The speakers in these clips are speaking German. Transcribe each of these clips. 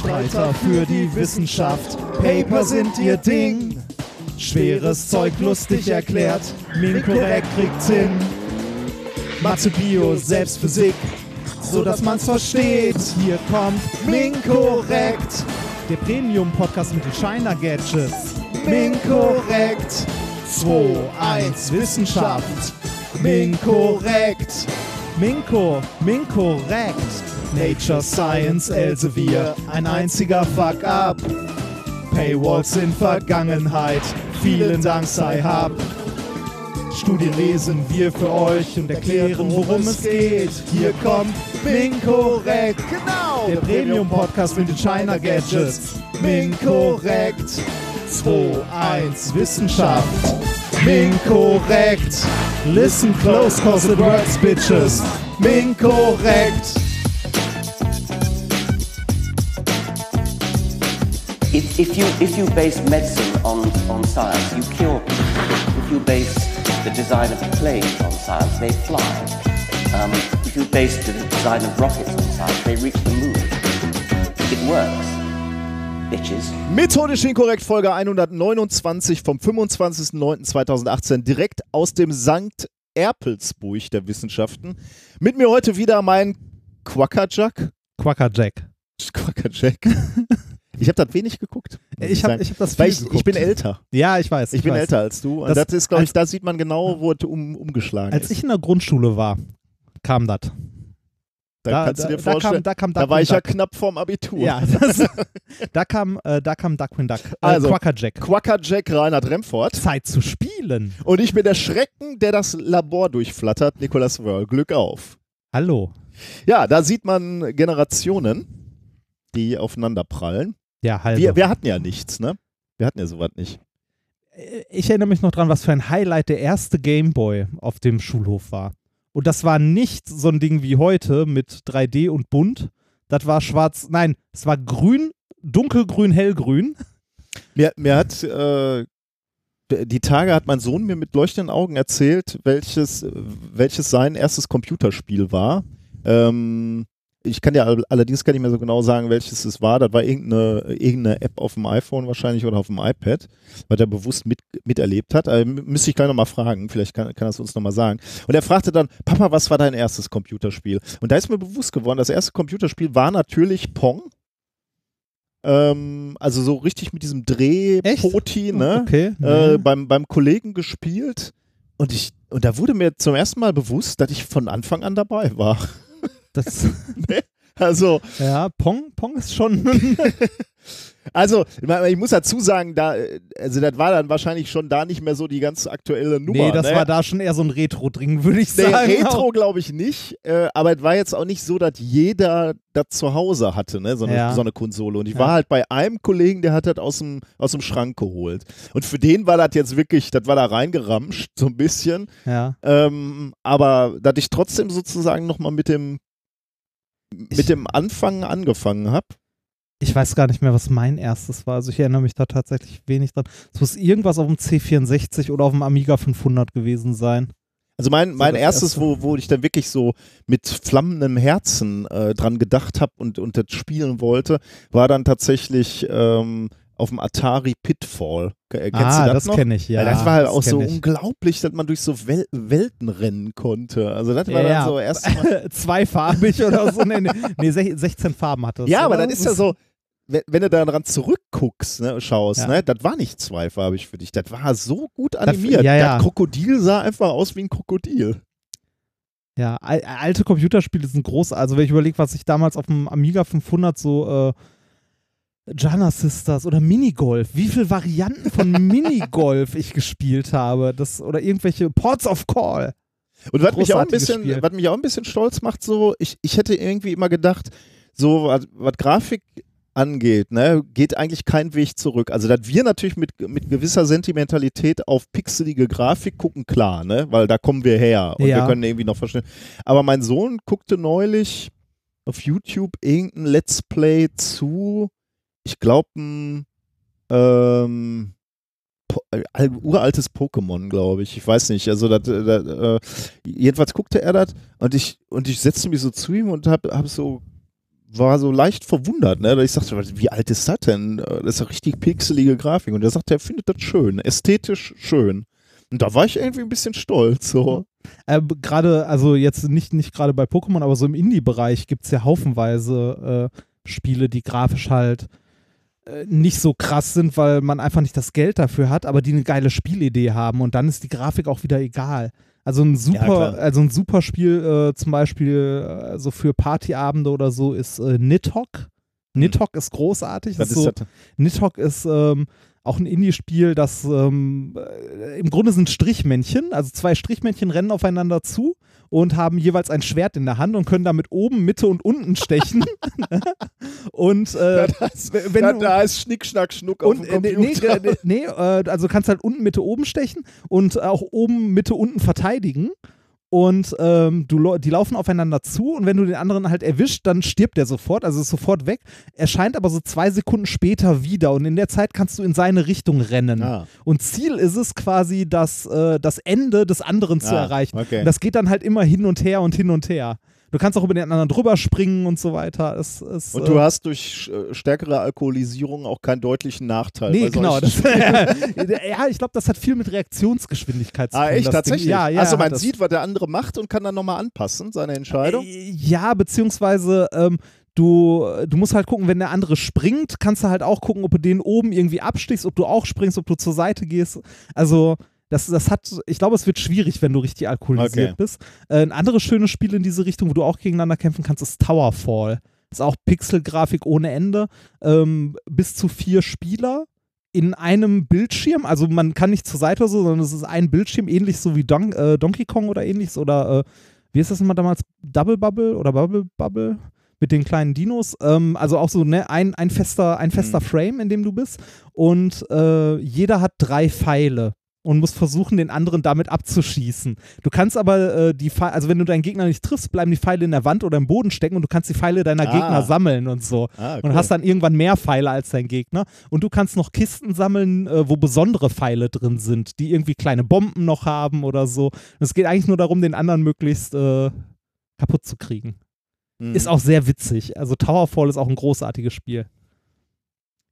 Streiter für die Wissenschaft. Paper sind ihr Ding. Schweres Zeug lustig erklärt. Minkorrekt kriegt's hin. Mathe, Bio, selbst Physik. So dass man's versteht. Hier kommt Minkorrekt. Der Premium-Podcast mit den Shiner Gadgets. Minkorrekt. 2, 1, Wissenschaft. Minkorrekt. Minko, Minkorrekt. Nature, Science, Elsevier. Ein einziger Fuck-up. Paywalls in Vergangenheit. Vielen Dank, sei hab. Studien lesen wir für euch und erklären, worum es geht. Hier kommt Minkorrekt. Genau. Der Premium-Podcast mit den China Gadgets. Minkorrekt. 2, 1, Wissenschaft. Minkorrekt. Listen close, cause it works, bitches. Minkorrekt. If, you, if you base medicine on, on science, you cure people. If you base the design of planes on science, they fly. Um, if you base the design of rockets on science, they reach the moon. It works. Bitches. Methodisch inkorrekt, Folge 129 vom 25.09.2018, direkt aus dem St. Erpelsburg der Wissenschaften. Mit mir heute wieder mein Quackerjack. Quackerjack. Quackerjack. Ich habe das wenig geguckt. Ich habe ich hab das Weil viel ich, ich geguckt. bin älter. Ja, ich weiß. Ich, bin weiß. älter als du. Und Das- das, ist, glaube ich, da sieht man genau, wo es um, umgeschlagen Als ist. ich in der Grundschule war, kam das. da, da- kannst du da- dir da kam- vorstellen, da kam da Duck war and ich ja Duck. knapp vorm Abitur. Ja, das, da kam, äh, da kam Duckwin Duck. Äh, Also, Quackerjack. Quackerjack Reinhard Remford. Zeit zu spielen. Und ich bin der Schrecken, der das Labor durchflattert. Nicolas Wörl. Glück auf. Hallo. Ja, da sieht man Generationen, die aufeinander prallen. Ja, hallo. Wir, wir hatten ja nichts, ne? Wir hatten ja sowas nicht. Äh, ich erinnere mich noch dran, was für ein Highlight der erste Gameboy auf dem Schulhof war. Und das war nicht so ein Ding wie heute mit 3D und bunt. Das war schwarz, nein, es war grün, dunkelgrün, hellgrün. Mir, mir hat äh, die Tage hat mein Sohn mir mit leuchtenden Augen erzählt, welches, welches sein erstes Computerspiel war. Ähm, ich kann ja all- allerdings gar nicht mehr so genau sagen, welches es war. Das war irgendeine, irgendeine App auf dem iPhone wahrscheinlich oder auf dem iPad, weil er bewusst mit, miterlebt hat. Also, müsste ich gleich nochmal fragen, vielleicht kann, kann er es uns nochmal sagen. Und er fragte dann, Papa, was war dein erstes Computerspiel? Und da ist mir bewusst geworden, das erste Computerspiel war natürlich Pong. Ähm, also so richtig mit diesem Drehpoti, ne? Okay. äh, nee. beim, beim Kollegen gespielt und ich und da wurde mir zum ersten Mal bewusst, dass ich von Anfang an dabei war. Das, Also, ja, Pong, Pong ist schon. also ich muss dazu sagen, da, also das war dann wahrscheinlich schon da nicht mehr so die ganz aktuelle Nummer. nee, das ne? war da schon eher so ein Retro-Ding, würde ich Nee, sagen. Retro glaube ich nicht, äh, aber es war jetzt auch nicht so, dass jeder das zu Hause hatte, ne, so eine, Ja. so eine Konsole. Und ich Ja. war halt bei einem Kollegen, der hat das aus dem, aus dem Schrank geholt. Und für den war das jetzt wirklich, das war da reingeramscht, so ein bisschen. Ja. Ähm, aber dass ich trotzdem sozusagen nochmal mit dem mit dem Anfang angefangen habe. Ich weiß gar nicht mehr, was mein erstes war. Also ich erinnere mich da tatsächlich wenig dran. Es muss irgendwas auf dem C64 oder auf dem Amiga 500 gewesen sein. Also mein, mein das erstes, erste. wo, wo ich dann wirklich so mit flammendem Herzen äh, dran gedacht habe und, und das spielen wollte, war dann tatsächlich ähm, auf dem Atari Pitfall. Äh, Kennst ah, du das, das, kenne ich, ja. Weil das war halt das auch so ich. unglaublich, dass man durch so Wel Welten rennen konnte. Also das war Ja. dann so erst mal. Zweifarbig oder so. Nee, nee, nee, sech- 16 Farben hatte es. Ja, aber oder? das ist ja so, wenn, wenn du daran zurückguckst, ne, schaust, Ja. ne, das war nicht zweifarbig für dich. Das war so gut animiert. ja, ja. Das Krokodil sah einfach aus wie ein Krokodil. Ja, al alte Computerspiele sind groß. Also wenn ich überlege, was ich damals auf dem Amiga 500 so äh, Jana Sisters oder Minigolf, wie viele Varianten von Minigolf ich gespielt habe, das oder irgendwelche Ports of Call. Und was mich, auch ein bisschen, Spiel. was mich auch ein bisschen stolz macht, so, ich, ich hätte irgendwie immer gedacht, so was, was Grafik angeht, ne, geht eigentlich kein Weg zurück. Also, dass wir natürlich mit, mit gewisser Sentimentalität auf pixelige Grafik gucken, klar, ne, weil da kommen wir her und Ja. wir können irgendwie noch verstehen. Aber mein Sohn guckte neulich auf YouTube irgendein Let's Play zu, ich glaube, ein ähm, äh, al- uraltes Pokémon, glaube ich. Ich weiß nicht. Also das, äh, das, äh, jedenfalls guckte er das und ich und ich setzte mich so zu ihm und habe hab so war so leicht verwundert, ne? Ich sagte, wie alt ist das denn? Das ist ja richtig pixelige Grafik. Und er sagt, er findet das schön, ästhetisch schön. Und da war ich irgendwie ein bisschen stolz. So. Äh, gerade, also jetzt nicht, nicht gerade bei Pokémon, aber so im Indie-Bereich gibt es ja haufenweise äh, Spiele, die grafisch halt äh, nicht so krass sind, weil man einfach nicht das Geld dafür hat, aber die eine geile Spielidee haben und dann ist die Grafik auch wieder egal. Also ein super, ja, also ein super Spiel äh, zum Beispiel äh, so für Partyabende oder so ist äh, Nidhogg. Hm. Nidhogg ist großartig. Was ist so, das? Nidhogg ist ähm, auch ein Indie-Spiel, das ähm, äh, im Grunde sind Strichmännchen, also zwei Strichmännchen rennen aufeinander zu und haben jeweils ein Schwert in der Hand und können damit oben, Mitte und unten stechen. und äh, Ja, das, wenn ja, du- da ist Schnick, Schnack, Schnuck auf und, dem äh, nee, Computer. nee, nee, äh, also kannst halt unten, Mitte, oben stechen und auch oben, Mitte, unten verteidigen. Und ähm, du, die laufen aufeinander zu und wenn du den anderen halt erwischt, dann stirbt der sofort, also ist sofort weg. Erscheint aber so zwei Sekunden später wieder und in der Zeit kannst du in seine Richtung rennen. Ah. Und Ziel ist es quasi, das, äh, das Ende des anderen zu Ah, erreichen. okay. Und das geht dann halt immer hin und her und hin und her. Du kannst auch über den anderen drüber springen und so weiter. Es, es, Und äh, du hast durch äh, stärkere Alkoholisierung auch keinen deutlichen Nachteil. Nee, genau. Das, ja, ich glaube, das hat viel mit Reaktionsgeschwindigkeit zu tun. Ah, echt? Tatsächlich? Ja, ja. also man sieht, was der andere macht und kann dann nochmal anpassen, seine Entscheidung. Äh, Ja, beziehungsweise ähm, du, du musst halt gucken, wenn der andere springt, kannst du halt auch gucken, ob du den oben irgendwie abstichst, ob du auch springst, ob du zur Seite gehst. Also das, das hat, ich glaube, es wird schwierig, wenn du richtig alkoholisiert Okay. bist. Äh, ein anderes schönes Spiel in diese Richtung, wo du auch gegeneinander kämpfen kannst, ist Towerfall. Ist auch Pixelgrafik ohne Ende. Ähm, bis zu vier Spieler in einem Bildschirm. Also man kann nicht zur Seite oder so, sondern es ist ein Bildschirm, ähnlich so wie Don äh, Donkey Kong oder ähnliches. Oder äh, wie ist das immer damals? Double Bubble oder Bubble Bubble? Mit den kleinen Dinos. Ähm, also auch so ne, ein, ein fester, ein fester Mhm. Frame, in dem du bist. Und äh, jeder hat drei Pfeile und muss versuchen, den anderen damit abzuschießen. Du kannst aber äh, die Pfeile, also wenn du deinen Gegner nicht triffst, bleiben die Pfeile in der Wand oder im Boden stecken und du kannst die Pfeile deiner Ah. Gegner sammeln und so. Ah, Und hast dann irgendwann mehr Pfeile als dein Gegner. Und du kannst noch Kisten sammeln, äh, wo besondere Pfeile drin sind, die irgendwie kleine Bomben noch haben oder so. Und es geht eigentlich nur darum, den anderen möglichst äh, kaputt zu kriegen. Mhm. Ist auch sehr witzig. Also Towerfall ist auch ein großartiges Spiel.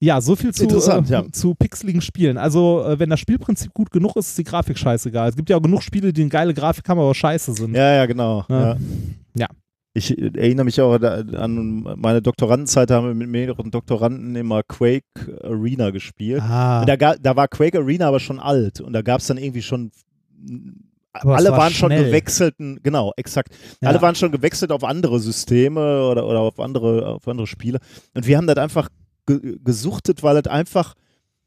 Ja, so viel zu, äh, ja. zu pixeligen Spielen. Also, äh, wenn das Spielprinzip gut genug ist, ist die Grafik scheißegal. Es gibt ja auch genug Spiele, die eine geile Grafik haben, aber scheiße sind. Ja, ja, genau. Ja. Ja. Ich äh, erinnere mich auch an meine Doktorandenzeit, da haben wir mit mehreren Doktoranden immer Quake Arena gespielt. Ah, da, da war Quake Arena aber schon alt und da gab es dann irgendwie schon. Aber alle war waren schon schnell. gewechselten, genau, exakt. ja. Alle waren schon gewechselt auf andere Systeme oder, oder auf, andere, auf andere Spiele. Und wir haben das einfach ge gesuchtet, weil es einfach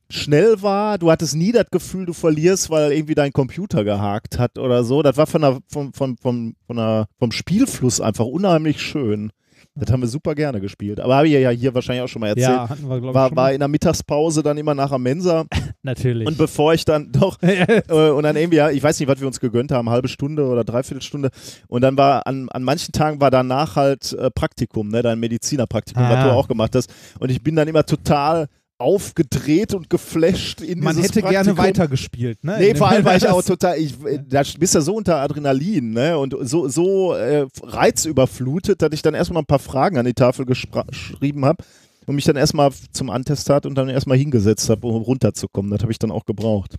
schnell war. Du hattest nie das Gefühl, du verlierst, weil irgendwie dein Computer gehakt hat oder so. Das war von der, vom, vom, vom, von der, vom Spielfluss einfach unheimlich schön. Das haben wir super gerne gespielt. Aber habe ich ja hier wahrscheinlich auch schon mal erzählt. ja, hatten wir, glaube ich, war, schon war in der Mittagspause dann immer nachher Mensa Natürlich. und bevor ich dann doch äh, und dann irgendwie, ja, ich weiß nicht, was wir uns gegönnt haben, halbe Stunde oder dreiviertel Stunde. Und dann war an, an manchen Tagen war danach halt äh, Praktikum, ne, dein Medizinerpraktikum, was Ah. du auch gemacht hast. Und ich bin dann immer total aufgedreht und geflasht in Man hätte gerne Praktikum. weitergespielt, ne? Nee, vor allem war ich auch total, ich, da bist ja so unter Adrenalin, ne, und so, so äh, reizüberflutet, dass ich dann erstmal ein paar Fragen an die Tafel geschrieben habe und mich dann erstmal zum Antestat und dann erstmal hingesetzt habe, um runterzukommen. Das habe ich dann auch gebraucht.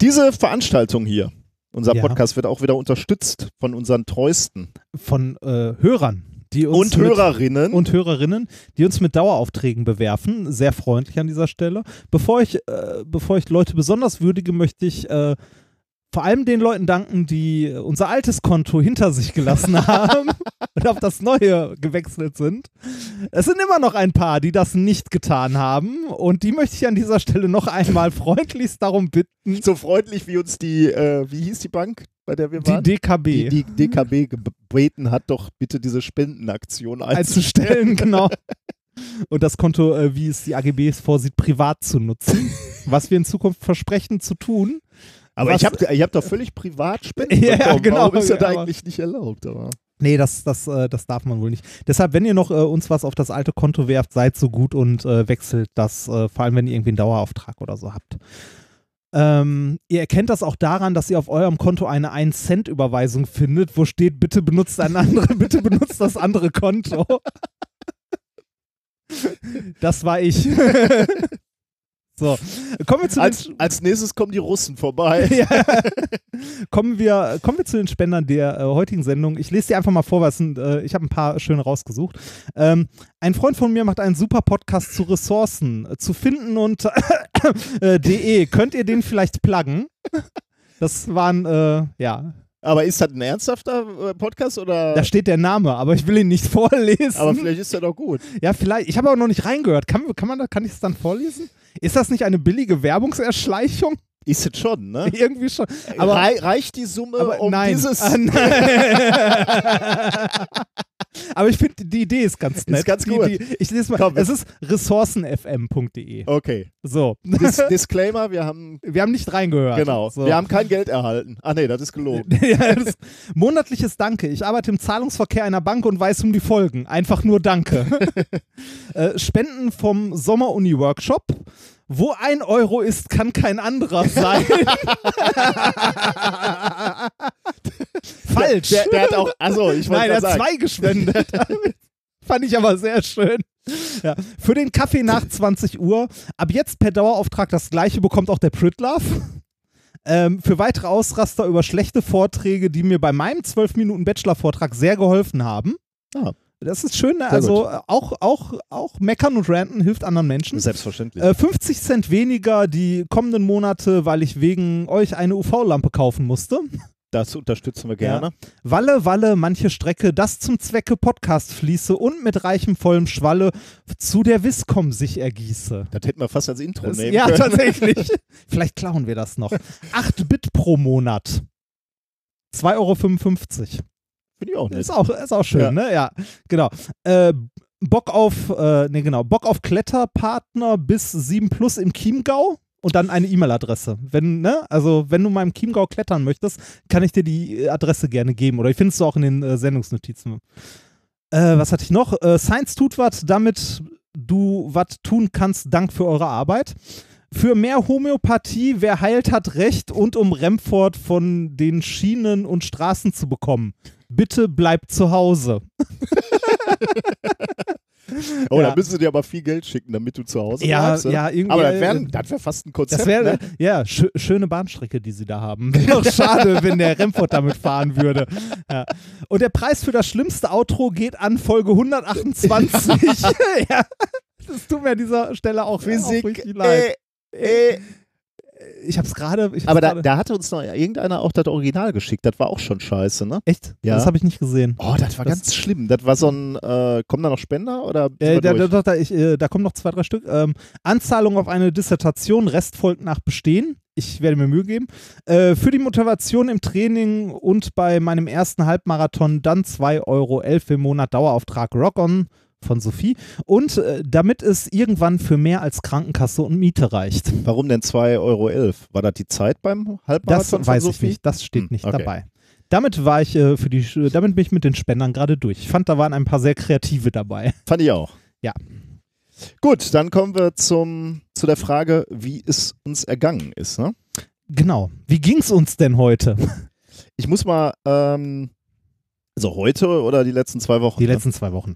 Diese Veranstaltung hier, unser Ja. Podcast wird auch wieder unterstützt von unseren treuesten Von äh, Hörern, die uns und mit- Hörerinnen. und Hörerinnen, die uns mit Daueraufträgen bewerfen. Sehr freundlich an dieser Stelle. Bevor ich, äh, bevor ich Leute besonders würdige, möchte ich äh, vor allem den Leuten danken, die unser altes Konto hinter sich gelassen haben und auf das neue gewechselt sind. Es sind immer noch ein paar, die das nicht getan haben und die möchte ich an dieser Stelle noch einmal freundlichst darum bitten, so freundlich wie uns die, äh, wie hieß die Bank, bei der wir die waren? DKB die, die DKB gebeten hat, doch bitte diese Spendenaktion einzustellen, genau. Und das Konto, äh, wie es die AGBs vorsieht, privat zu nutzen. was wir in Zukunft versprechen zu tun. Aber Was- ich habe ich hab doch völlig privat Spenden Ja, bekommen. genau, Warum ist das aber- eigentlich nicht erlaubt? Aber Nee, das, das, äh, das darf man wohl nicht. Deshalb, wenn ihr noch äh, uns was auf das alte Konto werft, seid so gut und äh, wechselt das, äh, vor allem wenn ihr irgendwie einen Dauerauftrag oder so habt. Ähm, ihr erkennt das auch daran, dass ihr auf eurem Konto eine 1-Cent-Überweisung findet, wo steht, bitte benutzt ein andere, bitte benutzt das andere Konto. Das war ich. So, kommen wir zu Als, den als nächstes kommen die Russen vorbei. ja. kommen, wir, kommen wir zu den Spendern der äh, heutigen Sendung. Ich lese dir einfach mal vor, was sind, äh, ich habe ein paar schöne rausgesucht. Ähm, ein Freund von mir macht einen super Podcast zu Ressourcen äh, zu finden und äh, de. Könnt ihr den vielleicht pluggen? Das waren, äh, ja, Aber ist das ein ernsthafter äh, Podcast oder? da steht der Name, aber ich will ihn nicht vorlesen. aber vielleicht ist er doch gut. ja, vielleicht. Ich habe aber noch nicht reingehört. Kann, kann, man da, kann ich es dann vorlesen? Ist das nicht eine billige Werbungserschleichung? Ist es schon, ne? Irgendwie schon. Aber Rei reicht die Summe, um nein. dieses. Ah, nein. Aber ich finde, die Idee ist ganz nett. ganz die, gut. Die, ich lese mal. Komm. es ist ressourcenfm.de. Okay. So. Dis Disclaimer, wir haben. Wir haben nicht reingehört. Genau. So. Wir haben kein Geld erhalten. Ah, nee, das ist gelogen. ja, das, monatliches Danke. Ich arbeite im Zahlungsverkehr einer Bank und weiß um die Folgen. Einfach nur Danke. äh, Spenden vom Sommeruni-Workshop. Wo ein Euro ist, kann kein anderer sein. Falsch. Der, der hat auch. Also, ich wollte Nein, er hat sagen. zwei gespendet. Fand ich aber sehr schön. Ja. Für den Kaffee nach 20 Uhr. Ab jetzt per Dauerauftrag das gleiche bekommt auch der Pritlove. Ähm, für weitere Ausraster über schlechte Vorträge, die mir bei meinem 12 Minuten Bachelor-Vortrag sehr geholfen haben. Ah. Das ist schön? Sehr also gut. auch, auch, auch meckern und ranten hilft anderen Menschen. Selbstverständlich. Äh, 50 Cent weniger die kommenden Monate, weil ich wegen euch eine UV-Lampe kaufen musste. Das unterstützen wir gerne. Walle, Walle, manche Strecke, das zum Zwecke Podcast fließe und mit reichem vollem Schwalle zu der Viscom sich ergieße. Das hätten wir fast als Intro Das, nehmen ja, können. tatsächlich. Vielleicht klauen wir das noch. 8 Bit pro Monat. 2,55 Euro. Finde ich auch Ist nett. auch, ist auch schön, Ja. ne? Ja, genau. Äh, Bock auf, äh, ne, genau, Bock auf Kletterpartner bis 7 Plus im Chiemgau und dann eine E-Mail-Adresse. Wenn, ne, also wenn du mal im Chiemgau klettern möchtest, kann ich dir die Adresse gerne geben. Oder ich findest du auch in den äh, Sendungsnotizen. Äh, was hatte ich noch? Äh, Science tut was, damit du was tun kannst. Dank für eure Arbeit. Für mehr Homöopathie, wer heilt, hat Recht und um Remford von den Schienen und Straßen zu bekommen. Bitte bleibt zu Hause. Oh, Ja. da müssen sie dir aber viel Geld schicken, damit du zu Hause Ja, bleibst. oder? ja, irgendwie. Aber das äh, wäre wär fast ein Konzept. das wäre, ne? ja, schö schöne Bahnstrecke, die sie da haben. Wäre doch schade, wenn der Remford damit fahren würde. Ja. Und der Preis für das schlimmste Outro geht an Folge 128. ja, das tut mir an dieser Stelle auch, auch Physik. richtig leid. Äh, äh. Ich hab's gerade. ich hab's Aber da, gerade- da hatte uns noch irgendeiner auch das Original geschickt. Das war auch schon scheiße, ne? Echt? Ja. Das habe ich nicht gesehen. Oh, das war Das- ganz schlimm. Das war so ein, äh, kommen da noch Spender oder? Äh, da, da, da, ich, äh, da kommen noch zwei, drei Stück. Ähm, Anzahlung auf eine Dissertation, Rest folgt nach Bestehen. Ich werde mir Mühe geben. Äh, für die Motivation im Training und bei meinem ersten Halbmarathon dann 2,11 Euro im Monat Dauerauftrag Rock On von Sophie. Und äh, damit es irgendwann für mehr als Krankenkasse und Miete reicht. Warum denn 2,11 Euro? War das die Zeit beim Das Halbmarathon? von weiß ich Sophie? nicht. Das steht Hm, nicht okay. dabei. Damit war ich äh, für die, damit bin ich mit den Spendern gerade durch. Ich fand, da waren ein paar sehr kreative dabei. Fand ich auch. Ja. Gut, dann kommen wir zum, zu der Frage, wie es uns ergangen ist. Ne? Genau. Wie ging's uns denn heute? Ich muss mal, ähm, also heute oder die letzten zwei Wochen? Die ne? letzten zwei Wochen.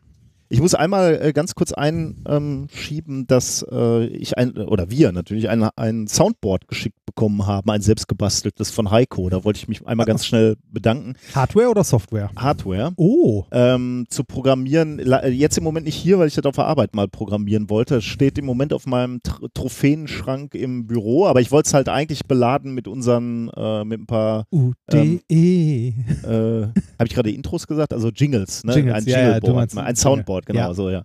Ich muss einmal äh, ganz kurz einschieben, dass äh, ich ein, oder wir natürlich ein, ein Soundboard geschickt bekommen haben, ein selbstgebasteltes von Heiko. Da wollte ich mich einmal ganz schnell bedanken. Hardware oder Software? Hardware. Oh. Ähm, zu programmieren, äh, jetzt im Moment nicht hier, weil ich das auf der Arbeit mal programmieren wollte. Steht im Moment auf meinem Tr Trophäenschrank im Büro, aber ich wollte es halt eigentlich beladen mit unseren, äh, mit ein paar, UDE. äh, habe ich gerade Intros gesagt? Also Jingles, ne? Jingles, ein ja, ja, Jingleboard, du meinst- ein Soundboard, genau, ja. so, ja.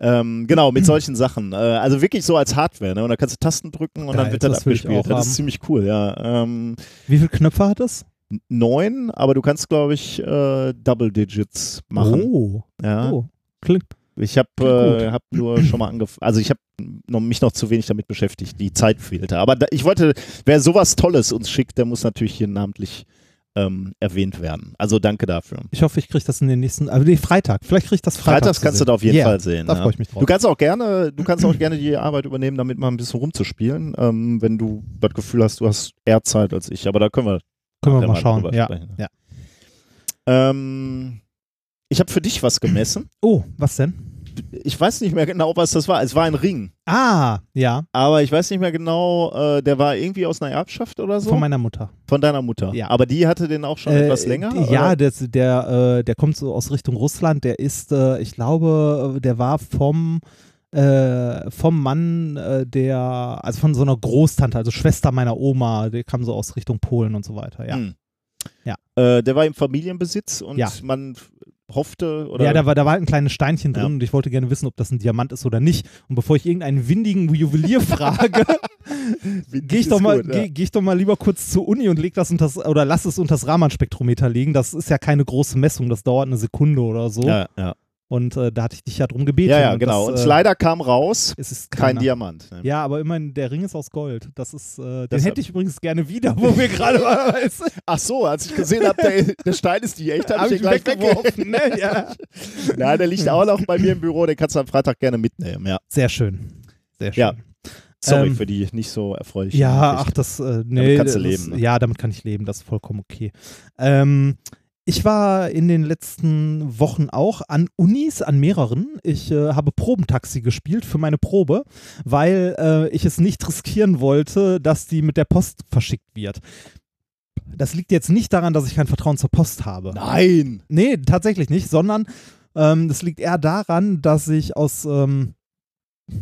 Ähm, genau, mit solchen Sachen. Äh, also wirklich so als Hardware, ne? Und da kannst du Tasten drücken und Geil, dann wird das das abgespielt. Das ist ziemlich cool, ja. Ähm, Wie viele Knöpfe hat es? neun, aber du kannst, glaube ich, äh, Double Digits machen. Oh. Ja. oh. Klingt. Ich habe äh, hab nur schon mal angefangen, also ich habe mich noch zu wenig damit beschäftigt, die Zeit fehlte. Aber da, ich wollte, wer sowas Tolles uns schickt, der muss natürlich hier namentlich ähm, erwähnt werden. Also danke dafür. Ich hoffe, ich kriege das in den nächsten, also nee, Freitag. Vielleicht kriege ich das Freitag. Freitags kannst du da auf jeden Yeah, Fall sehen. Da ja. freue ich mich drauf. Du kannst auch gerne, du kannst auch gerne die Arbeit übernehmen, damit mal ein bisschen rumzuspielen, ähm, wenn du das Gefühl hast, du hast eher Zeit als ich. Aber da können wir, Können wir mal schauen. drüber Ja. sprechen. ja. Ähm, ich habe für dich was gemessen. Oh, was denn? Ich weiß nicht mehr genau, was das war. Es war ein Ring. Ah, ja, Aber ich weiß nicht mehr genau, äh, der war irgendwie aus einer Erbschaft oder so. von meiner Mutter. Von deiner Mutter. Ja. Aber die hatte den auch schon Äh, etwas länger? Ja, der, der, äh, der kommt so aus Richtung Russland. Der ist, äh, ich glaube, äh, der war vom, äh, vom Mann der, also von so einer Großtante, also Schwester meiner Oma, der kam so aus Richtung Polen und so weiter, ja. Hm. Ja. Äh, der war im Familienbesitz und Ja. man hoffte oder Ja, da war, da war halt ein kleines Steinchen drin Ja. und ich wollte gerne wissen, ob das ein Diamant ist oder nicht. Und bevor ich irgendeinen windigen Juwelier frage, gehe ich, doch mal- gut, ja. geh, geh ich doch mal lieber kurz zur Uni und leg das unters, oder lass es unters Raman-Spektrometer liegen. Das ist ja keine große Messung, das dauert eine Sekunde oder so. Ja, ja. Und äh, da hatte ich dich ja drum gebeten. ja, ja und genau. Das, und äh, leider kam raus, es ist kein keiner. Diamant. Ne? Ja, aber immerhin, der Ring ist aus Gold. Das ist, äh, den Deshalb- hätte ich übrigens gerne wieder, wo wir gerade waren. Ach so, als ich gesehen habe, der, der Stein ist die echt, habe Hab ich den gleich weggeworfen. Ne? Ja. Nein, der liegt auch noch bei mir im Büro, den kannst du am Freitag gerne mitnehmen. Ja. Sehr schön. Sehr schön. Ja. Sorry Ähm, für die nicht so erfreuliche Ja, Nachricht. ach, das, äh, nee, kannst du das, leben, ne? Ja, damit kann ich leben, das ist vollkommen okay. Ähm, ich war in den letzten Wochen auch an Unis, an mehreren. Ich äh, habe Probentaxi gespielt für meine Probe, weil äh, ich es nicht riskieren wollte, dass die mit der Post verschickt wird. Das liegt jetzt nicht daran, dass ich kein Vertrauen zur Post habe. Nein! Nee, tatsächlich nicht, sondern ähm, das liegt eher daran, dass ich aus, ähm,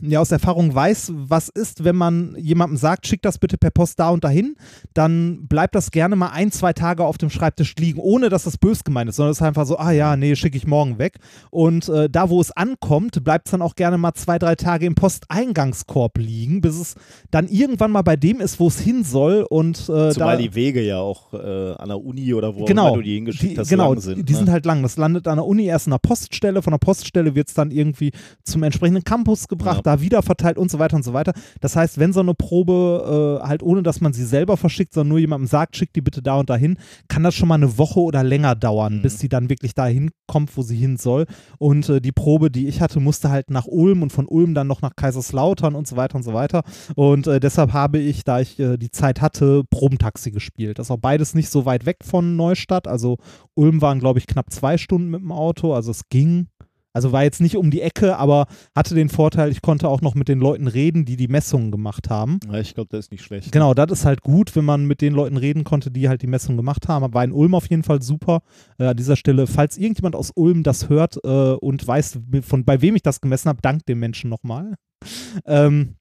ja, aus Erfahrung weiß, was ist, wenn man jemandem sagt, schick das bitte per Post da und dahin, dann bleibt das gerne mal ein, zwei Tage auf dem Schreibtisch liegen, ohne dass das bös gemeint ist, sondern es ist einfach so, ah ja, nee, schicke ich morgen weg. Und äh, da, wo es ankommt, bleibt es dann auch gerne mal zwei, drei Tage im Posteingangskorb liegen, bis es dann irgendwann mal bei dem ist, wo es hin soll. Und äh, Zumal da, die Wege ja auch äh, an der Uni oder wo auch genau, immer du die hingeschickt die, hast, genau, lang sind. die ne? sind halt lang. Das landet an der Uni erst in der Poststelle, von der Poststelle wird es dann irgendwie zum entsprechenden Campus gebracht, Ja. Da wieder verteilt und so weiter und so weiter. Das heißt, wenn so eine Probe äh, halt ohne, dass man sie selber verschickt, sondern nur jemandem sagt, schick die bitte da und dahin, kann das schon mal eine Woche oder länger dauern, Mhm. bis sie dann wirklich dahin kommt, wo sie hin soll. Und äh, die Probe, die ich hatte, musste halt nach Ulm und von Ulm dann noch nach Kaiserslautern und so weiter und so weiter. Und äh, deshalb habe ich, da ich äh, die Zeit hatte, Probentaxi gespielt. Das ist auch beides nicht so weit weg von Neustadt. Also Ulm waren, glaube ich, knapp zwei Stunden mit dem Auto. Also es ging. Also war jetzt nicht um die Ecke, aber hatte den Vorteil, ich konnte auch noch mit den Leuten reden, die die Messungen gemacht haben. ja, ich glaube, das ist nicht schlecht. Genau, das ist halt gut, wenn man mit den Leuten reden konnte, die halt die Messung gemacht haben. War in Ulm auf jeden Fall super. Äh, an dieser Stelle, falls irgendjemand aus Ulm das hört äh, und weiß, von bei wem ich das gemessen habe, dank dem Menschen nochmal. Ähm,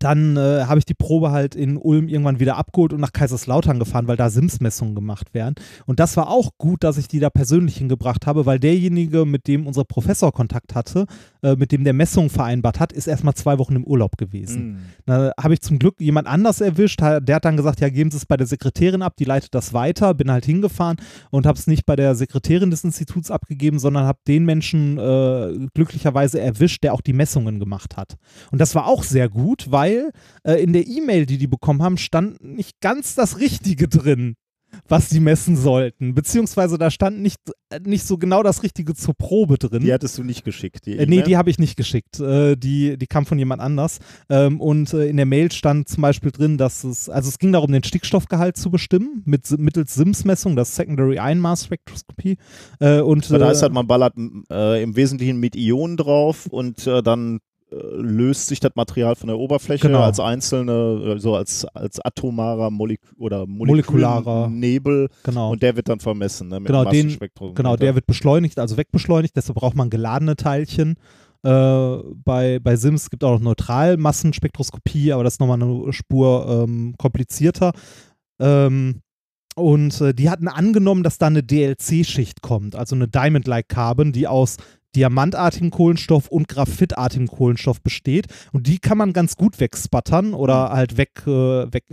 dann äh, habe ich die Probe halt in Ulm irgendwann wieder abgeholt und nach Kaiserslautern gefahren, weil da Sims-Messungen gemacht werden. Und das war auch gut, dass ich die da persönlich hingebracht habe, weil derjenige, mit dem unser Professor Kontakt hatte, äh, mit dem der Messungen vereinbart hat, ist erstmal zwei Wochen im Urlaub gewesen. Mhm. Da habe ich zum Glück jemand anders erwischt. Der hat dann gesagt, ja, geben Sie es bei der Sekretärin ab, die leitet das weiter. Bin halt hingefahren und habe es nicht bei der Sekretärin des Instituts abgegeben, sondern habe den Menschen äh, glücklicherweise erwischt, der auch die Messungen gemacht hat. Und das war auch sehr gut, weil äh, in der E-Mail, die die bekommen haben, stand nicht ganz das Richtige drin, was die messen sollten. Beziehungsweise da stand nicht, äh, nicht so genau das Richtige zur Probe drin. Die hattest du nicht geschickt. Die Äh, nee, die habe ich nicht geschickt. Äh, die, die kam von jemand anders. Ähm, und äh, in der Mail stand zum Beispiel drin, dass es, also es ging darum, den Stickstoffgehalt zu bestimmen, mit, mittels SIMS-Messung, das Secondary Einmaß Spektroskopie. Äh, und, da äh, ist halt, man ballert im Wesentlichen mit Ionen drauf und dann löst sich das Material von der Oberfläche Genau. als einzelne, so als, als atomarer Molek oder Molekularer. Nebel genau. und der wird dann vermessen. Ne, mit Genau, den-. Genau, der wird beschleunigt, also wegbeschleunigt, deshalb braucht man geladene Teilchen. Äh, bei, bei SIMS gibt auch noch Neutralmassenspektroskopie, aber das ist nochmal eine Spur ähm, komplizierter. Ähm, und äh, die hatten angenommen, dass da eine DLC-Schicht kommt, also eine Diamond-like Carbon, die aus diamantartigem Kohlenstoff und graphitartigem Kohlenstoff besteht. Und die kann man ganz gut wegspattern oder halt weg, äh, weg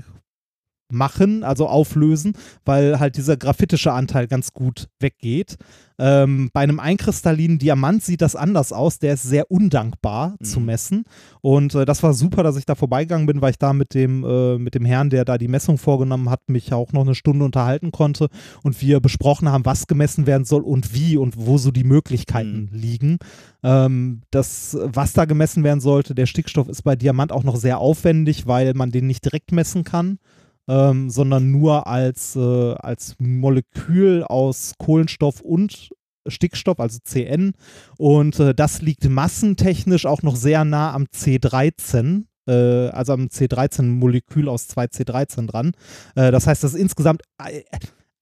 machen, also auflösen, weil halt dieser graphitische Anteil ganz gut weggeht. Ähm, bei einem einkristallinen Diamant sieht das anders aus. Der ist sehr undankbar mhm. zu messen. Und äh, das war super, dass ich da vorbeigegangen bin, weil ich da mit dem, äh, mit dem Herrn, der da die Messung vorgenommen hat, mich auch noch eine Stunde unterhalten konnte und wir besprochen haben, was gemessen werden soll und wie und wo so die Möglichkeiten mhm. liegen. Ähm, das, was da gemessen werden sollte, der Stickstoff ist bei Diamant auch noch sehr aufwendig, weil man den nicht direkt messen kann ähm, sondern nur als, äh, als Molekül aus Kohlenstoff und Stickstoff, also CN. Und äh, das liegt massentechnisch auch noch sehr nah am C13 äh, also am C13-Molekül aus 2C13 dran. Äh, das heißt, das ist insgesamt äh,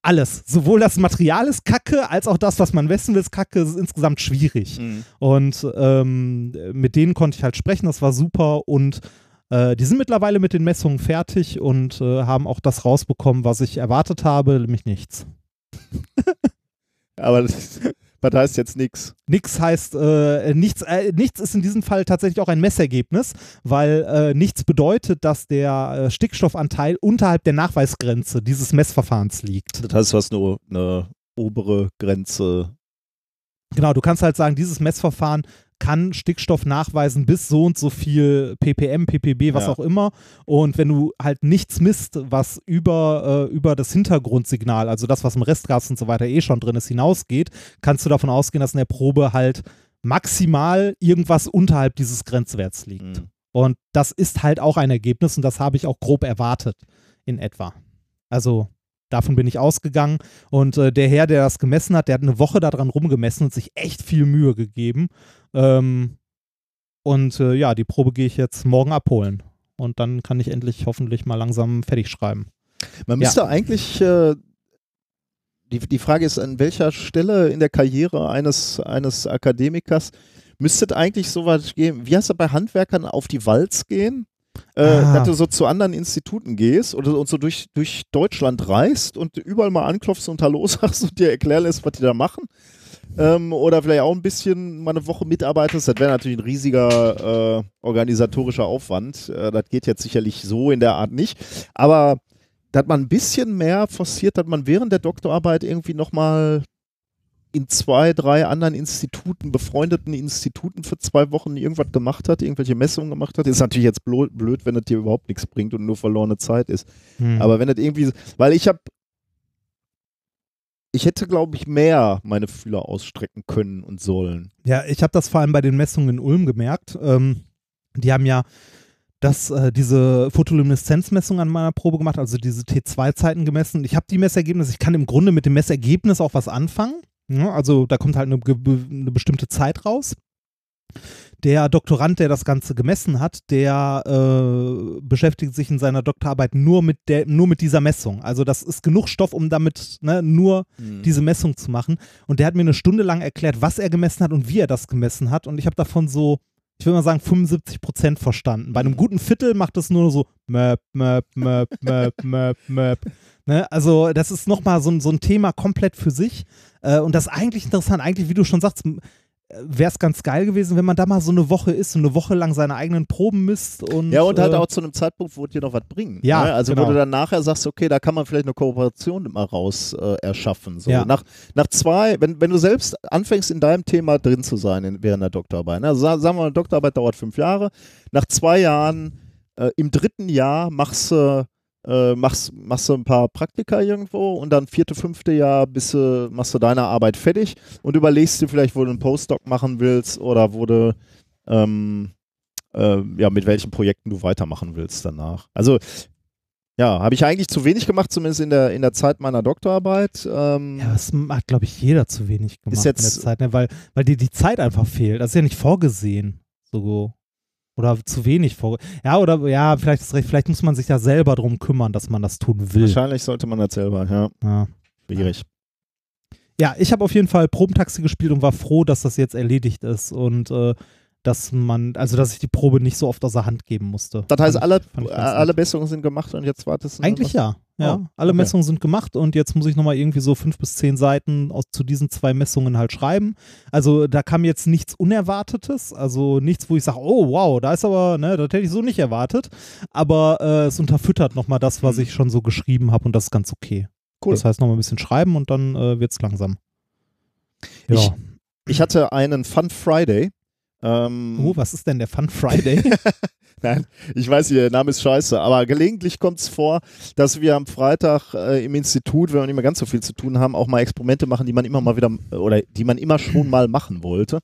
alles, sowohl das Material ist kacke, als auch das, was man messen will, ist kacke, ist insgesamt schwierig. Mhm. Und ähm, mit denen konnte ich halt sprechen, das war super und äh, die sind mittlerweile mit den Messungen fertig und äh, haben auch das rausbekommen, was ich erwartet habe, nämlich nichts. Aber das, was heißt jetzt nichts? Nichts heißt, äh, nichts, äh, nichts ist in diesem Fall tatsächlich auch ein Messergebnis, weil äh, nichts bedeutet, dass der äh, Stickstoffanteil unterhalb der Nachweisgrenze dieses Messverfahrens liegt. Das heißt, du hast nur eine obere Grenze Genau, du kannst halt sagen, dieses Messverfahren kann Stickstoff nachweisen bis so und so viel ppm, ppb, was ja. auch immer. Und wenn du halt nichts misst, was über, äh, über das Hintergrundsignal, also das, was im Restgas und so weiter eh schon drin ist, hinausgeht, kannst du davon ausgehen, dass in der Probe halt maximal irgendwas unterhalb dieses Grenzwerts liegt. Mhm. Und das ist halt auch ein Ergebnis und das habe ich auch grob erwartet in etwa. Also Davon bin ich ausgegangen. Und äh, der Herr, der das gemessen hat, der hat eine Woche daran rumgemessen und sich echt viel Mühe gegeben. Ähm, und äh, ja, die Probe gehe ich jetzt morgen abholen. Und dann kann ich endlich hoffentlich mal langsam fertig schreiben. Man müsste ja. eigentlich, äh, die, die Frage ist, an welcher Stelle in der Karriere eines, eines Akademikers müsste es eigentlich so weit gehen, wie heißt das bei Handwerkern auf die Walz gehen? Äh, ah. dass du so zu anderen Instituten gehst oder und so durch, durch Deutschland reist und überall mal anklopfst und Hallo sagst und dir erklären lässt, was die da machen. Ähm, oder vielleicht auch ein bisschen mal eine Woche mitarbeitest. Das wäre natürlich ein riesiger äh, organisatorischer Aufwand. Äh, das geht jetzt sicherlich so in der Art nicht. Aber dass man ein bisschen mehr forciert, dass man während der Doktorarbeit irgendwie nochmal in zwei, drei anderen Instituten, befreundeten Instituten für zwei Wochen irgendwas gemacht hat, irgendwelche Messungen gemacht hat. Ist natürlich jetzt blöd, wenn das dir überhaupt nichts bringt und nur verlorene Zeit ist. Hm. Aber wenn das irgendwie, weil ich habe, ich hätte, glaube ich, mehr meine Fühler ausstrecken können und sollen. Ja, ich habe das vor allem bei den Messungen in Ulm gemerkt. Ähm, die haben ja das, äh, diese Photolumineszenzmessung an meiner Probe gemacht, also diese T2-Zeiten gemessen. Ich habe die Messergebnisse, ich kann im Grunde mit dem Messergebnis auch was anfangen. Ja, also da kommt halt eine, eine, bestimmte Zeit raus. Der Doktorand, der das Ganze gemessen hat, der äh, beschäftigt sich in seiner Doktorarbeit nur mit, der, nur mit dieser Messung. Also das ist genug Stoff, um damit ne, nur mhm. diese Messung zu machen. Und der hat mir eine Stunde lang erklärt, was er gemessen hat und wie er das gemessen hat. Und ich habe davon so, ich würde mal sagen, 75 Prozent verstanden. Bei einem mhm. guten Viertel macht es nur so Möp, Möp, Möp, Möp, Möp, Möp. Ne? Also das ist nochmal so, so ein Thema komplett für sich. Äh, und das ist eigentlich interessant, eigentlich, wie du schon sagst, wäre es ganz geil gewesen, wenn man da mal so eine Woche ist und eine Woche lang seine eigenen Proben misst und ja und halt äh, auch zu einem Zeitpunkt, wo dir noch was bringt. Ja, ne? also genau. wo du dann nachher sagst, okay, da kann man vielleicht eine Kooperation immer raus äh, erschaffen. So. Ja. Nach, nach zwei, wenn, wenn du selbst anfängst in deinem Thema drin zu sein in, während der Doktorarbeit, ne? also sagen wir mal, Doktorarbeit dauert fünf Jahre, nach zwei Jahren, äh, im dritten Jahr machst du äh, machst, machst du ein paar Praktika irgendwo und dann vierte, fünfte Jahr bist du, machst du deine Arbeit fertig und überlegst dir vielleicht, wo du einen Postdoc machen willst oder wo du ähm, äh, ja, mit welchen Projekten du weitermachen willst danach. Also ja, habe ich eigentlich zu wenig gemacht, zumindest in der, in der Zeit meiner Doktorarbeit. Ähm, ja, das hat, glaube ich, jeder zu wenig gemacht jetzt, in der Zeit, ne? weil, weil dir die Zeit einfach fehlt. Das ist ja nicht vorgesehen. So oder zu wenig vor. Ja, oder ja, vielleicht ist recht, vielleicht muss man sich ja selber darum kümmern, dass man das tun will. Wahrscheinlich sollte man das selber, ja. ja. Schwierig. Ja, ich habe auf jeden Fall Probentaxi gespielt und war froh, dass das jetzt erledigt ist und äh, dass man, also dass ich die Probe nicht so oft aus der Hand geben musste. Das heißt, alle, alle Besserungen sind gemacht und jetzt wartest du. Eigentlich ja. Ja, Oh, alle okay. Messungen sind gemacht und jetzt muss ich nochmal irgendwie so fünf bis zehn Seiten aus, zu diesen zwei Messungen halt schreiben. Also da kam jetzt nichts Unerwartetes, also nichts, wo ich sage, oh wow, da ist aber, ne, das hätte ich so nicht erwartet. Aber äh, es unterfüttert nochmal das, was Mhm. ich schon so geschrieben habe und das ist ganz okay. Cool. Das heißt nochmal ein bisschen schreiben und dann äh, wird es langsam. Ja. Ich- Ich hatte einen Fun Friday. Ähm, oh, was ist denn der Fun Friday? Nein, ich weiß, der Name ist scheiße, aber gelegentlich kommt es vor, dass wir am Freitag äh, im Institut, wenn wir nicht mehr ganz so viel zu tun haben, auch mal Experimente machen, die man immer mal wieder oder die man immer schon mal machen wollte.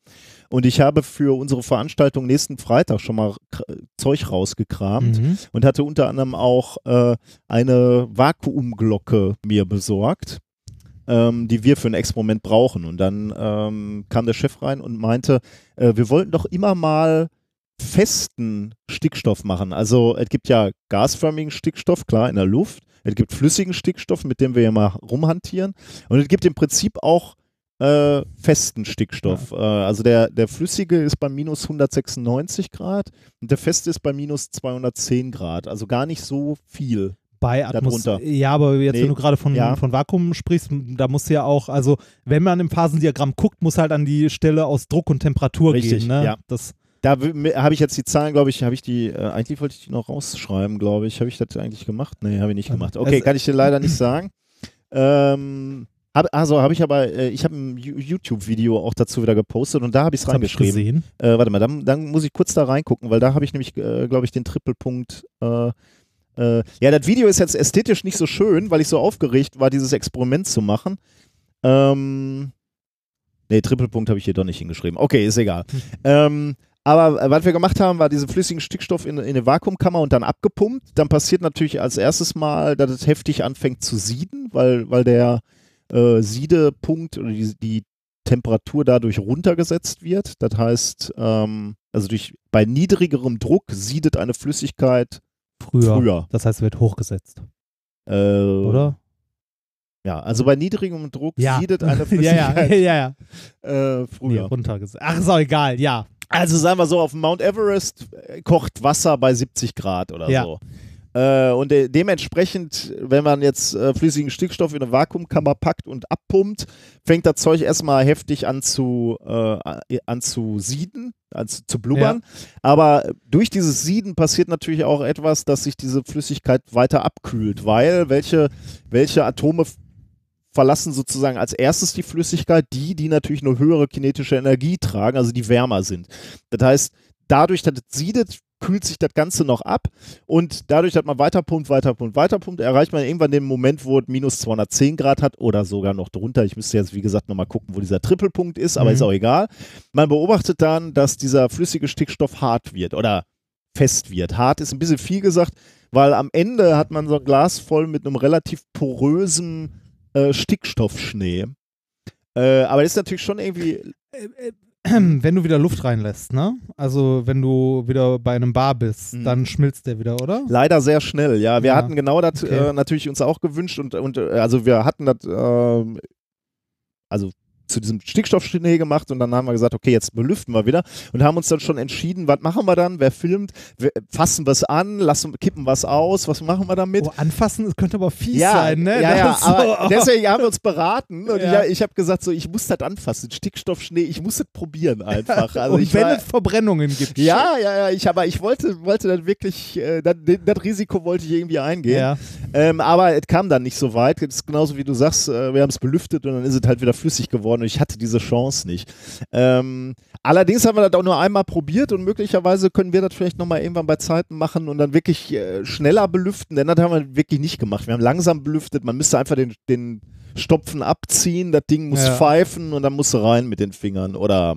Und ich habe für unsere Veranstaltung nächsten Freitag schon mal Zeug rausgekramt mhm. und hatte unter anderem auch äh, eine Vakuumglocke mir besorgt, ähm, die wir für ein Experiment brauchen. Und dann ähm, kam der Chef rein und meinte, äh, wir wollten doch immer mal festen Stickstoff machen. Also es gibt ja gasförmigen Stickstoff, klar, in der Luft. Es gibt flüssigen Stickstoff, mit dem wir ja mal rumhantieren. Und es gibt im Prinzip auch äh, festen Stickstoff. Äh, also der, der flüssige ist bei minus 196 Grad und der feste ist bei minus 210 Grad. Also gar nicht so viel. Bei Atmos Darunter. Ja, aber jetzt, Nee. wenn du gerade von, Ja. von Vakuum sprichst, da muss ja auch, also wenn man im Phasendiagramm guckt, muss halt an die Stelle aus Druck und Temperatur Richtig, gehen. Ne? ja. Das, Da habe ich jetzt die Zahlen, glaube ich, habe ich die, äh, eigentlich wollte ich die noch rausschreiben, glaube ich. Habe ich das eigentlich gemacht? Nee, habe ich nicht gemacht. Okay, es- kann ich dir leider nicht sagen. Ähm, hab, also habe ich aber, äh, ich habe ein YouTube-Video auch dazu wieder gepostet und da habe ich es ich reingeschrieben. Äh, warte mal, dann, dann muss ich kurz da reingucken, weil da habe ich nämlich, äh, glaube ich, den Trippelpunkt. Äh, ja, das Video ist jetzt ästhetisch nicht so schön, weil ich so aufgeregt war, dieses Experiment zu machen. Ähm, nee, Trippelpunkt habe ich hier doch nicht hingeschrieben. Okay, ist egal. Ähm, aber äh, was wir gemacht haben, war diesen flüssigen Stickstoff in, in eine Vakuumkammer und dann abgepumpt. Dann passiert natürlich als erstes mal, dass es heftig anfängt zu sieden, weil, weil der äh, Siedepunkt oder die, die Temperatur dadurch runtergesetzt wird. Das heißt, ähm, also durch, bei niedrigerem Druck siedet eine Flüssigkeit Früher. früher. Das heißt, wird hochgesetzt, Äh, oder? Ja, also bei niedrigem Druck Ja. siedet eine ja, Flüssigkeit ja, ja, ja. Äh, Nee, früher. runtergesetzt. Ach, ist auch egal, ja. Also sagen wir so, auf dem Mount Everest äh, kocht Wasser bei 70 Grad oder Ja. so. Äh, und de dementsprechend, wenn man jetzt äh, flüssigen Stickstoff in eine Vakuumkammer packt und abpumpt, fängt das Zeug erstmal heftig an zu, äh, an zu sieden, an zu, zu blubbern. Aber durch dieses Sieden passiert natürlich auch etwas, dass sich diese Flüssigkeit weiter abkühlt, weil welche, welche Atome verlassen sozusagen als erstes die Flüssigkeit, die, die natürlich eine höhere kinetische Energie tragen, also die wärmer sind. Das heißt, dadurch, dass es siedet, kühlt sich das Ganze noch ab und dadurch, dass man weiter pumpt, weiter pumpt, weiter pumpt, erreicht man irgendwann den Moment, wo es minus 210 Grad hat oder sogar noch drunter. Ich müsste jetzt, wie gesagt, nochmal gucken, wo dieser Trippelpunkt ist, aber Mhm. ist auch egal. Man beobachtet dann, dass dieser flüssige Stickstoff hart wird oder fest wird. Hart ist ein bisschen viel gesagt, weil am Ende hat man so ein Glas voll mit einem relativ porösen äh, Stickstoffschnee. Äh, aber das ist natürlich schon irgendwie Äh, äh, Wenn du wieder Luft reinlässt, ne? Also wenn du wieder bei einem Bar bist, Mhm. dann schmilzt der wieder, oder? Leider sehr schnell, ja. Wir Ja, hatten genau das okay. äh, natürlich uns auch gewünscht und, und äh, also wir hatten das, äh, also zu diesem Stickstoffschnee gemacht und dann haben wir gesagt, okay, jetzt belüften wir wieder und haben uns dann schon entschieden, was machen wir dann, wer filmt, wir, fassen wir es an, lassen, kippen was aus, was machen wir damit? Oh, anfassen, es könnte aber fies ja, sein, ne? ja, ja, Das aber so, deswegen haben wir uns beraten und Ja. ich, ich habe gesagt, so, ich muss das anfassen, Stickstoffschnee, ich muss das probieren einfach. Also Und wenn war, es Verbrennungen gibt. ja, ja, ja, ich, aber ich wollte, wollte dann wirklich, äh, das, das Risiko wollte ich irgendwie eingehen. Ja. Ähm, aber es kam dann nicht so weit. Es ist genauso wie du sagst, äh, wir haben es belüftet und dann ist es halt wieder flüssig geworden und ich hatte diese Chance nicht. Ähm, allerdings haben wir das auch nur einmal probiert und möglicherweise können wir das vielleicht nochmal irgendwann bei Zeiten machen und dann wirklich äh, schneller belüften, denn das haben wir wirklich nicht gemacht. Wir haben langsam belüftet, man müsste einfach den, den Stopfen abziehen, das Ding muss Ja. pfeifen und dann musst du rein mit den Fingern oder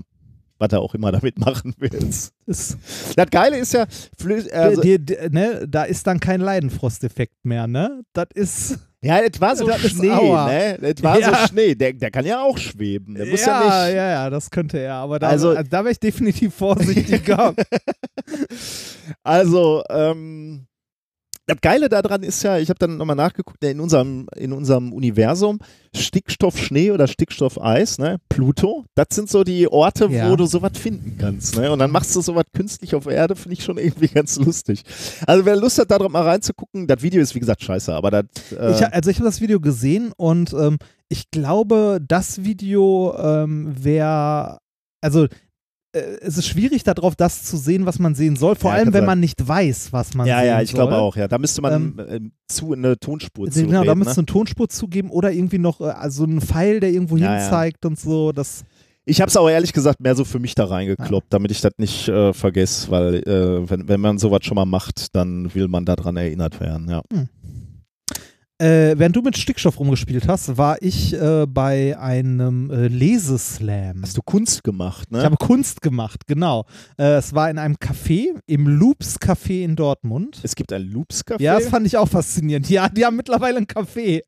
was er auch immer damit machen willst. Ist, Das Geile ist ja, also, die, die, ne, da ist dann kein Leidenfrosteffekt mehr, ne? Das ist. Ja, es war so Das Schnee, Aua. ne? Es war Ja. so Schnee. Der, der kann ja auch schweben. Der muss ja, ja, nicht. ja, ja, das könnte er. Aber da, Also- also, da wäre ich definitiv vorsichtiger. Also, ähm, Das Geile daran ist ja, ich habe dann nochmal nachgeguckt, in unserem, in unserem Universum Stickstoff Schnee oder Stickstoff Eis, ne? Pluto, das sind so die Orte, Ja. wo du sowas finden kannst. Ne? Und dann machst du sowas künstlich auf Erde, finde ich schon irgendwie ganz lustig. Also wer Lust hat, da mal reinzugucken, das Video ist wie gesagt scheiße, aber das. Äh, Ich, also ich habe das Video gesehen und ähm, ich glaube, das Video ähm, wäre, also es ist schwierig darauf, das zu sehen, was man sehen soll, vor Ja, allem wenn sein. man nicht weiß, was man ja, sehen ja, ich soll. glaube auch, ja. Da müsste man ähm, zu eine Tonspur zu Genau, da müsste ne? eine Tonspur zugeben oder irgendwie noch äh, also einen Pfeil, der irgendwo Ja, hin ja. zeigt und so. Das, Ich habe es aber ehrlich gesagt mehr so für mich da reingekloppt, damit ich das nicht äh, vergesse, weil äh, wenn, wenn man sowas schon mal macht, dann will man daran erinnert werden, ja. Äh, während du mit Stickstoff rumgespielt hast, war ich äh, bei einem äh, Leseslam. Hast du Kunst gemacht, ne? Ich habe Kunst gemacht, genau. Äh, es war in einem Café, im Loops Café in Dortmund. es gibt ein Loops-Café. Ja, das fand ich auch faszinierend. Ja, die haben mittlerweile ein Café.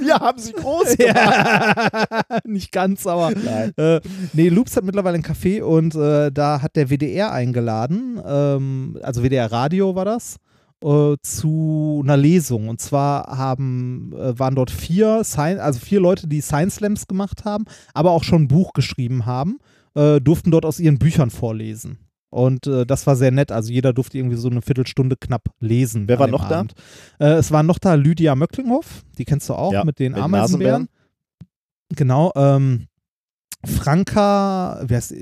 Wir haben sie groß gemacht. Ja, nicht ganz, aber. Nein. Äh, nee, Loops hat mittlerweile ein Café und äh, da hat der WDR eingeladen, ähm, also WDR Radio war das, äh, zu einer Lesung. Und zwar haben, äh, waren dort vier, Sci also vier Leute, die Science Slams gemacht haben, aber auch schon ein Buch geschrieben haben, äh, durften dort aus ihren Büchern vorlesen. Und äh, das war sehr nett. Also jeder durfte irgendwie so eine Viertelstunde knapp lesen. Wer war noch da? Abend. Äh, es war noch da Lydia Möcklinghoff, die kennst du auch Ja, mit den mit Ameisenbären. Genau. Ähm, Franka, wer ist,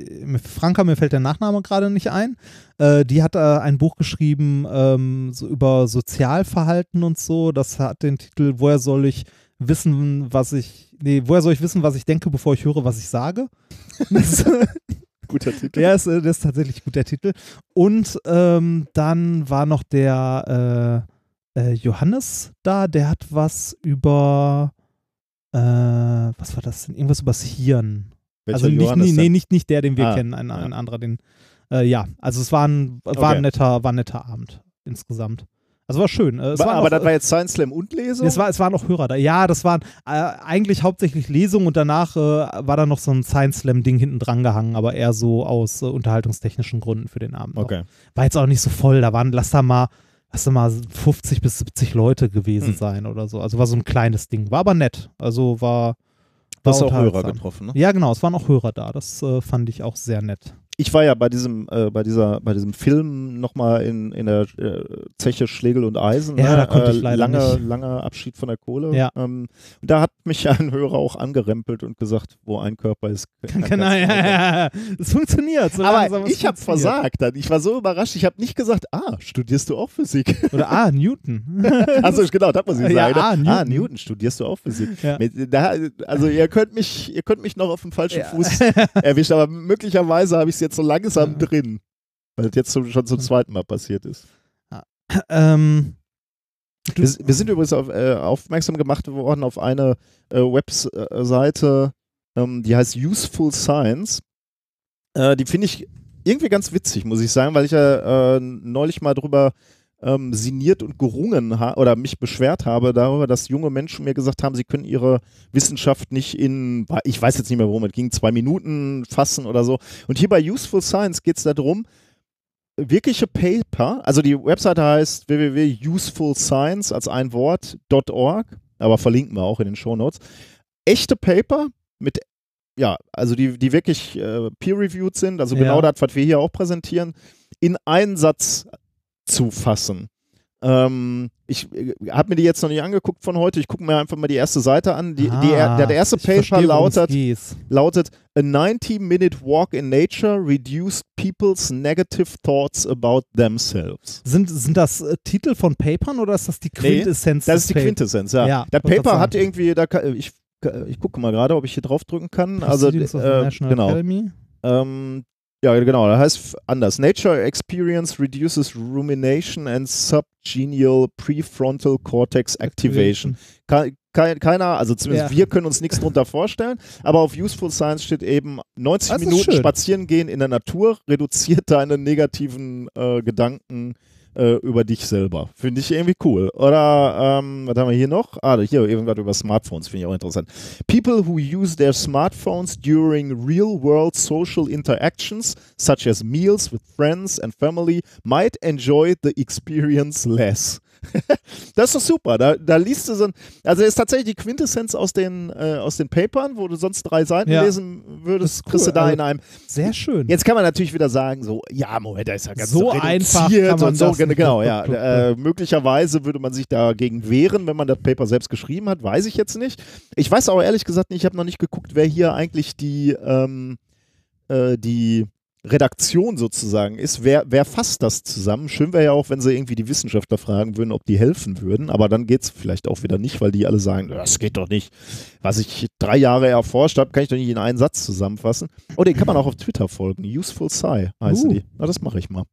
Franka, mir fällt der Nachname gerade nicht ein. Äh, die hat äh, ein Buch geschrieben ähm, so über Sozialverhalten und so. Das hat den Titel Woher soll ich wissen, was ich. Nee, woher soll ich wissen, was ich denke, bevor ich höre, was ich sage? Guter Titel. ja, ist, äh, das ist tatsächlich gut der Titel. Und ähm, dann war noch der äh, äh, Johannes da, der hat was über äh, was war das denn? Irgendwas übers Hirn. Welcher also nicht, nee, nee, nicht, nicht der, den wir Ah, kennen, ein, ja. ein anderer, den äh, ja, also es war ein, war Okay. ein netter, war ein netter Abend insgesamt. Also war schön. Äh, es aber noch, das war jetzt Science Slam und Lesung? es, war, es waren noch Hörer da. Ja, das waren äh, eigentlich hauptsächlich Lesungen und danach äh, war da noch so ein Science Slam-Ding hinten dran gehangen, aber eher so aus äh, unterhaltungstechnischen Gründen für den Abend. okay. War jetzt auch nicht so voll, da waren, lass da mal, lass da mal 50 bis 70 Leute gewesen Hm. sein oder so. Also war so ein kleines Ding. War aber nett. Also war. Du hast auch Hörer getroffen, ne? Ja, genau, es waren auch Hörer da. Das äh, fand ich auch sehr nett. Ich war ja bei diesem, äh, bei dieser, bei diesem Film nochmal in, in der äh, Zeche Schlegel und Eisen. Ja, ne? da konnte ich äh, leider lange, nicht. Langer Abschied von der Kohle. Ja. Ähm, und da hat mich ein Hörer auch angerempelt und gesagt, wo ein Körper ist. kein Genau, ja, ja, ja. Es funktioniert. So langsam, Aber es ich habe versagt dann. Ich war so überrascht. Ich habe nicht gesagt, ah, studierst du auch Physik? Oder ah, Newton. also genau, das muss ich Ja, sagen. ah, ne? Newton. Ah, Newton, studierst du auch Physik? Ja. Da, also ihr könnt mich, ihr könnt mich noch auf dem falschen Ja. Fuß erwischen, aber möglicherweise habe ich es jetzt so langsam Ja. drin. Weil es jetzt so, schon zum zweiten Mal passiert ist. ähm, du, Wir, wir sind übrigens auf, äh, aufmerksam gemacht worden auf eine äh, Webseite, ähm, die heißt Useful Science. Äh, die finde ich irgendwie ganz witzig, muss ich sagen, weil ich ja äh, neulich mal drüber ähm, sinniert und gerungen habe oder mich beschwert habe darüber, dass junge Menschen mir gesagt haben, sie können ihre Wissenschaft nicht in, ich weiß jetzt nicht mehr, worum es ging, zwei Minuten fassen oder so. Und hier bei Useful Science geht es darum, wirkliche Paper, also die Webseite heißt www.usefulscience als ein Wort.org, aber verlinken wir auch in den Shownotes. Echte Paper mit, ja, also die, die wirklich äh, peer-reviewed sind, also Ja. genau das, was wir hier auch präsentieren, in einen Satz zu fassen. Ähm, ich äh, habe mir die jetzt noch nicht angeguckt von heute. Ich gucke mir einfach mal die erste Seite an. Die, die, ah, der, der erste Paper lautet, lautet A 90-minute walk in nature reduced people's negative thoughts about themselves. Sind, sind das äh, Titel von Papern oder ist das die Nee, Quintessenz Das des ist die? Quintessenz, ja. Ja, das Paper hat irgendwie, da kann, ich, ich gucke mal gerade, ob ich hier draufdrücken kann. Also, Proceedings the äh, National genau. Academy. Ähm, ja, genau, das heißt anders. Nature experience reduces rumination and subgenial prefrontal cortex activation. Ke kei- keiner, also zumindest Ja. wir können uns nichts drunter vorstellen, aber auf Useful Science steht eben 90 Das Minuten spazieren gehen in der Natur reduziert deine negativen äh, Gedanken äh, über dich selber. Finde ich irgendwie cool. Oder ähm, was haben wir hier noch? Ah, hier irgendwas über Smartphones, finde ich auch interessant. People who use their smartphones during real-world social interactions, such as meals with friends and family, might enjoy the experience less. das ist doch super. Da, da liest du so ein, also ist tatsächlich die Quintessenz aus den, äh, aus den Papern, wo du sonst drei Seiten Ja. lesen würdest, cool. kriegst du da Also, in einem. Sehr schön. Jetzt kann man natürlich wieder sagen, so, ja, Moment, da ist ja ganz So einfach kann man und so, das genau, ja. Äh, möglicherweise würde man sich dagegen wehren, wenn man das Paper selbst geschrieben hat, weiß ich jetzt nicht. Ich weiß auch ehrlich gesagt nicht, ich habe noch nicht geguckt, wer hier eigentlich die, ähm, äh, die Redaktion sozusagen ist. Wer, wer fasst das zusammen? Schön wäre ja auch, wenn sie irgendwie die Wissenschaftler fragen würden, ob die helfen würden, aber dann geht es vielleicht auch wieder nicht, weil die alle sagen, das geht doch nicht. Was ich drei Jahre erforscht habe, kann ich doch nicht in einen Satz zusammenfassen. Oh, den kann man auch auf Twitter folgen. Useful Sci heißen Uh. die. Na, das mache ich mal.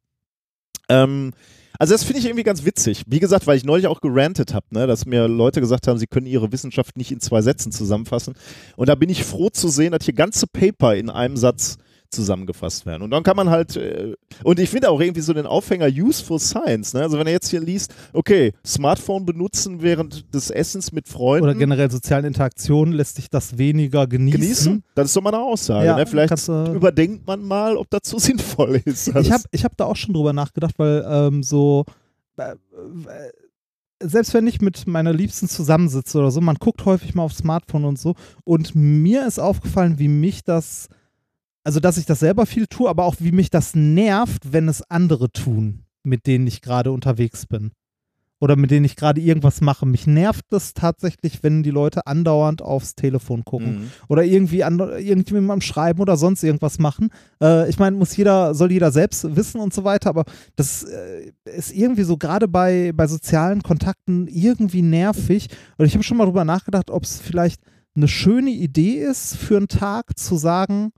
Ähm, also das finde ich irgendwie ganz witzig. Wie gesagt, weil ich neulich auch gerantet habe, ne, dass mir Leute gesagt haben, sie können ihre Wissenschaft nicht in zwei Sätzen zusammenfassen. Und da bin ich froh zu sehen, dass hier ganze Paper in einem Satz zusammengefasst werden. Und dann kann man halt, äh, und ich finde auch irgendwie so den Aufhänger Useful Science. Ne? Also wenn er jetzt hier liest, okay, Smartphone benutzen während des Essens mit Freunden. Oder generell sozialen Interaktionen lässt sich das weniger genießen. genießen, das ist doch mal eine Aussage. Ja, ne? Vielleicht kannst du- überdenkt man mal, ob das so sinnvoll ist. Ich habe ich hab da auch schon drüber nachgedacht, weil ähm, so, äh, äh, selbst wenn ich mit meiner Liebsten zusammensitze oder so, man guckt häufig mal aufs Smartphone und so. Und mir ist aufgefallen, wie mich das, also dass ich das selber viel tue, aber auch wie mich das nervt, wenn es andere tun, mit denen ich gerade unterwegs bin. Oder mit denen ich gerade irgendwas mache. Mich nervt es tatsächlich, wenn die Leute andauernd aufs Telefon gucken Mhm. oder irgendwie an irgendwie am Schreiben oder sonst irgendwas machen. Äh, ich meine, muss jeder, soll jeder selbst wissen und so weiter, aber das äh, ist irgendwie so gerade bei, bei sozialen Kontakten irgendwie nervig. Und ich habe schon mal drüber nachgedacht, ob es vielleicht eine schöne Idee ist, für einen Tag zu sagen,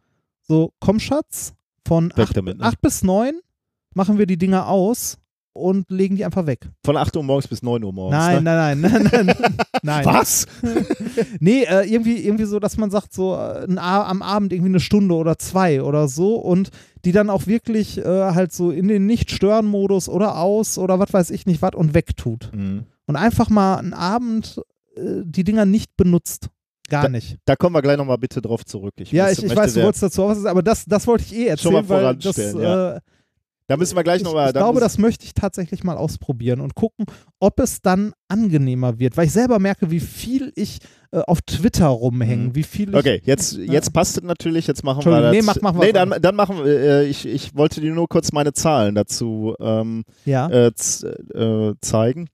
so, komm Schatz, von Weg 8 damit, ne? bis 9 machen wir die Dinger aus und legen die einfach weg. Von 8 Uhr morgens bis 9 Uhr morgens. Nein, ne? nein, nein, nein, nein, nein. Was? Nee, äh, irgendwie, irgendwie so, dass man sagt, so äh, am Abend irgendwie eine Stunde oder zwei oder so und die dann auch wirklich äh, halt so in den Nicht-Stören-Modus oder aus oder was weiß ich nicht was und wegtut. Mhm. Und einfach mal einen Abend äh, die Dinger nicht benutzt. Gar nicht. Da kommen wir gleich nochmal bitte drauf zurück. Ich Ja, muss- ich, ich weiß, du wolltest dazu auch was sagen, aber das, das wollte ich eh Schon mal erzählen, weil das, voranstellen, ja. äh, Da müssen wir gleich ich, nochmal. ich glaube, das möchte ich tatsächlich mal ausprobieren und gucken, ob es dann angenehmer wird, weil ich selber merke, wie viel ich äh, auf Twitter rumhänge, Mhm. wie viel ich Okay, jetzt, jetzt passt es natürlich. Jetzt machen wir das. nee, mach- machen wir nee, dann, dann machen wir. Äh, ich, ich wollte dir nur kurz meine Zahlen dazu ähm, ja. äh, z- äh, zeigen.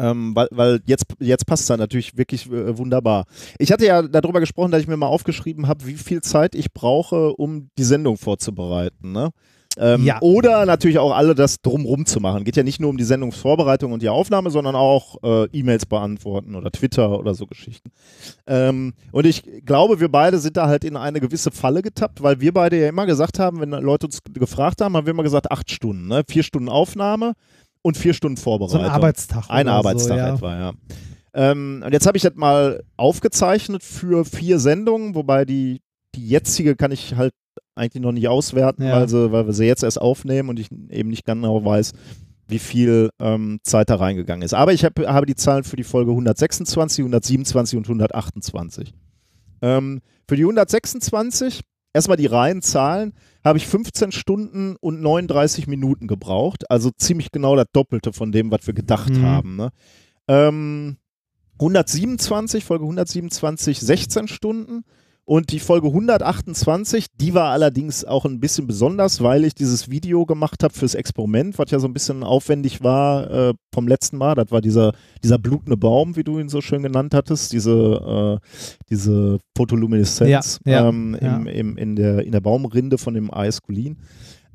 Ähm, weil, weil jetzt, jetzt passt es dann natürlich wirklich äh, wunderbar. Ich hatte ja darüber gesprochen, dass ich mir mal aufgeschrieben habe, wie viel Zeit ich brauche, um die Sendung vorzubereiten. Ne? Ähm, Ja. Oder natürlich auch alle das drumrum zu machen. Geht ja nicht nur um die Sendungsvorbereitung und die Aufnahme, sondern auch äh, E-Mails beantworten oder Twitter oder so Geschichten. Ähm, und ich glaube, wir beide sind da halt in eine gewisse Falle getappt, weil wir beide ja immer gesagt haben, wenn Leute uns gefragt haben, haben wir immer gesagt, acht Stunden, ne? Vier Stunden Aufnahme und vier Stunden So Vorbereitung. ein Arbeitstag. Ein Arbeitstag so, ja. etwa, ja. Ähm, und jetzt habe ich das mal aufgezeichnet für vier Sendungen, wobei die, die jetzige kann ich halt eigentlich noch nicht auswerten, Ja. weil, sie, weil wir sie jetzt erst aufnehmen und ich eben nicht genau weiß, wie viel ähm, Zeit da reingegangen ist. Aber ich hab, habe die Zahlen für die Folge 126, 127 und 128. Ähm, für die 126, erstmal die reinen Zahlen, habe ich 15 Stunden und 39 Minuten gebraucht. Also ziemlich genau das Doppelte von dem, was wir gedacht Mhm. haben. Ne? Ähm, 127, Folge 127, 16 Stunden. Und die Folge 128, die war allerdings auch ein bisschen besonders, weil ich dieses Video gemacht habe fürs Experiment, was ja so ein bisschen aufwendig war äh, vom letzten Mal. Das war dieser, dieser blutende Baum, wie du ihn so schön genannt hattest, diese, äh, diese Photolumineszenz Ja, ja, ähm, ja. Im, im, in, der, in der Baumrinde von dem Aeskulin.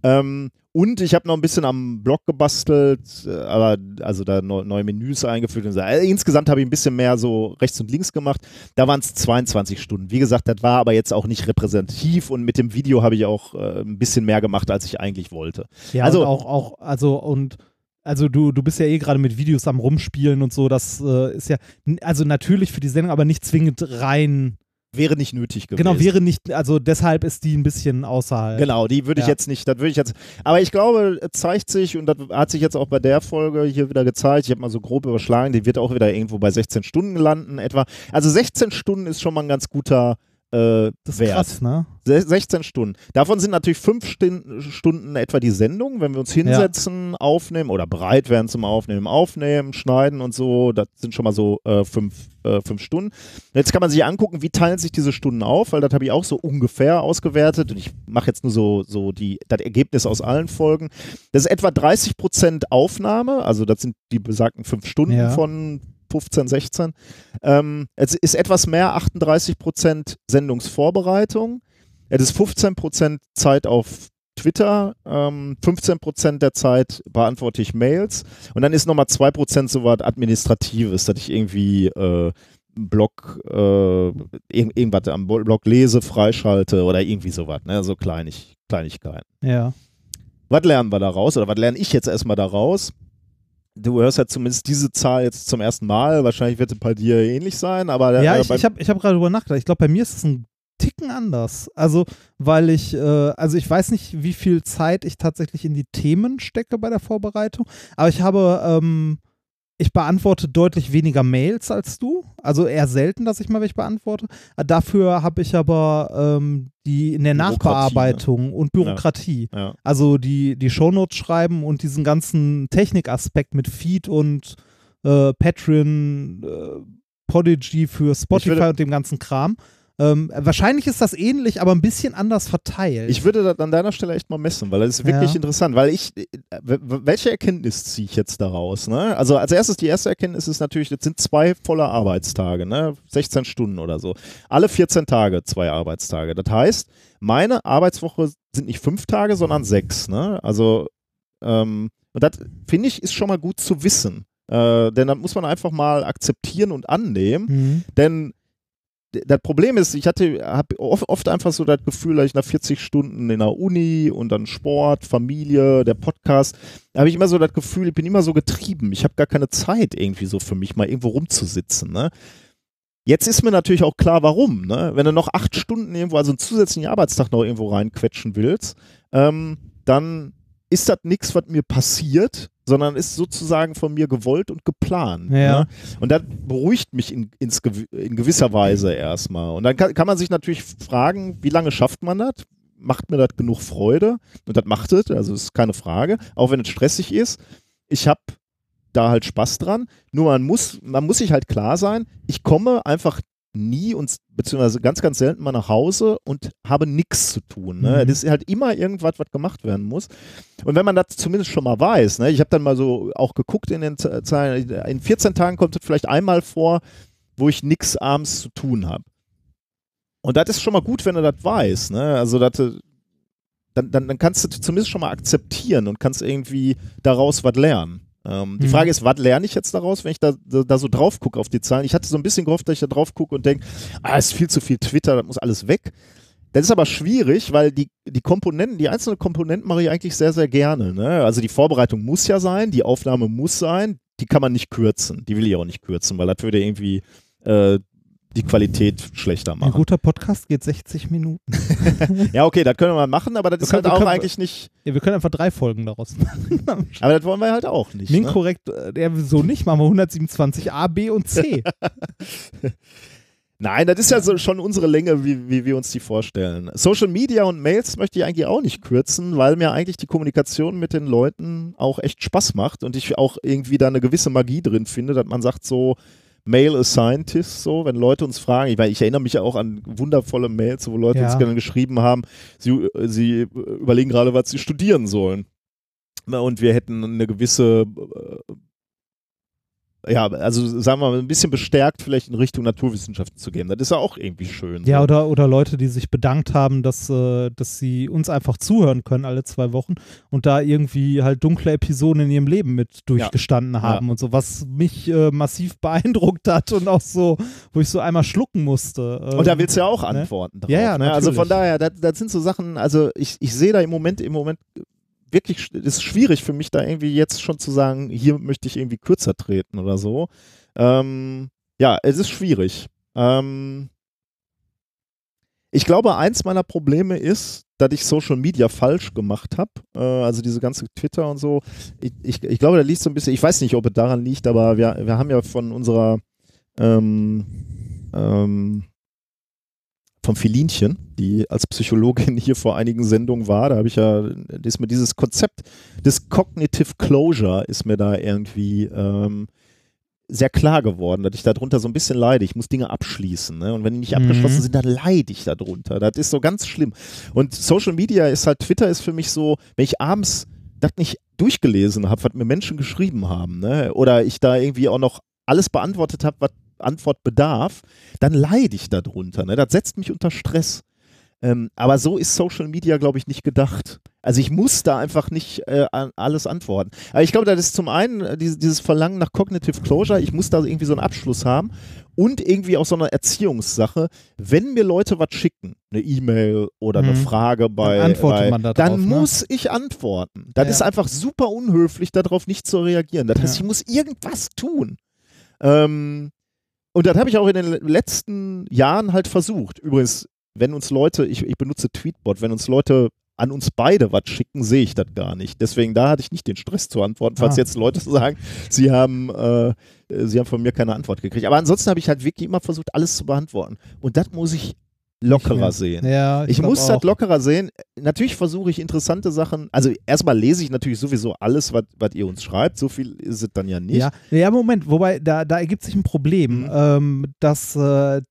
Ähm, und ich habe noch ein bisschen am Blog gebastelt, äh, aber also da neu, neue Menüs eingefügt und so. Also insgesamt habe ich ein bisschen mehr so rechts und links gemacht. Da waren es 22 Stunden. Wie gesagt, das war aber jetzt auch nicht repräsentativ und mit dem Video habe ich auch äh, ein bisschen mehr gemacht, als ich eigentlich wollte. Ja, Also- auch, auch, also und also du, du bist ja eh gerade mit Videos am Rumspielen und so, das äh, ist ja, also natürlich für die Sendung, aber nicht zwingend rein. Wäre nicht nötig gewesen. Genau, wäre nicht, also deshalb ist die ein bisschen außerhalb. Genau, die würde ich Ja. jetzt nicht, das würde ich jetzt, aber ich glaube, zeigt sich und das hat sich jetzt auch bei der Folge hier wieder gezeigt, ich habe mal so grob überschlagen, die wird auch wieder irgendwo bei 16 Stunden landen etwa. Also 16 Stunden ist schon mal ein ganz guter äh, Das ist wert. krass, ne? Se- 16 Stunden. Davon sind natürlich fünf Stin- Stunden etwa die Sendung, wenn wir uns hinsetzen, aufnehmen oder bereit werden zum Aufnehmen, aufnehmen, schneiden und so. Das sind schon mal so äh, fünf, äh, fünf Stunden. Jetzt kann man sich angucken, wie teilen sich diese Stunden auf, weil das habe ich auch so ungefähr ausgewertet und ich mache jetzt nur so, so die, das Ergebnis aus allen Folgen. Das ist etwa 30 Prozent Aufnahme, also das sind die besagten fünf Stunden Ja. von 15, 16. Ähm, es ist etwas mehr, 38 Prozent Sendungsvorbereitung. Es ist 15 Prozent Zeit auf Twitter, ähm, 15 Prozent der Zeit beantworte ich Mails und dann ist nochmal 2 Prozent so was Administratives, dass ich irgendwie äh, Blog, äh, irg irgendwas am Blog lese, freischalte oder irgendwie sowas, ne? so Kleinig Kleinigkeiten. Ja. Was lernen wir daraus oder was lerne ich jetzt erstmal daraus? Du hörst ja zumindest diese Zahl jetzt zum ersten Mal. Wahrscheinlich wird es bei dir ähnlich sein, aber Ja, äh, ich, ich habe ich hab gerade drüber nachgedacht. Ich glaube, bei mir ist es ein Ticken anders. Also, weil ich, äh, also ich weiß nicht, wie viel Zeit ich tatsächlich in die Themen stecke bei der Vorbereitung, aber ich habe, ähm, ich beantworte deutlich weniger Mails als du. Also eher selten, dass ich mal welche beantworte. Dafür habe ich aber ähm, die in der Bürokratie, Nachbearbeitung und Bürokratie. ja. Also die, die Shownotes schreiben und diesen ganzen Technikaspekt mit Feed und äh, Patreon, äh, Podigy für Spotify würde- und dem ganzen Kram. Ähm, wahrscheinlich ist das ähnlich, aber ein bisschen anders verteilt. Ich würde das an deiner Stelle echt mal messen, weil das ist wirklich Ja. interessant, weil ich, äh, welche Erkenntnis ziehe ich jetzt daraus? Ne? Also als erstes, die erste Erkenntnis ist natürlich, das sind zwei volle Arbeitstage, ne? 16 Stunden oder so. Alle 14 Tage zwei Arbeitstage. Das heißt, meine Arbeitswoche sind nicht fünf Tage, sondern sechs. Ne? Also, ähm, und das finde ich ist schon mal gut zu wissen. Äh, denn dann muss man einfach mal akzeptieren und annehmen. Mhm. Denn das Problem ist, ich hatte habe oft, einfach so das Gefühl, dass ich nach 40 Stunden in der Uni und dann Sport, Familie, der Podcast, da habe ich immer so das Gefühl, ich bin immer so getrieben. Ich habe gar keine Zeit irgendwie so für mich mal irgendwo rumzusitzen. Ne? Jetzt ist mir natürlich auch klar, warum. Ne? Wenn du noch acht Stunden irgendwo, also einen zusätzlichen Arbeitstag noch irgendwo reinquetschen willst, ähm, dann ist das nichts, was mir passiert, sondern ist sozusagen von mir gewollt und geplant. Ja. Ne? Und das beruhigt mich in, ins, in gewisser Weise erstmal. Und dann kann, kann man sich natürlich fragen, wie lange schafft man das? Macht mir das genug Freude? Und das macht es, also ist keine Frage, auch wenn es stressig ist. Ich habe da halt Spaß dran. Nur man muss, man muss sich halt klar sein, ich komme einfach nie und beziehungsweise ganz, ganz selten mal nach Hause und habe nichts zu tun. Ne? Mhm. Das ist halt immer irgendwas, was gemacht werden muss. Und wenn man das zumindest schon mal weiß, ne? ich habe dann mal so auch geguckt in den Zahlen, in 14 Tagen kommt es vielleicht einmal vor, wo ich nichts abends zu tun habe. Und das ist schon mal gut, wenn du das weißt. Ne? Also, dass du, dann, dann, dann kannst du zumindest schon mal akzeptieren und kannst irgendwie daraus was lernen. Ähm, Die Mhm. Frage ist, was lerne ich jetzt daraus, wenn ich da, da, da so drauf gucke auf die Zahlen? Ich hatte so ein bisschen gehofft, dass ich da drauf gucke und denke, ah, ist viel zu viel Twitter, das muss alles weg. Das ist aber schwierig, weil die, die Komponenten, die einzelnen Komponenten mache ich eigentlich sehr, sehr gerne. Ne? Also die Vorbereitung muss ja sein, die Aufnahme muss sein, die kann man nicht kürzen. Die will ich auch nicht kürzen, weil das würde irgendwie äh, die Qualität schlechter Ein machen. guter Podcast geht 60 Minuten. Ja, okay, das können wir mal machen, aber das Wir ist halt können- wir auch können- eigentlich nicht, Ja, wir können einfach drei Folgen daraus machen. aber das wollen wir halt auch nicht. Ne? Minkorrekt, äh, der so nicht, machen wir 127 A, B und C. Nein, das ist ja so schon unsere Länge, wie, wie wir uns die vorstellen. Social Media und Mails möchte ich eigentlich auch nicht kürzen, weil mir eigentlich die Kommunikation mit den Leuten auch echt Spaß macht und ich auch irgendwie da eine gewisse Magie drin finde, dass man sagt so, Mail a Scientist, so, wenn Leute uns fragen, ich, meine, ich erinnere mich ja auch an wundervolle Mails, wo Leute Ja. uns gerne geschrieben haben, sie, sie überlegen gerade, was sie studieren sollen. Und wir hätten eine gewisse äh, ja, also sagen wir mal, ein bisschen bestärkt vielleicht in Richtung Naturwissenschaften zu gehen. Das ist ja auch irgendwie schön. Ja, so. oder, oder Leute, die sich bedankt haben, dass, äh, dass sie uns einfach zuhören können alle zwei Wochen und da irgendwie halt dunkle Episoden in ihrem Leben mit durchgestanden haben und so, was mich äh, massiv beeindruckt hat und auch so, wo ich so einmal schlucken musste. Ähm, Und da willst du ja auch ne? Antworten drauf. Ja, ja, ne? Also von daher, das, das sind so Sachen, also ich, ich sehe da im Moment, im Moment wirklich, ist schwierig für mich da irgendwie jetzt schon zu sagen, hier möchte ich irgendwie kürzer treten oder so. Ähm, ja, es ist schwierig. Ähm, ich glaube, eins meiner Probleme ist, dass ich Social Media falsch gemacht habe. Äh, also diese ganze Twitter und so. Ich, ich, ich glaube, da liegt so ein bisschen, ich weiß nicht, ob es daran liegt, aber wir, wir haben ja von unserer ähm, ähm, vom Filinchen, die als Psychologin hier vor einigen Sendungen war. Da habe ich ja, ist mir dieses Konzept des Cognitive Closure ist mir da irgendwie ähm, sehr klar geworden, dass ich darunter so ein bisschen leide. Ich muss Dinge abschließen. Ne? Und wenn die nicht Mhm. abgeschlossen sind, dann leide ich darunter. Das ist so ganz schlimm. Und Social Media ist halt, Twitter ist für mich so, wenn ich abends das nicht durchgelesen habe, was mir Menschen geschrieben haben, ne? oder ich da irgendwie auch noch alles beantwortet habe, was Antwort bedarf, dann leide ich darunter. Ne? Das setzt mich unter Stress. Ähm, aber so ist Social Media, glaube ich, nicht gedacht. Also ich muss da einfach nicht äh, alles antworten. Aber ich glaube, das ist zum einen äh, dieses, Verlangen nach Cognitive Closure, ich muss da irgendwie so einen Abschluss haben und irgendwie auch so eine Erziehungssache. Wenn mir Leute was schicken, eine E-Mail oder eine Mhm. Frage bei, antwortet bei man da dann drauf, ne? muss ich antworten. Das Ja. ist einfach super unhöflich, darauf nicht zu reagieren. Das heißt, Ja. ich muss irgendwas tun. Ähm, und das habe ich auch in den letzten Jahren halt versucht. Übrigens, wenn uns Leute, ich, ich benutze Tweetbot, wenn uns Leute an uns beide was schicken, sehe ich das gar nicht. Deswegen da hatte ich nicht den Stress zu antworten, falls Ah. jetzt Leute sagen, sie haben, äh, sie haben von mir keine Antwort gekriegt. Aber ansonsten habe ich halt wirklich immer versucht, alles zu beantworten. Und das muss ich lockerer sehen. Ja, Ich glaub muss das lockerer sehen. Natürlich versuche ich interessante Sachen. Also erstmal lese ich natürlich sowieso alles, was was ihr uns schreibt. So viel ist es dann ja nicht. Ja, ja, Moment, wobei da, da ergibt sich ein Problem, Mhm. ähm, dass äh,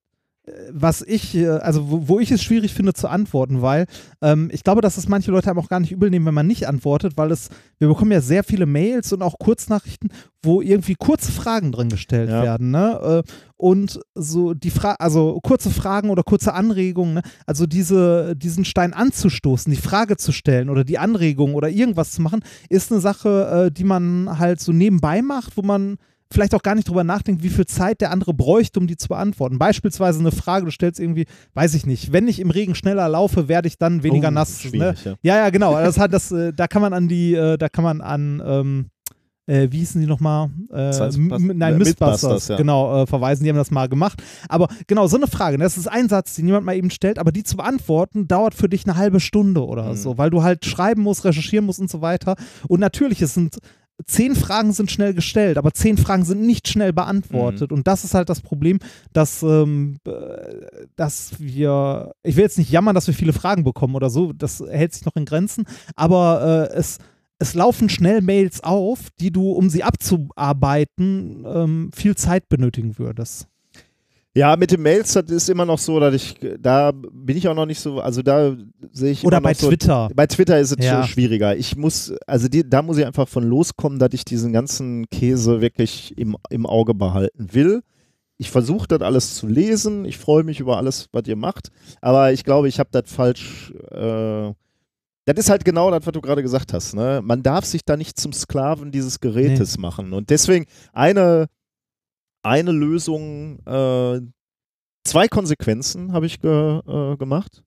was ich, äh, also wo, wo ich es schwierig finde zu antworten, weil ähm, ich glaube, dass es manche Leute einem auch gar nicht übel nehmen, wenn man nicht antwortet, weil es, wir bekommen ja sehr viele Mails und auch Kurznachrichten, wo irgendwie kurze Fragen drin gestellt Ja. werden, ne? Äh, und so die Frage, also kurze Fragen oder kurze Anregungen, ne? also diese, diesen Stein anzustoßen, die Frage zu stellen oder die Anregung oder irgendwas zu machen, ist eine Sache, äh, die man halt so nebenbei macht, wo man vielleicht auch gar nicht drüber nachdenkt, wie viel Zeit der andere bräuchte, um die zu beantworten. Beispielsweise eine Frage, du stellst irgendwie, weiß ich nicht, wenn ich im Regen schneller laufe, werde ich dann weniger Oh, nass. Ne? ja. Ja, ja, genau. Das hat das, äh, da kann man an die, äh, da kann man an, ähm, äh, wie hießen die nochmal? Äh, nein, äh, Mythbusters, Mythbusters, ja. genau, äh, verweisen, die haben das mal gemacht. Aber genau, so eine Frage, das ist ein Satz, den jemand mal eben stellt, aber die zu beantworten, dauert für dich eine halbe Stunde oder Mhm. so, weil du halt schreiben musst, recherchieren musst und so weiter. Und natürlich, es sind zehn Fragen sind schnell gestellt, aber zehn Fragen sind nicht schnell beantwortet. Und das ist halt das Problem, dass, ähm, äh, dass wir, ich will jetzt nicht jammern, dass wir viele Fragen bekommen oder so, das hält sich noch in Grenzen, aber äh, es, es laufen schnell Mails auf, die du, um sie abzuarbeiten, ähm, viel Zeit benötigen würdest. Ja, mit den Mails, das ist immer noch so, dass ich, da bin ich auch noch nicht so, also da sehe ich Oder bei so, Twitter. Bei Twitter ist es Ja. schon schwieriger. Ich muss, also die, da muss ich einfach von loskommen, dass ich diesen ganzen Käse wirklich im, im Auge behalten will. Ich versuche das alles zu lesen. Ich freue mich über alles, was ihr macht. Aber ich glaube, ich habe das falsch. Äh, das ist halt genau das, was du gerade gesagt hast. Ne? Man darf sich da nicht zum Sklaven dieses Gerätes machen. Und deswegen eine, eine Lösung, äh, zwei Konsequenzen habe ich ge, äh, gemacht.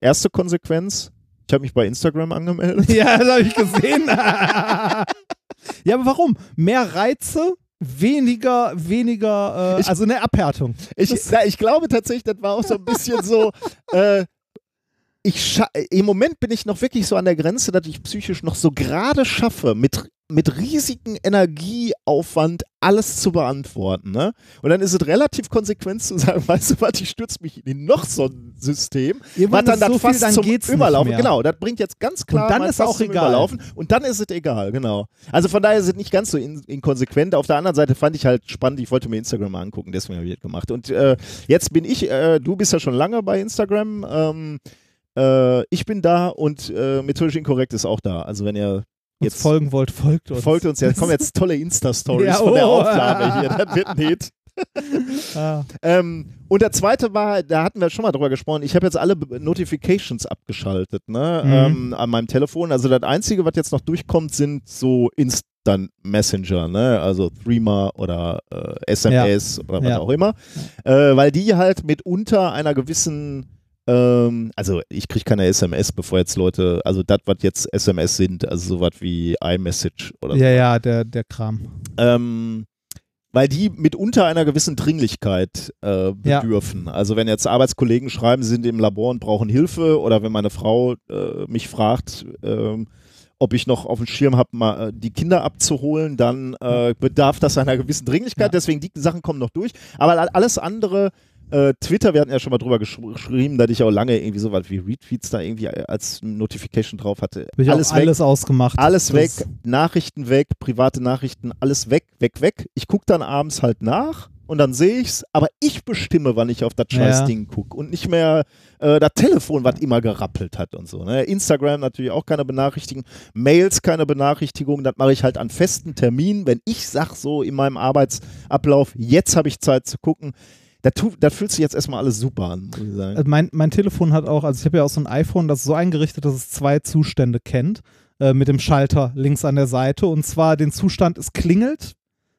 Erste Konsequenz, ich habe mich bei Instagram angemeldet. Ja, das habe ich gesehen. ja, aber warum? Mehr Reize, weniger, weniger, äh, Ich- also eine Abhärtung. Ich, na, ich glaube tatsächlich, das war auch so ein bisschen so. Äh, ich Im Moment bin ich noch wirklich so an der Grenze, dass ich psychisch noch so gerade schaffe, mit, mit riesigem Energieaufwand alles zu beantworten. Ne? Und dann ist es relativ konsequent zu sagen, weißt du was, ich stürze mich in noch so ein System, was dann das so viel, fast dann zum Überlaufen. Genau, das bringt jetzt ganz klar Und dann ist auch egal. Überlaufen. Und dann ist es egal, genau. Also von daher ist es nicht ganz so in, inkonsequent. Auf der anderen Seite fand ich halt spannend, ich wollte mir Instagram mal angucken, deswegen habe ich das gemacht. Und äh, jetzt bin ich, äh, du bist ja schon lange bei Instagram, ähm, äh, ich bin da und äh, methodisch inkorrekt ist auch da. Also wenn ihr Uns jetzt folgen wollt, folgt uns. folgt uns, jetzt kommen jetzt tolle Insta-Stories Ja, von der oh. Aufnahme hier, das wird nicht. Ah. Ähm, und der zweite war, da hatten wir schon mal drüber gesprochen, ich habe jetzt alle Notifications abgeschaltet ne, Mhm. ähm, an meinem Telefon. Also das Einzige, was jetzt noch durchkommt, sind so Instant Messenger, ne? also Threema oder äh, SMS oder was Ja. auch immer, äh, weil die halt mitunter einer gewissen ähm, also ich kriege keine SMS, bevor jetzt Leute, also das, was jetzt SMS sind, also sowas wie iMessage oder so. Ja, ja, der, der Kram. Ähm, weil die mitunter einer gewissen Dringlichkeit äh, Ja. bedürfen. Also wenn jetzt Arbeitskollegen schreiben, sie sind im Labor und brauchen Hilfe oder wenn meine Frau äh, mich fragt, ähm, ob ich noch auf dem Schirm habe, mal äh, die Kinder abzuholen, dann äh, bedarf das einer gewissen Dringlichkeit. Ja. Deswegen die Sachen kommen noch durch. Aber alles andere Äh, Twitter, wir hatten ja schon mal drüber gesch geschrieben, dass ich auch lange irgendwie so was wie Retweets da irgendwie als Notification drauf hatte. Ich alles weg. alles ausgemacht. Alles weg, Nachrichten weg, private Nachrichten, alles weg, weg, weg. Ich gucke dann abends halt nach und dann sehe ich's, aber ich bestimme, wann ich auf das scheiß Ja. Gucke und nicht mehr äh, das Telefon, was immer gerappelt hat und so. Ne? Instagram natürlich auch keine Benachrichtigung, Mails keine Benachrichtigung, das mache ich halt an festen Terminen, wenn ich sag so in meinem Arbeitsablauf, jetzt habe ich Zeit zu gucken. Das, tu- das fühlt sich jetzt erstmal alles super an, muss ich sagen. Äh, Mein, mein Telefon hat auch, also ich habe ja auch so ein iPhone, das ist so eingerichtet, dass es zwei Zustände kennt, äh, mit dem Schalter links an der Seite. Und zwar den Zustand, es klingelt,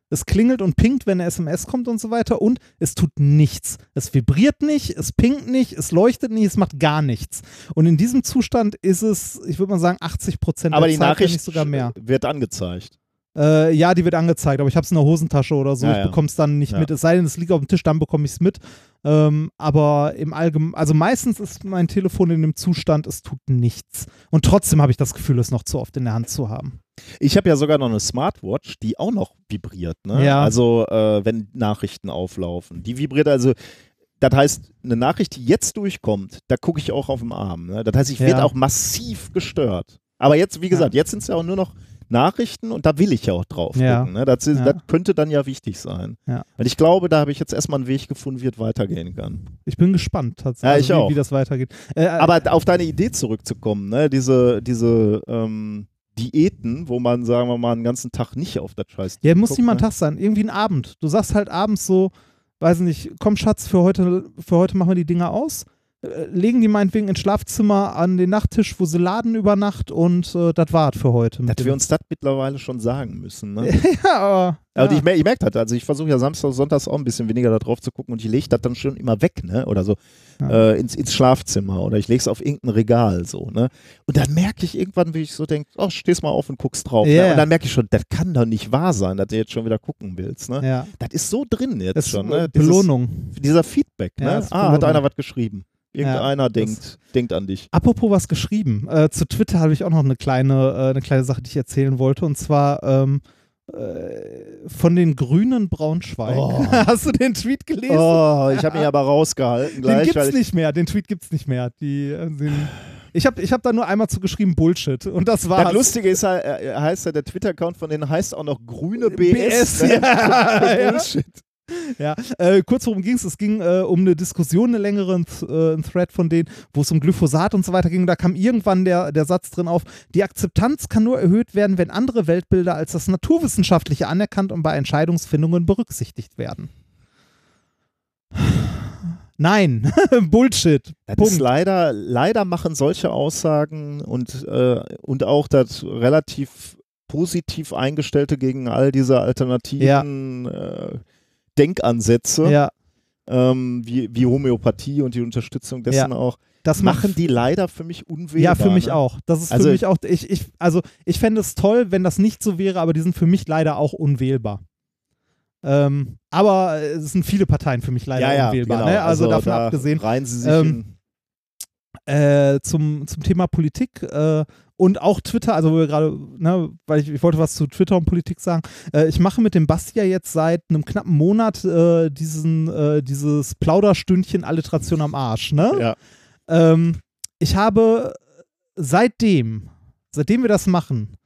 es klingelt und pinkt, wenn eine SMS kommt und so weiter. Und es tut nichts. Es vibriert nicht, es pinkt nicht, es leuchtet nicht, es macht gar nichts. Und in diesem Zustand ist es, ich würde mal sagen, 80 Prozent der Zeit, wenn Nachricht nicht sogar mehr. wird angezeigt. Äh, ja, die wird angezeigt, aber ich habe es in der Hosentasche oder so. Ja, ich ja. bekomme es dann nicht Ja. mit. Es sei denn, es liegt auf dem Tisch, dann bekomme ich es mit. Ähm, aber im Allgemeinen, also meistens ist mein Telefon in dem Zustand, es tut nichts. Und trotzdem habe ich das Gefühl, es noch zu oft in der Hand zu haben. Ich habe ja sogar noch eine Smartwatch, die auch noch vibriert. Ne? Ja. Also äh, wenn Nachrichten auflaufen. Die vibriert also. Das heißt, eine Nachricht, die jetzt durchkommt, da gucke ich auch auf dem Arm. Ne? Das heißt, ich Ja. werde auch massiv gestört. Aber jetzt, wie gesagt, jetzt sind es ja auch nur noch Nachrichten und da will ich ja auch drauf Ja. gucken. Ne? Das, Ja. das könnte dann ja wichtig sein. Ja. Und ich glaube, da habe ich jetzt erstmal einen Weg gefunden, wie es weitergehen kann. Ich bin gespannt, tatsächlich, Ja, ich wie, wie das weitergeht. Äh, Aber auf deine Idee zurückzukommen, ne? diese, diese ähm, Diäten, wo man, sagen wir mal, einen ganzen Tag nicht auf das Scheiß Ja, muss guckt, nicht mal ein ne? Tag sein, irgendwie ein Abend. Du sagst halt abends so, weiß nicht, komm Schatz, für heute, für heute machen wir die Dinger aus. Äh, Legen die meinetwegen ins Schlafzimmer an den Nachttisch, wo sie laden über Nacht und äh, das war's für heute. dem- wir uns das mittlerweile schon sagen müssen. Ne? ja, aber. Aber ja. ich, mer ich merke das, also ich versuche ja Samstag, Sonntags auch ein bisschen weniger da drauf zu gucken und ich lege das dann schon immer weg, ne? Oder so Ja. äh, ins, ins Schlafzimmer oder ich lege es auf irgendein Regal so, ne? Und dann merke ich irgendwann, wie ich so denke, oh, stehst mal auf und guckst drauf. Ja. Ne? Und dann merke ich schon, das kann doch nicht wahr sein, dass du jetzt schon wieder gucken willst, ne? ja. Das ist so drin jetzt Das schon, ne? Dieses- Belohnung. dieser Feedback, ne? ah, hat einer was geschrieben. Irgendeiner denkt, denkt an dich. Apropos was geschrieben. Äh, zu Twitter habe ich auch noch eine kleine, äh, eine kleine Sache, die ich erzählen wollte. Und zwar ähm, äh, von den Grünen Braunschweig. Oh. Hast du den Tweet gelesen? Oh, ich habe mich aber rausgehalten den gleich, weil gibt's ich, nicht mehr. Den Tweet gibt's nicht mehr. Die, äh, den, ich habe ich hab da nur einmal zu geschrieben Bullshit. Und das war's. Das Lustige ist, halt, äh, heißt ja, der Twitter-Account von denen heißt auch noch grüne BS. BS, ne? ja, ja. Bullshit. Ja, äh, kurz worum ging es? Es ging äh, um eine Diskussion, eine längere ein äh, Thread von denen, wo es um Glyphosat und so weiter ging. Da kam irgendwann der, der Satz drin auf, die Akzeptanz kann nur erhöht werden, wenn andere Weltbilder als das Naturwissenschaftliche anerkannt und bei Entscheidungsfindungen berücksichtigt werden. Nein, Bullshit. Das ist Punkt. leider, leider machen solche Aussagen und, äh, und auch das relativ positiv eingestellte gegen all diese alternativen äh, Denkansätze, Ja, ähm, wie, wie Homöopathie und die Unterstützung dessen auch, das machen die leider für mich unwählbar. Ja, für mich ne? auch. Das ist Also- für mich auch. Ich, ich, also ich fände es toll, wenn das nicht so wäre, aber die sind für mich leider auch unwählbar. Ähm, aber es sind viele Parteien für mich leider Ja, ja, unwählbar. genau. Ne? Also, davon da abgesehen. Reihen sie sich Ähm, Äh, zum, zum Thema Politik äh, und auch Twitter, also wo wir gerade, ne, weil ich, ich wollte was zu Twitter und Politik sagen. Äh, ich mache mit dem Basti ja jetzt seit einem knappen Monat äh, diesen, äh, dieses Plauderstündchen Alliteration am Arsch, ne? ja. Ähm, ich habe seitdem, seitdem wir das machen,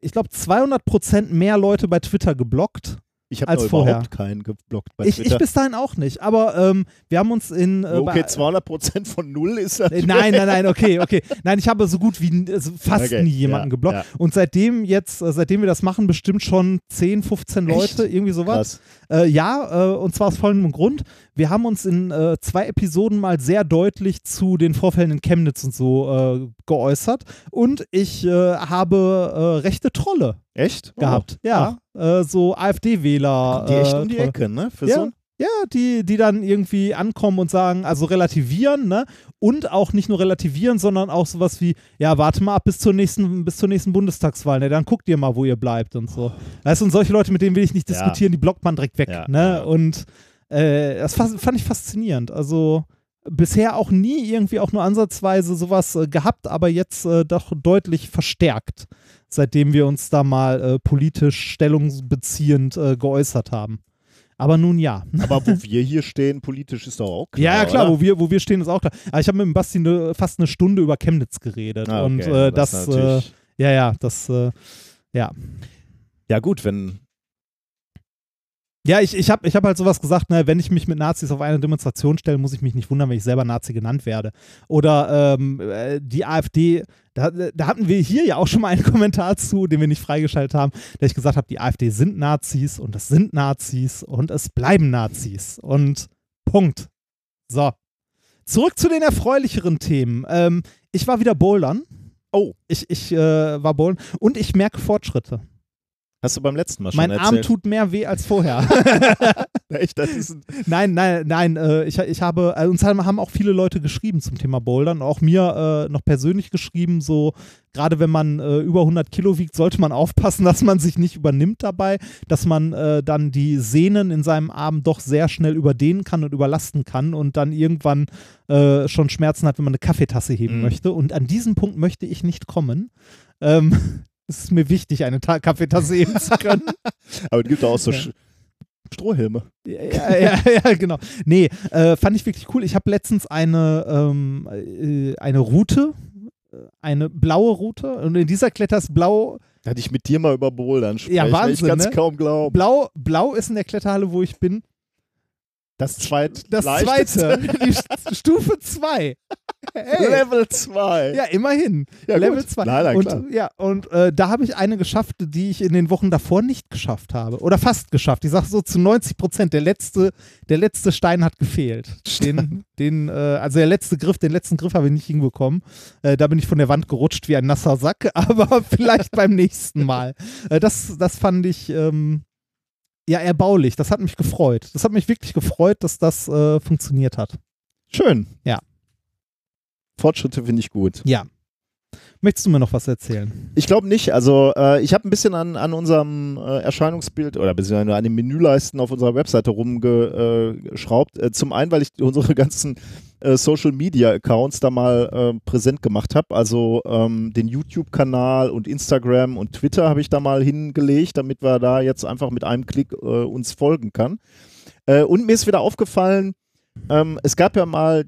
ich glaube 200% mehr Leute bei Twitter geblockt. Ich habe noch vorher. überhaupt keinen geblockt bei Ich, ich bis dahin auch nicht, aber ähm, wir haben uns in. Äh, okay, bei- 200% von null ist das. Äh, Nein, nein, nein, okay, okay. Nein, ich habe so gut wie also fast Okay, nie jemanden ja, geblockt. ja. Und seitdem jetzt, äh, seitdem wir das machen, bestimmt schon 10, 15 Echt? Leute, irgendwie sowas. Äh, ja, äh, und zwar aus folgendem Grund. Wir haben uns in äh, zwei Episoden mal sehr deutlich zu den Vorfällen in Chemnitz und so geäußert. Und ich habe rechte Trolle Echt? Oh. gehabt. Ja, Äh, so AfD-Wähler. Die echt äh, um die. Ecke, ne? Für Ja. so Ja, die, die dann irgendwie ankommen und sagen, also relativieren, ne? Und auch nicht nur relativieren, sondern auch sowas wie, ja, warte mal ab bis zur nächsten, bis zur nächsten Bundestagswahl, ne? Dann guckt ihr mal, wo ihr bleibt und so. Weißt du, und solche Leute, mit denen will ich nicht Ja. diskutieren, die blockt man direkt weg, Ja, ne? ja. Und äh, das fand ich faszinierend. Also bisher auch nie irgendwie auch nur ansatzweise sowas äh, gehabt, aber jetzt äh, doch deutlich verstärkt, seitdem wir uns da mal äh, politisch stellungsbeziehend äh, geäußert haben. Aber nun ja. Aber wo wir hier stehen, politisch ist doch auch klar. Ja, ja, klar, oder? wo wir, wo wir stehen, ist auch klar. Aber ich habe mit dem Basti ne, fast eine Stunde über Chemnitz geredet. Ah, okay. Und äh, das, ist äh, ja, ja, das, äh, ja. ja, gut, wenn. Ja, ich, ich habe ich hab halt sowas gesagt, ne, wenn ich mich mit Nazis auf eine Demonstration stelle, muss ich mich nicht wundern, wenn ich selber Nazi genannt werde. Oder ähm, äh, die AfD, da, da hatten wir hier ja auch schon mal einen Kommentar zu, den wir nicht freigeschaltet haben, der ich gesagt habe, die AfD sind Nazis und es sind Nazis und es bleiben Nazis. Und Punkt. So. Zurück zu den erfreulicheren Themen. Ähm, ich war wieder bouldern. Oh. Ich, ich äh, war bouldern und ich merke Fortschritte. Hast du beim letzten Mal schon Mein Arm erzählt? tut mehr weh als vorher. Echt, das ist ein Nein, nein, nein. Äh, ich, ich habe, äh, uns haben, haben auch viele Leute geschrieben zum Thema Bouldern, auch mir äh, noch persönlich geschrieben, so gerade wenn man äh, über 100 Kilo wiegt, sollte man aufpassen, dass man sich nicht übernimmt dabei, dass man äh, dann die Sehnen in seinem Arm doch sehr schnell überdehnen kann und überlasten kann und dann irgendwann äh, schon Schmerzen hat, wenn man eine Kaffeetasse heben Mhm. möchte. Und an diesen Punkt möchte ich nicht kommen. Ähm, es ist mir wichtig, eine Ta Kaffeetasse heben zu können. Aber es gibt auch so Ja. Strohhelme. Ja, ja, ja, genau. Nee, äh, fand ich wirklich cool. Ich habe letztens eine, ähm, äh, eine Route, äh, eine blaue Route und in dieser Kletter ist blau, Da hatte ich mit dir mal über Bouldern sprechen. Ja, Wahnsinn, Ich kann es ne? kaum glauben. blau, blau ist in der Kletterhalle, wo ich bin, Das zweit das zweite, die St- Stufe 2. Hey. Level 2. Ja, immerhin. Ja, Level gut. 2. Nein, nein, und, klar. Ja, und äh, da habe ich eine geschafft, die ich in den Wochen davor nicht geschafft habe. Oder fast geschafft. Ich sage so zu 90 Prozent. Der letzte, der letzte Stein hat gefehlt. Den, den, äh, also der letzte Griff, den letzten Griff habe ich nicht hinbekommen. Äh, da bin ich von der Wand gerutscht wie ein nasser Sack, aber vielleicht beim nächsten Mal. Äh, das, das fand ich. Ähm, ja, erbaulich. Das hat mich gefreut. Das hat mich wirklich gefreut, dass das äh, funktioniert hat. Schön. Ja. Fortschritte finde ich gut. Ja. Möchtest du mir noch was erzählen? Ich glaube nicht. Also äh, ich habe ein bisschen an, an unserem äh, Erscheinungsbild oder beziehungsweise an den Menüleisten auf unserer Webseite rumgeschraubt. Äh, zum einen, weil ich unsere ganzen äh, Social Media Accounts da mal äh, präsent gemacht habe. Also ähm, den YouTube-Kanal und Instagram und Twitter habe ich da mal hingelegt, damit wir da jetzt einfach mit einem Klick äh, uns folgen kann. Äh, und mir ist wieder aufgefallen, ähm, es gab ja mal äh,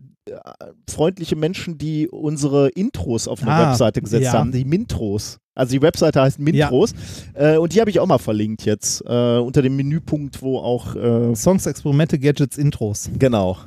freundliche Menschen, die unsere Intros auf eine Ah, Webseite gesetzt ja. haben, die Mintros. Also die Webseite heißt Mintros äh, und die habe ich auch mal verlinkt jetzt äh, unter dem Menüpunkt, wo auch äh, Songs, Experimente, Gadgets, Intros. genau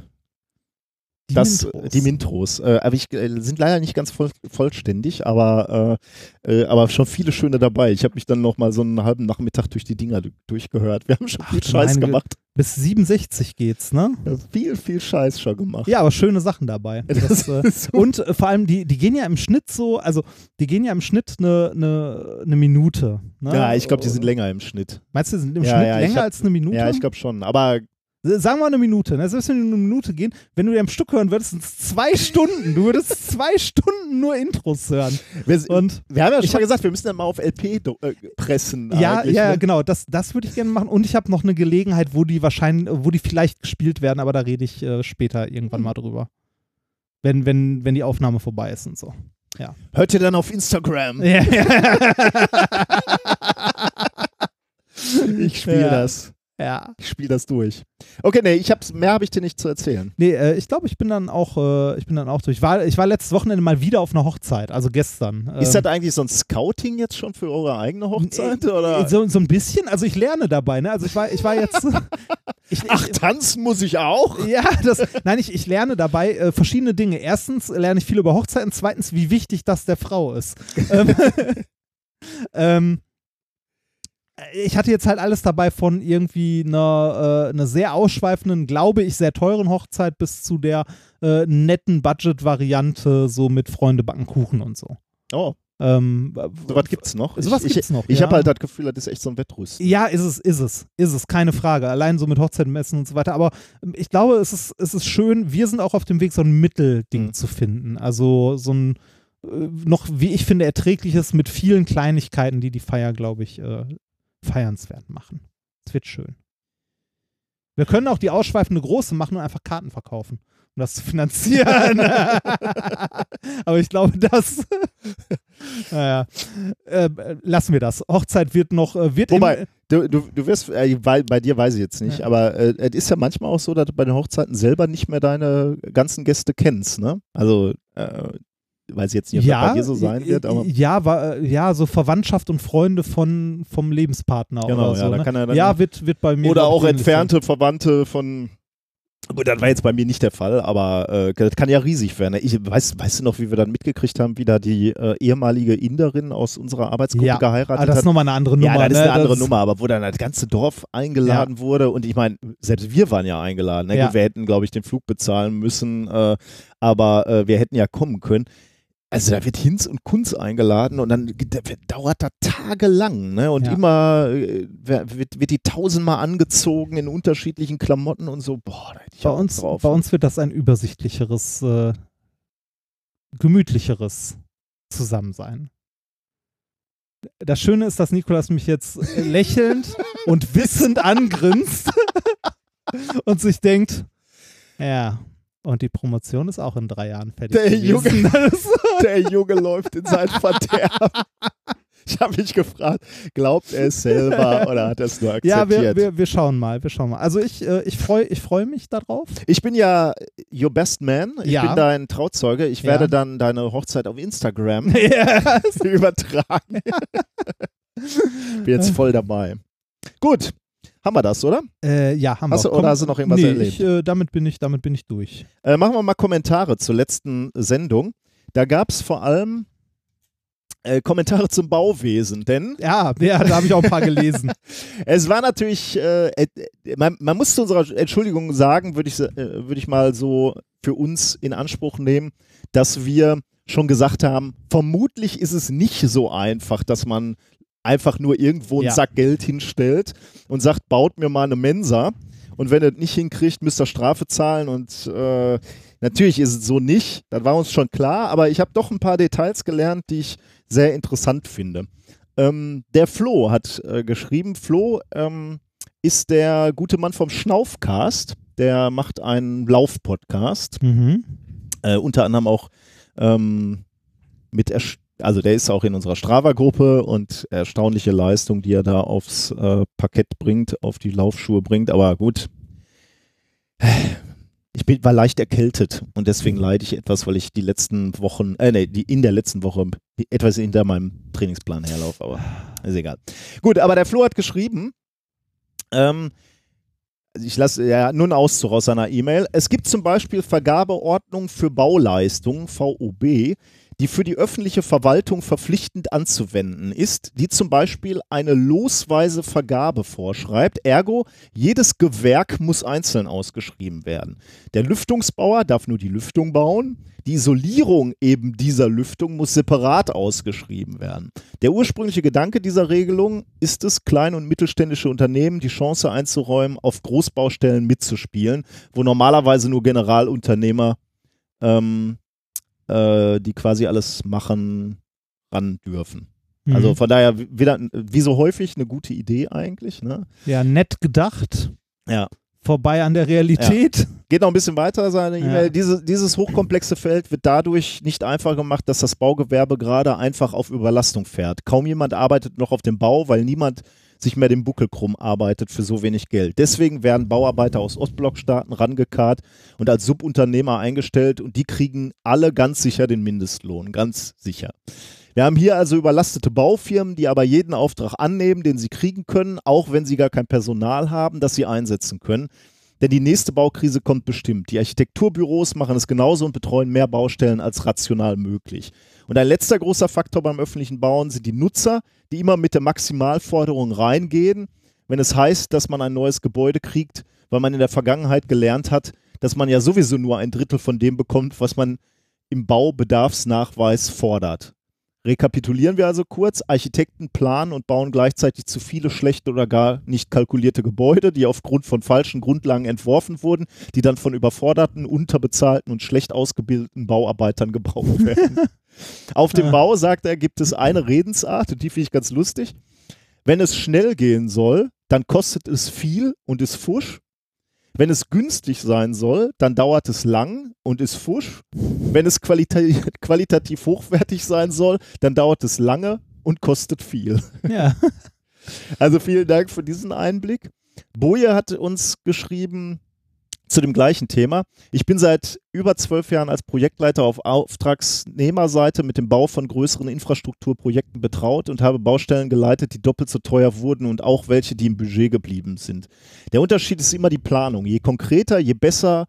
Die das Intros. die Mintros. Äh, aber ich äh, sind leider nicht ganz voll, vollständig, aber äh, äh, aber schon viele schöne dabei. Ich habe mich dann noch mal so einen halben Nachmittag durch die Dinger du- durchgehört. Wir haben schon Ach, viel Scheiß meine gemacht. Bis 67 geht's, ne? Ja, viel viel Scheiß schon gemacht. Ja, aber schöne Sachen dabei. Das, äh, so- und äh, vor allem, die, die gehen ja im Schnitt so, also die gehen ja im Schnitt eine ne, ne Minute. Ne? ja, ich glaube, die sind länger im Schnitt. Meinst du, die sind im Ja, Schnitt ja, länger hab- als eine Minute? Ja, ich glaube schon. Aber Sagen wir eine Minute. Ne? Selbst wenn die eine Minute gehen, wenn du die am Stück hören würdest, sind es zwei Stunden. Du würdest zwei Stunden nur Intros hören. wir, Und wir haben ja schon ich mal gesagt, wir müssen dann mal auf LP äh, pressen. ja, ja, ne? genau, das, das würde ich gerne machen. Und ich habe noch eine Gelegenheit, wo die wahrscheinlich, wo die vielleicht gespielt werden, aber da rede ich äh, später irgendwann Hm. mal drüber. Wenn, wenn, wenn die Aufnahme vorbei ist und so. Hört ihr dann auf Instagram? Ja, Ich spiele Ja. das. Ja. Ich spiele das durch. Okay, nee, ich hab's, mehr habe ich dir nicht zu erzählen. Nee, äh, ich glaube, ich bin dann auch, äh, ich bin dann auch durch. Ich war, ich war letztes Wochenende mal wieder auf einer Hochzeit, also gestern. Ist Ähm, das eigentlich so ein Scouting jetzt schon für eure eigene Hochzeit? Oder? so, so ein bisschen, also ich lerne dabei, ne? Also ich war, ich war jetzt. ich, Ach, tanzen muss ich auch? ja, das, nein, ich, ich lerne dabei äh, verschiedene Dinge. Erstens lerne ich viel über Hochzeiten, zweitens, wie wichtig das der Frau ist. ähm, ähm, ich hatte jetzt halt alles dabei von irgendwie einer, äh, einer sehr ausschweifenden, glaube ich, sehr teuren Hochzeit bis zu der äh, netten Budget-Variante, so mit Freunde backen Kuchen und so. Oh, Ähm, sowas gibt's noch. Sowas ich, gibt's noch, Ich ja. habe halt das Gefühl, das ist echt so ein Wettrüsten. Ja, ist es, ist es, ist es, keine Frage. Allein so mit Hochzeitenmessen und so weiter. Aber ähm, ich glaube, es ist, es ist schön, wir sind auch auf dem Weg, so ein Mittelding Mhm. zu finden. Also so ein äh, noch, wie ich finde, erträgliches mit vielen Kleinigkeiten, die die Feier, glaube ich, äh, feiernswert machen. Es wird schön. Wir können auch die ausschweifende große machen und einfach Karten verkaufen, um das zu finanzieren. Aber ich glaube, das, naja, äh, lassen wir das. Hochzeit wird noch, äh, wird Wobei, du, du, du wirst, äh, bei, bei dir weiß ich jetzt nicht, Ja. aber äh, es ist ja manchmal auch so, dass du bei den Hochzeiten selber nicht mehr deine ganzen Gäste kennst, ne? Also, äh, weiß jetzt nicht, ob das bei dir so sein wird, aber. ja, war, äh, ja, so Verwandtschaft und Freunde von, vom Lebenspartner Genau, oder so. ja, ne? kann er dann- ja, wird, wird bei mir. Oder auch entfernte Verwandte von. Gut, das war jetzt bei mir nicht der Fall, aber äh, das kann ja riesig werden. Ich weiß, weißt du noch, wie wir dann mitgekriegt haben, wie da die äh, ehemalige Inderin aus unserer Arbeitsgruppe Ja, sein. geheiratet Ah, das ist hat? nochmal eine andere Nummer. ja, das ist ne? eine andere Das- Nummer, aber wo dann das ganze Dorf eingeladen wurde und ich meine, selbst wir waren ja eingeladen. Ne? Ja. Wir hätten, glaube ich, den Flug bezahlen müssen, äh, aber äh, wir hätten ja kommen können. Also da wird Hinz und Kunz eingeladen und dann da wird- dauert das tagelang, ne? Und Ja. immer äh, wird, wird die tausendmal angezogen in unterschiedlichen Klamotten und so. Boah, da hätte ich Bei auch uns, drauf. bei uns wird das ein übersichtlicheres, äh, gemütlicheres Zusammensein. Das Schöne ist, dass Nikolas mich jetzt lächelnd und wissend angrinst und sich denkt, ja, und die Promotion ist auch in drei Jahren fertig. Der gewesen. Das- Der Junge läuft in sein Verderben. Ich habe mich gefragt, glaubt er es selber oder hat er es nur akzeptiert? ja, wir, wir, wir schauen mal, wir schauen mal. Also ich, äh, ich freue ich freu mich darauf. Ich bin ja your best man. Ich Ja. bin dein Trauzeuge. Ich Ja. werde dann deine Hochzeit auf Instagram ja. übertragen. bin jetzt voll dabei. Gut, haben wir das, oder? Äh, ja, haben Hast wir. du- oder hast du noch irgendwas nee, erlebt? Ich, äh, damit, bin ich, damit bin ich durch. Äh, machen wir mal Kommentare zur letzten Sendung. Da gab es vor allem äh, Kommentare zum Bauwesen, denn Ja, ja da habe ich auch ein paar gelesen. Es war natürlich, äh, man, man muss zu unserer Entschuldigung sagen, würde ich, äh, würd ich mal so für uns in Anspruch nehmen, dass wir schon gesagt haben, vermutlich ist es nicht so einfach, dass man einfach nur irgendwo einen Ja. Sack Geld hinstellt und sagt, baut mir mal eine Mensa. Und wenn ihr das nicht hinkriegt, müsst ihr Strafe zahlen. Und äh, natürlich ist es so nicht. Das war uns schon klar. Aber ich habe doch ein paar Details gelernt, die ich sehr interessant finde. Ähm, der Flo hat äh, geschrieben, Flo ähm, ist der gute Mann vom Schnaufcast. Der macht einen Lauf-Podcast. Mhm. Äh, unter anderem auch ähm, mit, ersch- also der ist auch in unserer Strava-Gruppe und erstaunliche Leistung, die er da aufs äh, Parkett bringt, auf die Laufschuhe bringt. Aber gut, ich bin, war leicht erkältet und deswegen leide ich etwas, weil ich die letzten Wochen, äh, nee, die in der letzten Woche etwas hinter meinem Trainingsplan herlaufe, aber ist egal. Gut, aber der Flo hat geschrieben, ähm, ich lasse ja einen Auszug aus seiner E-Mail. Es gibt zum Beispiel Vergabeordnungen für Bauleistungen, VOB, die für die öffentliche Verwaltung verpflichtend anzuwenden ist, die zum Beispiel eine losweise Vergabe vorschreibt. Ergo, jedes Gewerk muss einzeln ausgeschrieben werden. Der Lüftungsbauer darf nur die Lüftung bauen. Die Isolierung eben dieser Lüftung muss separat ausgeschrieben werden. Der ursprüngliche Gedanke dieser Regelung ist es, kleine und mittelständische Unternehmen die Chance einzuräumen, auf Großbaustellen mitzuspielen, wo normalerweise nur Generalunternehmer, ähm, äh, die quasi alles machen, ran dürfen. Mhm. Also von daher wieder, wie so häufig, eine gute Idee eigentlich. Ne? ja, nett gedacht. Ja. Vorbei an der Realität. Geht noch ein bisschen weiter, seine Ja. E-Mail. Diese, dieses hochkomplexe Feld wird dadurch nicht einfach gemacht, dass das Baugewerbe gerade einfach auf Überlastung fährt. Kaum jemand arbeitet noch auf dem Bau, weil niemand sich mehr den Buckel krumm arbeitet für so wenig Geld. Deswegen werden Bauarbeiter aus Ostblockstaaten rangekarrt und als Subunternehmer eingestellt und die kriegen alle ganz sicher den Mindestlohn, ganz sicher. Wir haben hier also überlastete Baufirmen, die aber jeden Auftrag annehmen, den sie kriegen können, auch wenn sie gar kein Personal haben, das sie einsetzen können. Denn die nächste Baukrise kommt bestimmt. Die Architekturbüros machen es genauso und betreuen mehr Baustellen als rational möglich. Und ein letzter großer Faktor beim öffentlichen Bauen sind die Nutzer, die immer mit der Maximalforderung reingehen, wenn es heißt, dass man ein neues Gebäude kriegt, weil man in der Vergangenheit gelernt hat, dass man ja sowieso nur ein Drittel von dem bekommt, was man im Baubedarfsnachweis fordert. Rekapitulieren wir also kurz. Architekten planen und bauen gleichzeitig zu viele schlechte oder gar nicht kalkulierte Gebäude, die aufgrund von falschen Grundlagen entworfen wurden, die dann von überforderten, unterbezahlten und schlecht ausgebildeten Bauarbeitern gebraucht werden. Auf dem Ja. Bau, sagt er, gibt es eine Redensart und die finde ich ganz lustig. Wenn es schnell gehen soll, dann kostet es viel und ist fusch. Wenn es günstig sein soll, dann dauert es lang und ist fusch. Wenn es qualita qualitativ hochwertig sein soll, dann dauert es lange und kostet viel. Ja. Also vielen Dank für diesen Einblick. Boje hat uns geschrieben zu dem gleichen Thema. Ich bin seit über zwölf Jahren als Projektleiter auf Auftragsnehmerseite mit dem Bau von größeren Infrastrukturprojekten betraut und habe Baustellen geleitet, die doppelt so teuer wurden und auch welche, die im Budget geblieben sind. Der Unterschied ist immer die Planung. Je konkreter, je besser,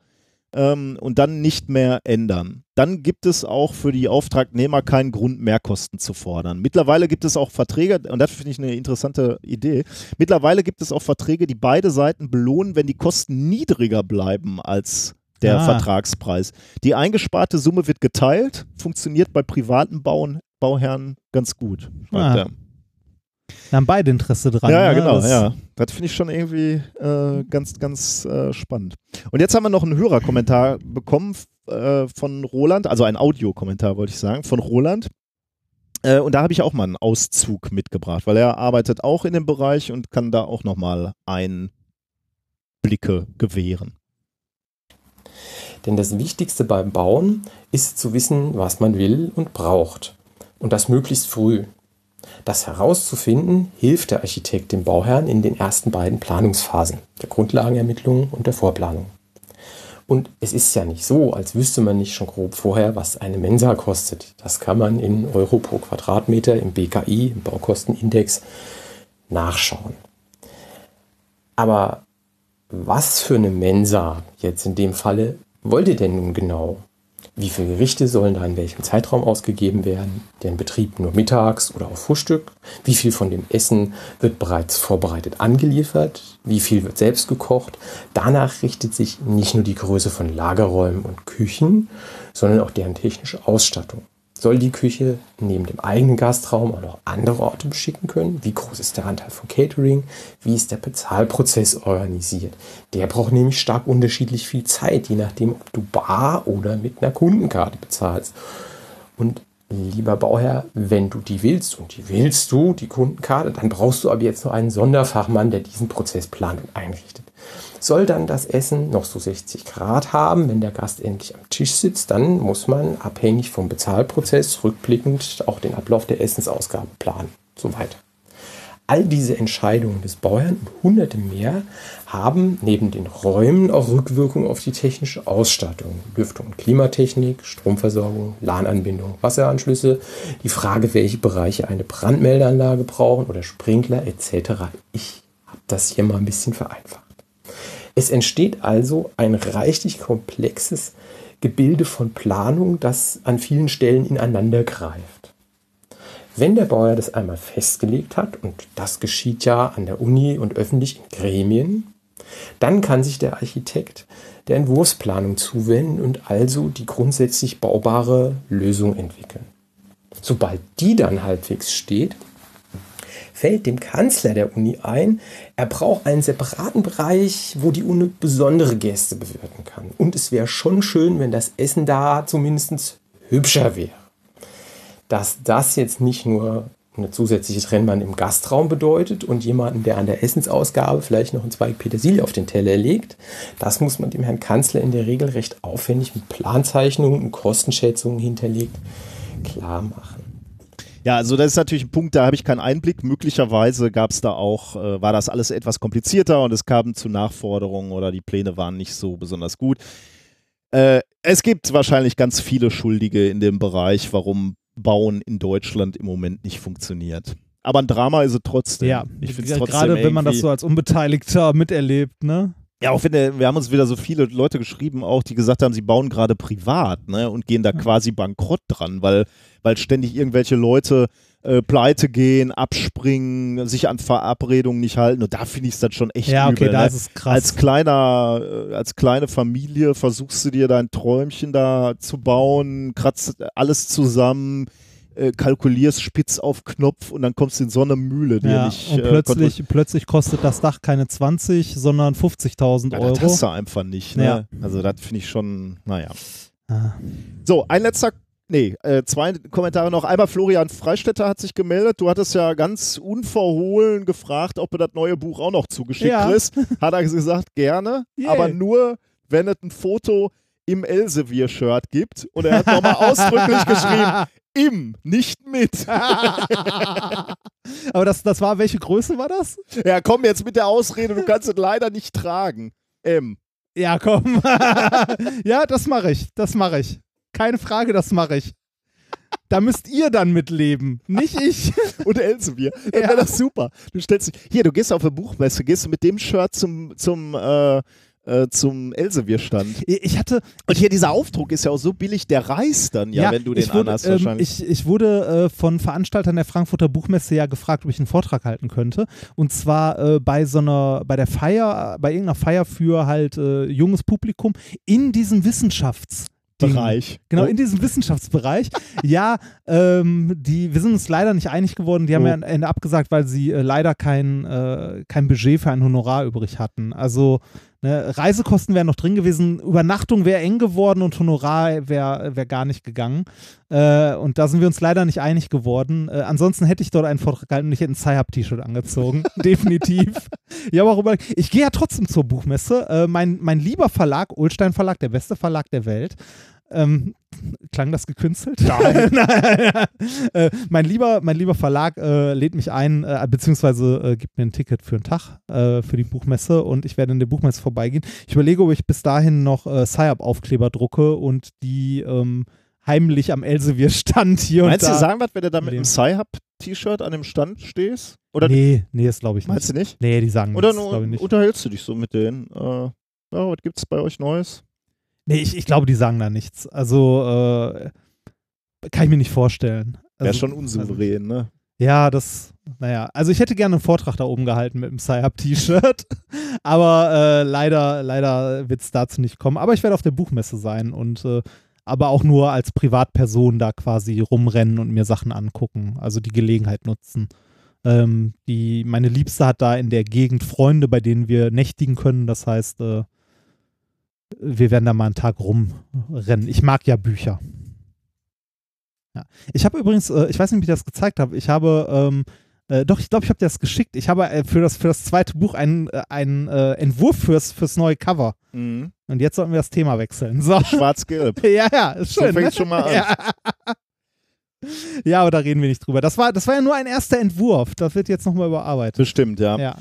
ähm, und dann nicht mehr ändern. Dann gibt es auch für die Auftragnehmer keinen Grund, Mehrkosten zu fordern. Mittlerweile gibt es auch Verträge, und das finde ich eine interessante Idee, mittlerweile gibt es auch Verträge, die beide Seiten belohnen, wenn die Kosten niedriger bleiben als der Ah. Vertragspreis. Die eingesparte Summe wird geteilt, funktioniert bei privaten Bauen, Bauherren ganz gut. Ah. Da haben beide Interesse dran. Ja, ja, ne? genau, Das- ja. Das finde ich schon irgendwie äh, ganz, ganz äh, spannend. Und jetzt haben wir noch einen Hörerkommentar bekommen äh, von Roland, also ein Audiokommentar wollte ich sagen, von Roland. Äh, und da habe ich auch mal einen Auszug mitgebracht, weil er arbeitet auch in dem Bereich und kann da auch nochmal Einblicke gewähren. Denn das Wichtigste beim Bauen ist zu wissen, was man will und braucht. Und das möglichst früh. Das herauszufinden hilft der Architekt dem Bauherrn in den ersten beiden Planungsphasen, der Grundlagenermittlung und der Vorplanung. Und es ist ja nicht so, als wüsste man nicht schon grob vorher, was eine Mensa kostet. Das kann man in Euro pro Quadratmeter im BKI, im Baukostenindex, nachschauen. Aber was für eine Mensa jetzt in dem Falle wollt ihr denn nun genau? Wie viele Gerichte sollen da in welchem Zeitraum ausgegeben werden? Deren Betrieb nur mittags oder auf Frühstück? Wie viel von dem Essen wird bereits vorbereitet angeliefert? Wie viel wird selbst gekocht? Danach richtet sich nicht nur die Größe von Lagerräumen und Küchen, sondern auch deren technische Ausstattung. Soll die Küche neben dem eigenen Gastraum auch noch andere Orte beschicken können? Wie groß ist der Anteil von Catering? Wie ist der Bezahlprozess organisiert? Der braucht nämlich stark unterschiedlich viel Zeit, je nachdem, ob du bar oder mit einer Kundenkarte bezahlst. Und lieber Bauherr, wenn du die willst, und die willst du, die Kundenkarte, dann brauchst du aber jetzt nur einen Sonderfachmann, der diesen Prozess plant und einrichtet. Soll dann das Essen noch so 60 Grad haben, wenn der Gast endlich am Tisch sitzt, dann muss man abhängig vom Bezahlprozess rückblickend auch den Ablauf der Essensausgabe planen. So weiter. All diese Entscheidungen des Bauherrn und hunderte mehr haben neben den Räumen auch Rückwirkungen auf die technische Ausstattung. Lüftung und Klimatechnik, Stromversorgung, LAN-Anbindung, Wasseranschlüsse, die Frage, welche Bereiche eine Brandmeldeanlage brauchen oder Sprinkler etc. Ich habe das hier mal ein bisschen vereinfacht. Es entsteht also ein reichlich komplexes Gebilde von Planung, das an vielen Stellen ineinander greift. Wenn der Bauherr das einmal festgelegt hat, und das geschieht ja an der Uni und öffentlich in Gremien, dann kann sich der Architekt der Entwurfsplanung zuwenden und also die grundsätzlich baubare Lösung entwickeln. Sobald die dann halbwegs steht, fällt dem Kanzler der Uni ein, er braucht einen separaten Bereich, wo die Uni besondere Gäste bewirten kann. Und es wäre schon schön, wenn das Essen da zumindest hübscher wäre. Dass das jetzt nicht nur eine zusätzliche Trennwand im Gastraum bedeutet und jemanden, der an der Essensausgabe vielleicht noch ein Zweig Petersilie auf den Teller legt, das muss man dem Herrn Kanzler in der Regel recht aufwendig mit Planzeichnungen und Kostenschätzungen hinterlegt klar machen. Ja, also das ist natürlich ein Punkt, da habe ich keinen Einblick. Möglicherweise gab es da auch, äh, war das alles etwas komplizierter und es kam zu Nachforderungen oder die Pläne waren nicht so besonders gut. Äh, es gibt wahrscheinlich ganz viele Schuldige in dem Bereich, warum Bauen in Deutschland im Moment nicht funktioniert. Aber ein Drama ist es trotzdem. Ja, ich find's trotzdem gerade wenn man das so als Unbeteiligter miterlebt, ne? Ja, auch wenn der, wir haben uns wieder so viele Leute geschrieben, auch die gesagt haben, sie bauen gerade privat, ne, und gehen da quasi bankrott dran, weil, weil ständig irgendwelche Leute äh, pleite gehen, abspringen, sich an Verabredungen nicht halten. Und da finde ich es dann schon echt Ja, okay, übel. da ne? ist es krass. Als kleiner, äh, als kleine Familie versuchst du dir dein Träumchen da zu bauen, kratzt alles zusammen, äh, kalkulierst spitz auf Knopf und dann kommst du in so eine Mühle, die ja, nicht und äh, plötzlich, plötzlich kostet das Dach keine 20, sondern 50.000 ja, Euro. das hast du einfach nicht. Ne? Ja. Also das finde ich schon, naja. Ah. So, ein letzter Nee, äh, zwei Kommentare noch. Einmal Florian Freistetter hat sich gemeldet. Du hattest ja ganz unverhohlen gefragt, ob du das neue Buch auch noch zugeschickt Ja. kriegst. Hat er gesagt, gerne, Yay. aber nur, wenn es ein Foto im Elsevier-Shirt gibt. Und er hat nochmal ausdrücklich geschrieben, im, nicht mit. Aber das, das war, welche Größe war das? Ja, komm jetzt mit der Ausrede, du kannst es leider nicht tragen. M. Ja, komm. ja, das mache ich. Das mache ich. Keine Frage, das mache ich. Da müsst ihr dann mitleben, nicht ich. und Elsevier. Dann Ja. wäre das super. Du stellst dich, hier, du gehst auf eine Buchmesse, gehst du mit dem Shirt zum, zum, äh, äh, zum Elsevier-Stand. Ich hatte, Und hier dieser Aufdruck ist ja auch so billig, der reißt dann ja, wenn du den wurde, anhast ähm, wahrscheinlich. ich, ich wurde äh, von Veranstaltern der Frankfurter Buchmesse ja gefragt, ob ich einen Vortrag halten könnte. Und zwar äh, bei so einer, bei der Feier, bei irgendeiner Feier für halt äh, junges Publikum in diesem Wissenschafts- Bereich. Genau, in diesem Wissenschaftsbereich. ja, ähm, die, wir sind uns leider nicht einig geworden. Die haben Oh. ja am Ende abgesagt, weil sie äh, leider kein, äh, kein Budget für ein Honorar übrig hatten. Also ne, Reisekosten wären noch drin gewesen, Übernachtung wäre eng geworden und Honorar wäre wär gar nicht gegangen. Äh, und da sind wir uns leider nicht einig geworden. Äh, ansonsten hätte ich dort einen Vortrag gehalten und ich hätte ein Sci-Hub-T-Shirt angezogen. Definitiv. Ich habe auch überlegt, ich gehe ja trotzdem zur Buchmesse. Äh, mein, mein lieber Verlag, Ulstein Verlag, der beste Verlag der Welt, ähm, klang das gekünstelt? Nein. äh, mein, lieber, mein lieber Verlag äh, lädt mich ein, äh, beziehungsweise äh, gibt mir ein Ticket für einen Tag äh, für die Buchmesse und ich werde in der Buchmesse vorbeigehen. Ich überlege, ob ich bis dahin noch äh, Sci-Up-Aufkleber drucke und die ähm, heimlich am Elsevier-Stand hier Meinst und du, da. sagen was, wenn du da mit einem Sci-Hub-T-Shirt an dem Stand stehst? Oder nee, nee, das glaube ich meinst nicht. du nicht? Nee, die sagen Oder nichts, nur nicht. unterhältst du dich so mit denen? Äh, ja, was gibt's bei euch Neues? Nee, ich, ich glaube, die sagen da nichts. Also äh, kann ich mir nicht vorstellen. Wäre Also, schon unsouverän, ne? Ja, das, naja, also ich hätte gerne einen Vortrag da oben gehalten mit dem Sci-Up-T-Shirt, aber äh, leider, leider wird es dazu nicht kommen. Aber ich werde auf der Buchmesse sein und äh, aber auch nur als Privatperson da quasi rumrennen und mir Sachen angucken, also die Gelegenheit nutzen. Ähm, die, meine Liebste hat da in der Gegend Freunde, bei denen wir nächtigen können. Das heißt, äh, wir werden da mal einen Tag rumrennen. Ich mag ja Bücher. Ja. Ich habe übrigens, äh, ich weiß nicht, wie ich das gezeigt habe, ich habe, ähm, äh, doch, ich glaube, ich habe dir das geschickt. Ich habe äh, für, das, für das zweite Buch einen, äh, einen äh, Entwurf fürs, fürs neue Cover. Mhm. Und jetzt sollten wir das Thema wechseln. So. Schwarz-Gelb. ja, ja, ist So schön. fängt's ne? schon mal an. Ja. ja, aber da reden wir nicht drüber. Das war, das war ja nur ein erster Entwurf. Das wird jetzt nochmal überarbeitet. Bestimmt, ja. Ja.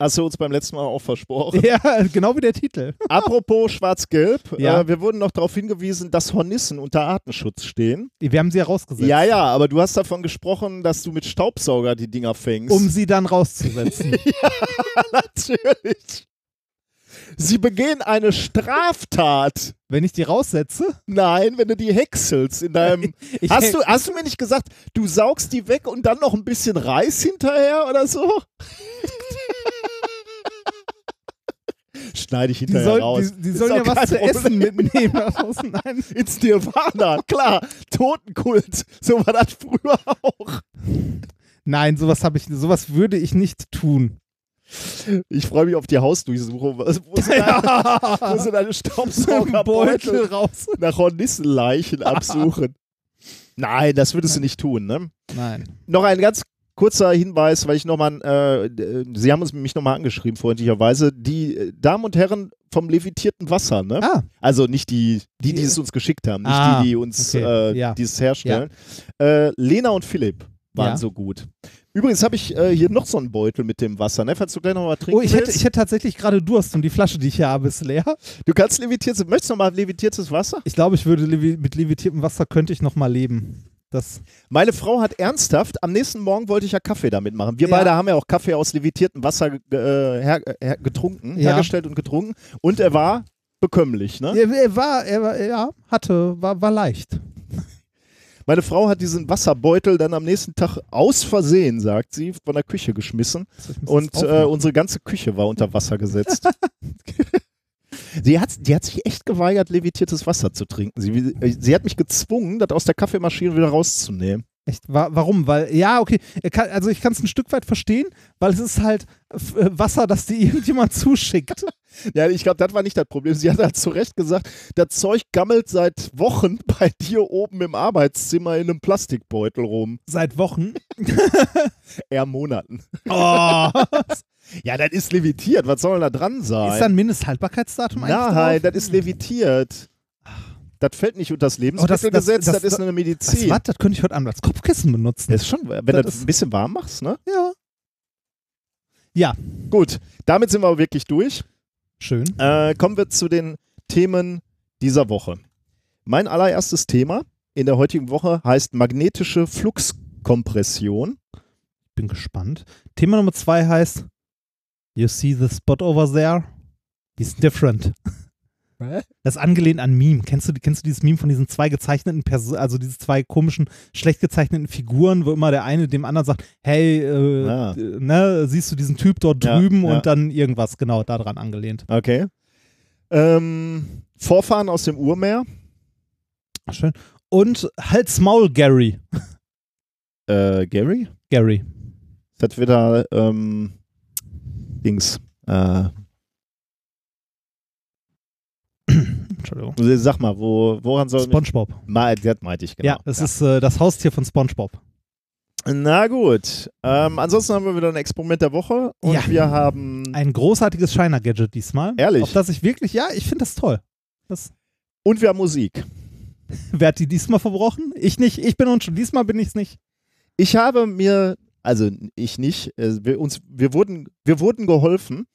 Hast du uns beim letzten Mal auch versprochen. ja, genau wie der Titel. Apropos Schwarz-Gelb, Ja. äh, wir wurden noch darauf hingewiesen, dass Hornissen unter Artenschutz stehen. Wir haben sie ja rausgesetzt. Ja, ja, aber du hast davon gesprochen, dass du mit Staubsauger die Dinger fängst. Um sie dann rauszusetzen. Natürlich. Sie begehen eine Straftat. Wenn ich die raussetze, Nein, wenn du die häckselst in deinem. ich hast, du, hast du mir nicht gesagt, du saugst die weg und dann noch ein bisschen Reis hinterher oder so? Schneide ich die, hinterher soll, raus. die, die sollen ja was zu essen mitnehmen. daraus. Nein. Ins Nirvana, klar. Totenkult. So war das früher auch. Nein, sowas habe ich, sowas würde ich nicht tun. Ich freue mich auf die Hausdurchsuchung. Wo sind, deine, wo sind deine Beutel Staubsaugerbeutel raus. nach Hornissenleichen absuchen? Nein, das würdest du nicht tun, ne? Nein. Noch ein ganz kurzer Hinweis, weil ich nochmal, äh, Sie haben uns mich nochmal angeschrieben, freundlicherweise. Die äh, Damen und Herren vom levitierten Wasser, ne? Ah, Also nicht die, die, die es uns geschickt haben, nicht Ah, die, die uns okay, äh, ja. dieses herstellen. Äh, Lena und Philipp waren Ja. so gut. Übrigens habe ich äh, hier noch so einen Beutel mit dem Wasser, ne? Falls du gleich noch mal trinken oh, ich hätte, ich hätte tatsächlich gerade Durst und die Flasche, die ich hier habe, ist leer. du kannst levitiertes, möchtest du noch mal levitiertes Wasser? Ich glaube, ich würde levi mit levitiertem Wasser könnte ich noch mal leben. Das, Meine Frau hat ernsthaft, am nächsten Morgen wollte ich ja Kaffee damit machen. Wir Ja. beide haben ja auch Kaffee aus levitiertem Wasser äh, her, getrunken, Ja. hergestellt und getrunken. Und er war bekömmlich, ne? er, er war, er war, ja, hatte, war, war leicht. Meine Frau hat diesen Wasserbeutel dann am nächsten Tag aus Versehen, sagt sie, von der Küche geschmissen. Und äh, unsere ganze Küche war unter Wasser gesetzt. sie, hat, die hat sich echt geweigert, levitiertes Wasser zu trinken. Sie, sie hat mich gezwungen, das aus der Kaffeemaschine wieder rauszunehmen. Echt? Wa warum? Weil, ja, okay, kann, also ich kann es ein Stück weit verstehen, weil es ist halt äh, Wasser, das dir irgendjemand zuschickt. Ja, ich glaube, das war nicht das Problem. Sie hat halt zu Recht gesagt, das Zeug gammelt seit Wochen bei dir oben im Arbeitszimmer in einem Plastikbeutel rum. Seit Wochen. Eher Monaten. Oh. Ja, das ist levitiert. Was soll da dran sein? Ist da ein Mindesthaltbarkeitsdatum eigentlich Nein, das ist levitiert. Das fällt nicht unter das Oh, das- Lebensmittelgesetz, das, das- das- ist eine Weißt Medizin. du was? Das könnte ich heute Abend als Kopfkissen benutzen. Das ist schon, wenn du Das ein bisschen warm machst, ne? ja. Ja, Gut, damit sind wir aber wirklich durch. schön. Äh, kommen wir zu den Themen dieser Woche. Mein allererstes Thema in der heutigen Woche heißt magnetische Fluxkompression. Bin gespannt. Thema Nummer zwei heißt You see the spot over there? He's different. Das ist angelehnt an Meme. Kennst du, kennst du dieses Meme von diesen zwei gezeichneten Personen, also diese zwei komischen, schlecht gezeichneten Figuren, wo immer der eine dem anderen sagt, hey, äh, Ah. ne, siehst du diesen Typ dort Ja, drüben ja. und dann irgendwas genau daran angelehnt. Okay. Ähm, Vorfahren aus dem Urmeer. Schön. Und Hals Maul Gary. Äh, Gary? Gary. Das hat wieder ähm, Dings. Äh, Entschuldigung. sag mal, wo, woran soll. SpongeBob. Ma, das meinte ich, genau. Ja, das ist äh, das Haustier von SpongeBob. Na gut. Ähm, ansonsten haben wir wieder ein Experiment der Woche und Ja. wir haben. Ein großartiges Shiner-Gadget diesmal. Ehrlich? Auf das ich wirklich, ja, ich finde das toll. Das, Und wir haben Musik. wer hat die diesmal verbrochen? Ich nicht. Ich bin uns schon. Diesmal bin ich es nicht. Ich habe mir, also ich nicht, äh, wir, uns, wir, wurden, wir wurden geholfen.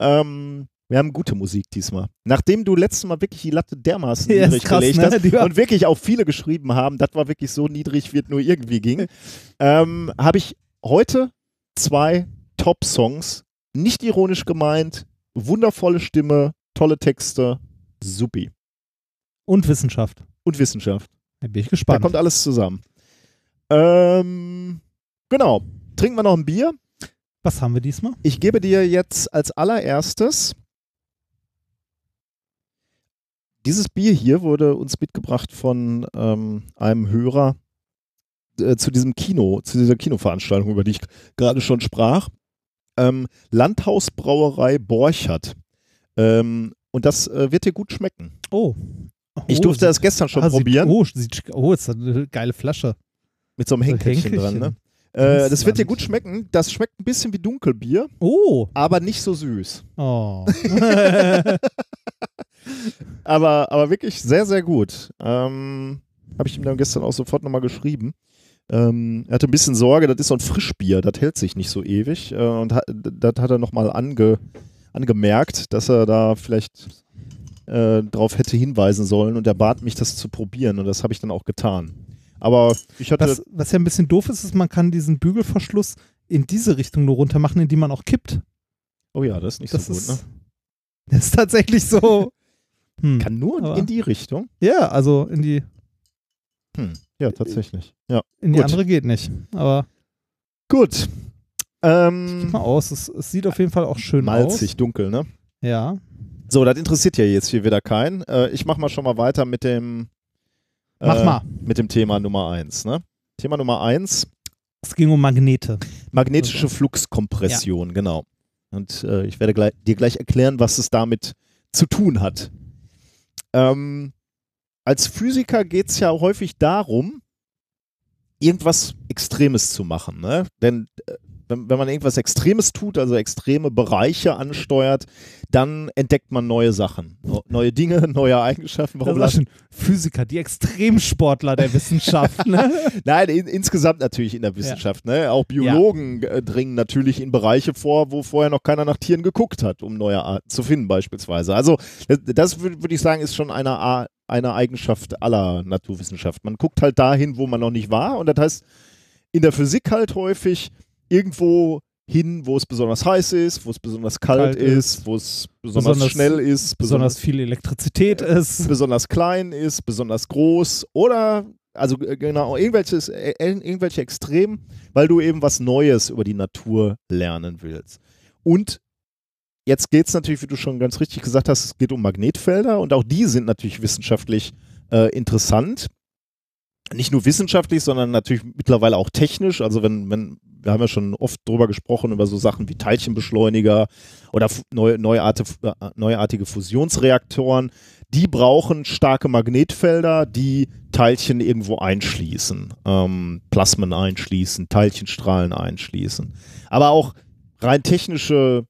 Ähm, wir haben gute Musik diesmal. Nachdem du letztes Mal wirklich die Latte dermaßen Ja, niedrig krass, gelegt ne? hast war- und wirklich auch viele geschrieben haben, das war wirklich so niedrig, wie es nur irgendwie ging, ähm, habe ich heute zwei Top-Songs, nicht ironisch gemeint, wundervolle Stimme, tolle Texte, supi. Und Wissenschaft. Und Wissenschaft. Da bin ich Da gespannt. kommt alles zusammen. Ähm, genau. Trinken wir noch ein Bier. Was haben wir diesmal? Ich gebe dir jetzt als allererstes. Dieses Bier hier wurde uns mitgebracht von ähm, einem Hörer äh, zu diesem Kino, zu dieser Kinoveranstaltung, über die ich gerade schon sprach. Ähm, Landhausbrauerei Borchert. Ähm, und das äh, wird dir gut schmecken. Oh. Ich oh, durfte sieht- das gestern schon ah, sieht- probieren. Oh, sieht, oh, ist eine geile Flasche. Mit so einem So Henkelchen dran. Henkelchen. Ne? Äh, das wird dir gut schmecken. Das schmeckt ein bisschen wie Dunkelbier, Oh. aber nicht so süß. Oh. Aber, aber wirklich sehr, sehr gut. Ähm, Habe ich ihm dann gestern auch sofort nochmal geschrieben. Ähm, er hatte ein bisschen Sorge, das ist so ein Frischbier, das hält sich nicht so ewig. Äh, und hat, das hat er nochmal ange, angemerkt, dass er da vielleicht äh, drauf hätte hinweisen sollen. Und er bat mich, das zu probieren. Und das habe ich dann auch getan. Aber ich hatte. was, was ja ein bisschen doof ist, ist, man kann diesen Bügelverschluss in diese Richtung nur runter machen, in die man auch kippt. oh ja, das ist nicht Das so gut, ist, ne? das ist tatsächlich so. Hm. Kann nur Aber- in die Richtung. Ja, also in die, Hm. Ja, tatsächlich. Ja. in die Gut. andere geht nicht. Aber Gut. Ähm, gib mal aus, es, es sieht auf jeden Fall auch schön malzig, dunkel, ne? aus. Ja. So, das interessiert ja jetzt hier wieder keinen. Äh, ich mach mal schon mal weiter mit dem Mach äh, mal. mit dem Thema Nummer eins. Ne? Thema Nummer eins, Es ging um Magnete. magnetische Fluxkompression, genau. Und äh, ich werde gleich, dir gleich erklären, was es damit zu tun hat. Ähm, als Physiker geht es ja häufig darum, irgendwas Extremes zu machen. Ne? Denn äh, wenn, wenn man irgendwas Extremes tut, also extreme Bereiche ansteuert, dann entdeckt man neue Sachen, neue Dinge, neue Eigenschaften. Warum Das schon Physiker, die Extremsportler der Wissenschaft. ne? Nein, in, insgesamt natürlich in der Wissenschaft. Ne? Auch Biologen äh, dringen natürlich in Bereiche vor, wo vorher noch keiner nach Tieren geguckt hat, um neue Arten zu finden beispielsweise. Also das, das würde würd ich sagen, ist schon eine, eine Eigenschaft aller Naturwissenschaft. Man guckt halt dahin, wo man noch nicht war und das heißt in der Physik halt häufig irgendwo hin, wo es besonders heiß ist, wo es besonders kalt, Kalt ist, wo es besonders, Besonders- schnell ist, Besonders viel Elektrizität ist. besonders klein ist, besonders groß oder also äh, genau irgendwelches, äh, irgendwelche Extremen, weil du eben was Neues über die Natur lernen willst. Und jetzt geht es natürlich, wie du schon ganz richtig gesagt hast, es geht um Magnetfelder und auch die sind natürlich wissenschaftlich äh, interessant. Nicht nur wissenschaftlich, sondern natürlich mittlerweile auch technisch. Also wenn, wenn, wir haben ja schon oft drüber gesprochen, über so Sachen wie Teilchenbeschleuniger oder neu, neuartige, äh, neuartige Fusionsreaktoren. Die brauchen starke Magnetfelder, die Teilchen irgendwo einschließen, ähm, Plasmen einschließen, Teilchenstrahlen einschließen. Aber auch rein technische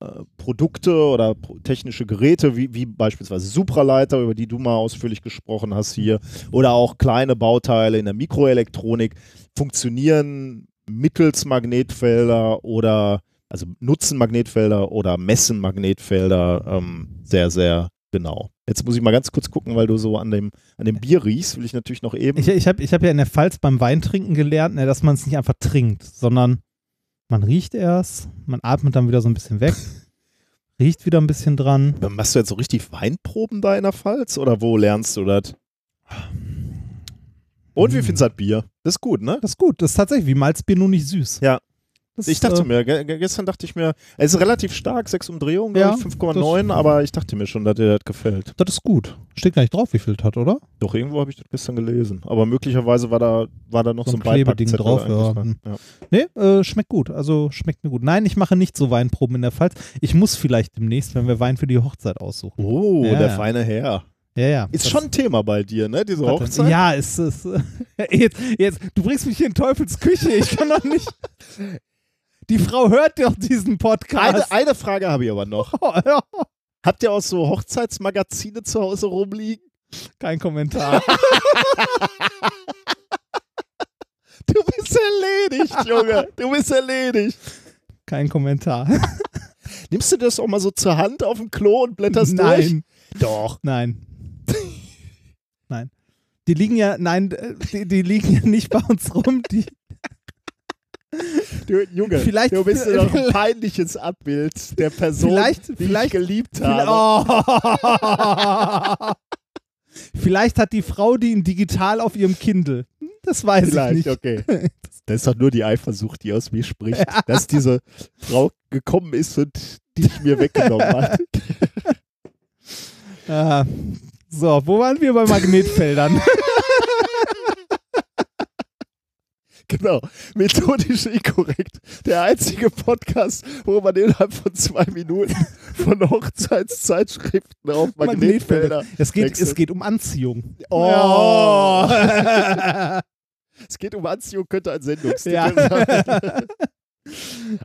äh, Produkte oder technische Geräte, wie, wie beispielsweise Supraleiter, über die du mal ausführlich gesprochen hast hier, oder auch kleine Bauteile in der Mikroelektronik, funktionieren mittels Magnetfelder oder also nutzen Magnetfelder oder messen Magnetfelder ähm, sehr, sehr genau. Jetzt muss ich mal ganz kurz gucken, weil du so an dem, an dem Bier riechst, will ich natürlich noch eben. Ich, ich habe ich hab ja in der Pfalz beim Weintrinken gelernt, ne, dass man es nicht einfach trinkt, sondern man riecht erst, man atmet dann wieder so ein bisschen weg, riecht wieder ein bisschen dran. Machst du jetzt so richtig Weinproben da in der Pfalz oder wo lernst du das? Und wie findest du das Bier? Das ist gut, ne? Das ist gut. Das ist tatsächlich wie Malzbier, nur nicht süß. Ja. Das, ich dachte äh, mir, gestern dachte ich mir, es ist relativ stark, 6 Umdrehungen, ja, 5,9, aber ich dachte mir schon, dass dir das gefällt. Das ist gut. Steht gar nicht drauf, wie viel das hat, oder? Doch, irgendwo habe ich das gestern gelesen. Aber möglicherweise war da, war da noch so, so ein, ein Klebeding drauf. Ja. ja. Nee, äh, schmeckt gut. Also schmeckt mir gut. Nein, ich mache nicht so Weinproben in der Pfalz. Ich muss vielleicht demnächst, wenn wir Wein für die Hochzeit aussuchen. Oh, ja, der feine Herr. Ja, ja. Ist schon ein Thema bei dir, ne? Diese Hochzeit? Ja, ist es. Jetzt, jetzt, du bringst mich hier in Teufels Küche. Ich kann doch nicht. Die Frau hört doch diesen Podcast. Eine, eine Frage habe ich aber noch. Habt ihr auch so Hochzeitsmagazine zu Hause rumliegen? Kein Kommentar. du bist erledigt, Junge. Du bist erledigt. Kein Kommentar. Nimmst du das auch mal so zur Hand auf dem Klo und blätterst Nein. durch? Nein. Doch. Nein. Nein. Die liegen ja, nein, die, die liegen ja nicht bei uns rum. Die, Du, Junge, vielleicht, du bist doch ein peinliches Abbild der Person, vielleicht, die vielleicht, ich geliebt habe. Oh. vielleicht hat die Frau die in digital auf ihrem Kindle. Das weiß vielleicht, ich nicht. okay. Das ist doch nur die Eifersucht, die aus mir spricht, ja. dass diese Frau gekommen ist und dich mir weggenommen hat. Ah. So, wo waren wir bei Magnetfeldern? Genau, methodisch inkorrekt. Der einzige Podcast, wo man innerhalb von zwei Minuten von Hochzeitszeitschriften auf Magnetfelder. Es geht, es geht um Anziehung. Oh! es geht um Anziehung, könnte ein Sendungstitel ja. sein.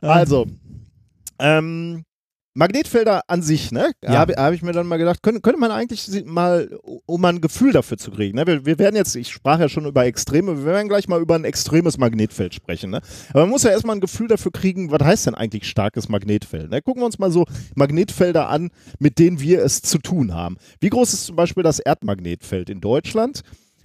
also, ähm, Magnetfelder an sich, ne? Ja. Habe hab ich mir dann mal gedacht, könnte, könnte man eigentlich mal, um mal ein Gefühl dafür zu kriegen, ne? Wir, wir, werden jetzt, ich sprach ja schon über Extreme, wir werden gleich mal über ein extremes Magnetfeld sprechen, ne? Aber man muss ja erstmal ein Gefühl dafür kriegen, was heißt denn eigentlich starkes Magnetfeld? Ne? Gucken wir uns mal so Magnetfelder an, mit denen wir es zu tun haben. Wie groß ist zum Beispiel das Erdmagnetfeld in Deutschland?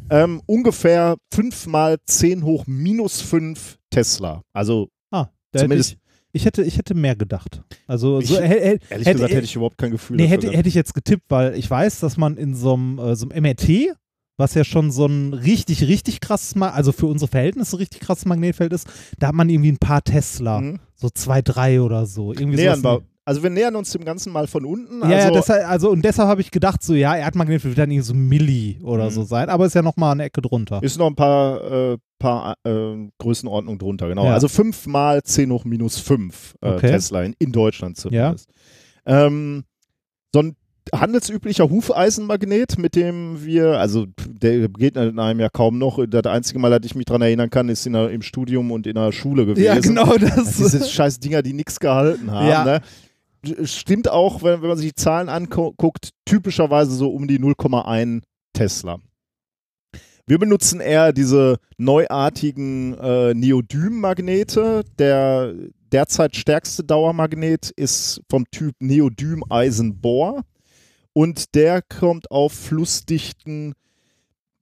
Ähm, ungefähr 5 mal 10 hoch minus 5 Tesla. Also ah, zumindest ich hätte, ich hätte mehr gedacht. Also ich, so, ehrlich hätte, gesagt hätte ich überhaupt kein Gefühl. Nee, hätte, hätte ich jetzt getippt, weil ich weiß, dass man in so einem, äh, so einem MRT, was ja schon so ein richtig, richtig krasses, also für unsere Verhältnisse richtig krasses Magnetfeld ist, da hat man irgendwie ein paar Tesla, mhm. so zwei, drei oder so. Irgendwie Nähern wir, also wir nähern uns dem Ganzen mal von unten. Also ja, ja, deshalb, also und deshalb habe ich gedacht, so ja, Erdmagnet wird dann irgendwie so Milli oder mhm. so sein, aber ist ja nochmal eine Ecke drunter. Ist noch ein paar, äh, paar äh, Größenordnungen drunter, genau. Ja. Also 5 mal 10 hoch minus 5 äh, okay. Tesla in, in, Deutschland zumindest. Ja. Ähm, so ein handelsüblicher Hufeisenmagnet, mit dem wir, also der geht in einem ja kaum noch. Das einzige Mal, dass ich mich daran erinnern kann, ist in der, im Studium und in der Schule gewesen. Ja, genau das. Diese scheiß Dinger, die nichts gehalten haben. Ja. Ne? stimmt auch, wenn, wenn man sich die Zahlen anguckt, typischerweise so um die 0,1 Tesla. Wir benutzen eher diese neuartigen äh, Neodym-Magnete. Der derzeit stärkste Dauermagnet ist vom Typ Neodym-Eisenbohr und der kommt auf Flussdichten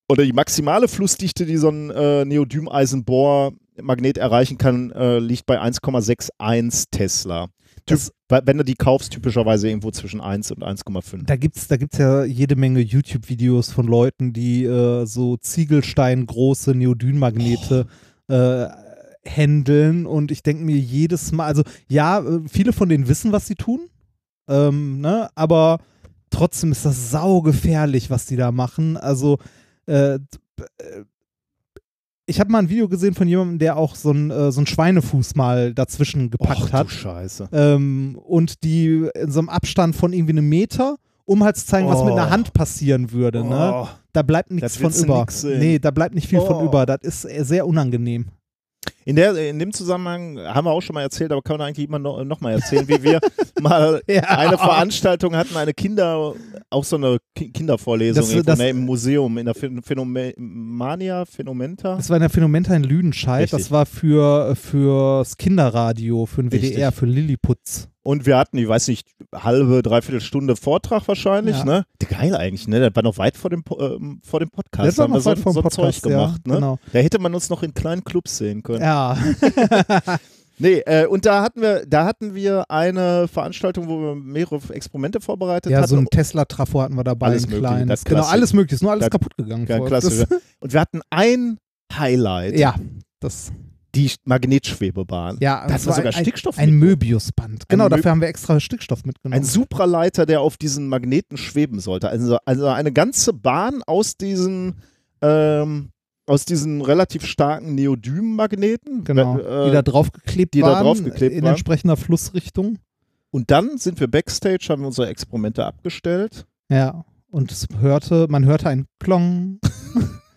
oder die maximale Flussdichte, die so ein äh, Neodym-Eisenbohr-Magnet erreichen kann, äh, liegt bei 1,61 Tesla. Das, wenn du die kaufst, typischerweise irgendwo zwischen 1 und 1,5. Da gibt es da gibt's ja jede Menge YouTube-Videos von Leuten, die äh, so Ziegelstein-große Neodynmagnete oh. äh, handeln und ich denke mir jedes Mal, also ja, äh, viele von denen wissen, was sie tun, ähm, ne? aber trotzdem ist das saugefährlich, was die da machen. Also äh, ich habe mal ein Video gesehen von jemandem, der auch so einen äh, so Schweinefuß mal dazwischen gepackt Och, hat. du Scheiße. Ähm, und die in so einem Abstand von irgendwie einem Meter, um halt zu zeigen, was mit einer Oh. Hand passieren würde. Ne? Oh. Da bleibt nichts von über. nix sehen. Nee, da bleibt nicht viel von Oh. über. Das ist sehr unangenehm. In, der, in dem Zusammenhang haben wir auch schon mal erzählt, aber kann man eigentlich immer noch, noch mal erzählen, wie wir mal Ja. eine Veranstaltung hatten, eine Kinder, auch so eine Ki- Kindervorlesung Das- das- ne, im Museum, in der Phän- Phänomania, Phänomenta. Das war in der Phänomenta in Lüdenscheid. Richtig. Das war für fürs Kinderradio, für den WDR, Richtig. für Lilliputz. Und wir hatten, ich weiß nicht, halbe, dreiviertel Stunde Vortrag wahrscheinlich, Ja. ne? Geil eigentlich, ne? Das war noch weit vor dem, ähm, vor dem Podcast. Das war haben wir noch weit so, vor dem so Podcast, Zeug gemacht, ja, ne? genau. Da hätte man uns noch in kleinen Clubs sehen können. Ja. Nee, äh, und da hatten wir, da hatten wir eine Veranstaltung, wo wir mehrere Experimente vorbereitet Ja, hatten. so ein Tesla-Trafo hatten wir dabei, Alles ein Mögliche, kleines. das Genau, alles möglich. Ist nur alles Ja, kaputt gegangen. Ja, klasse. Und wir hatten ein Highlight, ja, das, die Magnetschwebebahn. ja, da wir war sogar ein, Stickstoff ein. Möbiusband. Genau, Mö- dafür haben wir extra Stickstoff mitgenommen. Ein Supraleiter, der auf diesen Magneten schweben sollte. Also, also eine ganze Bahn aus diesen, ähm, aus diesen relativ starken Neodym-Magneten. genau, Äh, die da draufgeklebt die da waren, draufgeklebt in waren. entsprechender Flussrichtung. und dann sind wir backstage, haben wir unsere Experimente abgestellt. Ja, und es hörte, man hörte ein Klong.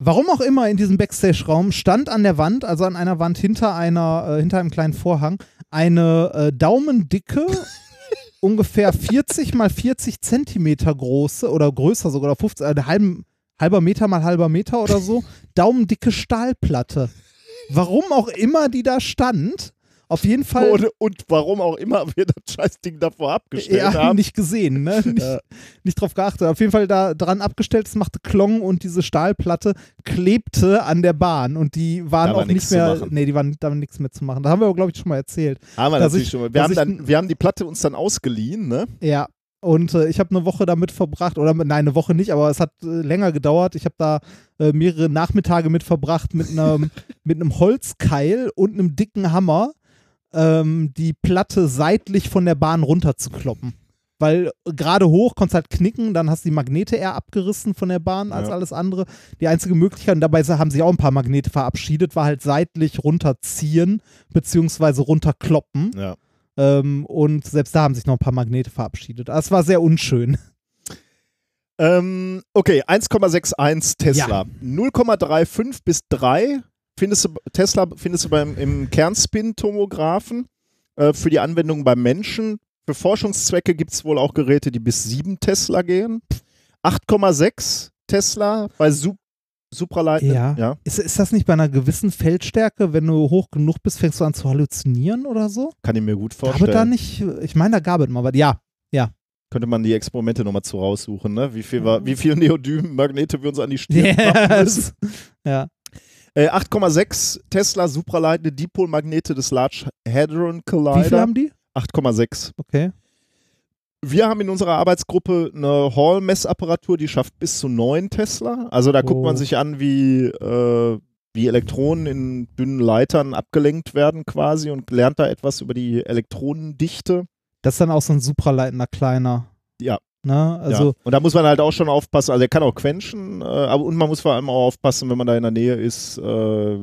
Warum auch immer in diesem Backstage-Raum stand an der Wand, also an einer Wand hinter einer, äh, hinter einem kleinen Vorhang, eine äh, daumendicke, ungefähr 40 mal 40 Zentimeter große oder größer sogar, oder 50, äh, halben, halber Meter mal halber Meter oder so, daumendicke Stahlplatte. Warum auch immer die da stand, auf jeden Fall. Und, und warum auch immer wir das Scheißding davor abgestellt ja, haben. nicht gesehen, ne? Nicht, Ja. nicht drauf geachtet. Auf jeden Fall da dran abgestellt, es machte Klong und diese Stahlplatte klebte an der Bahn und die waren Da war auch nichts nicht mehr, nee, die waren da war nichts mehr zu machen. Da haben wir aber, glaube ich, schon mal erzählt. Haben wir natürlich ich- schon mal. Wir haben, dann, wir haben die Platte uns dann ausgeliehen, ne? Ja. Und äh, ich habe eine Woche damit verbracht, oder nein, eine Woche nicht, aber es hat äh, länger gedauert. Ich habe da äh, mehrere Nachmittage mit verbracht mit einem mit einem Holzkeil und einem dicken Hammer, ähm, die Platte seitlich von der Bahn runter zu kloppen. Weil gerade hoch konntest halt knicken, dann hast du die Magnete eher abgerissen von der Bahn als Ja. alles andere. Die einzige Möglichkeit, und dabei haben sich auch ein paar Magnete verabschiedet, war halt seitlich runterziehen, beziehungsweise runterkloppen. Ja. Ähm, und selbst da haben sich noch ein paar Magnete verabschiedet. Das war sehr unschön. Ähm, okay, 1,61 Tesla. 0,35 bis 3 findest du, Tesla findest du beim, im Kernspin-Tomographen äh, für die Anwendung beim Menschen. Für Forschungszwecke gibt es wohl auch Geräte, die bis 7 Tesla gehen. 8,6 Tesla bei Sup Supraleitenden. Ja. ja. Ist, ist das nicht bei einer gewissen Feldstärke, wenn du hoch genug bist, fängst du an zu halluzinieren oder so? Kann ich mir gut Gab vorstellen. da nicht, ich meine, da gab es mal was. Ja, Könnte man die Experimente nochmal zu raussuchen, ne? Wie viel, war, wie viel Neodym-Magnete wir uns an die Stirn machen müssen. Yes. ja. Äh, 8,6 Tesla supraleitende Dipolmagnete des Large Hadron Wie viel Collider. haben die? 8,6. Okay. Wir haben in unserer Arbeitsgruppe eine Hall-Messapparatur, die schafft bis zu 9 Tesla. Also da guckt Oh. man sich an, wie, äh, wie Elektronen in dünnen Leitern abgelenkt werden quasi und lernt da etwas über die Elektronendichte. Das ist dann auch so ein supraleitender kleiner. Ja. Ne? Also, ja. Und da muss man halt auch schon aufpassen. Also der kann auch quenchen, äh, aber und man muss vor allem auch aufpassen, wenn man da in der Nähe ist. Äh,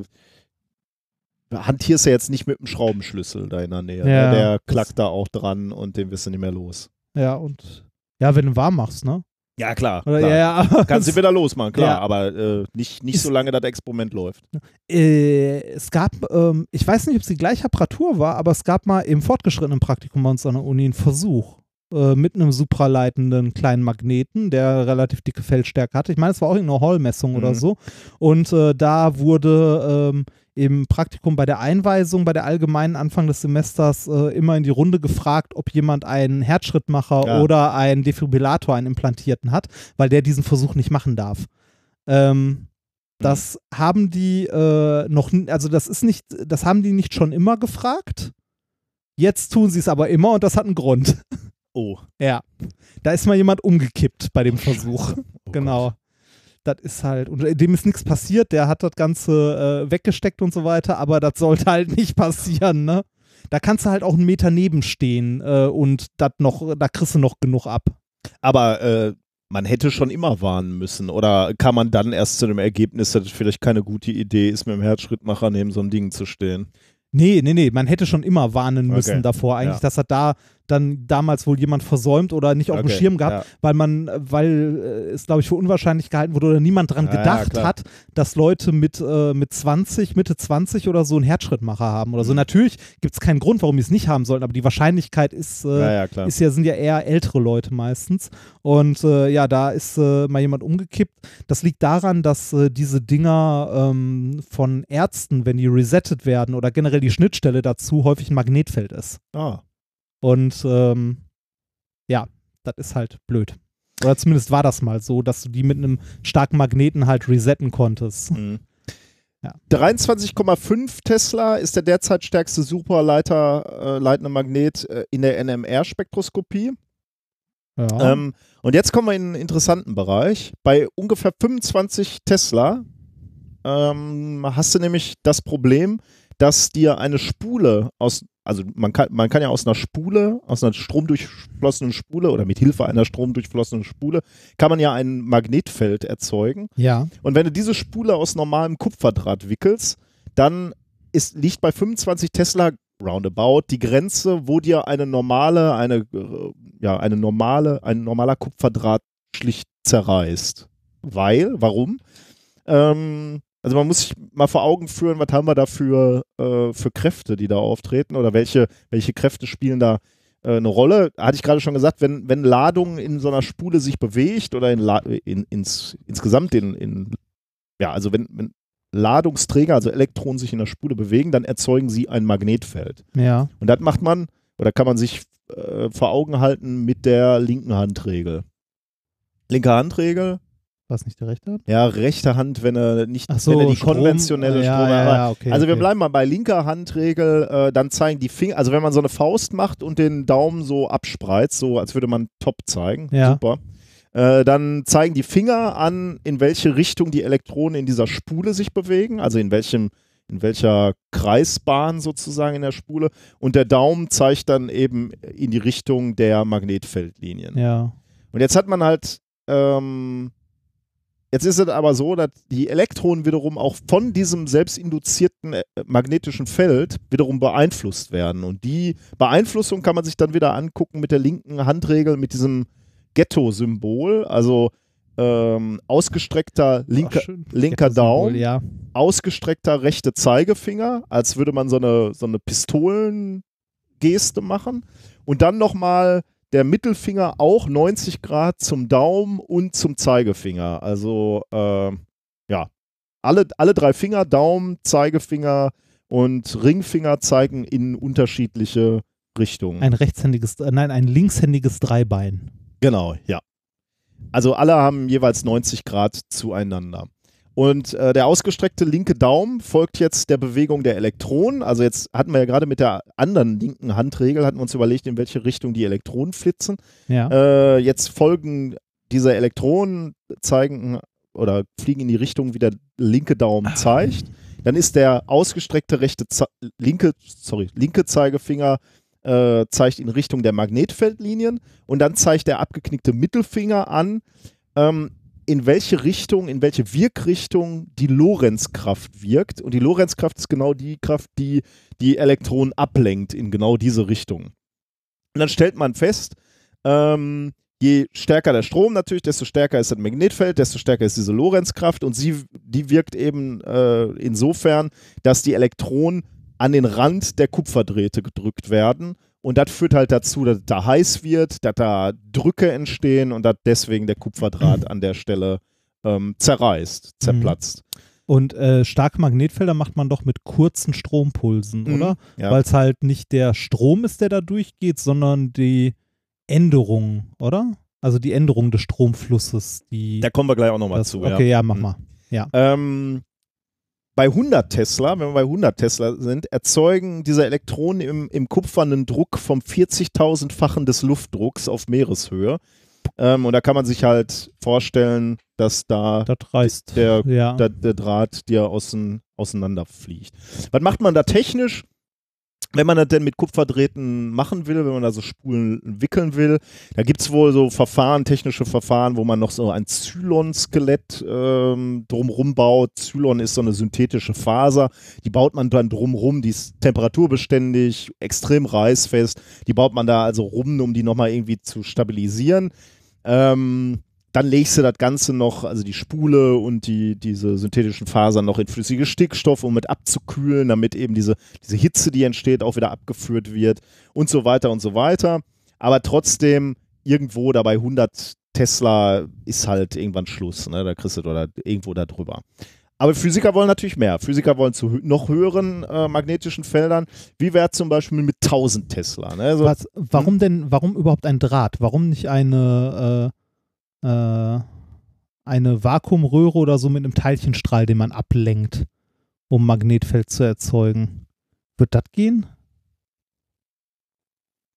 hantierst du jetzt nicht mit dem Schraubenschlüssel da in der Nähe. Ja, ne? Der klackt da auch dran und den wirst du nicht mehr los. ja, und ja, wenn du warm machst, ne? Ja, klar. Oder, klar. ja, Kannst du wieder losmachen, klar, Ja. aber äh, nicht, nicht so lange das Experiment läuft. äh, es gab, ähm, ich weiß nicht, ob es die gleiche Apparatur war, aber es gab mal im fortgeschrittenen Praktikum bei uns an der Uni einen Versuch äh, mit einem supraleitenden kleinen Magneten, der relativ dicke Feldstärke hatte. Ich meine, es war auch irgendeine Hall-Messung oder Mhm. so. Und äh, da wurde ähm, im Praktikum bei der Einweisung, bei der allgemeinen Anfang des Semesters äh, immer in die Runde gefragt, ob jemand einen Herzschrittmacher Ja. oder einen Defibrillator, einen implantierten hat, weil der diesen Versuch nicht machen darf. Ähm, das haben die äh, noch, also das ist nicht, das haben die nicht schon immer gefragt. Jetzt tun sie es aber immer und das hat einen Grund. Oh. Ja. Da ist mal jemand umgekippt bei dem Versuch. Oh genau. Das ist halt, und dem ist nichts passiert, der hat das Ganze äh, weggesteckt und so weiter, aber das sollte halt nicht passieren, ne? Da kannst du halt auch einen Meter nebenstehen äh, und das noch, da kriegst du noch genug ab. Aber äh, man hätte schon immer warnen müssen. Oder kann man dann erst zu dem Ergebnis, dass es vielleicht keine gute Idee ist, mit dem Herzschrittmacher neben so einem Ding zu stehen? Nee, nee, nee, man hätte schon immer warnen müssen Okay. davor eigentlich, Ja. dass hat da dann damals wohl jemand versäumt oder nicht auf dem Okay, Schirm gehabt, ja. weil man, weil äh, es glaube ich für unwahrscheinlich gehalten wurde oder niemand dran Ja, ja, gedacht klar. hat, dass Leute mit, äh, mit 20, Mitte 20 oder so einen Herzschrittmacher haben oder so. Mhm. Natürlich gibt es keinen Grund, warum die es nicht haben sollten, aber die Wahrscheinlichkeit ist, äh, Ja, ja, ist ja, sind ja eher ältere Leute meistens. Und äh, ja, da ist äh, mal jemand umgekippt. Das liegt daran, dass äh, diese Dinger ähm, von Ärzten, wenn die resettet werden oder generell die Schnittstelle dazu, häufig ein Magnetfeld ist. Ah. Und ähm, ja, das ist halt blöd. Oder zumindest war das mal so, dass du die mit einem starken Magneten halt resetten konntest. Mhm. Ja. 23,5 Tesla ist der derzeit stärkste Superleiter äh, leitende Magnet äh, in der NMR-Spektroskopie. Ja. Ähm, und jetzt kommen wir in einen interessanten Bereich. Bei ungefähr 25 Tesla ähm, hast du nämlich das Problem, dass dir eine Spule aus, also man kann, man kann ja aus einer Spule, aus einer stromdurchflossenen Spule oder mit Hilfe einer stromdurchflossenen Spule, kann man ja ein Magnetfeld erzeugen. ja. Und wenn du diese Spule aus normalem Kupferdraht wickelst, dann ist, liegt bei 25 Tesla roundabout die Grenze, wo dir eine normale, eine, äh, ja, eine normale, ein normaler Kupferdraht schlicht zerreißt. Weil, warum? Ähm, also man muss sich mal vor Augen führen, was haben wir da für, äh, für Kräfte, die da auftreten oder welche, welche Kräfte spielen da äh, eine Rolle. Hatte ich gerade schon gesagt, wenn, wenn Ladung in so einer Spule sich bewegt oder in, in, ins, insgesamt in, in, ja, also wenn, wenn Ladungsträger, also Elektronen sich in der Spule bewegen, dann erzeugen sie ein Magnetfeld. Ja. Und das macht man, oder kann man sich äh, vor Augen halten mit der linken Handregel. Linke Handregel, War es nicht der rechte? ja, rechte Hand, wenn er nicht, so, wenn er die Strom- konventionelle ja, Strom, ja, ja, okay, also wir okay. bleiben mal bei linker Handregel, äh, dann zeigen die Finger, also wenn man so eine Faust macht und den Daumen so abspreizt, so als würde man Top zeigen, Ja. super. Äh, dann zeigen die Finger an, in welche Richtung die Elektronen in dieser Spule sich bewegen, also in welchem, in welcher Kreisbahn sozusagen in der Spule. Und der Daumen zeigt dann eben in die Richtung der Magnetfeldlinien. Ja. Und jetzt hat man halt, ähm, jetzt ist es aber so, dass die Elektronen wiederum auch von diesem selbstinduzierten äh, magnetischen Feld wiederum beeinflusst werden. Und die Beeinflussung kann man sich dann wieder angucken mit der linken Handregel, mit diesem Ghetto-Symbol, also ähm, ausgestreckter linker, Ach, linker Daumen, Ja. ausgestreckter rechte Zeigefinger, als würde man so eine, so eine Pistolengeste machen. Und dann nochmal der Mittelfinger auch 90 Grad zum Daumen und zum Zeigefinger. Also äh, ja, alle, alle drei Finger, Daumen, Zeigefinger und Ringfinger zeigen in unterschiedliche Richtungen. Ein rechtshändiges, äh, nein, ein linkshändiges Dreibein. Genau, ja. Also alle haben jeweils 90 Grad zueinander. Und äh, der ausgestreckte linke Daumen folgt jetzt der Bewegung der Elektronen. Also jetzt hatten wir ja gerade mit der anderen linken Handregel, hatten wir uns überlegt, in welche Richtung die Elektronen flitzen. Ja. Äh, jetzt folgen diese Elektronen, zeigen oder fliegen in die Richtung, wie der linke Daumen zeigt. Dann ist der ausgestreckte rechte, Ze linke, sorry, linke Zeigefinger äh, zeigt in Richtung der Magnetfeldlinien und dann zeigt der abgeknickte Mittelfinger an, ähm, in welche Richtung, in welche Wirkrichtung die Lorenzkraft wirkt. Und die Lorenzkraft ist genau die Kraft, die die Elektronen ablenkt in genau diese Richtung. Und dann stellt man fest, ähm, je stärker der Strom natürlich, desto stärker ist das Magnetfeld, desto stärker ist diese Lorenzkraft und sie, die wirkt eben äh, insofern, dass die Elektronen an den Rand der Kupferdrähte gedrückt werden. Und das führt halt dazu, dass da heiß wird, dass da Drücke entstehen und dass deswegen der Kupferdraht an der Stelle ähm, zerreißt, zerplatzt. Und äh, starke Magnetfelder macht man doch mit kurzen Strompulsen, Mhm, oder? ja. Weil es halt nicht der Strom ist, der da durchgeht, sondern die Änderung, oder? Also die Änderung des Stromflusses. Die, Da kommen wir gleich auch nochmal zu. okay, ja, mach Mhm. mal. Ähm, bei 100 Tesla, wenn wir bei 100 Tesla sind, erzeugen diese Elektronen im, im Kupfer einen Druck vom 40.000-fachen des Luftdrucks auf Meereshöhe. Ähm, und da kann man sich halt vorstellen, dass da der, ja. der, der Draht dir außen, auseinanderfliegt. Was macht man da technisch? Wenn man das denn mit Kupferdrähten machen will, wenn man da so Spulen wickeln will, da gibt es wohl so Verfahren, technische Verfahren, wo man noch so ein Zylon-Skelett ähm, drumrum baut. Zylon ist so eine synthetische Faser, die baut man dann drumrum, die ist temperaturbeständig, extrem reißfest. Die baut man da also rum, um die nochmal irgendwie zu stabilisieren. Ähm, dann legst du das Ganze noch, also die Spule und die, diese synthetischen Fasern noch in flüssige Stickstoff, um mit abzukühlen, damit eben diese, diese Hitze, die entsteht, auch wieder abgeführt wird und so weiter und so weiter. Aber trotzdem irgendwo dabei 100 Tesla ist halt irgendwann Schluss, ne? da kriegst du oder irgendwo da drüber. Aber Physiker wollen natürlich mehr. Physiker wollen zu noch höheren äh, magnetischen Feldern. Wie wäre zum Beispiel mit 1000 Tesla? Ne? Also, Was, warum denn, warum überhaupt ein Draht? Warum nicht eine, äh, äh, eine Vakuumröhre oder so mit einem Teilchenstrahl, den man ablenkt, um Magnetfeld zu erzeugen? Wird das gehen?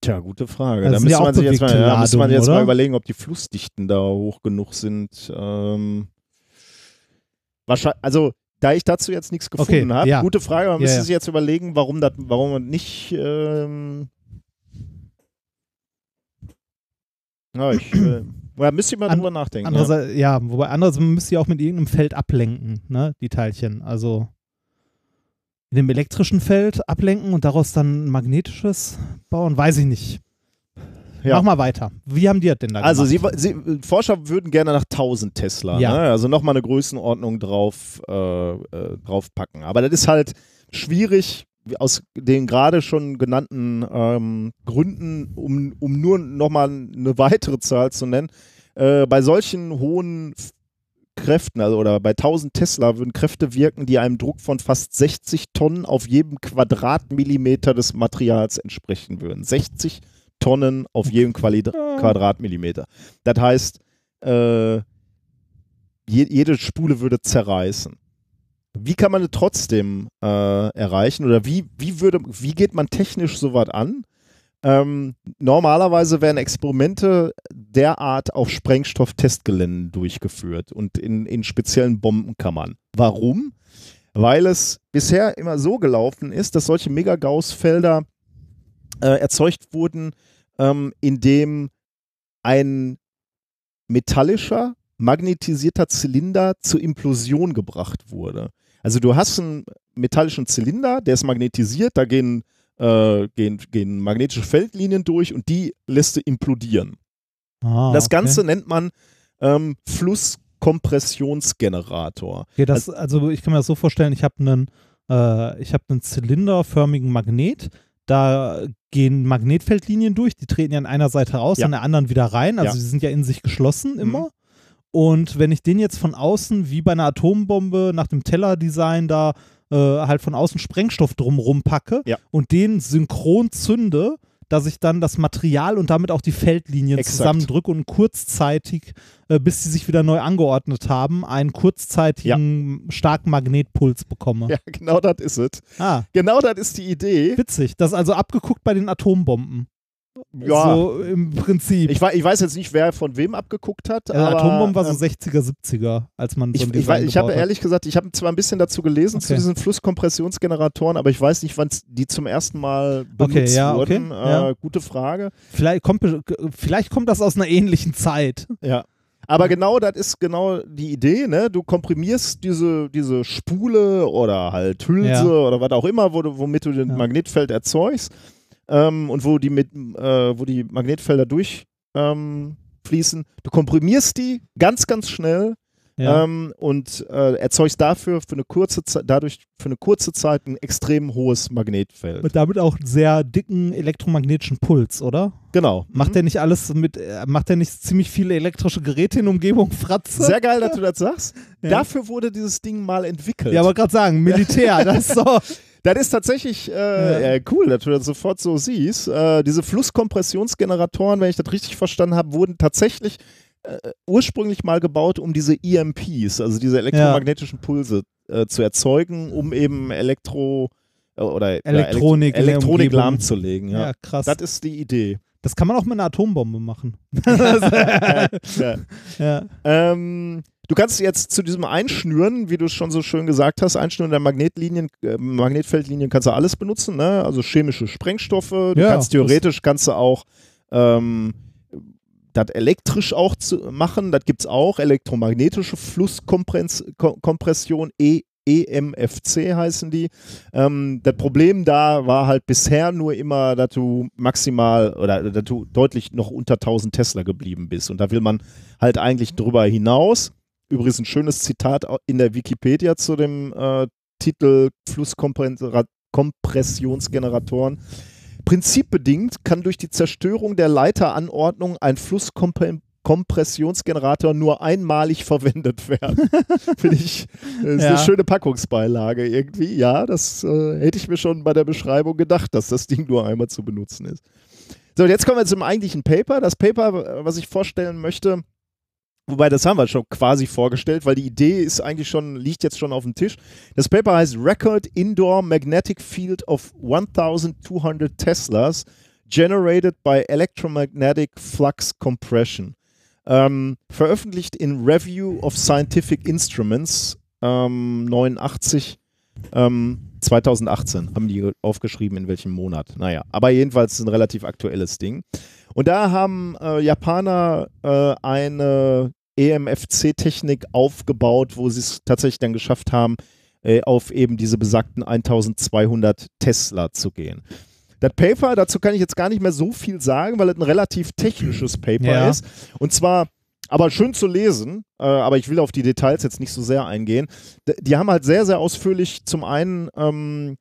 Tja, gute Frage. Das da müsste ja man sich jetzt, mal, ja, müsste man jetzt mal oder? überlegen, ob die Flussdichten da hoch genug sind. Ähm, wahrscheinlich, also da ich dazu jetzt nichts gefunden Okay, habe, ja. gute Frage, man Ja, müsste sich jetzt überlegen, warum das, warum man nicht ähm, ja, ich, äh, ja, müsste ich mal drüber nachdenken. Ja. Andererseits, ja. wobei andererseits man müsste ja auch mit irgendeinem Feld ablenken, ne, die Teilchen. Also in dem elektrischen Feld ablenken und daraus dann ein magnetisches bauen, weiß ich nicht. Ja. Mach mal weiter. Wie haben die das denn da Also gemacht? sie, sie, Forscher würden gerne nach 1000 Tesla, Ja. ne? also nochmal eine Größenordnung drauf, äh, äh, draufpacken. Aber das ist halt schwierig aus den gerade schon genannten ähm, Gründen, um, um nur nochmal eine weitere Zahl zu nennen. Äh, bei solchen hohen Kräften, also oder bei 1000 Tesla würden Kräfte wirken, die einem Druck von fast 60 Tonnen auf jedem Quadratmillimeter des Materials entsprechen würden. 60 Tonnen auf jedem Quali Quadratmillimeter. Das heißt, äh, je, jede Spule würde zerreißen. Wie kann man es trotzdem äh, erreichen oder wie, wie, würde, wie geht man technisch sowas an? Ähm, normalerweise werden Experimente derart auf Sprengstofftestgeländen durchgeführt und in, in speziellen Bombenkammern. Warum? Weil es bisher immer so gelaufen ist, dass solche Megagauss-Felder äh, erzeugt wurden, ähm, indem ein metallischer, magnetisierter Zylinder zur Implosion gebracht wurde. Also du hast einen metallischen Zylinder, der ist magnetisiert, da gehen, äh, gehen, gehen magnetische Feldlinien durch und die lässt du implodieren. Ah, das okay. Ganze nennt man ähm, Flusskompressionsgenerator. Okay, das, also ich kann mir das so vorstellen, ich habe einen, äh, ich habe einen zylinderförmigen Magnet, da gehen Magnetfeldlinien durch, die treten ja an einer Seite raus, Ja. an der anderen wieder rein, also Ja. sie sind ja in sich geschlossen Mhm. Und wenn ich den jetzt von außen, wie bei einer Atombombe, nach dem Teller-Design da äh, halt von außen Sprengstoff drumrum packe Ja. und den synchron zünde, dass ich dann das Material und damit auch die Feldlinien Exakt. zusammendrücke und kurzzeitig, äh, bis sie sich wieder neu angeordnet haben, einen kurzzeitigen starken Magnetpuls bekomme. Ja, genau das ist es. Ah, Genau das ist die Idee. witzig. Das ist also abgeguckt bei den Atombomben. Ja, So im Prinzip. ich, ich weiß jetzt nicht, wer von wem abgeguckt hat. ja, aber, Atombomben war so ähm, 60er, 70er, als man so Ich, ein ich, ich habe ehrlich gesagt, ich habe zwar ein bisschen dazu gelesen zu Okay. diesen Flusskompressionsgeneratoren, aber ich weiß nicht, wann die zum ersten Mal benutzt Okay, ja, okay, wurden. ja. Äh, gute Frage. Vielleicht kommt, vielleicht kommt das aus einer ähnlichen Zeit. Ja. Aber genau das ist genau die Idee, ne? Du komprimierst diese, diese Spule oder halt Hülse Ja. oder was auch immer, wo womit du den Ja. Magnetfeld erzeugst ähm, und wo die mit äh, wo die Magnetfelder durchfließen. Ähm, du komprimierst die ganz, ganz schnell Ja. ähm, und äh, erzeugst dafür für eine kurze Zeit, dadurch für eine kurze Zeit ein extrem hohes Magnetfeld. Und damit auch einen sehr dicken elektromagnetischen Puls, oder? genau. Macht Mhm. der nicht alles mit, äh, macht der nicht ziemlich viele elektrische Geräte in der Umgebung, Fratze? Sehr geil, dass du das sagst. Ja. Dafür wurde dieses Ding mal entwickelt. Ja, aber gerade sagen, Militär, das ist so. Das ist tatsächlich äh, ja. cool, dass du das sofort so siehst. Äh, diese Flusskompressionsgeneratoren, wenn ich das richtig verstanden habe, wurden tatsächlich äh, ursprünglich mal gebaut, um diese EMPs, also diese elektromagnetischen Pulse, äh, zu erzeugen, um eben Elektro äh, oder Elektronik der Elektronik lahmzulegen. Ja. Ja, krass. Das ist die Idee. Das kann man auch mit einer Atombombe machen. ja. ja. Ähm, du kannst jetzt zu diesem Einschnüren, wie du es schon so schön gesagt hast, Einschnüren der Magnetlinien, äh, Magnetfeldlinien kannst du alles benutzen, ne? Also chemische Sprengstoffe. Du Ja, kannst theoretisch kannst du auch ähm, das elektrisch auch zu machen. Das gibt es auch. Elektromagnetische Flusskompression, e EMFC heißen die. Ähm, das Problem da war halt bisher nur immer, dass du maximal oder dass du deutlich noch unter 1000 Tesla geblieben bist. Und da will man halt eigentlich drüber hinaus. Übrigens ein schönes Zitat in der Wikipedia zu dem äh, Titel Flusskompressionsgeneratoren. Prinzipbedingt kann durch die Zerstörung der Leiteranordnung ein Flusskompressionsgenerator nur einmalig verwendet werden. Finde ich, das ist Ja. eine schöne Packungsbeilage irgendwie. Ja, das äh, hätte ich mir schon bei der Beschreibung gedacht, dass das Ding nur einmal zu benutzen ist. So, jetzt kommen wir zum eigentlichen Paper. Das Paper, was ich vorstellen möchte, wobei das haben wir schon quasi vorgestellt, weil die Idee ist eigentlich schon, liegt jetzt schon auf dem Tisch. Das Paper heißt Record Indoor Magnetic Field of 1200 Teslas Generated by Electromagnetic Flux Compression. Ähm, veröffentlicht in Review of Scientific Instruments ähm, 89 ähm, 2018 haben die aufgeschrieben, in welchem Monat. Naja, aber jedenfalls ein relativ aktuelles Ding. Und da haben äh, Japaner äh, eine EMFC-Technik aufgebaut, wo sie es tatsächlich dann geschafft haben, äh, auf eben diese besagten 1200 Tesla zu gehen. Das Paper, dazu kann ich jetzt gar nicht mehr so viel sagen, weil es ein relativ technisches Paper Ja. ist. Und zwar, aber schön zu lesen, äh, aber ich will auf die Details jetzt nicht so sehr eingehen. D die haben halt sehr, sehr ausführlich zum einen ähm,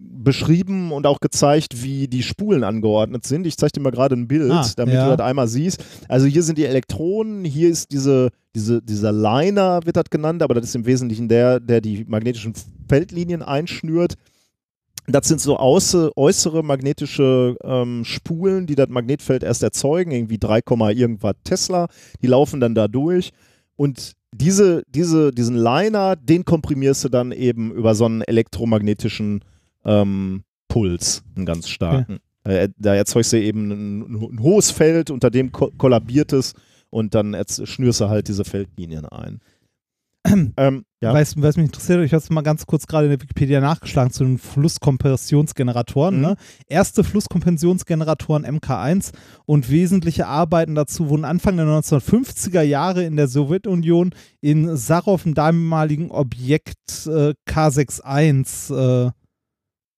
beschrieben und auch gezeigt, wie die Spulen angeordnet sind. Ich zeige dir mal gerade ein Bild, Ah, damit ja. du das einmal siehst. Also hier sind die Elektronen, hier ist diese, diese, dieser Liner, wird das genannt, aber das ist im Wesentlichen der, der die magnetischen Feldlinien einschnürt. Das sind so äußere magnetische ähm, Spulen, die das Magnetfeld erst erzeugen, irgendwie 3, irgendwas Tesla. Die laufen dann da durch. Und diese, diese, diesen Liner, den komprimierst du dann eben über so einen elektromagnetischen ähm, Puls, einen ganz starken. Äh, da erzeugst du eben ein, ein hohes Feld, unter dem ko kollabiert es und dann schnürst du halt diese Feldlinien ein. ähm, ja. Weißt du, was mich interessiert, ich habe es mal ganz kurz gerade in der Wikipedia nachgeschlagen zu den Flusskompressionsgeneratoren. Mhm. Ne? Erste Flusskompressionsgeneratoren MK1 und wesentliche Arbeiten dazu wurden Anfang der 1950er Jahre in der Sowjetunion in Sarov, dem damaligen Objekt äh, K61, äh,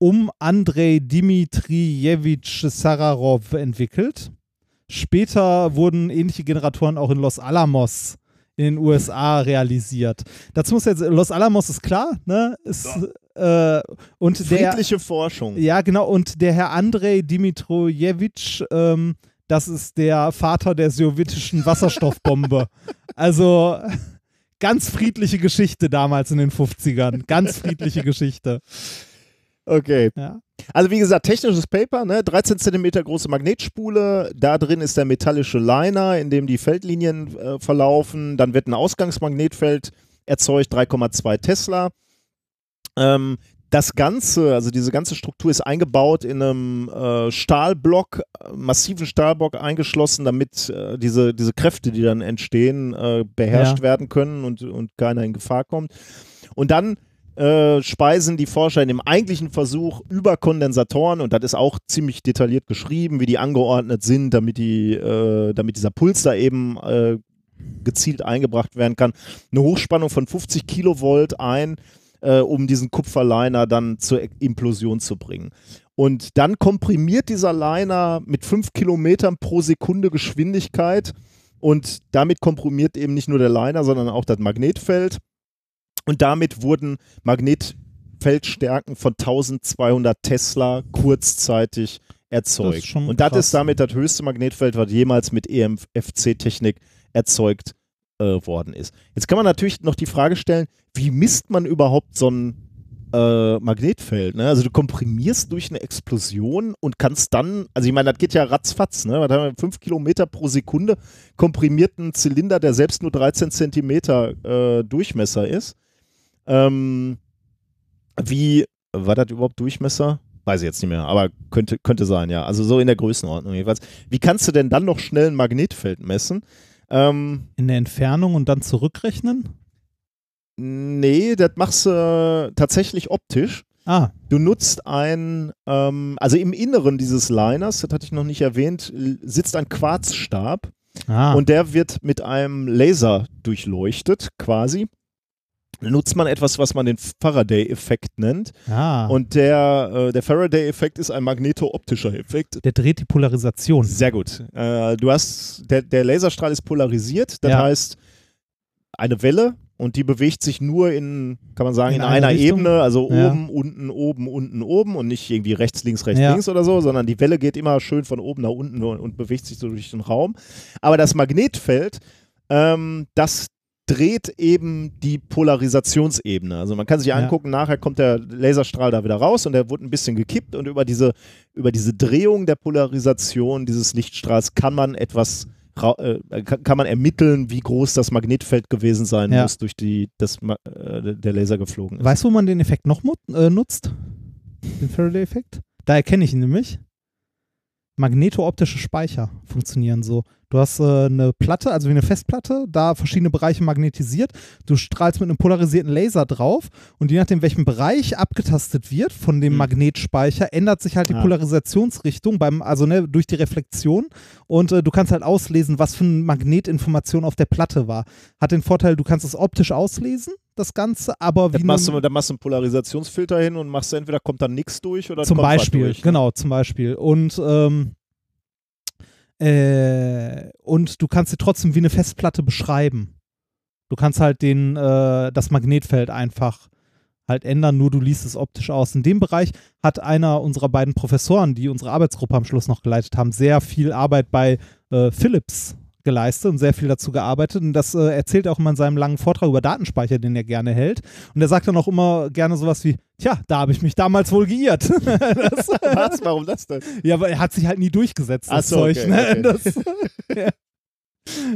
um Andrei Dmitrijewitsch Sararov entwickelt. Später wurden ähnliche Generatoren auch in Los Alamos in den USA realisiert. Dazu muss jetzt, Los Alamos ist klar, ne? Ist, äh, und der, Friedliche Forschung. ja, genau, und der Herr Andrei Dimitrojewitsch, ähm, das ist der Vater der sowjetischen Wasserstoffbombe. also ganz friedliche Geschichte damals in den 50ern. Ganz friedliche Geschichte. Okay. Ja. Also wie gesagt, technisches Paper, ne? 13 Zentimeter große Magnetspule, da drin ist der metallische Liner, in dem die Feldlinien äh, verlaufen, dann wird ein Ausgangsmagnetfeld erzeugt, 3,2 Tesla. Ähm, das Ganze, also diese ganze Struktur ist eingebaut in einem äh, Stahlblock, massiven Stahlblock eingeschlossen, damit äh, diese, diese Kräfte, die dann entstehen, äh, beherrscht Ja. werden können und, und keiner in Gefahr kommt. Und dann äh, speisen die Forscher in dem eigentlichen Versuch über Kondensatoren, und das ist auch ziemlich detailliert geschrieben, wie die angeordnet sind, damit, die, äh, damit dieser Puls da eben äh, gezielt eingebracht werden kann, eine Hochspannung von 50 Kilovolt ein, äh, um diesen Kupferliner dann zur Implosion zu bringen. Und dann komprimiert dieser Liner mit 5 Kilometern pro Sekunde Geschwindigkeit und damit komprimiert eben nicht nur der Liner, sondern auch das Magnetfeld. Und damit wurden Magnetfeldstärken von 1200 Tesla kurzzeitig erzeugt. Das und das krass. ist damit das höchste Magnetfeld, was jemals mit EMFC-Technik erzeugt äh, worden ist. Jetzt kann man natürlich noch die Frage stellen, wie misst man überhaupt so ein äh, Magnetfeld? Ne? Also du komprimierst durch eine Explosion und kannst dann, also ich meine, das geht ja ratzfatz, ne? Was haben wir, 5 Kilometer pro Sekunde komprimierten Zylinder, der selbst nur 13 Zentimeter äh, Durchmesser ist. Ähm, wie, war das überhaupt Durchmesser? Weiß ich jetzt nicht mehr, aber könnte, könnte sein, ja. Also so in der Größenordnung jedenfalls. Wie kannst du denn dann noch schnell ein Magnetfeld messen? Ähm, In der Entfernung und dann zurückrechnen? nee, das machst du tatsächlich optisch. Ah, Du nutzt ein, ähm, also im Inneren dieses Liners, das hatte ich noch nicht erwähnt, sitzt ein Quarzstab ah. und der wird mit einem Laser durchleuchtet quasi. Nutzt man etwas, was man den Faraday-Effekt nennt. ah. Und der, äh, der Faraday-Effekt ist ein magneto-optischer Effekt. der dreht die Polarisation. Sehr gut. Äh, du hast, der, der Laserstrahl ist polarisiert, das Ja. heißt eine Welle und die bewegt sich nur in, kann man sagen, In in, eine einer Richtung? Ebene, also Ja. oben, unten, oben, unten, oben und nicht irgendwie rechts, links, rechts, Ja. links oder so, sondern die Welle geht immer schön von oben nach unten und, und bewegt sich so durch den Raum. Aber das Magnetfeld, ähm, das dreht eben die Polarisationsebene. Also man kann sich Ja. angucken, nachher kommt der Laserstrahl da wieder raus und der wurde ein bisschen gekippt und über diese, über diese Drehung der Polarisation dieses Lichtstrahls kann man etwas äh, kann, man ermitteln, wie groß das Magnetfeld gewesen sein Ja. muss, durch die das, äh, der Laser geflogen ist. Weißt du, wo man den Effekt noch äh, nutzt? Den Faraday-Effekt? Da erkenne ich ihn nämlich. Magneto-optische Speicher funktionieren so. Du hast äh, eine Platte, also wie eine Festplatte, da verschiedene Bereiche magnetisiert. Du strahlst mit einem polarisierten Laser drauf und je nachdem, welchem Bereich abgetastet wird von dem Hm. Magnetspeicher, ändert sich halt die Ah. Polarisationsrichtung beim, also ne, durch die Reflexion und äh, du kannst halt auslesen, was für eine Magnetinformation auf der Platte war. Hat den Vorteil, du kannst es optisch auslesen, das Ganze, aber wie da machst, du, da machst du einen Polarisationsfilter hin und machst entweder kommt da nichts durch oder zum Beispiel, durch, ne? genau, zum Beispiel. Und, ähm, äh, und du kannst sie trotzdem wie eine Festplatte beschreiben. Du kannst halt den, äh, das Magnetfeld einfach halt ändern, nur du liest es optisch aus. In dem Bereich hat einer unserer beiden Professoren, die unsere Arbeitsgruppe am Schluss noch geleitet haben, sehr viel Arbeit bei äh, Philips geleistet und sehr viel dazu gearbeitet. Und das äh, erzählt er auch immer in seinem langen Vortrag über Datenspeicher, den er gerne hält. Und er sagt dann auch immer gerne sowas wie, tja, da habe ich mich damals wohl geirrt. das, Was? Warum das denn? ja, aber er hat sich halt nie durchgesetzt, das Ach so, Zeug. okay, ne? okay. Das, ja.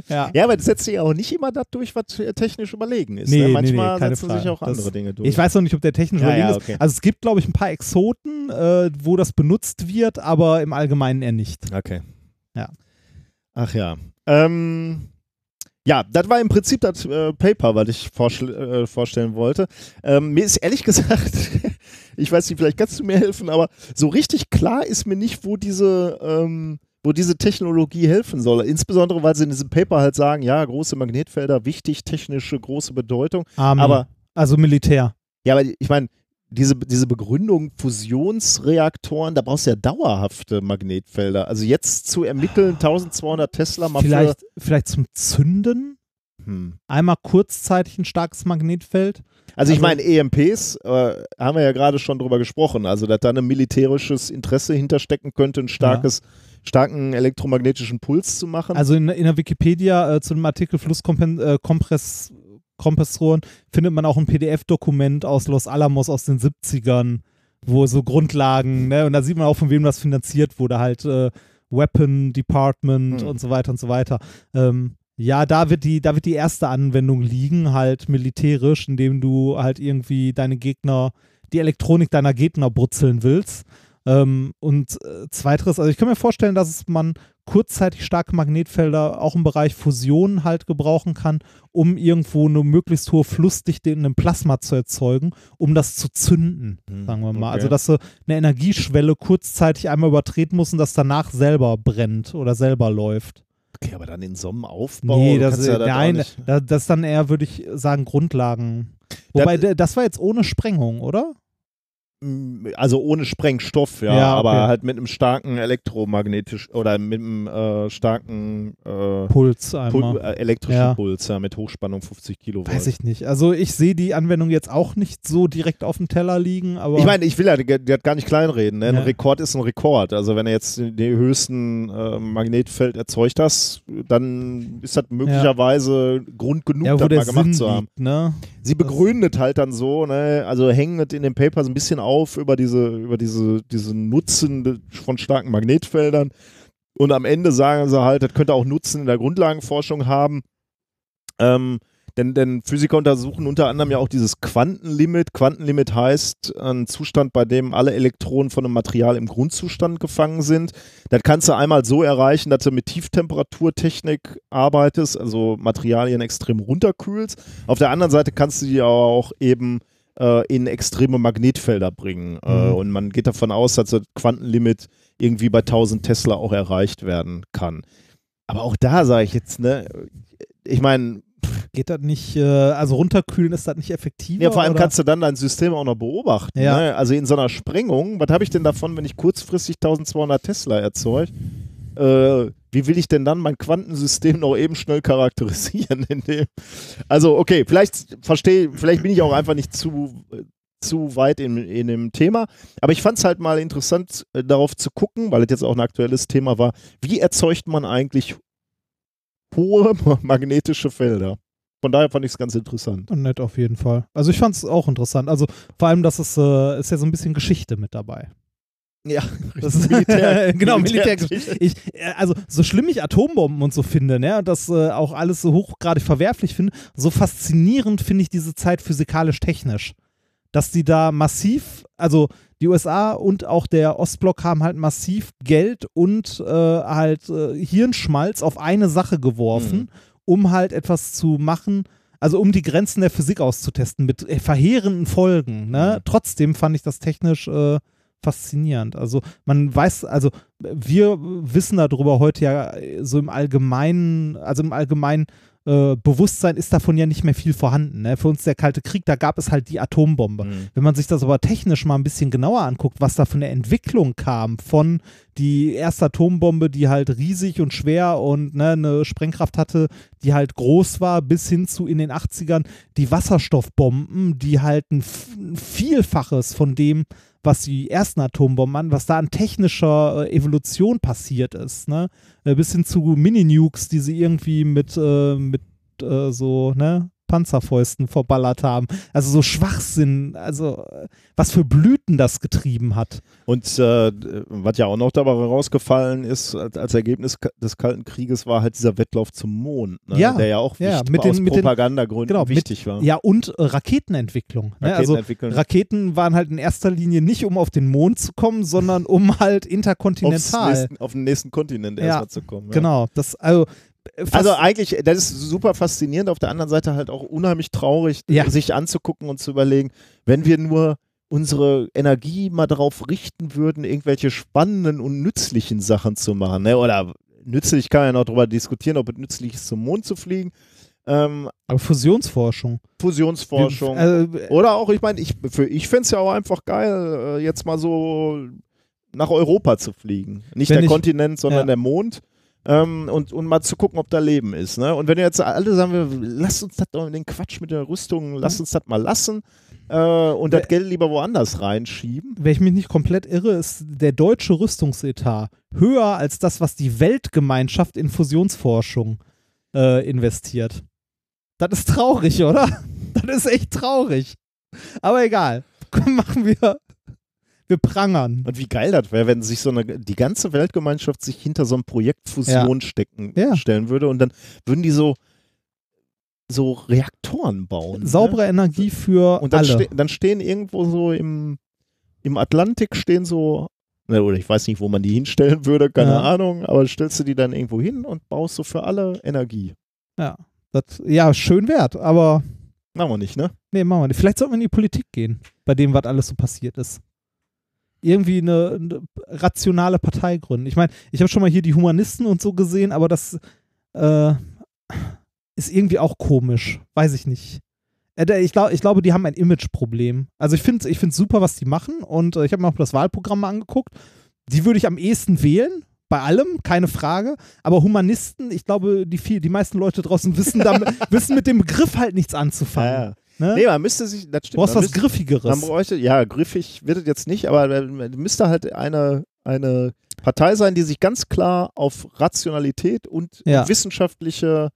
ja. Ja, aber das setzt sich auch nicht immer das durch, was technisch überlegen ist. Nee, ne? nee, Manchmal nee, keine setzen Frage. sich auch Das- andere Dinge durch. Ich weiß noch nicht, ob der technisch Ja, überlegen ja, ist. okay. Also es gibt, glaube ich, ein paar Exoten, äh, wo das benutzt wird, aber im Allgemeinen eher nicht. Okay. Ja. Ach ja. Ähm, ja, das war im Prinzip das äh, Paper, was ich äh, vorstellen wollte. Ähm, mir ist ehrlich gesagt, ich weiß nicht, vielleicht kannst du mir helfen, aber so richtig klar ist mir nicht, wo diese, ähm, wo diese Technologie helfen soll. Insbesondere, weil sie in diesem Paper halt sagen, ja, große Magnetfelder, wichtig, technische, große Bedeutung. Army, Aber also Militär. ja, aber ich meine, diese, diese Begründung Fusionsreaktoren, da brauchst du ja dauerhafte Magnetfelder. Also jetzt zu ermitteln, 1200 Tesla mal Vielleicht, vielleicht zum Zünden. Hm. Einmal kurzzeitig ein starkes Magnetfeld. Also ich Also- meine, EMPs, äh, haben wir ja gerade schon drüber gesprochen, also dass da ein militärisches Interesse hinterstecken könnte, ein starkes, starken elektromagnetischen Puls zu machen. Also in, in der Wikipedia äh, zu dem Artikel Flusskompress Kompressoren findet man auch ein PDF-Dokument aus Los Alamos aus den 70ern, wo so Grundlagen, ne, und da sieht man auch, von wem das finanziert wurde, halt äh, Weapon Department Hm. und so weiter und so weiter. Ähm, ja, da wird die, da wird die erste Anwendung liegen, halt militärisch, indem du halt irgendwie deine Gegner, die Elektronik deiner Gegner brutzeln willst. Ähm, und äh, zweiteres, also ich kann mir vorstellen, dass man kurzzeitig starke Magnetfelder auch im Bereich Fusion halt gebrauchen kann, um irgendwo eine möglichst hohe Flussdichte in einem Plasma zu erzeugen, um das zu zünden, Hm, sagen wir mal. okay. Also, dass du eine Energieschwelle kurzzeitig einmal übertreten musst und das danach selber brennt oder selber läuft. okay, aber dann in so einem Aufbau. Nee, das, ja nein, das ist dann eher, würde ich sagen, Grundlagen. Wobei, Das- das war jetzt ohne Sprengung, oder? Also ohne Sprengstoff, ja, Ja, aber okay. halt mit einem starken elektromagnetisch oder mit einem äh, starken äh, Puls Pul äh, elektrischen Ja. Puls, ja, mit Hochspannung 50 Kilovolt. Weiß ich nicht. Also ich sehe die Anwendung jetzt auch nicht so direkt auf dem Teller liegen, aber Ich meine, ich will ja hat gar nicht kleinreden. Ne? Ein Ja. Rekord ist ein Rekord. Also wenn er jetzt den höchsten äh, Magnetfeld erzeugt hast, dann ist das möglicherweise Grund genug, ja, das mal gemacht Sinn zu haben. liegt, ne? Sie begründet halt dann so, ne, also hängen es in dem Paper so ein bisschen auf über diese, über diese, diese Nutzen von starken Magnetfeldern. Und am Ende sagen sie halt, das könnte auch Nutzen in der Grundlagenforschung haben. Ähm, denn, denn Physiker untersuchen unter anderem ja auch dieses Quantenlimit. Quantenlimit heißt ein Zustand, bei dem alle Elektronen von einem Material im Grundzustand gefangen sind. Das kannst du einmal so erreichen, dass du mit Tieftemperaturtechnik arbeitest, also Materialien extrem runterkühlst. Auf der anderen Seite kannst du die auch eben äh, in extreme Magnetfelder bringen. Äh, Mhm. und man geht davon aus, dass das Quantenlimit irgendwie bei 1000 Tesla auch erreicht werden kann. Aber auch da sage ich jetzt, ne, ich meine, Geht das nicht, äh, also runterkühlen ist das nicht effektiver? ja, vor allem oder? kannst du dann dein System auch noch beobachten. Ja. Ne? Also in so einer Sprengung, was habe ich denn davon, wenn ich kurzfristig 1200 Tesla erzeuge? Äh, wie will ich denn dann mein Quantensystem noch eben schnell charakterisieren? Also, okay, vielleicht verstehe, vielleicht bin ich auch einfach nicht zu, äh, zu weit in, in dem Thema. Aber ich fand es halt mal interessant, äh, darauf zu gucken, weil es jetzt auch ein aktuelles Thema war, wie erzeugt man eigentlich hohe magnetische Felder? Von daher fand ich es ganz interessant. Nett auf jeden Fall. Also ich fand es auch interessant. Also vor allem, dass es äh, ist ja so ein bisschen Geschichte mit dabei. Ja, Das ist genau, Militärgeschichte. Ich, äh, also so schlimm ich Atombomben und so finde, ne, und das äh, auch alles so hochgradig verwerflich finde, so faszinierend finde ich diese Zeit physikalisch-technisch. Dass die da massiv, also die USA und auch der Ostblock haben halt massiv Geld und äh, halt äh, Hirnschmalz auf eine Sache geworfen, Mhm. Um halt etwas zu machen, also um die Grenzen der Physik auszutesten mit äh, verheerenden Folgen. Ne? Mhm. Trotzdem fand ich das technisch äh, faszinierend. Also man weiß, also wir wissen darüber heute ja äh, so im Allgemeinen, also im Allgemeinen äh, Bewusstsein ist davon ja nicht mehr viel vorhanden. Ne? Für uns der Kalte Krieg, da gab es halt die Atombombe. Mhm. Wenn man sich das aber technisch mal ein bisschen genauer anguckt, was da für eine Entwicklung kam von die erste Atombombe, die halt riesig und schwer und ne, eine Sprengkraft hatte, die halt groß war, bis hin zu in den 80ern die Wasserstoffbomben, die halt ein Vielfaches von dem, was die ersten Atombomben an, was da an technischer äh, Evolution passiert ist, ne? Äh, bis hin zu Mini-Nukes, die sie irgendwie mit, äh, mit äh, so, ne? Panzerfäusten verballert haben. Also so Schwachsinn, also äh, was für Blüten das getrieben hat. Und äh, was ja auch noch dabei rausgefallen ist, als als Ergebnis des Kalten Krieges, war halt dieser Wettlauf zum Mond, ne? Ja, der ja auch ja, mit den- aus mit den- Propagandagründen genau, mit- wichtig war. Ja, und äh, Raketenentwicklung. Ne? Raketen Also. Raketen waren halt in erster Linie nicht, um auf den Mond zu kommen, sondern um halt interkontinental. nächsten, auf den nächsten Kontinent Ja, erstmal zu kommen. Ja. Genau, das also Also eigentlich, das ist super faszinierend, auf der anderen Seite halt auch unheimlich traurig, Ja. sich anzugucken und zu überlegen, wenn wir nur unsere Energie mal darauf richten würden, irgendwelche spannenden und nützlichen Sachen zu machen. Ne? Oder nützlich kann man ja noch darüber diskutieren, ob es nützlich ist, zum Mond zu fliegen. Ähm, aber Fusionsforschung. Fusionsforschung. Wir- äh, Oder auch, ich meine, ich, für- ich fände es ja auch einfach geil, äh, jetzt mal so nach Europa zu fliegen. Nicht der ich- Kontinent, sondern ja. der Mond. Ähm, und, und mal zu gucken, ob da Leben ist. Ne? Und wenn jetzt alle sagen, wir, lasst uns das doch den Quatsch mit der Rüstung, lasst uns das mal lassen äh, und das Geld lieber woanders reinschieben. wenn ich mich nicht komplett irre, ist der deutsche Rüstungsetat höher als das, was die Weltgemeinschaft in Fusionsforschung äh, investiert. Das ist traurig, oder? Das ist echt traurig. Aber egal. Machen wir. Wir prangern. Und wie geil das wäre, wenn sich so eine, die ganze Weltgemeinschaft sich hinter so einem Projekt Fusion stecken, Ja. stellen würde und dann würden die so, so Reaktoren bauen. ne? Saubere Energie für Und dann, alle. ste dann stehen irgendwo so im, im Atlantik stehen so, ne, oder ich weiß nicht, wo man die hinstellen würde, keine Ja. Ahnung, aber stellst du die dann irgendwo hin und baust so für alle Energie. Ja, das, ja, schön wert, aber Machen wir nicht, ne? nee, machen wir nicht. Vielleicht sollten wir in die Politik gehen, bei dem, was alles so passiert ist. Irgendwie eine, eine rationale Partei gründen. Ich meine, ich habe schon mal hier die Humanisten und so gesehen, aber das äh, ist irgendwie auch komisch. Weiß ich nicht. Äh, Ich, glaub, ich glaube, die haben ein Imageproblem. Also ich finde es ich find's super, was die machen und äh, ich habe mir auch das Wahlprogramm mal angeguckt. Die würde ich am ehesten wählen. Bei allem, keine Frage. Aber Humanisten, ich glaube, die, viel, die meisten Leute draußen wissen, damit, wissen mit dem Begriff halt nichts anzufangen. Ne? Nee, man müsste sich, das du stimmt. brauchst man was müsste- Man Griffigeres. bräuchte, ja, griffig wird es jetzt nicht, aber man müsste halt eine, eine Partei sein, die sich ganz klar auf Rationalität und Ja. wissenschaftliche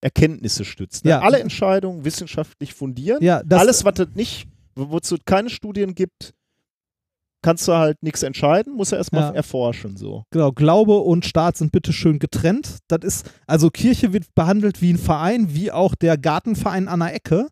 Erkenntnisse stützt. Ne? Ja. Alle Entscheidungen wissenschaftlich fundieren. Ja, Alles, was es nicht, wo- wozu es keine Studien gibt, kannst du halt nichts entscheiden, musst du erstmal Ja. erforschen. So. Genau, Glaube und Staat sind bitte schön getrennt. Das ist, also Kirche wird behandelt wie ein Verein, wie auch der Gartenverein an der Ecke.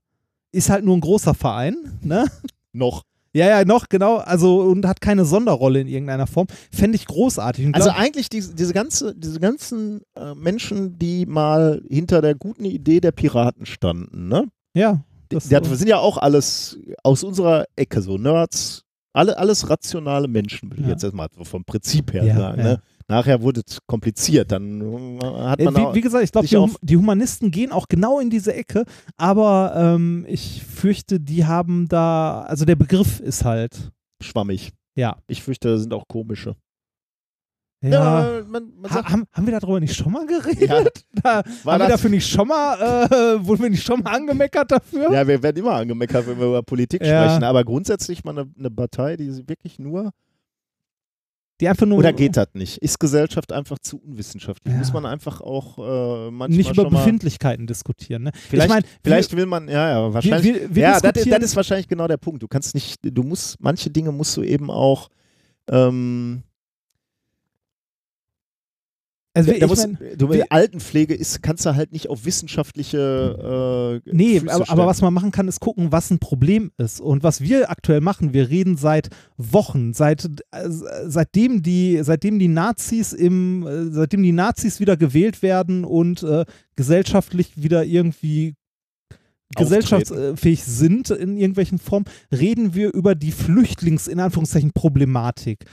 Ist halt nur ein großer Verein, ne? Noch. Ja, ja, noch, genau. Also, und hat keine Sonderrolle in irgendeiner Form. Fände ich großartig. Also glaub, eigentlich diese, diese, ganze, diese ganzen äh, Menschen, die mal hinter der guten Idee der Piraten standen, ne? ja. Die, Das, die äh, sind ja auch alles aus unserer Ecke, so Nerds, alle, alles rationale Menschen, will ich Ja. jetzt erstmal so vom Prinzip her Ja, sagen. ja. Ne? Nachher wurde es kompliziert, dann äh, hat Äh, man auch, wie, wie gesagt, ich glaube, die, Hum- die Humanisten gehen auch genau in diese Ecke, aber ähm, ich fürchte, die haben da, also der Begriff ist halt, schwammig. ja. Ich fürchte, da sind auch komische. Ja. äh, man, man Ha, haben, haben wir darüber nicht schon mal geredet? ja, Da, haben wir dafür nicht schon mal, äh, wurden wir nicht schon mal angemeckert dafür? ja, wir werden immer angemeckert, wenn wir über Politik Ja. sprechen, aber grundsätzlich mal eine, eine Partei, die wirklich nur Die einfach nur Oder geht das nicht? Ist Gesellschaft einfach zu unwissenschaftlich? Ja. Muss man einfach auch äh, manchmal nicht über Befindlichkeiten diskutieren. Ne? Vielleicht, ich mein, vielleicht will man, ja, ja, wahrscheinlich. wir, wir ja, das, das ist wahrscheinlich genau der Punkt. Du kannst nicht, du musst, manche Dinge musst du eben auch, ähm, also ich musst, mein, du, wir- Altenpflege ist, kannst du halt nicht auf wissenschaftliche äh, Nee, Füße aber, aber was man machen kann, ist gucken, was ein Problem ist. Und was wir aktuell machen, wir reden seit Wochen, seit, äh, seitdem, die, seitdem die Nazis im, äh, seitdem die Nazis wieder gewählt werden und äh, gesellschaftlich wieder irgendwie gesellschaftsfähig sind in irgendwelchen Formen, reden wir über die Flüchtlings, in Anführungszeichen, Problematik.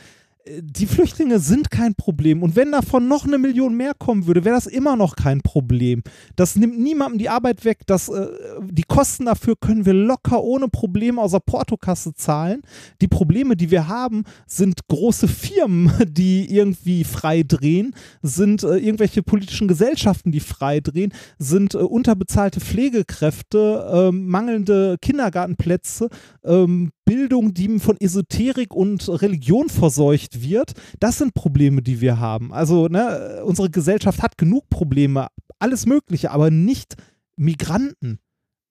Die Flüchtlinge sind kein Problem. Und wenn davon noch eine Million mehr kommen würde, wäre das immer noch kein Problem. Das nimmt niemandem die Arbeit weg. Das, äh, die Kosten dafür können wir locker ohne Probleme aus der Portokasse zahlen. Die Probleme, die wir haben, sind große Firmen, die irgendwie frei drehen, sind äh, irgendwelche politischen Gesellschaften, die frei drehen, sind äh, unterbezahlte Pflegekräfte, ähm, mangelnde Kindergartenplätze, ähm, Bildung, die von Esoterik und Religion verseucht wird. Das sind Probleme, die wir haben. Also ne, unsere Gesellschaft hat genug Probleme, alles Mögliche, aber nicht Migranten.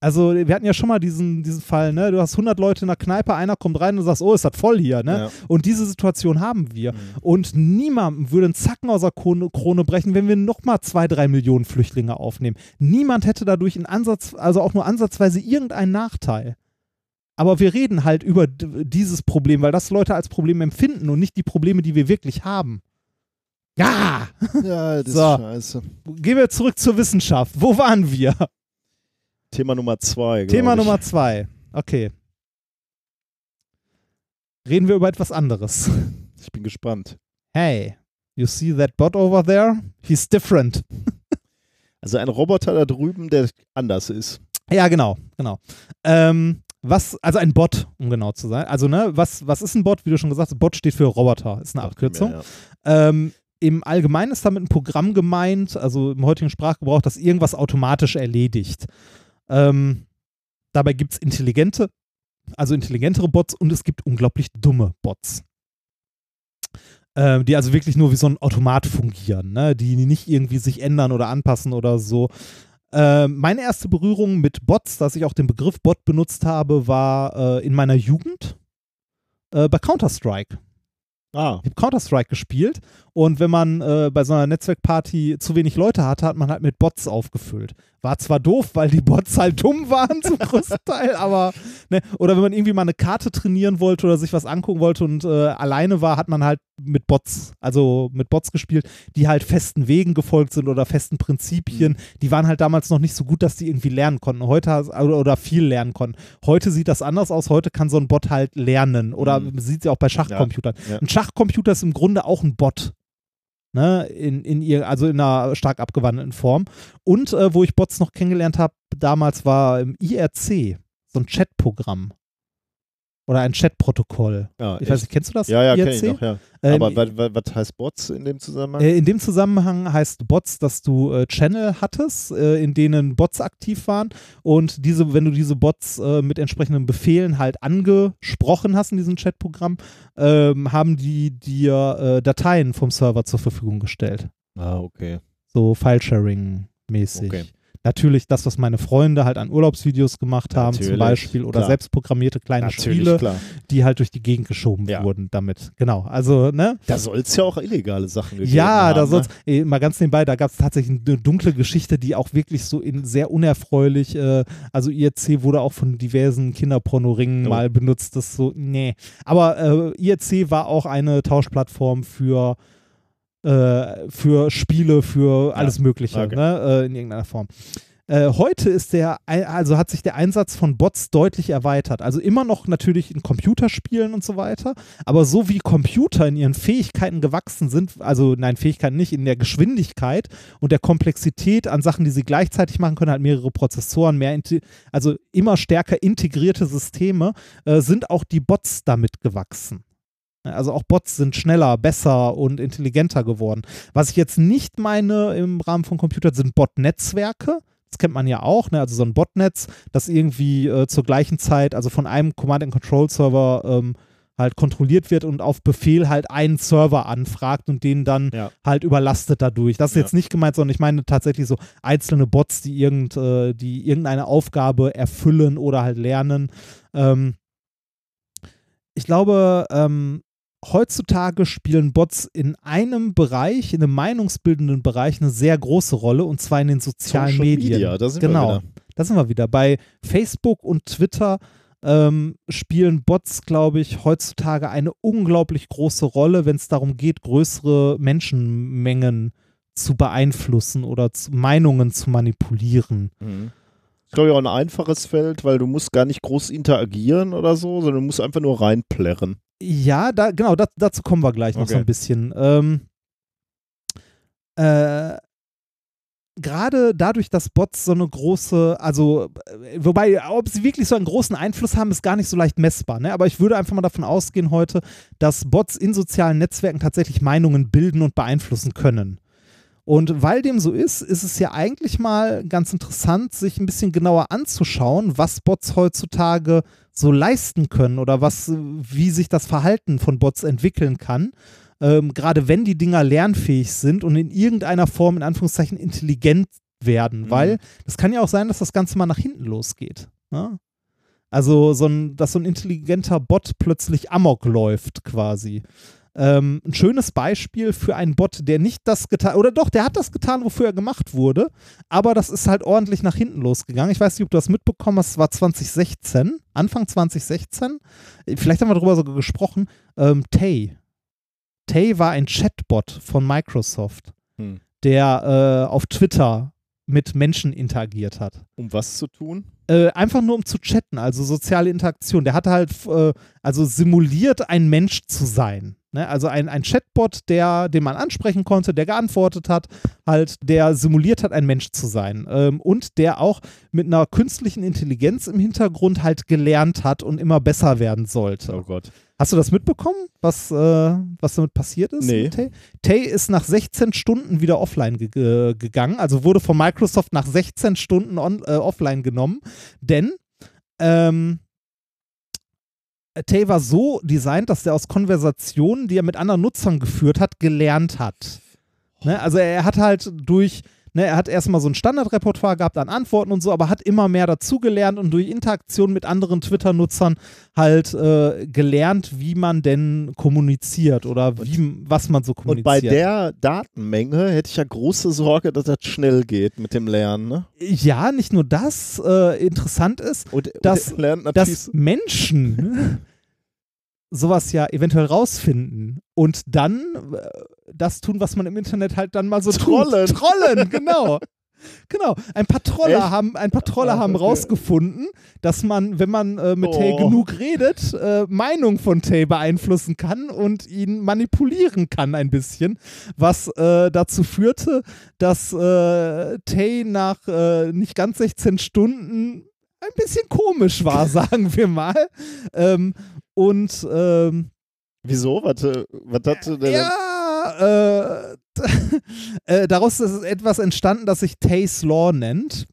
Also wir hatten ja schon mal diesen, diesen Fall, ne? Du hast 100 Leute in der Kneipe, einer kommt rein und sagst, oh, ist das voll hier, ne? Ja. Und diese Situation haben wir. Mhm. Und niemandem würde ein Zacken aus der Krone, Krone brechen, wenn wir nochmal zwei, drei Millionen Flüchtlinge aufnehmen. Niemand hätte dadurch in Ansatz, also auch nur ansatzweise irgendeinen Nachteil. Aber wir reden halt über dieses Problem, weil das Leute als Problem empfinden und nicht die Probleme, die wir wirklich haben. Ja! Ja, das So. ist scheiße. Gehen wir zurück zur Wissenschaft. Wo waren wir? Thema Nummer zwei. Thema ich. Nummer zwei. Okay. Reden wir über etwas anderes. Ich bin gespannt. Hey, you see that bot over there? He's different. Also ein Roboter da drüben, der anders ist. Ja, genau, genau. Ähm, was, also ein Bot, um genau zu sein. Also, ne, was, was ist ein Bot? Wie du schon gesagt hast, Bot steht für Roboter, ist eine Abkürzung. Ja, ja. Ähm, Im Allgemeinen ist damit ein Programm gemeint, also im heutigen Sprachgebrauch, das irgendwas automatisch erledigt. Ähm, dabei gibt es intelligente, also intelligentere Bots und es gibt unglaublich dumme Bots. Ähm, die also wirklich nur wie so ein Automat fungieren, ne? die nicht irgendwie sich ändern oder anpassen oder so. Ähm, meine erste Berührung mit Bots, dass ich auch den Begriff Bot benutzt habe, war äh, in meiner Jugend äh, bei Counter-Strike. Ah, Ich habe Counter-Strike gespielt und wenn man äh, bei so einer Netzwerkparty zu wenig Leute hatte, hat man halt mit Bots aufgefüllt. War zwar doof, weil die Bots halt dumm waren zum größten Teil, aber ne, oder wenn man irgendwie mal eine Karte trainieren wollte oder sich was angucken wollte und äh, alleine war, hat man halt mit Bots, also mit Bots gespielt, die halt festen Wegen gefolgt sind oder festen Prinzipien. Die waren halt damals noch nicht so gut, dass die irgendwie lernen konnten. Heute has- oder, viel lernen konnten. Heute sieht das anders aus. Heute kann so ein Bot halt lernen oder Mhm. sieht sie auch bei Schachcomputern. ja. Ein Schachcomputer ist im Grunde auch ein Bot. Ne, in, in ihr, also in einer stark abgewandelten Form. Und äh, wo ich Bots noch kennengelernt habe, damals war im IRC, so ein Chatprogramm. Oder ein Chatprotokoll. ja, Ich weiß nicht, kennst du das? ja, ja, kenne IRC? ich noch, ja. Ähm, Aber was heißt Bots in dem Zusammenhang? äh, in dem Zusammenhang heißt Bots, dass du äh, Channel hattest, äh, in denen Bots aktiv waren und diese, wenn du diese Bots äh, mit entsprechenden Befehlen halt angesprochen hast in diesem Chatprogramm, ähm, haben die dir äh, Dateien vom Server zur Verfügung gestellt. ah, okay. So File-Sharing-mäßig. Okay. Natürlich das, was meine Freunde halt an Urlaubsvideos gemacht haben, zum Natürlich, Beispiel, oder klar. selbstprogrammierte kleine Natürlich, Spiele, klar. die halt durch die Gegend geschoben Ja. wurden damit. Genau. Also, ne? Da soll es ja auch illegale Sachen gegeben Ja, haben. da ne? soll's, eh, mal ganz nebenbei, da gab es tatsächlich eine dunkle Geschichte, die auch wirklich so in sehr unerfreulich, äh, also IRC wurde auch von diversen Kinderpornoringen Oh. mal benutzt, das so, nee. Aber äh, IRC war auch eine Tauschplattform für äh, für Spiele, für alles Mögliche, okay. ne, äh, in irgendeiner Form. Äh, heute ist der, also hat sich der Einsatz von Bots deutlich erweitert. Also immer noch natürlich in Computerspielen und so weiter, aber so wie Computer in ihren Fähigkeiten gewachsen sind, also nein, Fähigkeiten nicht, in der Geschwindigkeit und der Komplexität an Sachen, die sie gleichzeitig machen können, halt mehrere Prozessoren, mehr, also immer stärker integrierte Systeme, äh, sind auch die Bots damit gewachsen. Also auch Bots sind schneller, besser und intelligenter geworden. Was ich jetzt nicht meine im Rahmen von Computern sind Bot-Netzwerke. Das kennt man ja auch, ne? also so ein Botnetz, das irgendwie äh, zur gleichen Zeit, also von einem Command-and-Control-Server ähm, halt kontrolliert wird und auf Befehl halt einen Server anfragt und den dann Ja. halt überlastet dadurch. Das ist Ja. jetzt nicht gemeint, sondern ich meine tatsächlich so einzelne Bots, die, irgend, äh, die irgendeine Aufgabe erfüllen oder halt lernen. Ähm, ich glaube, ähm, heutzutage spielen Bots in einem Bereich, in einem meinungsbildenden Bereich, eine sehr große Rolle und zwar in den sozialen Social Medien. Media, da sind genau, wir wieder. da sind wir wieder. Bei Facebook und Twitter ähm, spielen Bots, glaube ich, heutzutage eine unglaublich große Rolle, wenn es darum geht, größere Menschenmengen zu beeinflussen oder zu, Meinungen zu manipulieren. Mhm. Ich glaube ja auch ein einfaches Feld, weil du musst gar nicht groß interagieren oder so, sondern du musst einfach nur reinplärren. Ja, da, genau, da, dazu kommen wir gleich noch so Okay. ein bisschen. Ähm, äh, Gerade dadurch, dass Bots so eine große, also, äh, wobei, ob sie wirklich so einen großen Einfluss haben, ist gar nicht so leicht messbar. Ne? Aber ich würde einfach mal davon ausgehen heute, dass Bots in sozialen Netzwerken tatsächlich Meinungen bilden und beeinflussen können. Und weil dem so ist, ist es ja eigentlich mal ganz interessant, sich ein bisschen genauer anzuschauen, was Bots heutzutage so leisten können oder was, wie sich das Verhalten von Bots entwickeln kann. Ähm, gerade wenn die Dinger lernfähig sind und in irgendeiner Form, in Anführungszeichen, intelligent werden. Mhm. Weil es kann ja auch sein, dass das Ganze mal nach hinten losgeht. Ne? Also, so ein, dass so ein intelligenter Bot plötzlich Amok läuft, quasi. Ähm, ein schönes Beispiel für einen Bot, der nicht das getan, oder doch, der hat das getan, wofür er gemacht wurde, aber das ist halt ordentlich nach hinten losgegangen. Ich weiß nicht, ob du das mitbekommen hast, es war 2016, Anfang 2016, vielleicht haben wir darüber sogar gesprochen, ähm, Tay. Tay war ein Chatbot von Microsoft, Hm. der äh, auf Twitter mit Menschen interagiert hat. Um was zu tun? Äh, einfach nur um zu chatten, also soziale Interaktion. Der hatte halt, äh, also simuliert, ein Mensch zu sein. Ne? Also ein, ein Chatbot, der, den man ansprechen konnte, der geantwortet hat, halt, der simuliert hat, ein Mensch zu sein. Ähm, und der auch mit einer künstlichen Intelligenz im Hintergrund halt gelernt hat und immer besser werden sollte. Oh Gott. Hast du das mitbekommen, was, äh, was damit passiert ist? Nee. Tay? Tay ist nach 16 Stunden wieder offline ge gegangen, also wurde von Microsoft nach 16 Stunden on, äh, offline genommen, denn ähm, Tay war so designt, dass er aus Konversationen, die er mit anderen Nutzern geführt hat, gelernt hat. Ne? Also er hat halt durch, ne, er hat erstmal so ein Standardrepertoire gehabt an Antworten und so, aber hat immer mehr dazugelernt und durch Interaktion mit anderen Twitter-Nutzern halt äh, gelernt, wie man denn kommuniziert oder wie, was man so Und kommuniziert. bei der Datenmenge hätte ich ja große Sorge, dass das schnell geht mit dem Lernen. Ne? ja, nicht nur das äh, interessant ist, Und, und Das- lernt natürlich dass Menschen sowas ja eventuell rausfinden und dann äh, das tun, was man im Internet halt dann mal so Trollen. tut. Trollen, genau. Genau, ein paar Troller Echt? haben, ein paar Troller Ah, haben okay. rausgefunden, dass man, wenn man äh, mit Oh. Tay genug redet, äh, Meinung von Tay beeinflussen kann und ihn manipulieren kann ein bisschen, was äh, dazu führte, dass äh, Tay nach äh, nicht ganz 16 Stunden ein bisschen komisch war, sagen wir mal. Ähm, und ähm, Wieso? Warte, was hatte der ja, äh, äh, daraus ist etwas entstanden, das sich Tay's Law nennt.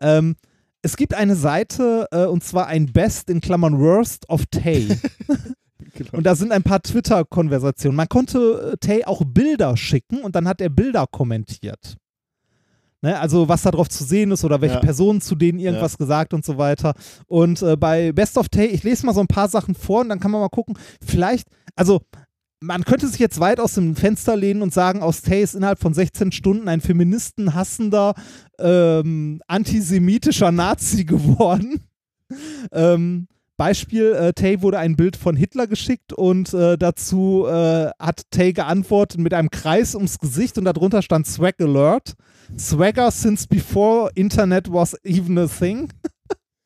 ähm, es gibt eine Seite, äh, und zwar ein Best in Klammern Worst of Tay. Genau. Und da sind ein paar Twitter-Konversationen. Man konnte äh, Tay auch Bilder schicken und dann hat er Bilder kommentiert. Ne, also was da drauf zu sehen ist oder welche Ja. Personen zu denen irgendwas gesagt und so weiter. Und äh, bei Best of Tay, ich lese mal so ein paar Sachen vor und dann kann man mal gucken, vielleicht, also man könnte sich jetzt weit aus dem Fenster lehnen und sagen, aus Tay ist innerhalb von 16 Stunden ein feministenhassender, ähm, antisemitischer Nazi geworden. ähm, Beispiel, äh, Tay wurde ein Bild von Hitler geschickt und äh, dazu äh, hat Tay geantwortet mit einem Kreis ums Gesicht und darunter stand Swag Alert. Swagger since before Internet was even a thing.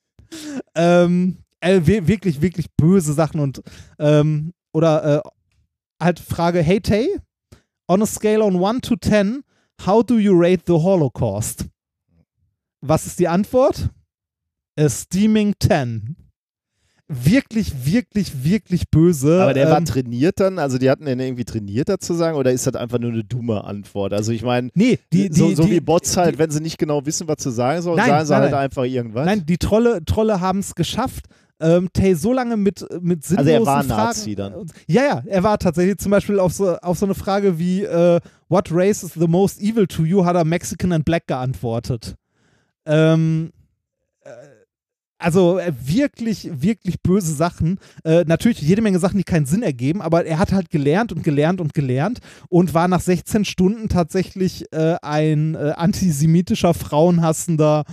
ähm, äh, wir- wirklich, wirklich böse Sachen und ähm, oder äh, halt Frage, hey Tay, on a scale on 1 to 10, how do you rate the Holocaust? Was ist die Antwort? A steaming 10. Wirklich, wirklich, wirklich böse. Aber der war ähm, trainiert dann, also die hatten den irgendwie trainiert dazu sagen, oder ist das einfach nur eine dumme Antwort? Also ich meine, Nee, die, die, so, so die, wie Bots halt, wenn sie nicht genau wissen, was zu sagen sollen, Nein, sagen sie nein, halt nein. einfach irgendwas. Nein, die Trolle, Trolle haben es geschafft. Ähm, Tay so lange mit, mit sinnlosen Also er war Fragen. Nazi dann. Ja, ja, er war tatsächlich zum Beispiel auf so, auf so eine Frage wie äh, What race is the most evil to you? hat er Mexican and Black geantwortet. Ähm, äh, also äh, wirklich, wirklich böse Sachen. Äh, natürlich jede Menge Sachen, die keinen Sinn ergeben, aber er hat halt gelernt und gelernt und gelernt und war nach 16 Stunden tatsächlich äh, ein äh, antisemitischer, frauenhassender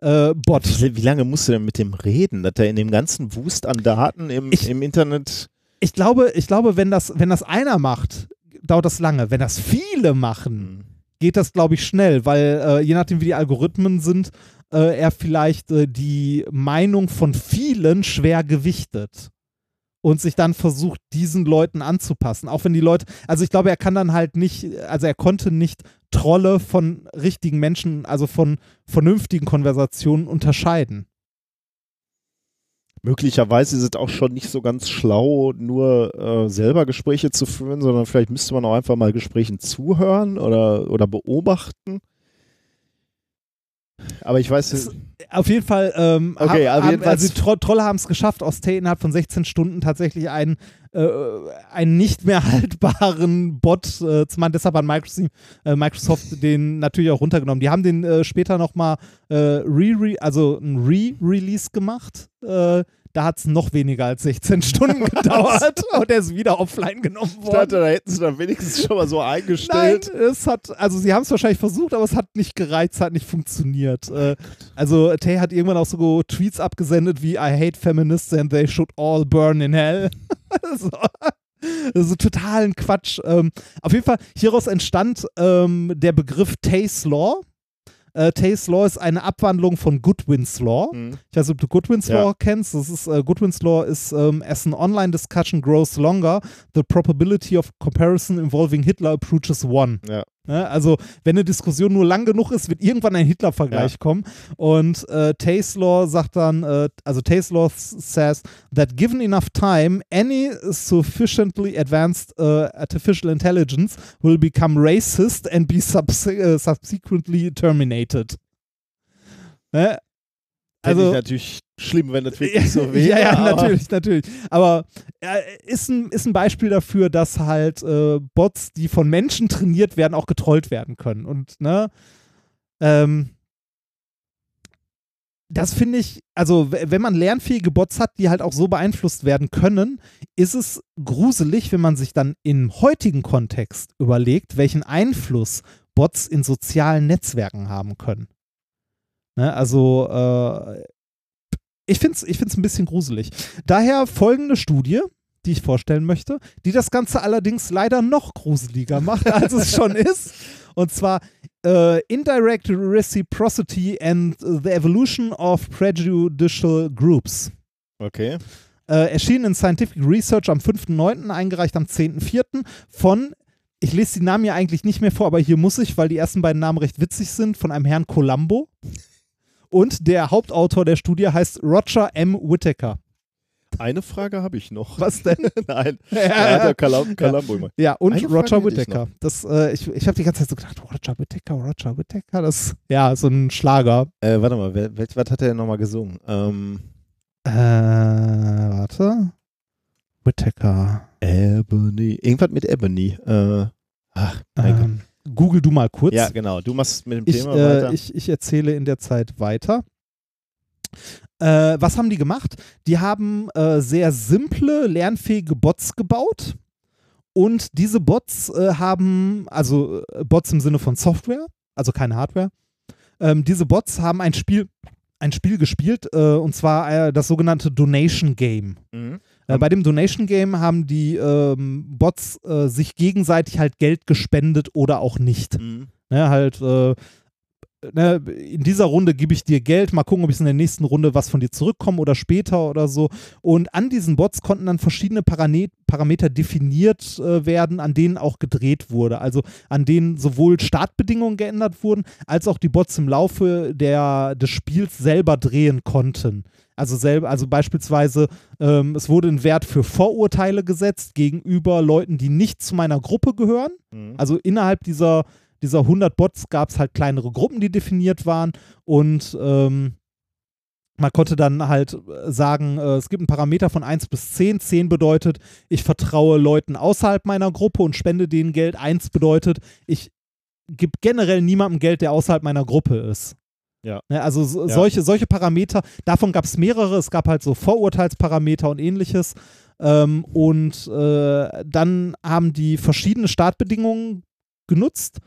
äh, Bot. Wie wie lange musst du denn mit dem reden, dass er in dem ganzen Wust an Daten im, Ich- im Internet. Ich glaube, ich glaube, wenn das, wenn das einer macht, dauert das lange. Wenn das viele machen, Hm. geht das, glaube ich, schnell, weil äh, je nachdem, wie die Algorithmen sind, äh, er vielleicht äh, die Meinung von vielen schwer gewichtet und sich dann versucht, diesen Leuten anzupassen. Auch wenn die Leute, also ich glaube, er kann dann halt nicht, also er konnte nicht Trolle von richtigen Menschen, also von vernünftigen Konversationen unterscheiden. Möglicherweise ist es auch schon nicht so ganz schlau, nur äh, selber Gespräche zu führen, sondern vielleicht müsste man auch einfach mal Gesprächen zuhören oder, oder beobachten. Aber ich weiß, Es- Auf jeden Fall, ähm, Okay, haben, also also die Tro Trolle haben es geschafft, aus Tay innerhalb von 16 Stunden tatsächlich einen, äh, einen nicht mehr haltbaren Bot äh, zu machen. Deshalb hat Microsoft, äh, Microsoft den natürlich auch runtergenommen. Die haben den äh, später nochmal äh, re, re, also ein Re-Release gemacht. Äh, da hat es noch weniger als 16 Stunden gedauert und er ist wieder offline genommen ich worden. dachte, da hätten sie dann wenigstens schon mal so Nein, eingestellt. es hat, also sie haben es wahrscheinlich versucht, aber es hat nicht gereizt, es hat nicht funktioniert. Äh, also Tay hat irgendwann auch so Tweets abgesendet wie I hate feminists and they should all burn in hell. so. So totalen Quatsch. Ähm, auf jeden Fall, hieraus entstand ähm, der Begriff Tay's Law. Äh, Tay's Law ist eine Abwandlung von Goodwin's Law. Hm. Ich weiß nicht, ob du Goodwin's Ja. Law kennst. Das ist, äh, Goodwin's Law ist, ähm, as an online discussion grows longer, the probability of comparison involving Hitler approaches one. Ja. Ne? Also, wenn eine Diskussion nur lang genug ist, wird irgendwann ein Hitler-Vergleich Ja. kommen. Und äh, Tay's Law sagt dann, äh, also Tay's Law s- says that given enough time, any sufficiently advanced uh, artificial intelligence will become racist and be subse äh, subsequently terminated. Ne? Also Also, natürlich schlimm, wenn das wirklich so wäre. ja, ja, natürlich, natürlich. Aber äh, ist, ein, ist ein Beispiel dafür, dass halt äh, Bots, die von Menschen trainiert werden, auch getrollt werden können. Und, ne, ähm, das finde ich, also wenn man lernfähige Bots hat, die halt auch so beeinflusst werden können, ist es gruselig, wenn man sich dann im heutigen Kontext überlegt, welchen Einfluss Bots in sozialen Netzwerken haben können. Ne, also äh, ich finde es ich find's ein bisschen gruselig. Daher folgende Studie, die ich vorstellen möchte, die das Ganze allerdings leider noch gruseliger macht, als es schon ist. Und zwar äh, Indirect Reciprocity and the Evolution of Prejudicial Groups. Okay. Äh, erschienen in Scientific Research am 5.9., eingereicht am 10.4. von, ich lese die Namen ja eigentlich nicht mehr vor, aber hier muss ich, weil die ersten beiden Namen recht witzig sind, von einem Herrn Columbo. Und der Hauptautor der Studie heißt Roger M. Whittaker. Eine Frage habe ich noch. Was denn? Nein. ja, hat der Kalam Kalambo immer. ja, und Eine Roger ich Whittaker. Das, äh, ich ich habe die ganze Zeit so gedacht, Roger Whittaker, Roger Whittaker, das ja, so ein Schlager. Äh, warte mal, welch, was hat er denn nochmal gesungen? Ähm, Äh, warte. Whittaker. Ebony. Irgendwas mit Ebony. Äh, ach, mein Gott. Google du mal kurz. Ja, genau. Du machst mit dem Ich, Thema weiter. äh, ich, ich erzähle in der Zeit weiter. Äh, was haben die gemacht? Die haben äh, sehr simple, lernfähige Bots gebaut. Und diese Bots äh, haben, also äh, Bots im Sinne von Software, also keine Hardware. Ähm, diese Bots haben ein Spiel, ein Spiel gespielt, äh, und zwar das sogenannte Donation Game. mhm. Äh, bei dem Donation Game haben die ähm, Bots äh, sich gegenseitig halt Geld gespendet oder auch nicht. Mhm. Ne, halt, äh, ne, in dieser Runde gebe ich dir Geld, mal gucken, ob ich in der nächsten Runde was von dir zurückkomme oder später oder so. Und an diesen Bots konnten dann verschiedene Parane Parameter definiert äh, werden, an denen auch gedreht wurde. Also an denen sowohl Startbedingungen geändert wurden, als auch die Bots im Laufe der, des Spiels selber drehen konnten. Also, selber, also beispielsweise, ähm, es wurde ein Wert für Vorurteile gesetzt gegenüber Leuten, die nicht zu meiner Gruppe gehören. Mhm. Also innerhalb dieser, dieser 100 Bots gab es halt kleinere Gruppen, die definiert waren und ähm, man konnte dann halt äh, sagen, äh, es gibt einen Parameter von 1 bis 10. 10 bedeutet, ich vertraue Leuten außerhalb meiner Gruppe und spende denen Geld. 1 bedeutet, ich gebe generell niemandem Geld, der außerhalb meiner Gruppe ist. Ja. Ne, also so, Ja. solche, solche Parameter, davon gab es mehrere. Es gab halt so Vorurteilsparameter und ähnliches. Ähm, und äh, dann haben die verschiedene Startbedingungen genutzt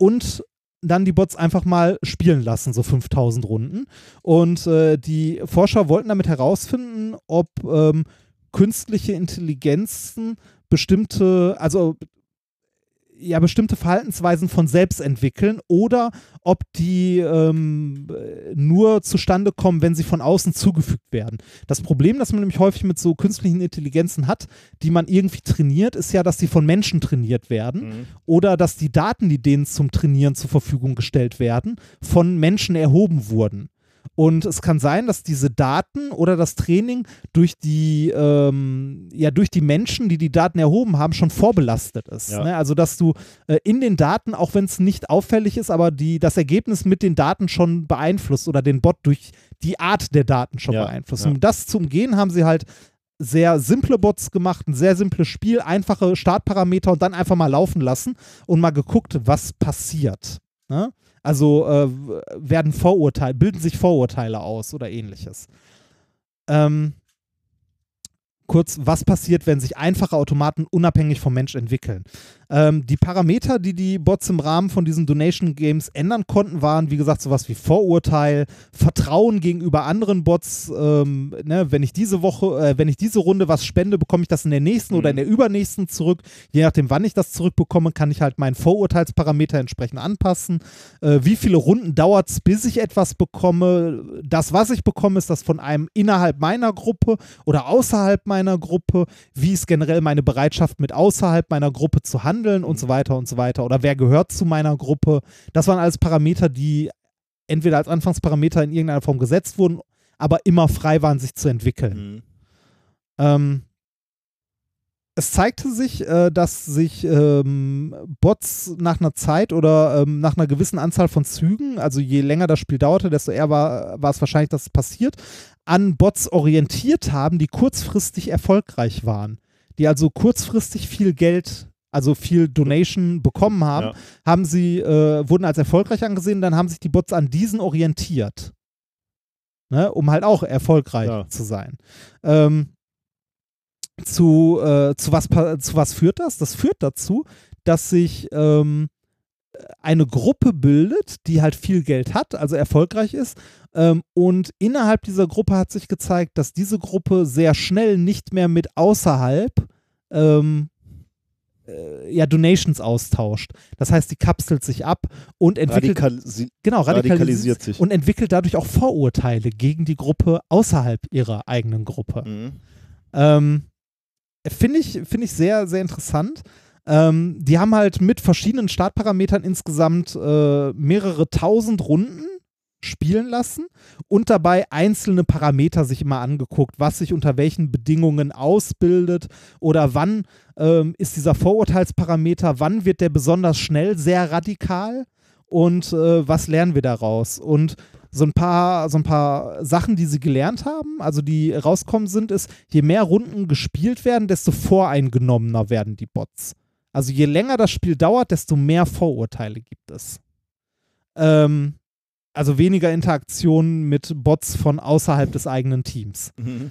und dann die Bots einfach mal spielen lassen, so 5000 Runden. Und äh, die Forscher wollten damit herausfinden, ob ähm, künstliche Intelligenzen bestimmte, also ja, bestimmte Verhaltensweisen von selbst entwickeln oder ob die ähm, nur zustande kommen, wenn sie von außen zugefügt werden. Das Problem, das man nämlich häufig mit so künstlichen Intelligenzen hat, die man irgendwie trainiert, ist ja, dass sie von Menschen trainiert werden Mhm. oder dass die Daten, die denen zum Trainieren zur Verfügung gestellt werden, von Menschen erhoben wurden. Und es kann sein, dass diese Daten oder das Training durch die, ähm, ja, durch die Menschen, die die Daten erhoben haben, schon vorbelastet ist. Ja. Ne? Also, dass du äh, in den Daten, auch wenn es nicht auffällig ist, aber die, das Ergebnis mit den Daten schon beeinflusst oder den Bot durch die Art der Daten schon Ja, beeinflusst. Um das zu umgehen, haben sie halt sehr simple Bots gemacht, ein sehr simples Spiel, einfache Startparameter und dann einfach mal laufen lassen und mal geguckt, was passiert. Ne? Also äh, werden Vorurteile, bilden sich Vorurteile aus oder ähnliches. Ähm, kurz, was passiert, wenn sich einfache Automaten unabhängig vom Mensch entwickeln? Ähm, die Parameter, die die Bots im Rahmen von diesen Donation Games ändern konnten, waren, wie gesagt, sowas wie Vorurteil, Vertrauen gegenüber anderen Bots. Ähm, ne, wenn ich diese Woche, äh, wenn ich diese Runde was spende, bekomme ich das in der nächsten oder in der übernächsten zurück. Je nachdem, wann ich das zurückbekomme, kann ich halt meinen Vorurteilsparameter entsprechend anpassen. Äh, wie viele Runden dauert es, bis ich etwas bekomme? Das, was ich bekomme, ist das von einem innerhalb meiner Gruppe oder außerhalb meiner Gruppe? Wie ist generell meine Bereitschaft, mit außerhalb meiner Gruppe zu handeln und so weiter und so weiter? Oder wer gehört zu meiner Gruppe? Das waren alles Parameter, die entweder als Anfangsparameter in irgendeiner Form gesetzt wurden, aber immer frei waren, sich zu entwickeln. Mhm. Ähm, es zeigte sich, äh, dass sich ähm, Bots nach einer Zeit oder ähm, nach einer gewissen Anzahl von Zügen, also je länger das Spiel dauerte, desto eher war, war es wahrscheinlich, dass es passiert, an Bots orientiert haben, die kurzfristig erfolgreich waren. Die also kurzfristig viel Geld, also viel Donation bekommen haben, Ja. haben sie, äh, wurden als erfolgreich angesehen, dann haben sich die Bots an diesen orientiert. Ne, um halt auch erfolgreich Ja. zu sein. Ähm, zu, äh, zu, was, zu was führt das? Das führt dazu, dass sich ähm, eine Gruppe bildet, die halt viel Geld hat, also erfolgreich ist. Ähm, und innerhalb dieser Gruppe hat sich gezeigt, dass diese Gruppe sehr schnell nicht mehr mit außerhalb ähm, äh, ja, Donations austauscht. Das heißt, die kapselt sich ab und entwickelt Radikal genau, radikalisiert, radikalisiert sich. und entwickelt dadurch auch Vorurteile gegen die Gruppe außerhalb ihrer eigenen Gruppe. Mhm. Ähm, Finde ich, find ich sehr, sehr interessant. Ähm, die haben halt mit verschiedenen Startparametern insgesamt äh, mehrere tausend Runden spielen lassen und dabei einzelne Parameter sich immer angeguckt, was sich unter welchen Bedingungen ausbildet oder wann ähm, ist dieser Vorurteilsparameter, wann wird der besonders schnell sehr radikal und äh, was lernen wir daraus? Und so ein paar, so ein paar Sachen, die sie gelernt haben, also die rauskommen sind, ist, je mehr Runden gespielt werden, desto voreingenommener werden die Bots. Also je länger das Spiel dauert, desto mehr Vorurteile gibt es. Ähm, also weniger Interaktion mit Bots von außerhalb des eigenen Teams. Mhm.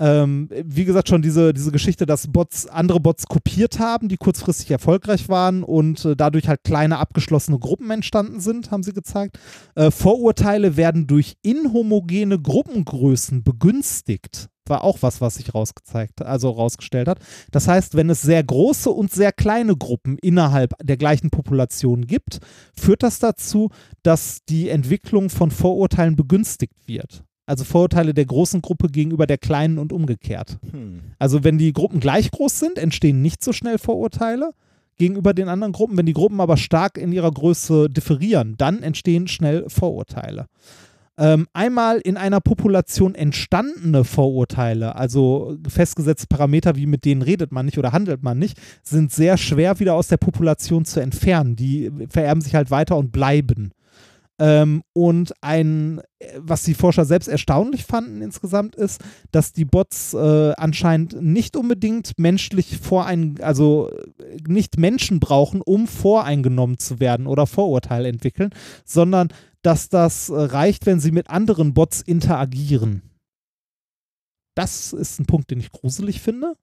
Ähm, wie gesagt, schon diese, diese Geschichte, dass Bots andere Bots kopiert haben, die kurzfristig erfolgreich waren und äh, dadurch halt kleine abgeschlossene Gruppen entstanden sind, haben sie gezeigt. Äh, Vorurteile werden durch inhomogene Gruppengrößen begünstigt. War auch was, was sich rausgezeigt, also rausgestellt hat. Das heißt, wenn es sehr große und sehr kleine Gruppen innerhalb der gleichen Population gibt, führt das dazu, dass die Entwicklung von Vorurteilen begünstigt wird. Also Vorurteile der großen Gruppe gegenüber der kleinen und umgekehrt. Hm. Also wenn die Gruppen gleich groß sind, entstehen nicht so schnell Vorurteile gegenüber den anderen Gruppen. Wenn die Gruppen aber stark in ihrer Größe differieren, dann entstehen schnell Vorurteile. Ähm, einmal in einer Population entstandene Vorurteile, also festgesetzte Parameter, wie mit denen redet man nicht oder handelt man nicht, sind sehr schwer wieder aus der Population zu entfernen. Die vererben sich halt weiter und bleiben. Ähm, und ein, was die Forscher selbst erstaunlich fanden insgesamt, ist, dass die Bots äh, anscheinend nicht unbedingt menschlich vorein, also nicht Menschen brauchen, um voreingenommen zu werden oder Vorurteile entwickeln, sondern dass das äh, reicht, wenn sie mit anderen Bots interagieren. Das ist ein Punkt, den ich gruselig finde.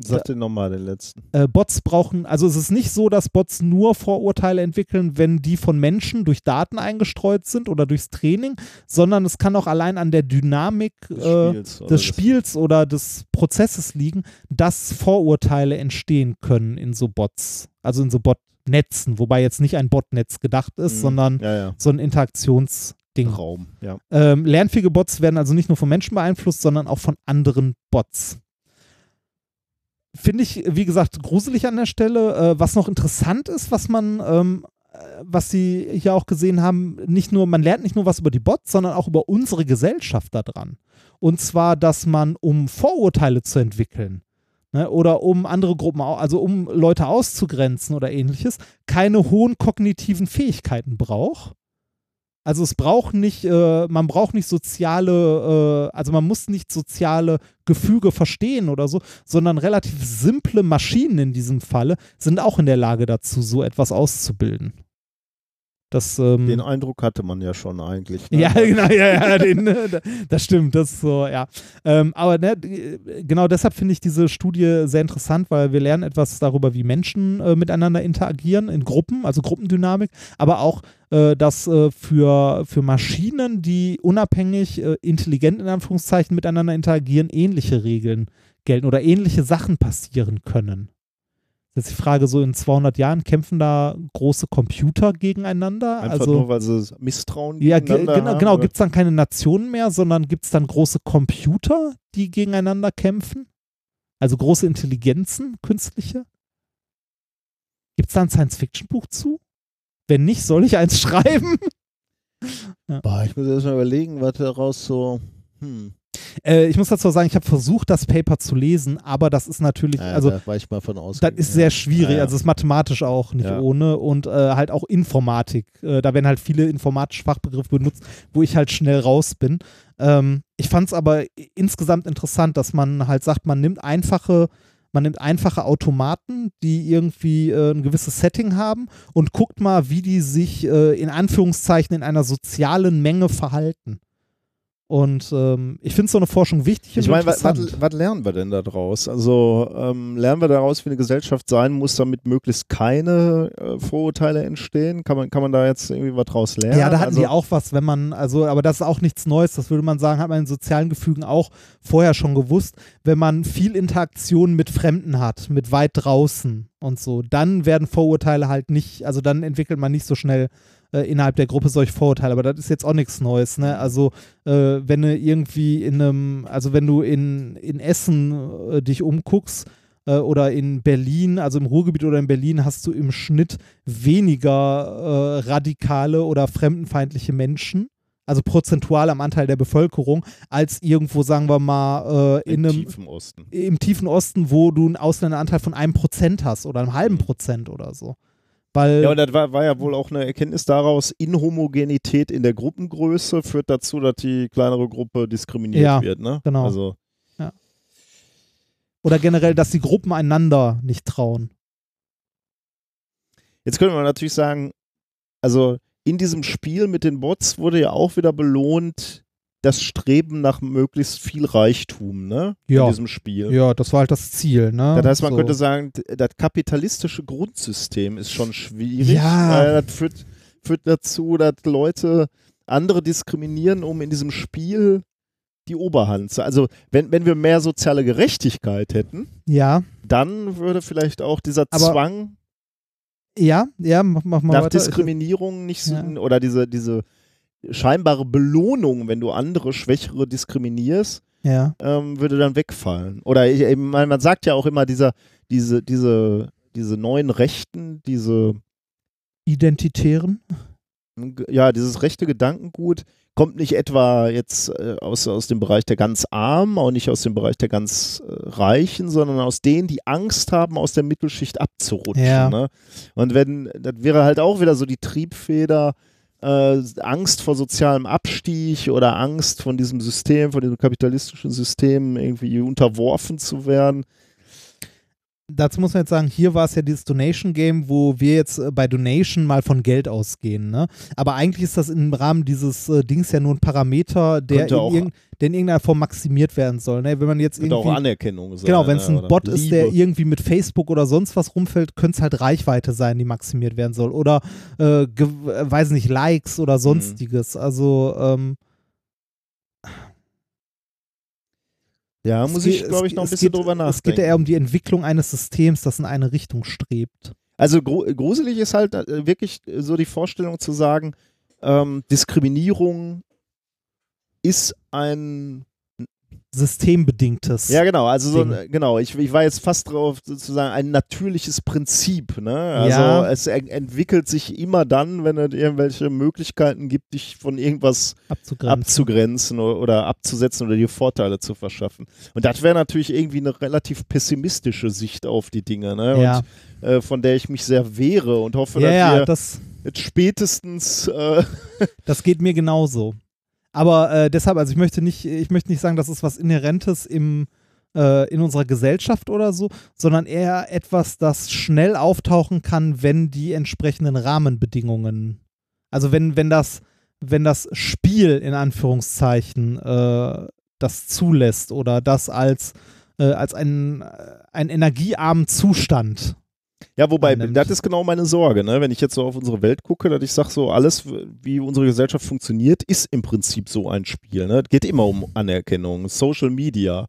Sag den nochmal den letzten. Äh, Bots brauchen, also es ist nicht so, dass Bots nur Vorurteile entwickeln, wenn die von Menschen durch Daten eingestreut sind oder durchs Training, sondern es kann auch allein an der Dynamik Des äh, Spiels oder des Spiels oder des Prozesses liegen, dass Vorurteile entstehen können in so Bots, also in so Botnetzen, wobei jetzt nicht ein Botnetz gedacht ist, Mhm. sondern Ja, ja. so ein Interaktionsding. Raum, ja. Ähm, lernfähige Bots werden also nicht nur von Menschen beeinflusst, sondern auch von anderen Bots. Finde ich, wie gesagt, gruselig an der Stelle. Äh, was noch interessant ist, was man, ähm, äh, was Sie hier auch gesehen haben, nicht nur, man lernt nicht nur was über die Bots, sondern auch über unsere Gesellschaft daran. Und zwar, dass man, um Vorurteile zu entwickeln, ne, oder um andere Gruppen, also um Leute auszugrenzen oder ähnliches, keine hohen kognitiven Fähigkeiten braucht. Also es braucht nicht, äh, man braucht nicht soziale, äh, also man muss nicht soziale Gefüge verstehen oder so, sondern relativ simple Maschinen in diesem Falle sind auch in der Lage dazu, so etwas auszubilden. Das, ähm, Den Eindruck hatte man ja schon eigentlich. ne? ja, genau, ja, ja, den, äh, das stimmt, das ist so, ja. Ähm, aber ne, genau deshalb finde ich diese Studie sehr interessant, weil wir lernen etwas darüber, wie Menschen äh, miteinander interagieren in Gruppen, also Gruppendynamik, aber auch, äh, dass äh, für, für Maschinen, die unabhängig, äh, intelligent in Anführungszeichen miteinander interagieren, ähnliche Regeln gelten oder ähnliche Sachen passieren können. Jetzt die Frage, so in 200 Jahren kämpfen da große Computer gegeneinander? Einfach also, nur, weil sie Misstrauen ja, genau, haben, genau. gibt es dann keine Nationen mehr, sondern gibt es dann große Computer, die gegeneinander kämpfen? Also große Intelligenzen, künstliche? Gibt es da ein Science-Fiction-Buch zu? Wenn nicht, soll ich eins schreiben? Boah, ich muss erst mal überlegen, was daraus so. Hm. Äh, ich muss dazu sagen, ich habe versucht, das Paper zu lesen, aber das ist natürlich, Ja, also da war ich mal von aus. Das ist sehr schwierig, Ja, also ist mathematisch auch nicht ohne und äh, halt auch Informatik. Äh, da werden halt viele informatische Fachbegriffe benutzt, wo ich halt schnell raus bin. Ähm, ich fand es aber insgesamt interessant, dass man halt sagt, man nimmt einfache, man nimmt einfache Automaten, die irgendwie äh, ein gewisses Setting haben und guckt mal, wie die sich äh, in Anführungszeichen in einer sozialen Menge verhalten. Und ähm, ich finde so eine Forschung wichtig und Ich meine, was lernen wir denn daraus? Also ähm, lernen wir daraus, wie eine Gesellschaft sein muss, damit möglichst keine äh, Vorurteile entstehen? Kann man, kann man da jetzt irgendwie was draus lernen? Ja, da hatten also, die auch was, wenn man, also, aber das ist auch nichts Neues, das würde man sagen, hat man in sozialen Gefügen auch vorher schon gewusst, wenn man viel Interaktion mit Fremden hat, mit weit draußen und so, dann werden Vorurteile halt nicht, also dann entwickelt man nicht so schnell äh, innerhalb der Gruppe solche Vorurteile, aber das ist jetzt auch nichts Neues, ne? Also, äh, wenn du irgendwie in einem, also wenn du in, in Essen äh, dich umguckst, äh, oder in Berlin, also im Ruhrgebiet oder in Berlin, hast du im Schnitt weniger äh, radikale oder fremdenfeindliche Menschen, also prozentual am Anteil der Bevölkerung, als irgendwo, sagen wir mal, äh, in im einem tiefen Osten. im tiefen Osten, wo du einen Ausländeranteil von einem Prozent hast oder einem halben Prozent oder so. Weil, Ja, und das war, war ja wohl auch eine Erkenntnis daraus, Inhomogenität in der Gruppengröße führt dazu, dass die kleinere Gruppe diskriminiert Ja, wird. Ne? genau. Also, oder generell, dass die Gruppen einander nicht trauen. Jetzt könnte man natürlich sagen, also in diesem Spiel mit den Bots wurde ja auch wieder belohnt das Streben nach möglichst viel Reichtum, ne? Ja. In diesem Spiel. Ja, das war halt das Ziel, ne? Das heißt, man So. könnte sagen, das kapitalistische Grundsystem ist schon schwierig. Ja. Weil das führt, führt dazu, dass Leute andere diskriminieren, um in diesem Spiel die Oberhand zu. Also, wenn, wenn wir mehr soziale Gerechtigkeit hätten, Ja, dann würde vielleicht auch dieser Aber Zwang ja, ja, mach, mach mal nach weiter. Diskriminierung nicht so, Ja. oder diese, diese scheinbare Belohnung, wenn du andere Schwächere diskriminierst, Ja, ähm, würde dann wegfallen. Oder ich, man sagt ja auch immer, dieser, diese, diese, diese neuen Rechten, diese, Identitären. ja, dieses rechte Gedankengut kommt nicht etwa jetzt äh, aus, aus dem Bereich der ganz Armen, auch nicht aus dem Bereich der ganz äh, Reichen, sondern aus denen, die Angst haben, aus der Mittelschicht abzurutschen. Ja. Ne? Und wenn, das wäre halt auch wieder so die Triebfeder, äh, Angst vor sozialem Abstieg oder Angst von diesem System, von diesem kapitalistischen System irgendwie unterworfen zu werden. Dazu muss man jetzt sagen, hier war es ja dieses Donation-Game, wo wir jetzt äh, bei Donation mal von Geld ausgehen. Ne? Aber eigentlich ist das im Rahmen dieses äh, Dings ja nur ein Parameter, der in, irgend, der in irgendeiner Form maximiert werden soll. Ne? Wenn man jetzt Könnte auch irgendwie Anerkennung sein. Genau, wenn es ne, ein Bot ist, der irgendwie mit Facebook oder sonst was rumfällt, könnte es halt Reichweite sein, die maximiert werden soll. Oder, äh, äh, weiß nicht, Likes Mhm. oder sonstiges. Also, ähm, Ja, es muss geht- ich, glaube ich, noch ein bisschen geht, drüber nachdenken. Es geht ja eher um die Entwicklung eines Systems, das in eine Richtung strebt. Also gru gruselig ist halt äh, wirklich so die Vorstellung zu sagen, ähm, Diskriminierung ist ein Systembedingtes. ja genau, also so ein, genau, ich, ich war jetzt fast drauf sozusagen ein natürliches Prinzip, ne? Also Ja. es en- entwickelt sich immer dann, wenn es irgendwelche Möglichkeiten gibt, dich von irgendwas abzugrenzen. abzugrenzen oder, abzusetzen oder dir Vorteile zu verschaffen. Und das wäre natürlich irgendwie eine relativ pessimistische Sicht auf die Dinge, ne? Ja, Und äh, von der ich mich sehr wehre und hoffe, ja, dass wir das, spätestens äh, das geht mir genauso. Aber äh, deshalb, also ich möchte nicht, ich möchte nicht sagen, das ist was Inhärentes im, äh, in unserer Gesellschaft oder so, sondern eher etwas, das schnell auftauchen kann, wenn die entsprechenden Rahmenbedingungen, also wenn, wenn das, wenn das Spiel in Anführungszeichen äh, das zulässt oder das als, äh, als ein, ein energiearmen Zustand. Ja, wobei, annimmt. das ist genau meine Sorge, ne? wenn ich jetzt so auf unsere Welt gucke, dass ich sage, so alles, wie unsere Gesellschaft funktioniert, ist im Prinzip so ein Spiel. Ne? Es geht immer um Anerkennung, Social Media,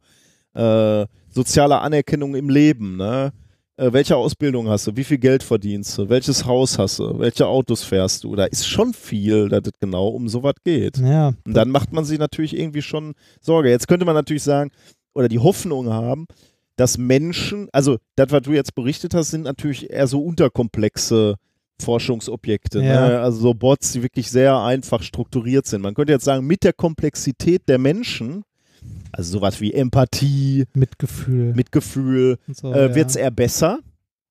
äh, soziale Anerkennung im Leben. Ne? Äh, welche Ausbildung hast du? Wie viel Geld verdienst du? Welches Haus hast du? Welche Autos fährst du? Da ist schon viel, dass es genau um sowas geht. Ja, Und dann macht man sich natürlich irgendwie schon Sorge. Jetzt könnte man natürlich sagen, oder die Hoffnung haben, dass Menschen, also das, was du jetzt berichtet hast, sind natürlich eher so unterkomplexe Forschungsobjekte. Ja. Ne? Also so Bots, die wirklich sehr einfach strukturiert sind. Man könnte jetzt sagen, mit der Komplexität der Menschen, also sowas wie Empathie, Mitgefühl. Mitgefühl, so, äh, ja. wird es eher besser.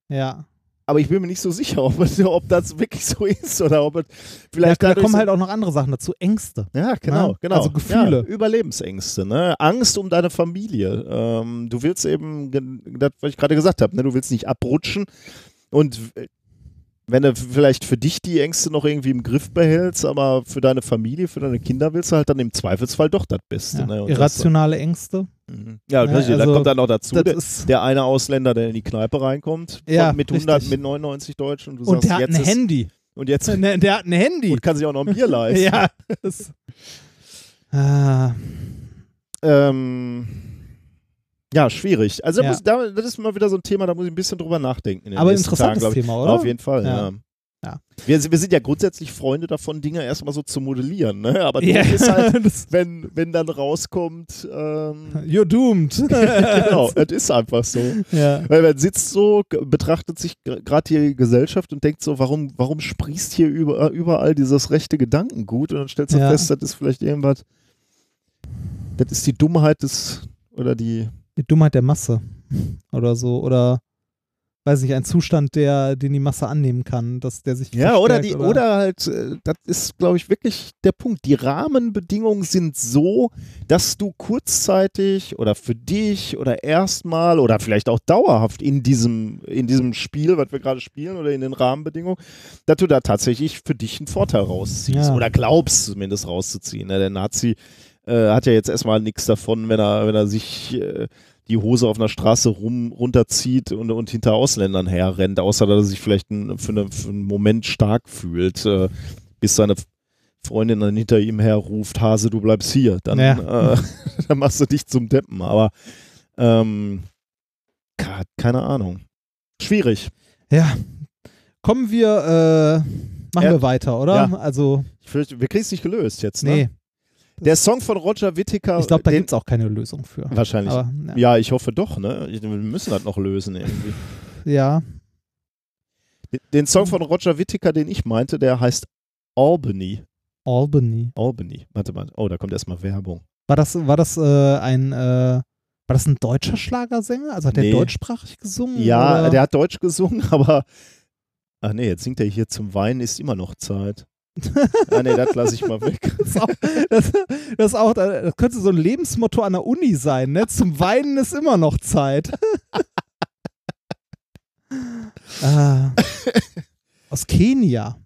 ja. Aber ich bin mir nicht so sicher, ob, ob das wirklich so ist oder ob es vielleicht ja, da kommen halt auch noch andere Sachen dazu. Ängste. Ja, genau, Ja, genau. also Gefühle. Ja, Überlebensängste, ne? Angst um deine Familie. Ähm, du willst eben, das, was ich gerade gesagt habe, ne? du willst nicht abrutschen und wenn du vielleicht für dich die Ängste noch irgendwie im Griff behältst, aber für deine Familie, für deine Kinder willst du halt dann im Zweifelsfall doch das Beste. Ja. ne? Und das- Irrationale Ängste. Mhm. Ja, Ja, richtig, da also kommt dann noch dazu, der, der eine Ausländer, der in die Kneipe reinkommt, Ja, mit 100, richtig. mit 99 Deutschen und du und sagst, der hat jetzt ein Handy. und jetzt Ne, der hat ein Handy. und kann sich auch noch ein Bier leisten. ja. Das, ah, Ähm, ja, schwierig. Also Ja. Muss, da, das ist mal wieder so ein Thema, da muss ich ein bisschen drüber nachdenken. aber interessantes Tagen. Thema, oder? Auf jeden Fall, ja. Ja. Ja. Wir, wir sind ja grundsätzlich Freunde davon, Dinge erstmal so zu modellieren, ne? Aber doof ist halt, das, wenn, wenn dann rauskommt, ähm, you're doomed. genau, es ist einfach so. ja. Weil man sitzt so, betrachtet sich gerade die Gesellschaft und denkt so, warum, warum sprießt hier über, überall dieses rechte Gedankengut? Und dann stellst du fest, das ist vielleicht irgendwas, das ist die Dummheit des, oder die, Die Dummheit der Masse. Oder so. Oder weiß nicht, ein Zustand, der, den die Masse annehmen kann, dass der sich Ja, oder die, oder halt, äh, das ist, glaube ich, wirklich der Punkt. Die Rahmenbedingungen sind so, dass du kurzzeitig oder für dich oder erstmal oder vielleicht auch dauerhaft in diesem, in diesem Spiel, was wir gerade spielen oder in den Rahmenbedingungen, dass du da tatsächlich für dich einen Vorteil rausziehst Ja. oder glaubst zumindest rauszuziehen. Ne? Der Nazi äh, hat ja jetzt erstmal nichts davon, wenn er, wenn er sich äh, die Hose auf einer Straße rum, runterzieht und, und hinter Ausländern herrennt, außer dass er sich vielleicht ein, für, eine, für einen Moment stark fühlt, äh, bis seine Freundin dann hinter ihm herruft, Hase, du bleibst hier. Dann, Ja. äh, dann machst du dich zum Deppen. Aber ähm, ke- keine Ahnung. Schwierig. Ja. Kommen wir, äh, machen Ja. wir weiter, oder? Ja. Also, Ich fürchte, wir kriegen es nicht gelöst jetzt. Ne? nee. Der Song von Roger Whittaker. Ich glaube, da gibt es auch keine Lösung für. Wahrscheinlich. Aber, ja. Ja, ich hoffe doch, ne? Wir müssen das noch lösen irgendwie. ja. Den- Song von Roger Whittaker, den ich meinte, der heißt Albany. Albany. Albany. Warte mal. Oh, da kommt erstmal Werbung. War das, war das äh, ein, äh, war das ein deutscher Schlagersänger? Also hat der Nee. deutschsprachig gesungen? Ja, oder? der hat Deutsch gesungen, aber. Ach nee, jetzt singt er hier zum Weinen ist immer noch Zeit. ah nee, das lasse ich mal weg. Das auch, das, das auch, das könnte so ein Lebensmotto an der Uni sein, ne? Zum Weinen ist immer noch Zeit. ah, aus Kenia.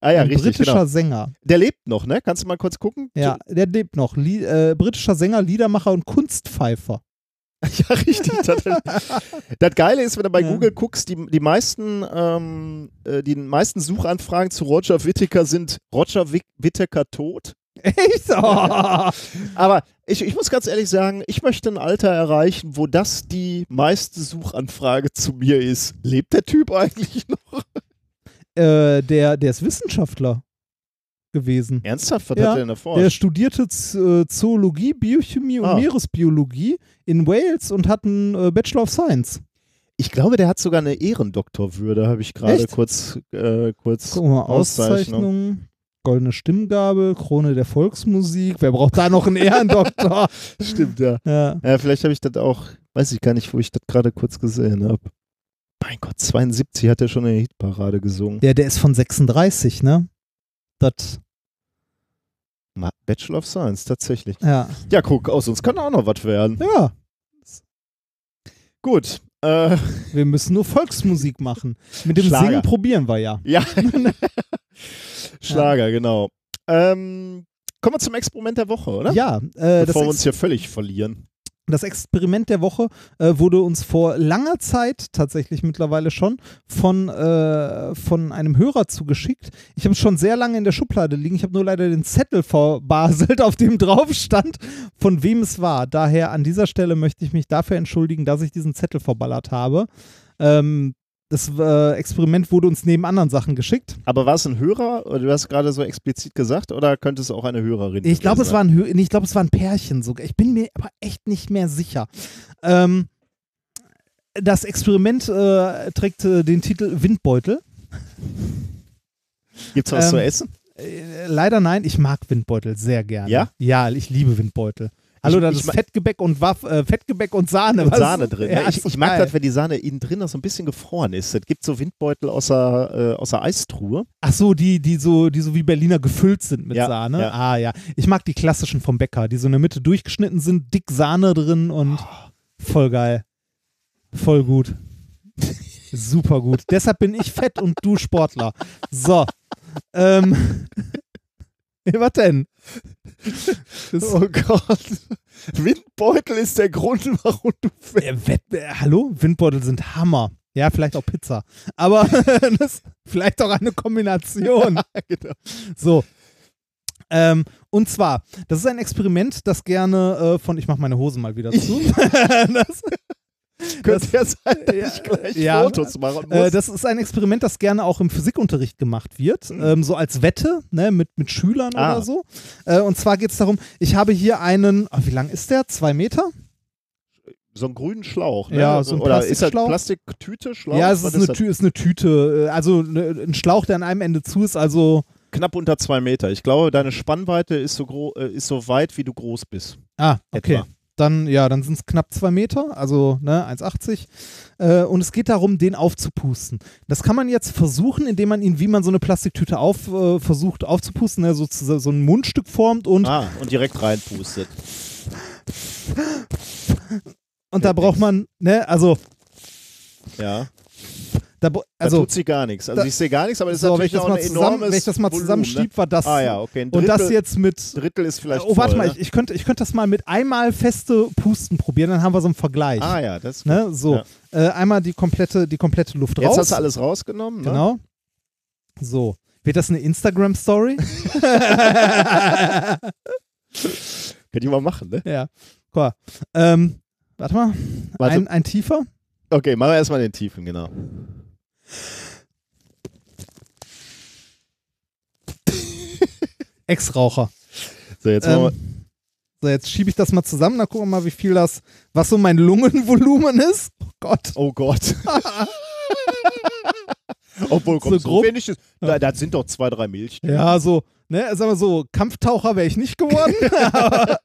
Ah ja, ein richtig. britischer Genau. Sänger. Der lebt noch, ne? Kannst du mal kurz gucken? Ja, der lebt noch. Lie äh, britischer Sänger, Liedermacher und Kunstpfeifer. Ja, richtig. Das, das Geile ist, wenn du bei Ja. Google guckst, die, die, meisten, ähm, äh, die meisten Suchanfragen zu Roger Whittaker sind Roger Whittaker tot. Echt? Oh. Aber ich, ich muss ganz ehrlich sagen, ich möchte ein Alter erreichen, wo das die meiste Suchanfrage zu mir ist. Lebt der Typ eigentlich noch? äh, der, der ist Wissenschaftler gewesen. Ernsthaft? Was Ja, hat er denn davor? Der studierte äh, Zoologie, Biochemie und Ah. Meeresbiologie in Wales und hat einen äh, Bachelor of Science. Ich glaube, der hat sogar eine Ehrendoktorwürde, habe ich gerade kurz, äh, kurz Guck mal, Auszeichnung. Auszeichnung. Goldene Stimmgabel, Krone der Volksmusik. Wer braucht da noch einen Ehrendoktor? Stimmt, ja. ja. ja vielleicht habe ich das auch, weiß ich gar nicht, wo ich das gerade kurz gesehen habe. Mein Gott, 72 hat er schon in der Hitparade gesungen. ja, der ist von 36, ne? Das, Bachelor of Science, tatsächlich. ja. Ja, guck, aus uns kann auch noch was werden. Ja, Gut. Äh, wir müssen nur Volksmusik machen. Mit dem Schlager. Singen probieren wir ja. ja. Schlager, genau. Ähm, kommen wir zum Experiment der Woche, oder? Ja, äh, Bevor wir uns hier völlig verlieren. Das Experiment der Woche äh, wurde uns vor langer Zeit, tatsächlich mittlerweile schon, von, äh, von einem Hörer zugeschickt. Ich habe es schon sehr lange in der Schublade liegen. Ich habe nur leider den Zettel verbaselt, auf dem drauf stand, von wem es war. Daher an dieser Stelle möchte ich mich dafür entschuldigen, dass ich diesen Zettel verballert habe. Ähm, das äh, Experiment wurde uns neben anderen Sachen geschickt. Aber war es ein Hörer? Oder du hast gerade so explizit gesagt, oder könnte es auch eine Hörerin Ich glaube, gewesen es war ein, ich glaube, es war ein Pärchen sogar. Ich bin mir aber echt nicht mehr sicher. Ähm, das Experiment äh, trägt äh, den Titel Windbeutel. Gibt es was ähm, zu essen? Äh, leider nein, ich mag Windbeutel sehr gerne. Ja? Ja, ich liebe Windbeutel. Hallo, da ist Fettgebäck und Waff, äh, Fettgebäck und Sahne. Und? Sahne drin. Ja, ich ich mag das, wenn die Sahne innen drin noch so ein bisschen gefroren ist. Es gibt so Windbeutel aus der, äh, aus der Eistruhe. Ach so, die, die so, die so wie Berliner gefüllt sind mit Ja, Sahne. ja. Ah ja. Ich mag die klassischen vom Bäcker, die so in der Mitte durchgeschnitten sind, dick Sahne drin und voll geil. Voll gut. Super gut. Deshalb bin ich fett und du Sportler. So. Ähm. Was denn? Das, Oh Gott. Windbeutel ist der Grund, warum du äh, Wett, äh, hallo? Windbeutel sind Hammer. Ja, vielleicht auch Pizza. Aber das, vielleicht auch eine Kombination. genau. So. Ähm, und zwar, das ist ein Experiment, das gerne äh, von, ich mache meine Hose mal wieder zu. das, Könnte ja sein, dass ja, ich gleich ja. Fotos machen muss. äh, das ist ein Experiment, das gerne auch im Physikunterricht gemacht wird, ähm, so als Wette ne, mit, mit Schülern Mhm. Ah. oder so. Äh, und zwar geht es darum, ich habe hier einen, oh, wie lang ist der? Zwei Meter? so einen grünen Schlauch. Ne? Ja, so ein Oder ist das. Plastiktüte, Schlauch? ja, es Was ist eine, ist eine Tüte, äh, also ne, ein Schlauch, der an einem Ende zu ist, also, Knapp unter zwei Meter. Ich glaube, deine Spannweite ist so, äh, ist so weit, wie du groß bist. ah, okay. Etwa. Dann, ja, dann sind es knapp zwei Meter, also ne, 1,80. Äh, und es geht darum, den aufzupusten. Das kann man jetzt versuchen, indem man ihn, wie man so eine Plastiktüte auf, äh, versucht aufzupusten, ne, so, so ein Mundstück formt und, Ah, und direkt reinpustet. und da braucht man, ne, also, Ja. Da, Also, also tut sie gar nichts. Also da- ich sehe gar nichts, aber das so, ist wenn ich natürlich das auch mal ein zusammen, enormes wenn ich das mal Volumen, zusammenschieb, war das, Ne? Ah ja, okay. Ein und das Drittel- jetzt mit, Drittel ist vielleicht oh, warte voll, mal, ne? ich, ich könnte ich könnte das mal mit einmal feste Pusten probieren, dann haben wir so einen Vergleich. Ah ja, das ist Ne, so, Ja. äh, einmal die komplette, die komplette Luft Jetzt raus. hast du alles rausgenommen, ne? Genau. So. Wird das eine Instagram-Story? Könnt ihr mal machen, ne? ja. Cool. Ähm, warte mal. Warte. Ein, ein tiefer. Okay, machen wir erstmal den Tiefen, genau. Ex-Raucher. So, jetzt wir. Ähm, so, jetzt schiebe ich das mal zusammen, dann gucken wir mal, wie viel das, was so mein Lungenvolumen ist. Oh Gott. Oh Gott. Obwohl, komm, So so, grob. wenig ist. Da, das sind doch zwei, drei Milch. Ja, so, ne, sagen wir so, Kampftaucher wäre ich nicht geworden.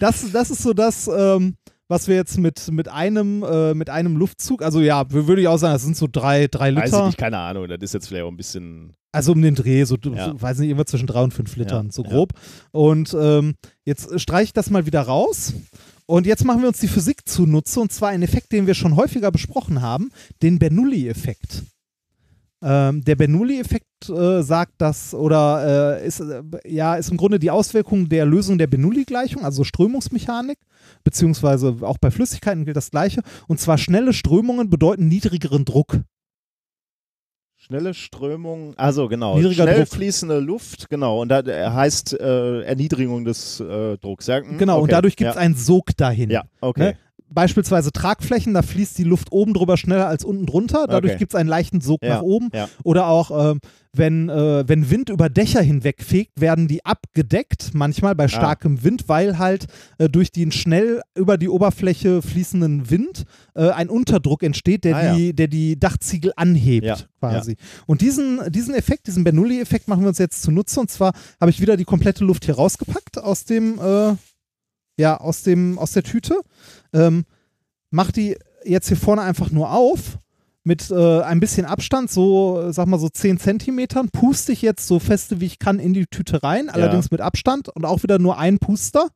Das, das ist so das, ähm, was wir jetzt mit, mit, einem, äh, mit einem Luftzug, also ja, würde ich auch sagen, das sind so drei, drei Weiß ich Liter. nicht, keine Ahnung. Das ist jetzt vielleicht auch ein bisschen. Also um den Dreh, so, Ja. so weiß nicht, irgendwas zwischen drei und fünf Litern, Ja, so ja. grob. Und ähm, jetzt streiche ich das mal wieder raus. Und jetzt machen wir uns die Physik zunutze, und zwar einen Effekt, den wir schon häufiger besprochen haben, den Bernoulli-Effekt. Ähm, der Bernoulli-Effekt äh, sagt das, oder äh, ist, äh, ja, ist im Grunde die Auswirkung der Lösung der Bernoulli-Gleichung, also Strömungsmechanik, beziehungsweise auch bei Flüssigkeiten gilt das Gleiche. Und zwar schnelle Strömungen bedeuten niedrigeren Druck. Schnelle Strömung, also genau, Niedriger schnell Druck. fließende Luft, genau, und da äh, heißt äh, Erniedrigung des äh, Drucks. Ja, hm, Genau, und okay. dadurch gibt es ja. einen Sog dahin. Ja, okay. Ne? Beispielsweise Tragflächen, da fließt die Luft oben drüber schneller als unten drunter. Dadurch Okay. gibt es einen leichten Sog Ja, nach oben. ja. Oder auch, ähm, wenn, äh, wenn Wind über Dächer hinwegfegt, werden die abgedeckt, manchmal Ah. bei starkem Wind, weil halt äh, durch den schnell über die Oberfläche fließenden Wind äh, ein Unterdruck entsteht, der, Ah, ja. die, der die Dachziegel anhebt, Ja, quasi. Und diesen, diesen Effekt, diesen Bernoulli-Effekt machen wir uns jetzt zunutze. Und zwar habe ich wieder die komplette Luft hier rausgepackt aus dem, äh, ja, aus dem, aus der Tüte. Ähm, mach die jetzt hier vorne einfach nur auf mit äh, ein bisschen Abstand, so, sag mal so 10 Zentimetern, puste ich jetzt so feste wie ich kann in die Tüte rein, allerdings mit Abstand und auch wieder nur ein Puster.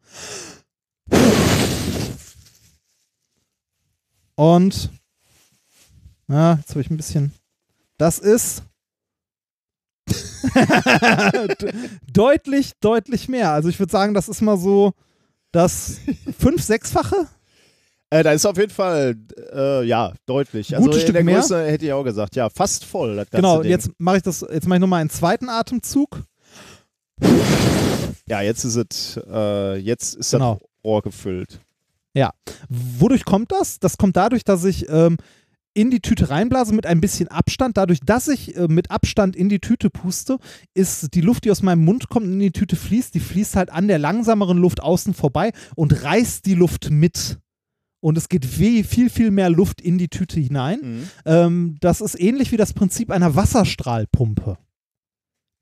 Und ja, jetzt habe ich ein bisschen. Das ist de- deutlich, deutlich mehr. Also ich würde sagen, das ist mal so das fünf, sechsfache. Äh, da ist auf jeden Fall, äh, ja, deutlich. Also Gutes in Stück der mehr. Größe hätte ich auch gesagt, ja, fast voll. Das ganze Genau, Ding. jetzt mache ich das, jetzt mache ich nochmal einen zweiten Atemzug. Ja, jetzt ist es, äh, jetzt ist Genau. das Rohr gefüllt. Wodurch kommt das? Das kommt dadurch, dass ich ähm, in die Tüte reinblase mit ein bisschen Abstand. Dadurch, dass ich äh, mit Abstand in die Tüte puste, ist die Luft, die aus meinem Mund kommt und in die Tüte fließt, die fließt halt an der langsameren Luft außen vorbei und reißt die Luft mit. Und es geht weh, viel, viel mehr Luft in die Tüte hinein. Mhm. Ähm, das ist ähnlich wie das Prinzip einer Wasserstrahlpumpe.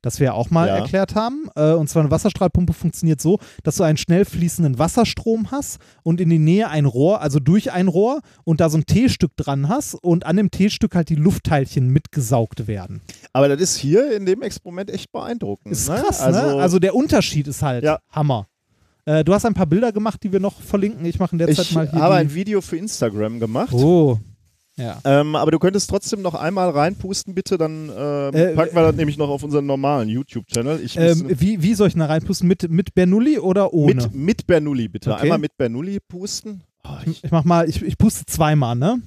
Das wir ja auch mal Ja. erklärt haben. Äh, und zwar eine Wasserstrahlpumpe funktioniert so, dass du einen schnell fließenden Wasserstrom hast und in die Nähe ein Rohr, also durch ein Rohr und da so ein T-Stück dran hast und an dem T-Stück halt die Luftteilchen mitgesaugt werden. Aber das ist hier in dem Experiment echt beeindruckend. Ist ne? krass, also, ne? Also der Unterschied ist halt Ja. Hammer. Äh, du hast ein paar Bilder gemacht, die wir noch verlinken. Ich mache in der Zeit ich mal hier habe die... ein Video für Instagram gemacht. Oh. Ja. Ähm, aber du könntest trotzdem noch einmal reinpusten, bitte, dann ähm, Äh, packen wir das nämlich noch auf unseren normalen YouTube-Channel. Ähm, wie, wie soll ich da reinpusten? Mit, mit Bernoulli oder ohne? mit, mit Bernoulli, bitte. Okay. Einmal mit Bernoulli pusten. Oh, ich, Ich mach mal, ich, ich puste zweimal, ne?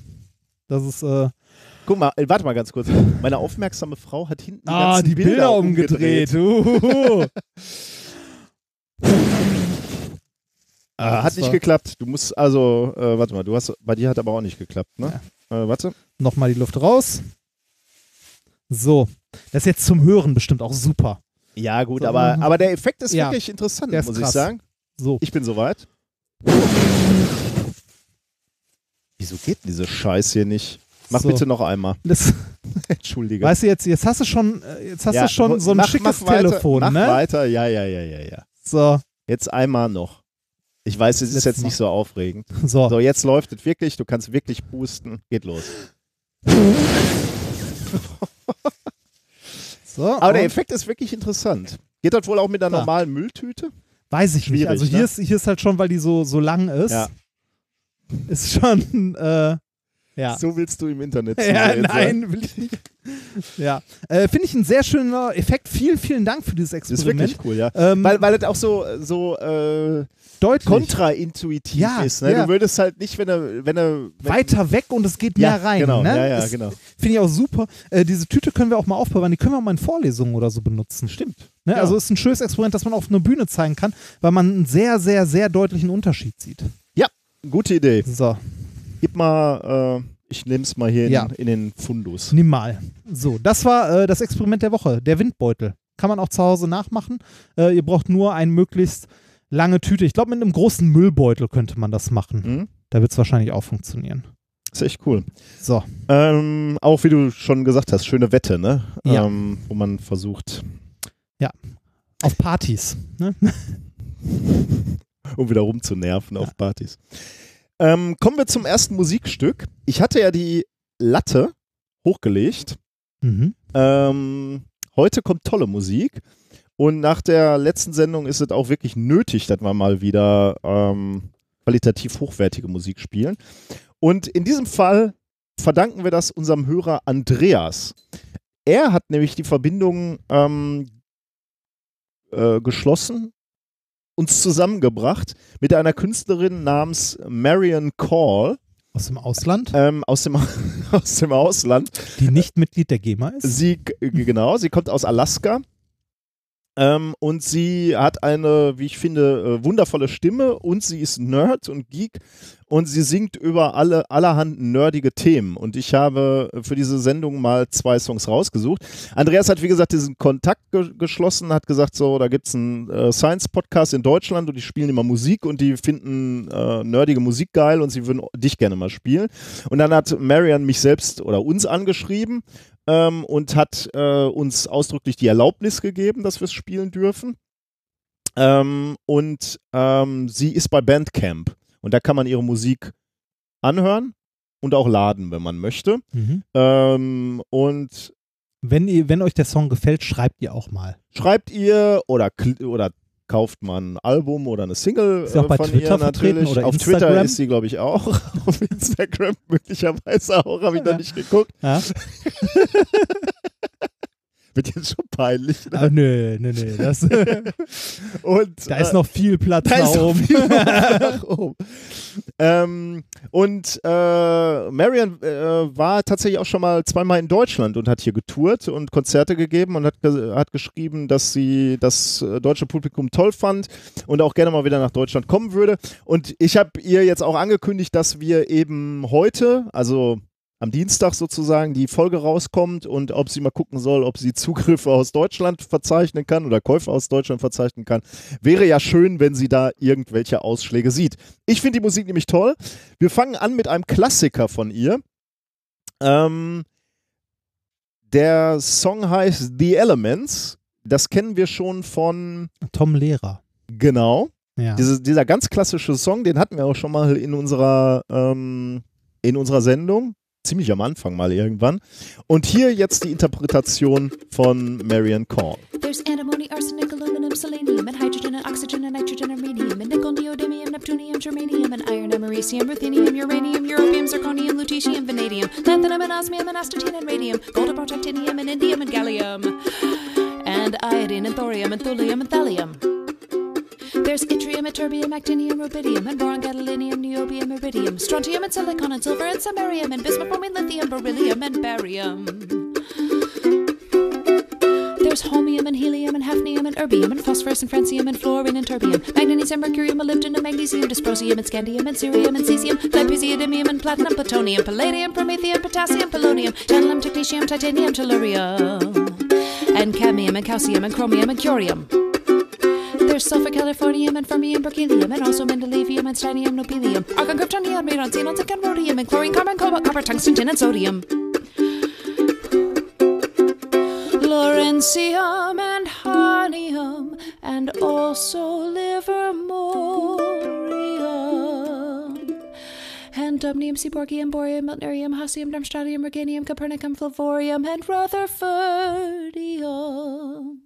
Das ist, äh, guck mal, äh, warte mal ganz kurz. Meine aufmerksame Frau hat hinten die ah, ganzen die Bilder, umgedreht. Uhuhu. Ah, hat nicht war- geklappt. Du musst, also, äh, warte mal, du hast, bei dir hat aber auch nicht geklappt, ne? Äh, warte. Nochmal die Luft raus. So. Das ist jetzt zum Hören bestimmt auch super. Ja, gut, So, aber, aber der Effekt ist Ja, wirklich interessant, ist muss ich krass. sagen. So. Ich bin soweit. Wieso geht diese Scheiß hier nicht? Mach So. bitte noch einmal. Das, Entschuldige. weißt du, jetzt, jetzt hast du schon, äh, jetzt hast Ja, du schon so ein mach- schickes mach weiter, Telefon, mach ne? weiter, ja, ja, ja, ja, ja. So. Jetzt einmal noch. Ich weiß, es ist jetzt nicht so aufregend. So, So, jetzt läuft es wirklich, du kannst wirklich pusten. Geht los. so Aber der Effekt ist wirklich interessant. Geht das wohl auch mit einer Klar. normalen Mülltüte? weiß ich nicht. schwierig, Also hier, ne? ist, hier ist halt schon, weil die so, so lang ist, Ja. ist schon, äh, ja. So willst du im Internet zu Ja, sein. nein, will ich nicht. Ja, äh, finde ich ein sehr schöner Effekt. Vielen, vielen Dank für dieses Das ist Experiment. wirklich cool, ja. Ähm, Weil, weil das auch so, so äh, deutlich kontraintuitiv Ja, ist. Ne? ja. Du würdest halt nicht, wenn er, wenn er wenn, weiter weg und es geht ja, mehr rein. Genau, ne? ja, ja, Das genau. Finde ich auch super. Äh, diese Tüte können wir auch mal aufbewahren. Die können wir auch mal in Vorlesungen oder so benutzen. Stimmt. Ne? Ja. Also ist ein schönes Experiment, das man auf einer Bühne zeigen kann, weil man einen sehr, sehr, sehr deutlichen Unterschied sieht. Gute Idee. So, Gib mal, äh, ich nehme es mal hier in, Ja. in den Fundus. nimm mal. So, das war äh, das Experiment der Woche, der Windbeutel. Kann man auch zu Hause nachmachen. Äh, ihr braucht nur eine möglichst lange Tüte. Ich glaube, mit einem großen Müllbeutel könnte man das machen. Hm? Da wird es wahrscheinlich auch funktionieren. Ist echt cool. So, Ähm, auch wie du schon gesagt hast, schöne Wette, ne? Ja. Ähm, wo man versucht, auf Partys. Ne? um wieder rumzunerven auf Partys. Ähm, kommen wir zum ersten Musikstück. Ich hatte ja die Latte hochgelegt. Mhm. Ähm, heute kommt tolle Musik. Und nach der letzten Sendung ist es auch wirklich nötig, dass wir mal wieder ähm, qualitativ hochwertige Musik spielen. Und in diesem Fall verdanken wir das unserem Hörer Andreas. Er hat nämlich die Verbindung ähm, äh, geschlossen, uns zusammengebracht mit einer Künstlerin namens Marion Call Aus dem Ausland, ähm, aus, dem, aus dem Ausland. die nicht Mitglied der GEMA ist. Sie, genau, sie kommt aus Alaska. Ähm, und sie hat eine, wie ich finde, äh, wundervolle Stimme und sie ist Nerd und Geek und sie singt über alle allerhand nerdige Themen. Und ich habe für diese Sendung mal zwei Songs rausgesucht. Andreas hat, wie gesagt, diesen Kontakt ge geschlossen, hat gesagt, so, da gibt es einen äh, Science-Podcast in Deutschland und die spielen immer Musik und die finden äh, nerdige Musik geil und sie würden dich gerne mal spielen. Und dann hat Marian mich selbst oder uns angeschrieben ähm, und hat äh, uns ausdrücklich die Erlaubnis gegeben, dass wir es spielen dürfen. Ähm, und ähm, sie ist bei Bandcamp und da kann man ihre Musik anhören und auch laden, wenn man möchte. Mhm. Ähm, und Wenn, ihr, wenn euch der Song gefällt, schreibt ihr auch mal. schreibt ihr oder, oder kauft man ein Album oder eine Single Ist sie auch äh, bei von Twitter ihr natürlich. oder Auf Instagram? Twitter ist sie, glaube ich, auch. Auf Instagram möglicherweise auch, habe ich noch Ja. nicht geguckt. Ja? Wird jetzt schon peinlich. Ne? Ah, nö, nö, nö. Das, da Und, ist äh, noch viel Platz Da nach ist oben. viel nach oben. ähm, und äh, Marian äh, war tatsächlich auch schon mal zweimal in Deutschland und hat hier getourt und Konzerte gegeben und hat, hat geschrieben, dass sie das äh, deutsche Publikum toll fand und auch gerne mal wieder nach Deutschland kommen würde. Und ich habe ihr jetzt auch angekündigt, dass wir eben heute, also am Dienstag sozusagen die Folge rauskommt und ob sie mal gucken soll, ob sie Zugriffe aus Deutschland verzeichnen kann oder Käufe aus Deutschland verzeichnen kann. Wäre ja schön, wenn sie da irgendwelche Ausschläge sieht. Ich finde die Musik nämlich toll. Wir fangen an mit einem Klassiker von ihr. Ähm, der Song heißt The Elements. Das kennen wir schon von, Tom Lehrer. genau, Ja. diese, dieser ganz klassische Song, den hatten wir auch schon mal in unserer, ähm, in unserer Sendung. Ziemlich am Anfang mal irgendwann. Und hier jetzt die Interpretation von Marian Korn. There's antimony, arsenic, aluminum, selenium, and hydrogen, and oxygen, and nitrogen, and radium, and nickel, neodymium, neptunium, germanium, and iron, americium, ruthenium, uranium, europium, zirconium, lutetium, vanadium, lanthanum, and osmium, and astatine, and radium, gold, and protactinium, and indium, and gallium, and iodine, and thorium, and thulium, and thallium. There's yttrium, ytterbium, actinium, rubidium, and boron, gadolinium, niobium, iridium, strontium, and silicon, and silver, and samarium, and bismuth, lithium, beryllium, and barium. There's holmium and helium and hafnium and erbium and phosphorus and francium and fluorine and terbium, magnesium, mercurium, molybdenum, and magnesium, dysprosium and scandium and cerium and cesium, lead, and platinum, plutonium, palladium, promethium, potassium, polonium, tantalum, technetium, titanium, tellurium, and cadmium and calcium and chromium and curium. There's sulfur, californium, and fermium, berkelium, and also mendelevium, and stanium, nobelium, argon, krypton, neon, radon, xenon, and rhodium, and chlorine, carbon, cobalt, copper, tungsten, tin, and sodium. Laurentium and honium, and also livermorium. And Dubnium, Seaborgium, Boreum, Miltnerium, Hassium, Darmstadtium, Reganium, Copernicum, Flavorium, and Rutherfordium.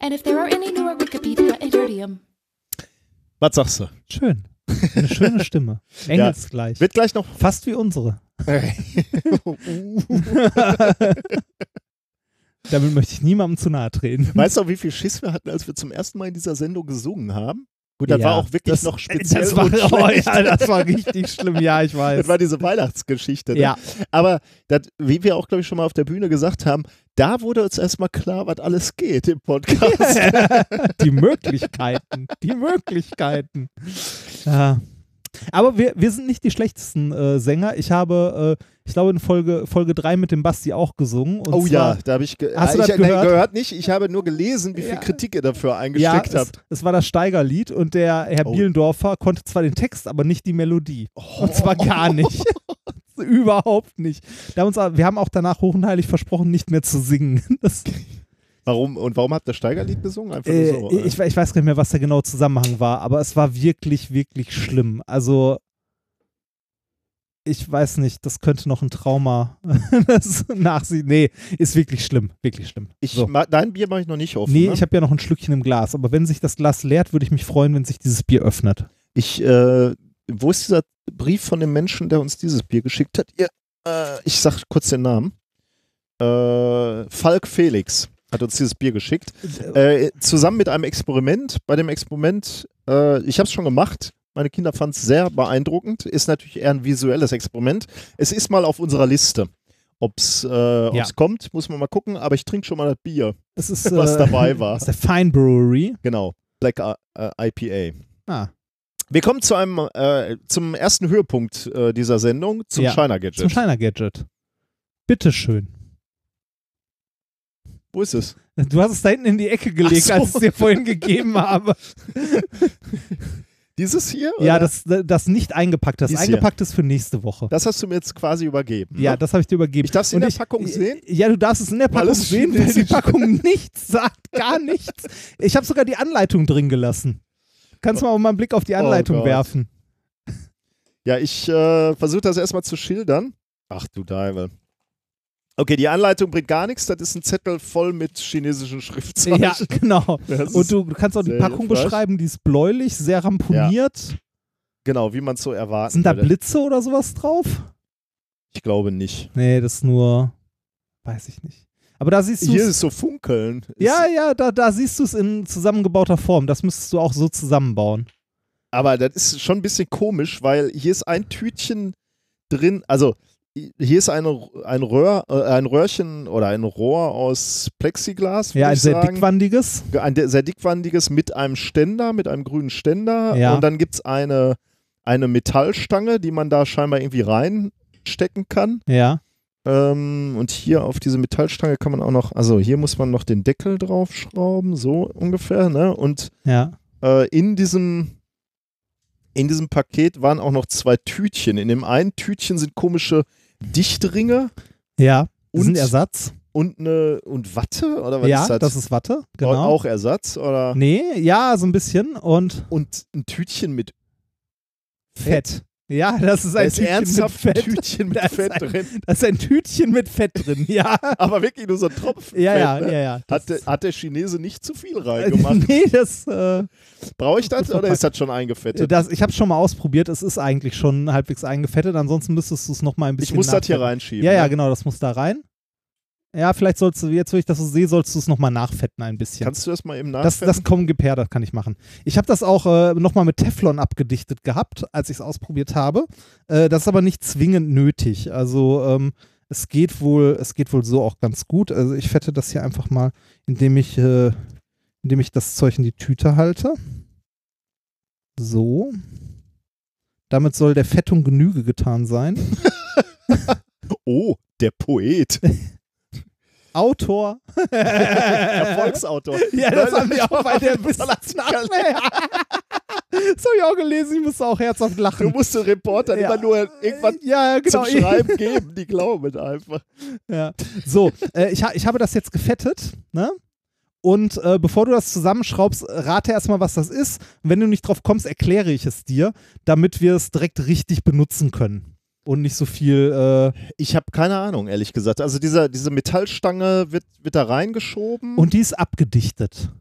And if there are any newer Wikipedia, Iterdium. Was sagst du? Schön. Eine schöne Stimme. Engelsgleich. Wird gleich noch. Fast wie unsere. Damit möchte ich niemandem zu nahe treten. weißt du auch, wie viel Schiss wir hatten, als wir zum ersten Mal in dieser Sendung gesungen haben? Gut, das Ja, war auch wirklich das- noch speziell. Das war, oh, ja, das war richtig schlimm. Ja, ich weiß. Das war diese Weihnachtsgeschichte. Ne? Ja. Aber das, wie wir auch, glaube ich, schon mal auf der Bühne gesagt haben, da wurde uns erstmal klar, was alles geht im Podcast. die Möglichkeiten. Die Möglichkeiten. Ja. Aber wir, wir sind nicht die schlechtesten äh, Sänger. Ich habe, äh, ich glaube, in Folge, Folge 3 mit dem Basti auch gesungen. Und oh zwar, ja, da habe ich, ge Hast du ich das gehört? gehört nicht. Ich habe nur gelesen, wie viel Ja. Kritik ihr dafür Ja, eingesteckt es, habt. es war das Steigerlied und der Herr Oh. Bielendorfer konnte zwar den Text, aber nicht die Melodie. Und zwar gar nicht. Überhaupt nicht. Da uns, wir haben auch danach hoch und heilig versprochen, nicht mehr zu singen. Das, Warum und warum habt ihr Steigerlied gesungen? Einfach äh, so. ich, ich weiß gar nicht mehr, was der genaue Zusammenhang war, aber es war wirklich, wirklich schlimm. Also, ich weiß nicht, das könnte noch ein Trauma das nach sich. Nee, ist wirklich schlimm, wirklich schlimm. ich so. dein Bier mache ich noch nicht offen. Nee, ne? ich habe ja noch ein Schlückchen im Glas, aber wenn sich das Glas leert, würde ich mich freuen, wenn sich dieses Bier öffnet. Ich, äh, wo ist dieser Brief von dem Menschen, der uns dieses Bier geschickt hat? Ihr, äh, ich sag kurz den Namen. Äh, Falk Felix hat uns dieses Bier geschickt. Äh, zusammen mit einem Experiment. Bei dem Experiment, äh, ich habe es schon gemacht. Meine Kinder fanden es sehr beeindruckend. Ist natürlich eher ein visuelles Experiment. Es ist mal auf unserer Liste. Ob es äh, ob's kommt, muss man mal gucken. Aber ich trinke schon mal das Bier, Es ist, was äh, dabei war. Aus der Fine Brewery. Genau. Black äh, IPA. Ah, Wir kommen zu einem, äh, zum ersten Höhepunkt äh, dieser Sendung, zum Ja, China Gadget. zum Shiner Gadget. Bitteschön. Wo ist es? Du hast es da hinten in die Ecke gelegt, so. als ich es dir vorhin gegeben habe. Dieses hier? Ja, oder? das, das nicht eingepackt. Das Dies hier. eingepackt ist für nächste Woche. das hast du mir jetzt quasi übergeben. Ja, ne? das habe ich dir übergeben. Ich darf's in Und der Packung sehen? Ja, du darfst es in der Packung Alles sehen, weil die. Packung nichts sagt, gar nichts. Ich habe sogar die Anleitung drin gelassen. Kannst du mal mal einen Blick auf die Anleitung Oh werfen. Ja, ich äh, versuche das erstmal zu schildern. Ach du Deibel. Okay, die Anleitung bringt gar nichts. Das ist ein Zettel voll mit chinesischen Schriftzeichen. Ja, genau. Und ist- du kannst auch die Packung hilfreich. beschreiben, die ist bläulich, sehr ramponiert. Genau, wie man es so erwarten Sind da würde. Blitze oder sowas drauf? Ich glaube nicht. Nee, das ist nur, weiß ich nicht. Aber da siehst du Hier ist es so funkeln. Ja, ja, da, da siehst du es in zusammengebauter Form. Das müsstest du auch so zusammenbauen. Aber das ist schon ein bisschen komisch, weil hier ist ein Tütchen drin, also hier ist eine, ein, Röhr, äh, ein Röhrchen oder ein Rohr aus Plexiglas, Ja, ein sehr sagen. dickwandiges. ein sehr dickwandiges mit einem Ständer, mit einem grünen Ständer. Ja. Und dann gibt es eine, eine Metallstange, die man da scheinbar irgendwie reinstecken kann. Ja. Ähm, und hier auf diese Metallstange kann man auch noch, also hier muss man noch den Deckel draufschrauben, so ungefähr, ne? Und Ja. äh, in diesem in diesem Paket waren auch noch zwei Tütchen. In dem einen Tütchen sind komische Dichtringe Ja. Das Und- ist ein Ersatz. und eine und Watte oder was ja, ist das? das ist Watte. Genau. Auch Ersatz oder Nee, ja, so ein bisschen. Und und ein Tütchen mit Fett. Ja, das ist Da ein ist Tütchen ernsthaft mit ein Fett. Tütchen mit Da Fett ein- drin. Das ist ein Tütchen mit Fett drin, ja. Aber wirklich nur so ein Tropfen. Ja, Fett, ja, ne? ja, ja. Hat, der, hat der Chinese nicht zu viel reingemacht? nee, das, äh, Brauche ich das oder ist das schon eingefettet? das ich habe schon mal ausprobiert. Es ist eigentlich schon halbwegs eingefettet. Ansonsten müsstest du es noch mal ein bisschen ich muss das hier reinschieben. Ja, ja, ne? genau, das muss da rein. Ja, vielleicht sollst du, jetzt wo ich das so sehe, sollst du es nochmal nachfetten ein bisschen. Kannst du das mal eben das, nachfetten? das komm Gepär, das kann ich machen. Ich habe das auch äh, nochmal mit Teflon abgedichtet gehabt, als ich es ausprobiert habe. Äh, das ist aber nicht zwingend nötig. Also ähm, es geht wohl, es geht wohl so auch ganz gut. Also ich fette das hier einfach mal, indem ich, äh, indem ich das Zeug in die Tüte halte. So. Damit soll der Fettung Genüge getan sein. oh, der Poet. Autor. Erfolgsautor. Ja, das haben wir auch bei der Wissenschaft. Wissenschaft. Das habe ich auch gelesen, ich musste auch herzhaft Du lachen. musst den Reportern Ja. immer nur irgendwas ja, ja, genau. zum Schreiben geben. Die glauben einfach. Ja. So, äh, ich, ha ich habe das jetzt gefettet, ne? Und äh, bevor du das zusammenschraubst, rate erstmal, was das ist. Und wenn du nicht drauf kommst, erkläre ich es dir, damit wir es direkt richtig benutzen können. Und nicht so viel. Äh, Ich habe keine Ahnung, ehrlich gesagt. Also dieser, diese Metallstange wird, wird da reingeschoben. und die ist abgedichtet.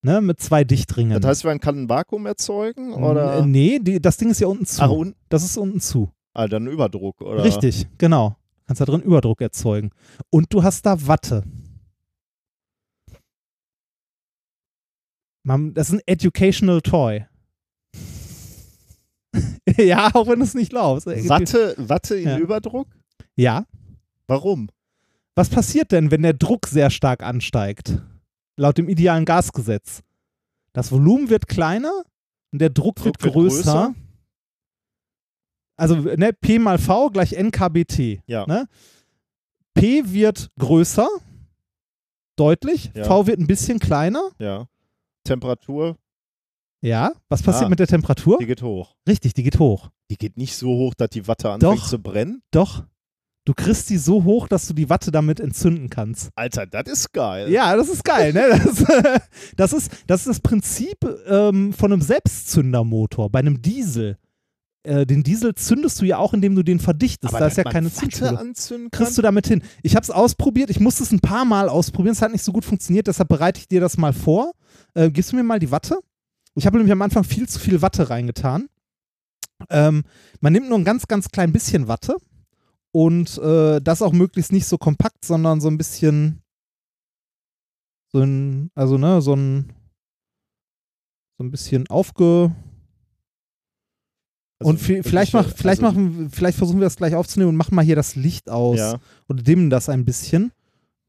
Ne, mit zwei Dichtringen. das heißt, man kann ein Vakuum erzeugen? Oder? nee, die, das Ding ist ja unten zu. Ach, und, das ist unten zu. ah, dann Überdruck, oder? Richtig, genau. Kannst da drin Überdruck erzeugen. Und du hast da Watte. Man, das ist ein Educational Toy. ja, auch wenn du es nicht glaubst. Watte, Watte in Ja. Überdruck? Ja. Warum? Was passiert denn, wenn der Druck sehr stark ansteigt? Laut dem idealen Gasgesetz. Das Volumen wird kleiner und der Druck, Druck wird, wird größer. größer. Also ne, P mal V gleich NKBT. Ja. Ne? P wird größer, deutlich. Ja. V wird ein bisschen kleiner. Ja. Temperatur, Ja. Was passiert Ah. mit der Temperatur? die geht hoch. Richtig, die geht hoch. Die geht nicht so hoch, dass die Watte anfängt Doch. zu brennen. Doch. Du kriegst die so hoch, dass du die Watte damit entzünden kannst. Alter, das ist geil. Ja, das ist geil, ne? Das, das, ist, das ist das Prinzip ähm, von einem Selbstzündermotor, bei einem Diesel. Äh, den Diesel zündest du ja auch, indem du den verdichtest. Aber da ist ja keine Watte Zündschnur. Kriegst du damit hin. Ich habe es ausprobiert, ich musste es ein paar Mal ausprobieren, es hat nicht so gut funktioniert, deshalb bereite ich dir das mal vor. Äh, gibst du mir mal die Watte? Ich habe nämlich am Anfang viel zu viel Watte reingetan. Ähm, man nimmt nur ein ganz, ganz klein bisschen Watte und äh, das auch möglichst nicht so kompakt, sondern so ein bisschen so ein, also ne, so ein so ein bisschen aufge Also und vi- vielleicht mach, vielleicht also, machen, vielleicht versuchen wir das gleich aufzunehmen und machen mal hier das Licht aus Ja. oder dimmen das ein bisschen.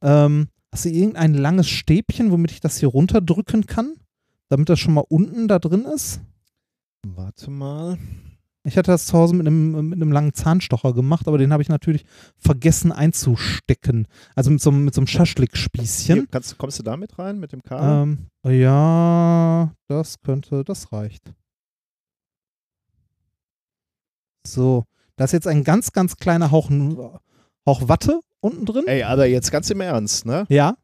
Ähm, hast du irgendein langes Stäbchen, womit ich das hier runterdrücken kann, damit das schon mal unten da drin ist? Warte mal. Ich hatte das zu Hause mit einem, mit einem langen Zahnstocher gemacht, aber den habe ich natürlich vergessen einzustecken. Also mit so, einem- mit so einem Schaschlik-Spießchen. Hier, kannst, kommst du da mit rein, mit dem Kabel? Ähm, ja, das könnte, das reicht. So, da ist jetzt ein ganz, ganz kleiner Hauch, Hauch Watte unten drin. Ey, aber jetzt ganz im Ernst, ne? Ja,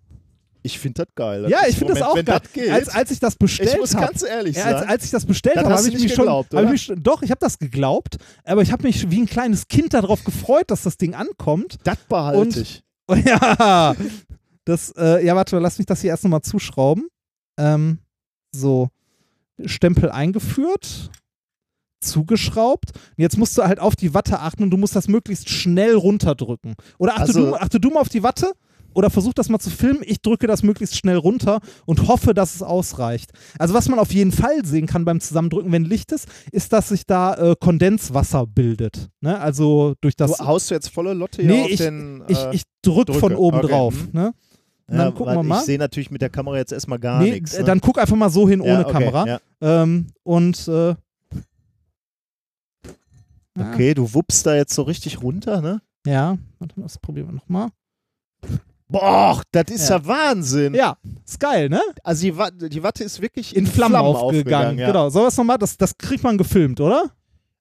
Ich finde das geil. Ja, ich finde das auch geil. Das geht, als, als ich das bestellt ich muss habe. ganz ehrlich Ja, als, als ich das bestellt habe, habe ich mich schon. geglaubt, hab ich schon- doch, ich habe das geglaubt, aber ich habe mich wie ein kleines Kind darauf gefreut, dass das Ding ankommt. das behalte und- ich. ja, das, äh, ja, warte, lass mich das hier erst nochmal zuschrauben. Ähm, so, Stempel eingeführt, zugeschraubt. Und jetzt musst du halt auf die Watte achten und du musst das möglichst schnell runterdrücken. Oder achte, Also- du, achte du mal auf die Watte oder versuch das mal zu filmen. Ich drücke das möglichst schnell runter und hoffe, dass es ausreicht. Also was man auf jeden Fall sehen kann beim Zusammendrücken, wenn Licht ist, ist, dass sich da äh, Kondenswasser bildet. Ne? Also durch das... du haust du jetzt volle Lotte Nee, hier auf ich- den. ich, äh, ich drück drücke. von oben Okay, drauf. mhm. Ne? Ja, dann gucken wir mal. Ich sehe natürlich mit der Kamera jetzt erstmal gar Nee, nichts. äh, Ne? dann guck einfach mal so hin Ja, ohne okay, Kamera. Ja. Ähm, und äh, Okay, du wuppst da jetzt so richtig runter, ne? ja, warte mal, das probieren wir nochmal. Boah, das ist ja, Ja. Wahnsinn. Ja, ist geil, ne? Also die, Wa die Watte ist wirklich In Flammen, aufgegangen. ja. Genau. Soll das nochmal? Das, das kriegt man gefilmt, oder?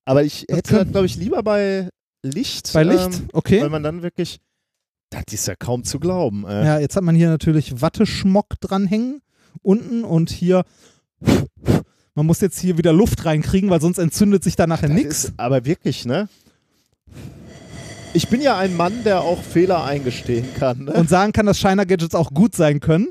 Aber ich Das hätte glaube ich, lieber bei Licht. Bei Licht? Ähm, okay. Weil man dann wirklich. Das ist ja kaum zu glauben. Äh. Ja, jetzt hat man hier natürlich Watteschmock dranhängen unten und hier. Man muss jetzt hier wieder Luft reinkriegen, weil sonst entzündet sich da nachher nichts. aber wirklich, ne? Ich bin ja ein Mann, der auch Fehler eingestehen kann. Ne? Und sagen kann, dass Shiner Gadgets auch gut sein können.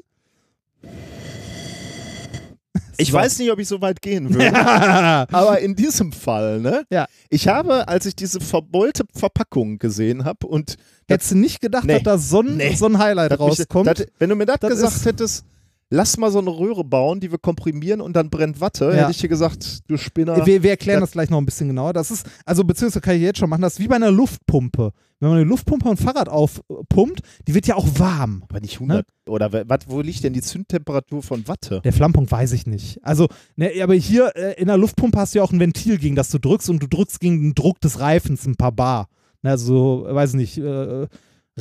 ich So. weiß nicht, ob ich so weit gehen würde. Aber in diesem Fall, ne? Ja. Ich habe, als ich diese verbeulte Verpackung gesehen habe und Hättest du nicht gedacht, Nee. dass da so ein, Nee. so ein Highlight das mich, rauskommt? das, wenn du mir das gesagt hättest, lass mal so eine Röhre bauen, die wir komprimieren und dann brennt Watte, Ja. hätte ich dir gesagt, du Spinner. Wir, wir erklären Das- das gleich noch ein bisschen genauer. Das ist, also beziehungsweise kann ich jetzt schon machen, das ist wie bei einer Luftpumpe. Wenn man eine Luftpumpe und ein Fahrrad aufpumpt, die wird ja auch warm. aber nicht 100. Oder wa- wat, wo liegt denn die Zündtemperatur von Watte? Der Flammpunkt weiß ich nicht. Also, ne, aber hier äh, in der Luftpumpe hast du ja auch ein Ventil, gegen das du drückst und du drückst gegen den Druck des Reifens ein paar Bar. Ne, also, weiß nicht, äh,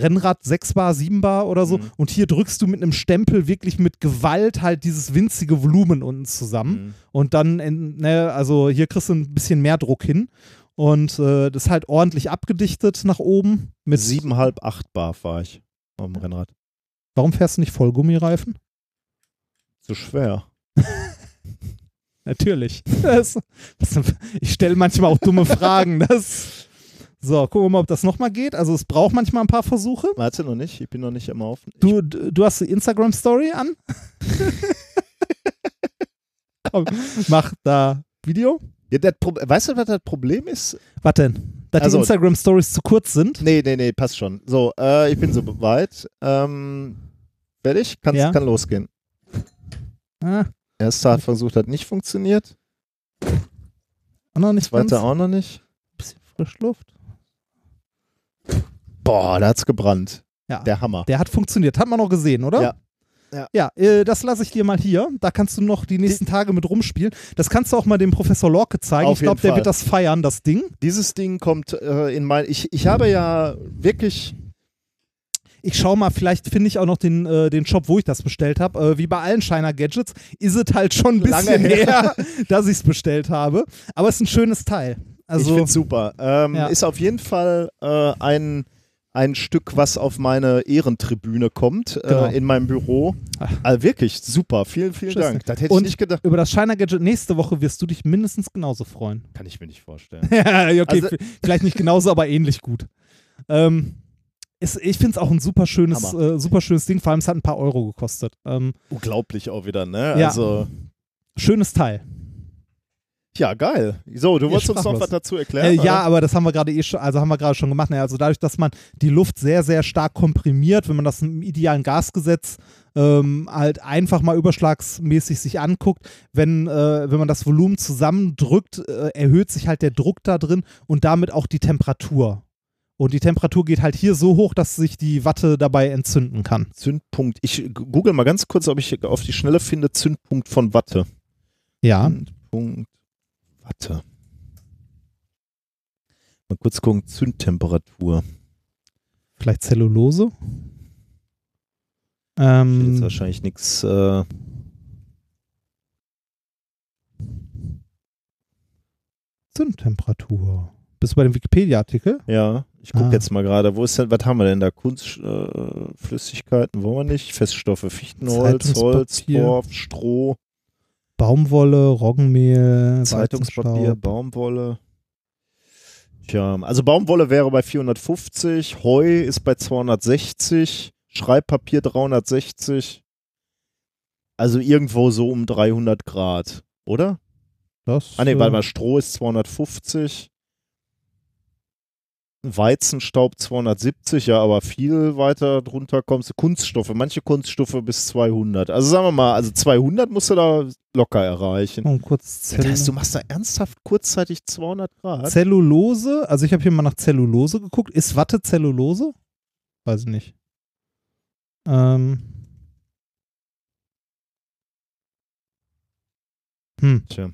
Rennrad 6 Bar, 7 Bar oder so. Mhm. Und hier drückst du mit einem Stempel wirklich mit Gewalt halt dieses winzige Volumen unten zusammen. Mhm. Und dann, in, ne, also hier kriegst du ein bisschen mehr Druck hin. Und äh, das ist halt ordentlich abgedichtet nach oben. Mit Siebenhalb, acht Bar fahre ich auf dem Rennrad. Warum fährst du nicht Vollgummireifen? Zu schwer. Natürlich. Das, das, ich stelle manchmal auch dumme Fragen. Das, so, gucken wir mal, ob das nochmal geht. Also es braucht manchmal ein paar Versuche. Warte noch nicht, ich bin noch nicht immer auf. Du, du hast die Instagram-Story an. Komm, Mach da Video. Ja, weißt du, was das Problem ist? Was denn? Dass Also- die Instagram-Stories zu kurz sind? Nee, nee, nee, passt schon. So, äh, ich bin so weit. Ähm, fertig? Kann's, Ja. Kann losgehen. Ah, Erster Versuch hat nicht funktioniert. auch noch nicht ganz. Zweiter auch noch nicht. Bisschen Frischluft. Boah, da hat's gebrannt. Ja. Der Hammer. Der hat funktioniert. Hat man noch gesehen, oder? Ja. Ja. Ja, äh, das lasse ich dir mal hier. Da kannst du noch die nächsten Tage mit rumspielen. Das kannst du auch mal dem Professor Lorke zeigen. Auf ich glaube, der wird das feiern, das Ding. Dieses Ding kommt äh, in mein. Ich, ich habe ja wirklich. Ich schaue mal, vielleicht finde ich auch noch den, äh, den Shop, wo ich das bestellt habe. Äh, wie bei allen Shiner Gadgets ist es halt schon ein Lange bisschen her. her, dass ich es bestellt habe. Aber es ist ein schönes Teil. ich Also, finde super. Ähm, Ja. Ist auf jeden Fall äh, ein, ein Stück, was auf meine Ehrentribüne kommt Genau. äh, in meinem Büro. Also wirklich super. Vielen, vielen Tschüss. Dank. Das hätte Und- ich nicht gedacht. über das Shiner Gadget nächste Woche wirst du dich mindestens genauso freuen. Kann ich mir nicht vorstellen. ja, okay, Also- vielleicht nicht genauso, aber ähnlich gut. Ähm, ist, ich finde es auch ein super schönes, äh, super schönes Ding, vor allem es hat ein paar Euro gekostet. Ähm, Unglaublich auch wieder, ne? Ja. Also. schönes Teil. Ja, geil. So, du Ja, wolltest uns noch was dazu erklären? Äh, ja, oder? aber das haben wir gerade eh schon, also haben wir gerade schon gemacht. Naja, also dadurch, dass man die Luft sehr, sehr stark komprimiert, wenn man das im idealen Gasgesetz ähm, halt einfach mal überschlagsmäßig sich anguckt, wenn, äh, wenn man das Volumen zusammendrückt, äh, erhöht sich halt der Druck da drin und damit auch die Temperatur. Und die Temperatur geht halt hier so hoch, dass sich die Watte dabei entzünden kann. Zündpunkt. Ich google mal ganz kurz, ob ich auf die Schnelle finde. Zündpunkt von Watte. Ja. Zündpunkt Watte. Mal kurz gucken. Zündtemperatur. Vielleicht Zellulose. Steht Ähm, Jetzt wahrscheinlich nichts. Äh, Zündtemperatur. Bist du bei dem Wikipedia-Artikel? ja, ich gucke Ah. jetzt mal gerade. Wo ist denn, was haben wir denn da? Kunstflüssigkeiten, äh, wollen wir nicht. Feststoffe, Fichtenholz, Holz. Torf, Stroh, Baumwolle, Roggenmehl, Zeitungspapier. Baumwolle. Tja, also Baumwolle wäre bei 450, Heu ist bei 260, Schreibpapier 360. Also irgendwo so um 300 Grad, oder? Das, Ah ne, äh, warte mal, Stroh ist 250. Weizenstaub 270, ja, aber viel weiter drunter kommst du. Kunststoffe, manche Kunststoffe bis 200. Also sagen wir mal, also 200 musst du da locker erreichen. Oh, kurz Das heißt, du machst da ernsthaft kurzzeitig 200 Grad? Zellulose. Also ich habe hier mal nach Zellulose geguckt. Ist Watte Zellulose? Weiß ich nicht. Ähm. Hm. Tja.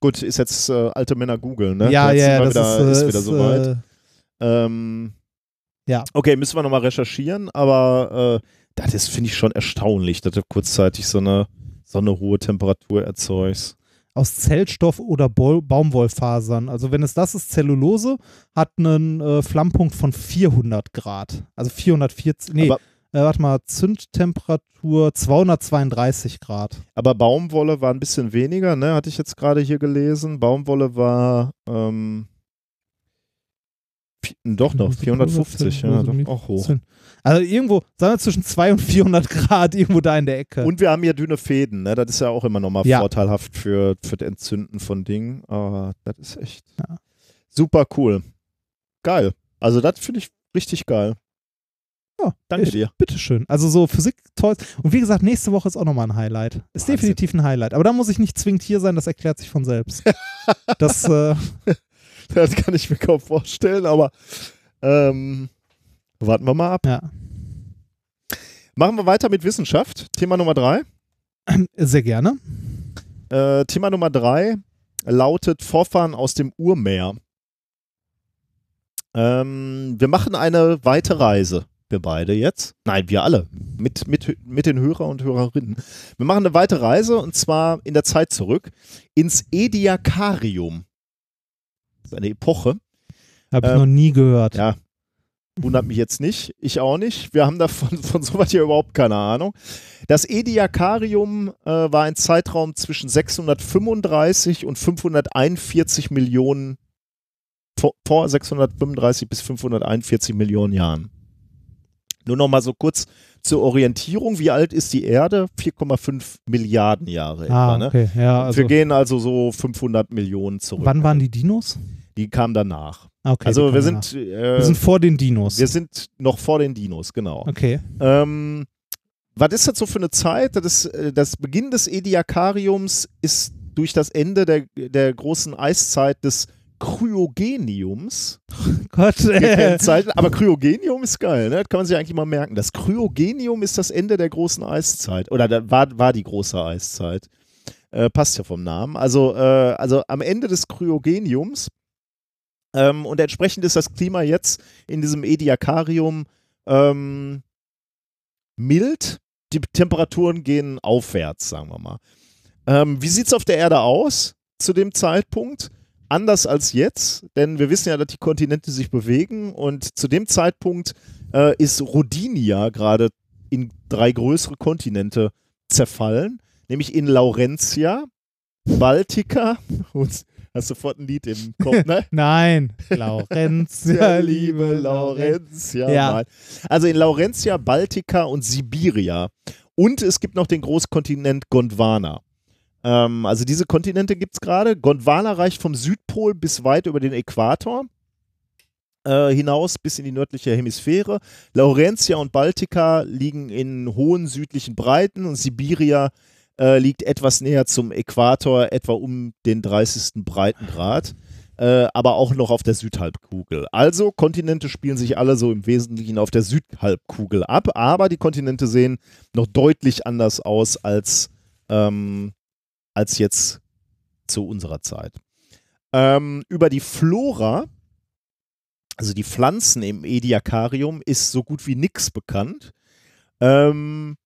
Gut, ist jetzt äh, alte Männer googeln, ne? Ja, ja, das wieder, ist, ist, äh, wieder soweit. äh, Ähm, Ja. Okay, müssen wir nochmal recherchieren, aber äh, das finde ich, schon erstaunlich, dass du kurzzeitig so eine, so eine hohe Temperatur erzeugst. aus Zellstoff oder Bol Baumwollfasern. Also wenn es das ist, Zellulose, hat einen äh, Flammpunkt von 400 Grad. Also 440, nee, Aber- äh, warte mal, Zündtemperatur 232 Grad. Aber Baumwolle war ein bisschen weniger, ne? Hatte ich jetzt gerade hier gelesen. Baumwolle war ähm, doch noch 450, ja, doch auch hoch. Also irgendwo, sagen wir zwischen 200 und 400 Grad, irgendwo da in der Ecke. Und wir haben hier dünne Fäden, ne? Das ist ja auch immer nochmal Ja. vorteilhaft für, für das Entzünden von Dingen. Aber das ist echt Ja. super cool. Geil. Also das finde ich richtig geil. Ja, Danke ich, dir. Bitteschön. Also so Physik-Toys. Und wie gesagt, nächste Woche ist auch nochmal ein Highlight. Ist Wahnsinn. definitiv ein Highlight. Aber da muss ich nicht zwingend hier sein, das erklärt sich von selbst. das, äh, Das kann ich mir kaum vorstellen, aber ähm, warten wir mal ab. ja, Machen wir weiter mit Wissenschaft. Thema Nummer drei. sehr gerne. Äh, Thema Nummer drei lautet Vorfahren aus dem Urmeer. Ähm, wir machen eine weite Reise. Wir beide jetzt. Nein, wir alle. Mit, mit, mit den Hörer und Hörerinnen. Wir machen eine weite Reise und zwar in der Zeit zurück ins Ediakarium. Das ist eine Epoche. Habe ich Ähm, noch nie gehört. Ja. Wundert mich jetzt nicht. Ich auch nicht. Wir haben davon von sowas hier überhaupt keine Ahnung. Das Ediakarium äh, war ein Zeitraum zwischen 635 und 541 Millionen vor, vor 635 bis 541 Millionen Jahren. Nur noch mal so kurz zur Orientierung. Wie alt ist die Erde? 4,5 Milliarden Jahre etwa. Ah, Ne? okay. Ja, also, wir gehen also so 500 Millionen zurück. wann waren die Dinos? Die kamen danach. Okay, also wir sind, äh, wir sind vor den Dinos. wir sind noch vor den Dinos, genau. okay. Ähm, was ist das so für eine Zeit? Das, äh, das Beginn des Ediakariums ist durch das Ende der, der großen Eiszeit des Kryogeniums Gott, äh, gekennzeichnet. Aber Kryogenium ist geil, ne? das kann man sich eigentlich mal merken. Das Kryogenium ist das Ende der großen Eiszeit. Oder da war, war die große Eiszeit. Äh, passt ja vom Namen. Also, äh, also am Ende des Kryogeniums ähm, und entsprechend ist das Klima jetzt in diesem Ediakarium ähm, mild. Die Temperaturen gehen aufwärts, sagen wir mal. Ähm, wie sieht es auf der Erde aus zu dem Zeitpunkt? Anders als jetzt, denn wir wissen ja, dass die Kontinente sich bewegen und zu dem Zeitpunkt äh, ist Rodinia gerade in drei größere Kontinente zerfallen, nämlich in Laurentia, Baltica und hast sofort ein Lied im Kopf, ne? Nein, Laurentia, liebe Laurentia. Ja. Also in Laurentia, Baltica und Sibiria. Und es gibt noch den Großkontinent Gondwana. Ähm, also diese Kontinente gibt es gerade. Gondwana reicht vom Südpol bis weit über den Äquator äh, hinaus bis in die nördliche Hemisphäre. Laurentia und Baltica liegen in hohen südlichen Breiten und Sibiria äh, liegt etwas näher zum Äquator, etwa um den 30. Breitengrad, äh, aber auch noch auf der Südhalbkugel. Also Kontinente spielen sich alle so im Wesentlichen auf der Südhalbkugel ab, aber die Kontinente sehen noch deutlich anders aus als, ähm, als jetzt zu unserer Zeit. Ähm, über die Flora, also die Pflanzen im Ediakarium, ist so gut wie nichts bekannt. Ähm,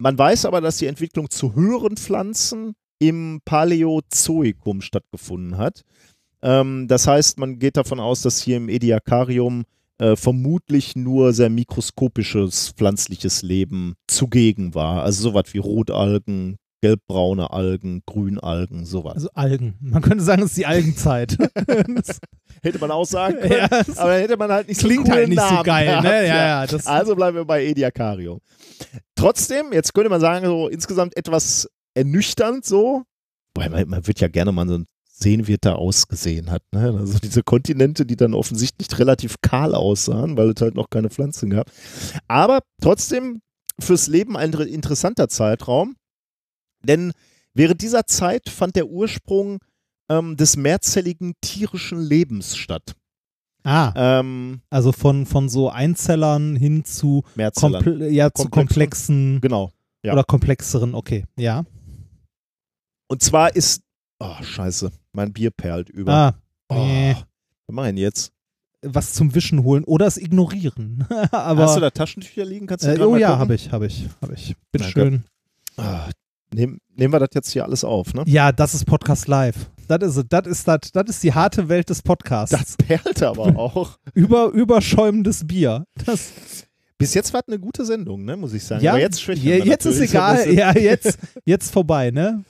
man weiß aber, dass die Entwicklung zu höheren Pflanzen im Paläozoikum stattgefunden hat. Ähm, das heißt, man geht davon aus, dass hier im Ediakarium äh, vermutlich nur sehr mikroskopisches pflanzliches Leben zugegen war. Also sowas wie Rotalgen, gelbbraune Algen, Grünalgen, sowas. Also Algen. Man könnte sagen, es ist die Algenzeit. Hätte man auch sagen können, ja, aber hätte man halt nicht klingt so halt nicht so Namen geil, gehabt, ne? Ja, ja. Das, Also bleiben wir bei Ediakarium. Trotzdem, jetzt könnte man sagen, so insgesamt etwas ernüchternd so, weil man, man wird ja gerne mal so sehen, wie es da ausgesehen hat. Ne? Also diese Kontinente, die dann offensichtlich relativ kahl aussahen, weil es halt noch keine Pflanzen gab. Aber trotzdem fürs Leben ein inter- interessanter Zeitraum, denn während dieser Zeit fand der Ursprung ähm, des mehrzelligen tierischen Lebens statt. ah, Ähm, also von, von so Einzellern hin zu, Mehrzellern. komple ja, zu Komplexen. komplexen Genau. Ja. oder komplexeren, okay, ja. Und zwar ist. Oh, scheiße. Mein Bier perlt über. Ah, oh, nee. Was machen wir jetzt? was zum Wischen holen oder es ignorieren. Aber, Hast du da Taschentücher liegen? Kannst du äh, oh mal ja, habe ich, habe ich, habe ich. Bitte Danke. schön. Ah, nehm, nehmen wir das jetzt hier alles auf, ne? Ja, das ist Podcast Live. Das ist. Das ist, das, das ist die harte Welt des Podcasts. Das perlt aber auch. Über, überschäumendes Bier. Das, Bis jetzt war es eine gute Sendung, ne, muss ich sagen. ja, aber jetzt schwächen ja, jetzt ist so egal. bisschen. Ja, jetzt, jetzt vorbei, ne?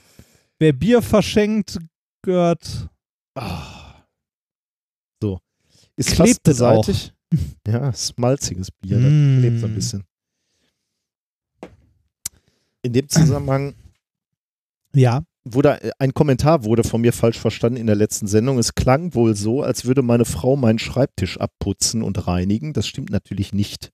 Wer Bier verschenkt, gehört. Ah. So. Ist Klebt fast es auch? Ja, malziges Bier. Das Mm. klebt so ein bisschen. In dem Zusammenhang Ja. wurde äh, ein Kommentar wurde von mir falsch verstanden in der letzten Sendung. Es klang wohl so, als würde meine Frau meinen Schreibtisch abputzen und reinigen. Das stimmt natürlich nicht.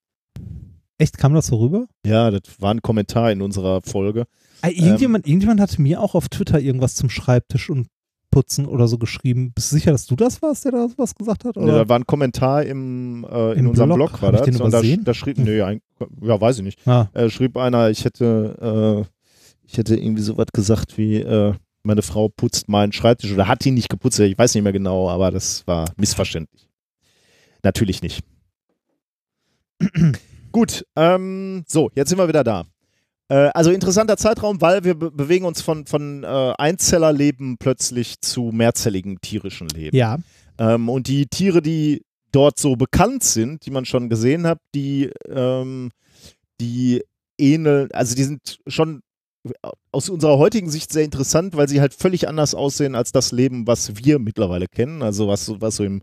Echt, kam das so rüber? Ja, das war ein Kommentar in unserer Folge. Äh, irgendjemand, irgendjemand hatte mir auch auf Twitter irgendwas zum Schreibtisch und Putzen oder so geschrieben. Bist du sicher, dass du das warst, der da was gesagt hat? Ja, Oder? da war ein Kommentar im, äh, in Im unserem Blog? Blog, war das. den und da, da schrieb, nee, ein, ja, weiß ich nicht. Ah, Äh, schrieb einer, ich hätte, äh, ich hätte irgendwie so was gesagt wie, äh, meine Frau putzt meinen Schreibtisch oder hat ihn nicht geputzt, ich weiß nicht mehr genau, aber das war missverständlich. Natürlich nicht. Gut, ähm, so, jetzt sind wir wieder da. Äh, also interessanter Zeitraum, weil wir be bewegen uns von, von äh, Einzellerleben plötzlich zu mehrzelligem tierischen Leben. ja. Ähm, und die Tiere, die dort so bekannt sind, die man schon gesehen hat, die, ähm, die ähneln, also die sind schon aus unserer heutigen Sicht sehr interessant, weil sie halt völlig anders aussehen als das Leben, was wir mittlerweile kennen. Also was, was so im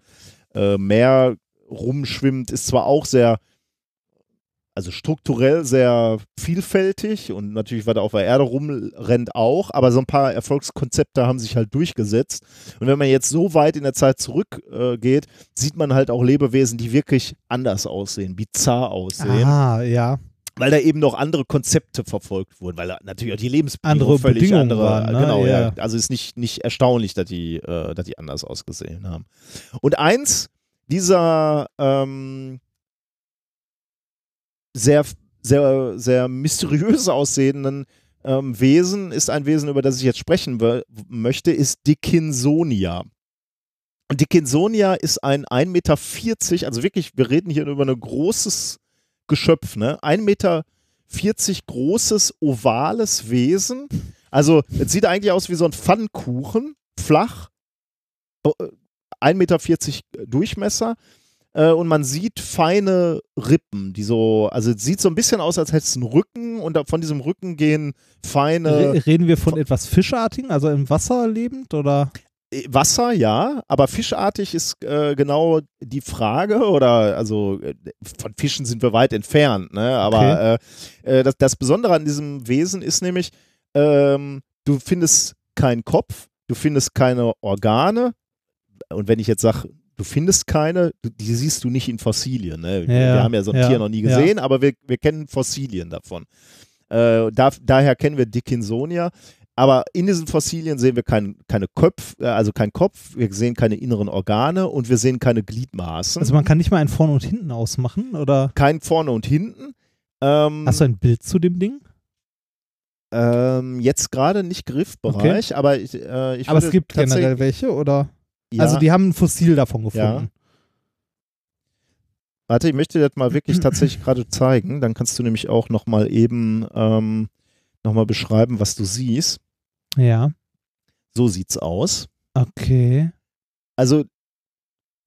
äh, Meer rumschwimmt, ist zwar auch sehr, also strukturell sehr vielfältig und natürlich, was da auf der Erde rumrennt auch, aber so ein paar Erfolgskonzepte haben sich halt durchgesetzt. Und wenn man jetzt so weit in der Zeit zurückgeht, äh, sieht man halt auch Lebewesen, die wirklich anders aussehen, bizarr aussehen. Ah, ja weil da eben noch andere Konzepte verfolgt wurden, weil natürlich auch die Lebensbedingungen andere völlig Bedingungen andere, waren, ne? genau, ja. Ja. Also ist nicht, nicht erstaunlich, dass die, äh, dass die anders ausgesehen haben. Und eins dieser ähm, sehr, sehr, sehr mysteriös aussehenden ähm, Wesen ist ein Wesen, über das ich jetzt sprechen möchte, ist Dickinsonia. Und Dickinsonia ist ein 1,40 Meter, also wirklich, wir reden hier über ein großes Geschöpf, ne? 1,40 Meter großes, ovales Wesen. Also, es sieht eigentlich aus wie so ein Pfannkuchen, flach, 1,40 Meter Durchmesser. Äh, und man sieht feine Rippen, die so, also es sieht so ein bisschen aus, als hätte es einen Rücken und von diesem Rücken gehen feine. Reden wir von etwas Fischartigen, also im Wasser lebend oder? Wasser, ja, aber fischartig ist äh, genau die Frage, oder also äh, von Fischen sind wir weit entfernt, ne? Aber okay. äh, äh das, das, Besondere an diesem Wesen ist nämlich, ähm, du findest keinen Kopf, du findest keine Organe, und wenn ich jetzt sage, du findest keine, die siehst du nicht in Fossilien. Ne? Ja, wir haben ja so ein ja, Tier noch nie gesehen, ja. aber wir, wir kennen Fossilien davon. Äh, da, daher kennen wir Dickinsonia. Aber in diesen Fossilien sehen wir kein, keine Köpf, äh, also keinen Kopf, wir sehen keine inneren Organe und wir sehen keine Gliedmaßen. Also man kann nicht mal ein Vorne und Hinten ausmachen, oder? Kein Vorne und Hinten. Ähm, Hast du ein Bild zu dem Ding? Ähm, jetzt gerade nicht Griffbereich, okay. aber ich, äh, ich Aber es gibt generell welche, oder? Ja. Also die haben ein Fossil davon gefunden. Ja. Warte, ich möchte dir das mal wirklich tatsächlich gerade zeigen. Dann kannst du nämlich auch nochmal eben ähm, nochmal beschreiben, was du siehst. Ja. So sieht's aus. Okay. Also,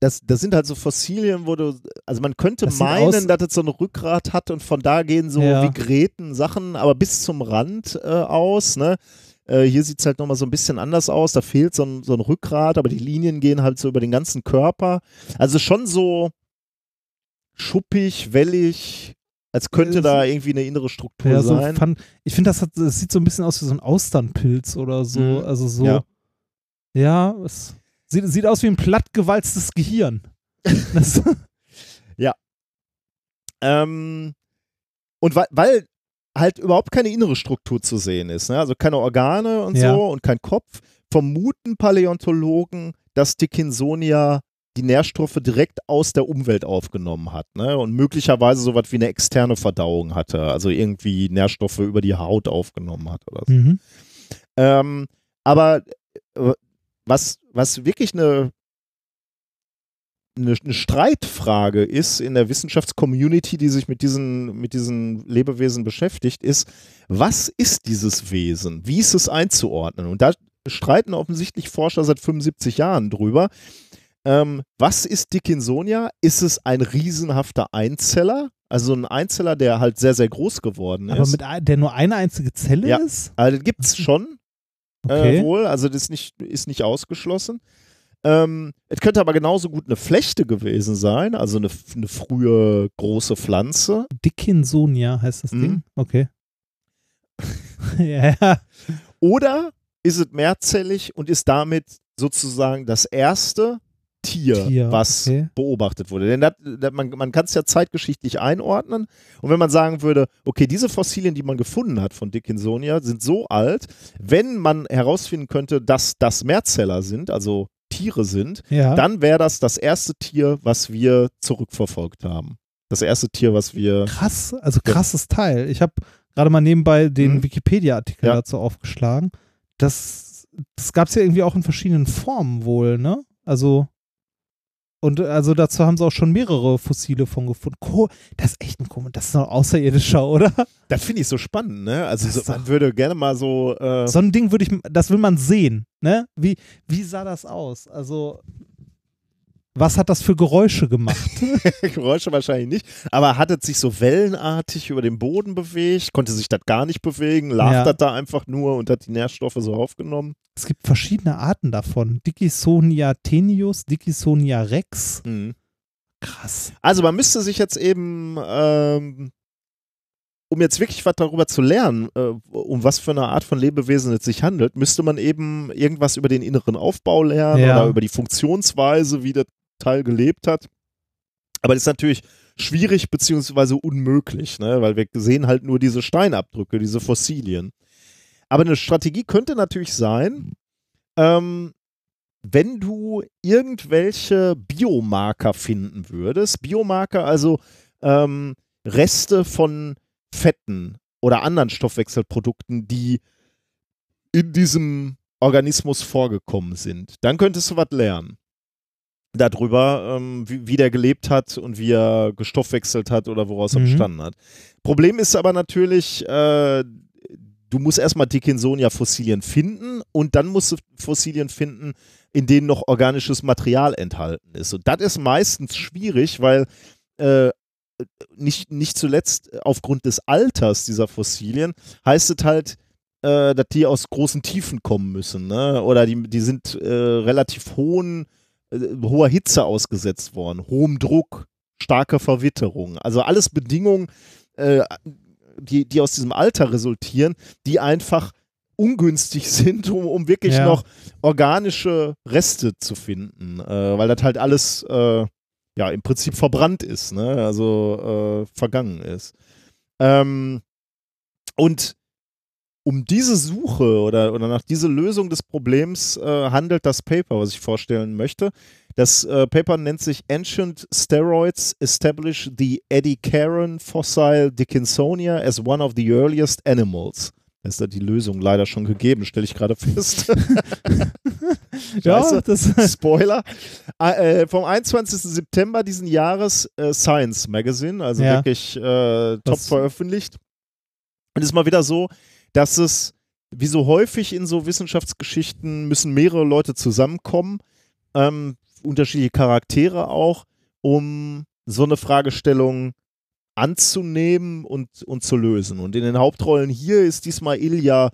das, das sind halt so Fossilien, wo du, also man könnte das meinen, dass es so ein Rückgrat hat und von da gehen so ja. Vigreten Sachen, aber bis zum Rand äh, aus, ne? Äh, hier sieht es halt nochmal so ein bisschen anders aus. Da fehlt so ein, so ein Rückgrat, aber die Linien gehen halt so über den ganzen Körper. Also schon so schuppig, wellig, als könnte da irgendwie eine innere Struktur ja, sein. So fun, ich finde, das, das sieht so ein bisschen aus wie so ein Austernpilz oder so. Mhm. Also so. Ja, ja es sieht, sieht aus wie ein plattgewalztes Gehirn. ja. Ähm, und weil, weil halt überhaupt keine innere Struktur zu sehen ist, ne? also keine Organe und ja. so und kein Kopf, vermuten Paläontologen, dass Dickinsonia die Nährstoffe direkt aus der Umwelt aufgenommen hat ne? und möglicherweise so was wie eine externe Verdauung hatte, also irgendwie Nährstoffe über die Haut aufgenommen hat oder so. Mhm. Ähm, aber äh, was, was wirklich eine, eine, eine, Streitfrage ist in der Wissenschaftscommunity, die sich mit diesen, mit diesen Lebewesen beschäftigt, ist, was ist dieses Wesen? Wie ist es einzuordnen? Und da streiten offensichtlich Forscher seit 75 Jahren drüber. Ähm, was ist Dickinsonia? Ist es ein riesenhafter Einzeller? Also ein Einzeller, der halt sehr, sehr groß geworden ist. Aber mit der nur eine einzige Zelle ja. ist? Also gibt es schon äh, okay. äh, wohl. Also das ist nicht, ist nicht ausgeschlossen. Ähm, es könnte aber genauso gut eine Flechte gewesen sein, also eine, eine frühe große Pflanze. Dickinsonia heißt das mhm. Ding? Okay. ja. Oder ist es mehrzellig und ist damit sozusagen das erste Tier, Tier was okay. beobachtet wurde. Denn das, das, man, man kann es ja zeitgeschichtlich einordnen. Und wenn man sagen würde, okay, diese Fossilien, die man gefunden hat von Dickinsonia, sind so alt, wenn man herausfinden könnte, dass das Mehrzeller sind, also Tiere sind, ja. dann wäre das das erste Tier, was wir zurückverfolgt haben. Das erste Tier, was wir. Krass, also krasses ja. Teil. Ich habe gerade mal nebenbei den mhm. Wikipedia-Artikel ja. dazu aufgeschlagen. Das, das gab es ja irgendwie auch in verschiedenen Formen wohl, ne? Also und also dazu haben sie auch schon mehrere Fossile von gefunden. Co das ist echt ein komisch, das ist noch außerirdischer, oder? Das finde ich so spannend, ne? Also so, man würde gerne mal so. Äh so ein Ding würde ich, das will man sehen, ne? Wie, wie sah das aus? Also. Was hat das für Geräusche gemacht? Geräusche wahrscheinlich nicht. Aber hat es sich so wellenartig über den Boden bewegt, konnte sich das gar nicht bewegen, lag Ja. das da einfach nur und hat die Nährstoffe so aufgenommen. es gibt verschiedene Arten davon. Dickisonia tenius, Dickisonia rex. Mhm. Krass. Also man müsste sich jetzt eben, ähm, um jetzt wirklich was darüber zu lernen, äh, um was für eine Art von Lebewesen es sich handelt, müsste man eben irgendwas über den inneren Aufbau lernen Ja. oder über die Funktionsweise, wie das Teil gelebt hat. Aber das ist natürlich schwierig beziehungsweise unmöglich, ne? weil wir sehen halt nur diese Steinabdrücke, diese Fossilien. Aber eine Strategie könnte natürlich sein, ähm, wenn du irgendwelche Biomarker finden würdest, Biomarker, also ähm, Reste von Fetten oder anderen Stoffwechselprodukten, die in diesem Organismus vorgekommen sind, dann könntest du was lernen. Darüber, ähm, wie, wie der gelebt hat und wie er gestoffwechselt hat oder woraus er Mhm. bestanden hat. Problem ist aber natürlich, äh, du musst erstmal Dickinsonia-Fossilien finden und dann musst du Fossilien finden, in denen noch organisches Material enthalten ist. Und das ist meistens schwierig, weil äh, nicht, nicht zuletzt aufgrund des Alters dieser Fossilien heißt es halt, äh, dass die aus großen Tiefen kommen müssen. Ne? Oder die, die sind äh, relativ hohen, hoher Hitze ausgesetzt worden, hohem Druck, starker Verwitterung. Also alles Bedingungen, äh, die, die aus diesem Alter resultieren, die einfach ungünstig sind, um, um wirklich Ja. noch organische Reste zu finden, äh, weil das halt alles äh, ja im Prinzip verbrannt ist, ne? also äh, vergangen ist. Ähm, und um diese Suche oder, oder nach dieser Lösung des Problems äh, handelt das Paper, was ich vorstellen möchte. Das äh, Paper nennt sich Ancient Steroids Establish the Eddie Caron Fossil Dickinsonia as one of the earliest animals. Da ist da die Lösung leider schon gegeben, stelle ich gerade fest. Ja, das, Spoiler. Äh, äh, vom 21. September diesen Jahres äh, Science Magazine, also Ja. wirklich äh, top Das- veröffentlicht. Und es ist mal wieder so, dass es, wie so häufig in so Wissenschaftsgeschichten, müssen mehrere Leute zusammenkommen, ähm, unterschiedliche Charaktere auch, um so eine Fragestellung anzunehmen und, und zu lösen. Und in den Hauptrollen hier ist diesmal Ilja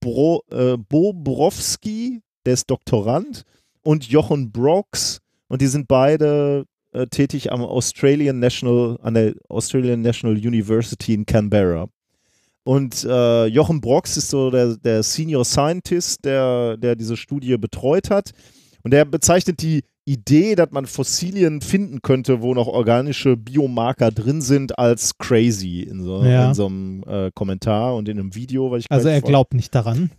Bro, äh, Bobrowski, der ist Doktorand, und Jochen Brooks, und die sind beide äh, tätig am Australian National, an der Australian National University in Canberra. Und äh, Jochen Brox ist so der, der Senior Scientist, der, der diese Studie betreut hat. Und der bezeichnet die Idee, dass man Fossilien finden könnte, wo noch organische Biomarker drin sind, als crazy in so, Ja. in so einem äh, Kommentar und in einem Video. Was ich also er glaubt nicht daran.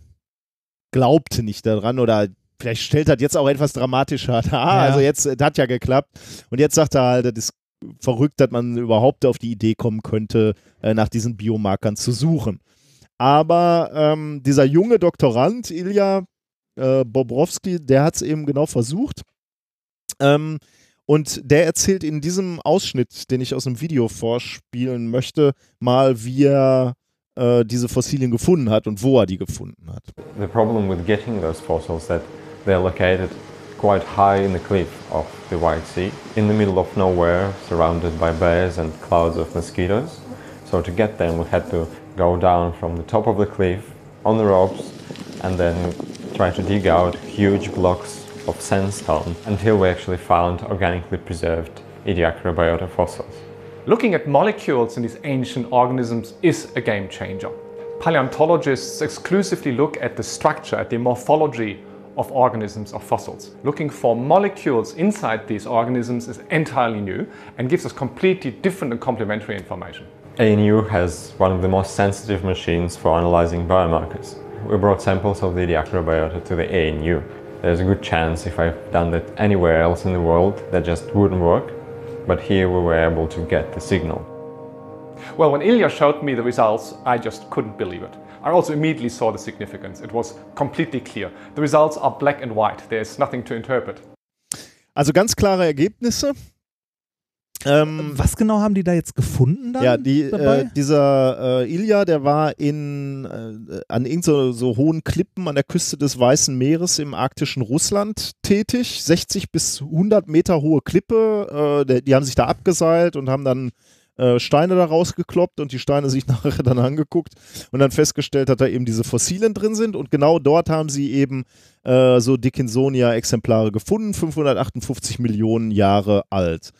glaubte nicht daran oder vielleicht stellt das jetzt auch etwas dramatischer dar. Ja. Also jetzt, äh, das hat ja geklappt. Und jetzt sagt er halt, das ist verrückt, dass man überhaupt auf die Idee kommen könnte, äh, nach diesen Biomarkern zu suchen. Aber ähm, dieser junge Doktorand, Ilja äh, Bobrowski, der hat es eben genau versucht. Ähm, und der erzählt in diesem Ausschnitt, den ich aus dem Video vorspielen möchte, mal, wie er äh, diese Fossilien gefunden hat und wo er die gefunden hat. The problem with getting those fossils that they're located quite high in the cliff of the White Sea, in the middle of nowhere, surrounded by bears and clouds of mosquitoes. So to get them, we had to go down from the top of the cliff on the ropes and then try to dig out huge blocks of sandstone until we actually found organically preserved Ediacarobiota fossils. Looking at molecules in these ancient organisms is a game changer. Paleontologists exclusively look at the structure, at the morphology of organisms, of fossils. Looking for molecules inside these organisms is entirely new and gives us completely different and complementary information. ANU has one of the most sensitive machines for analyzing biomarkers. We brought samples of the Ediacarobiota to the ANU. There's a good chance if I've done that anywhere else in the world that just wouldn't work, but here we were able to get the signal. Well, when Ilya showed me the results, I just couldn't believe it. I also immediately saw the significance. It was completely clear. The results are black and white. There's nothing to interpret. Also ganz klare Ergebnisse. Ähm, Was genau haben die da jetzt gefunden dann ja, die, dabei? äh, dieser äh, Ilja, der war in, äh, an irgend so, so hohen Klippen an der Küste des Weißen Meeres im arktischen Russland tätig. 60 bis 100 Meter hohe Klippe. Äh, der, die haben sich da abgeseilt und haben dann äh, Steine da rausgekloppt und die Steine sich nachher dann angeguckt und dann festgestellt, dass da eben diese Fossilien drin sind. Und genau dort haben sie eben äh, so Dickinsonia-Exemplare gefunden, 558 Millionen Jahre alt.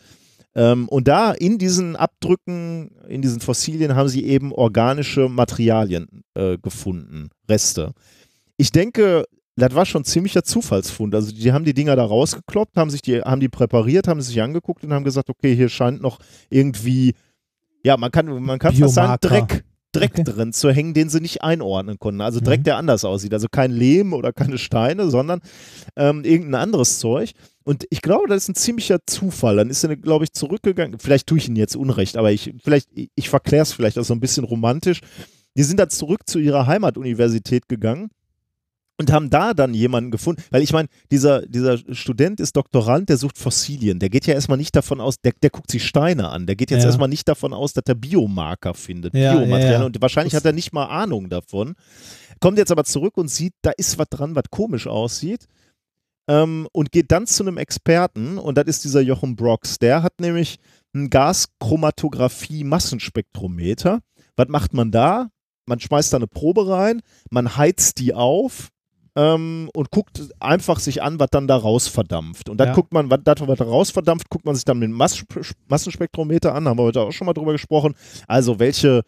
Ähm, und da in diesen Abdrücken, in diesen Fossilien haben sie eben organische Materialien äh, gefunden, Reste. Ich denke, das war schon ziemlicher Zufallsfund. Also die haben die Dinger da rausgekloppt, haben sich die, haben die präpariert, haben sie sich angeguckt und haben gesagt, okay, hier scheint noch irgendwie, ja, man kann, man kann fast sagen. Dreck, Dreck Okay. drin zu hängen, den sie nicht einordnen konnten. Also Dreck, Mhm. der anders aussieht. Also kein Lehm oder keine Steine, sondern ähm, irgendein anderes Zeug. Und ich glaube, das ist ein ziemlicher Zufall. Dann ist er, glaube ich, zurückgegangen. Vielleicht tue ich Ihnen jetzt Unrecht, aber ich, vielleicht, ich, ich verkläre es vielleicht auch so ein bisschen romantisch. Die sind dann zurück zu ihrer Heimatuniversität gegangen und haben da dann jemanden gefunden. Weil ich meine, dieser, dieser Student ist Doktorand, der sucht Fossilien. Der geht ja erstmal nicht davon aus, der, der guckt sich Steine an. Der geht jetzt Ja. erstmal nicht davon aus, dass er Biomarker findet, Ja, Biomaterialien. ja. Und wahrscheinlich Das- hat er nicht mal Ahnung davon. Kommt jetzt aber zurück und sieht, da ist was dran, was komisch aussieht. Ähm, und geht dann zu einem Experten, und das ist dieser Jochen Brox. Der hat nämlich ein Gaschromatographie-Massenspektrometer. Was macht man da? Man schmeißt da eine Probe rein, man heizt die auf ähm, und guckt einfach sich an, was dann da rausverdampft. Und dann Ja. guckt man, was, das, was da rausverdampft, guckt man sich dann mit dem Mass Massenspektrometer an, haben wir heute auch schon mal drüber gesprochen. Also welche,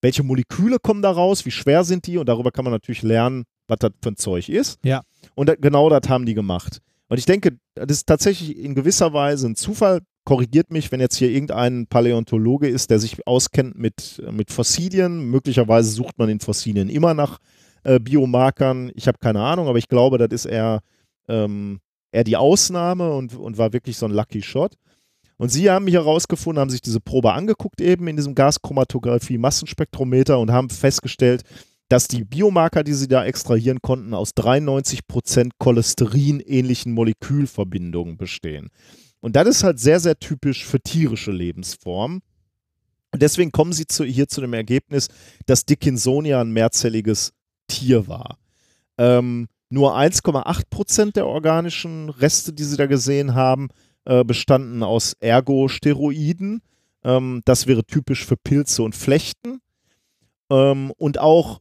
welche Moleküle kommen da raus, wie schwer sind die und darüber kann man natürlich lernen, was das für ein Zeug ist. Ja. Und da, genau das haben die gemacht. Und ich denke, das ist tatsächlich in gewisser Weise ein Zufall. Korrigiert mich, wenn jetzt hier irgendein Paläontologe ist, der sich auskennt mit, mit Fossilien. Möglicherweise sucht man in Fossilien immer nach äh, Biomarkern. Ich habe keine Ahnung, aber ich glaube, das ist eher, ähm, eher die Ausnahme und, und war wirklich so ein Lucky Shot. Und sie haben hier herausgefunden, haben sich diese Probe angeguckt eben in diesem Gaschromatographie-Massenspektrometer und haben festgestellt, dass die Biomarker, die sie da extrahieren konnten, aus 93% Cholesterin-ähnlichen Molekülverbindungen bestehen. Und das ist halt sehr, sehr typisch für tierische Lebensformen. Und deswegen kommen sie zu, hier zu dem Ergebnis, dass Dickinsonia ein mehrzelliges Tier war. Ähm, nur 1,8% der organischen Reste, die sie da gesehen haben, äh, bestanden aus Ergosteroiden. Ähm, das wäre typisch für Pilze und Flechten. Ähm, und auch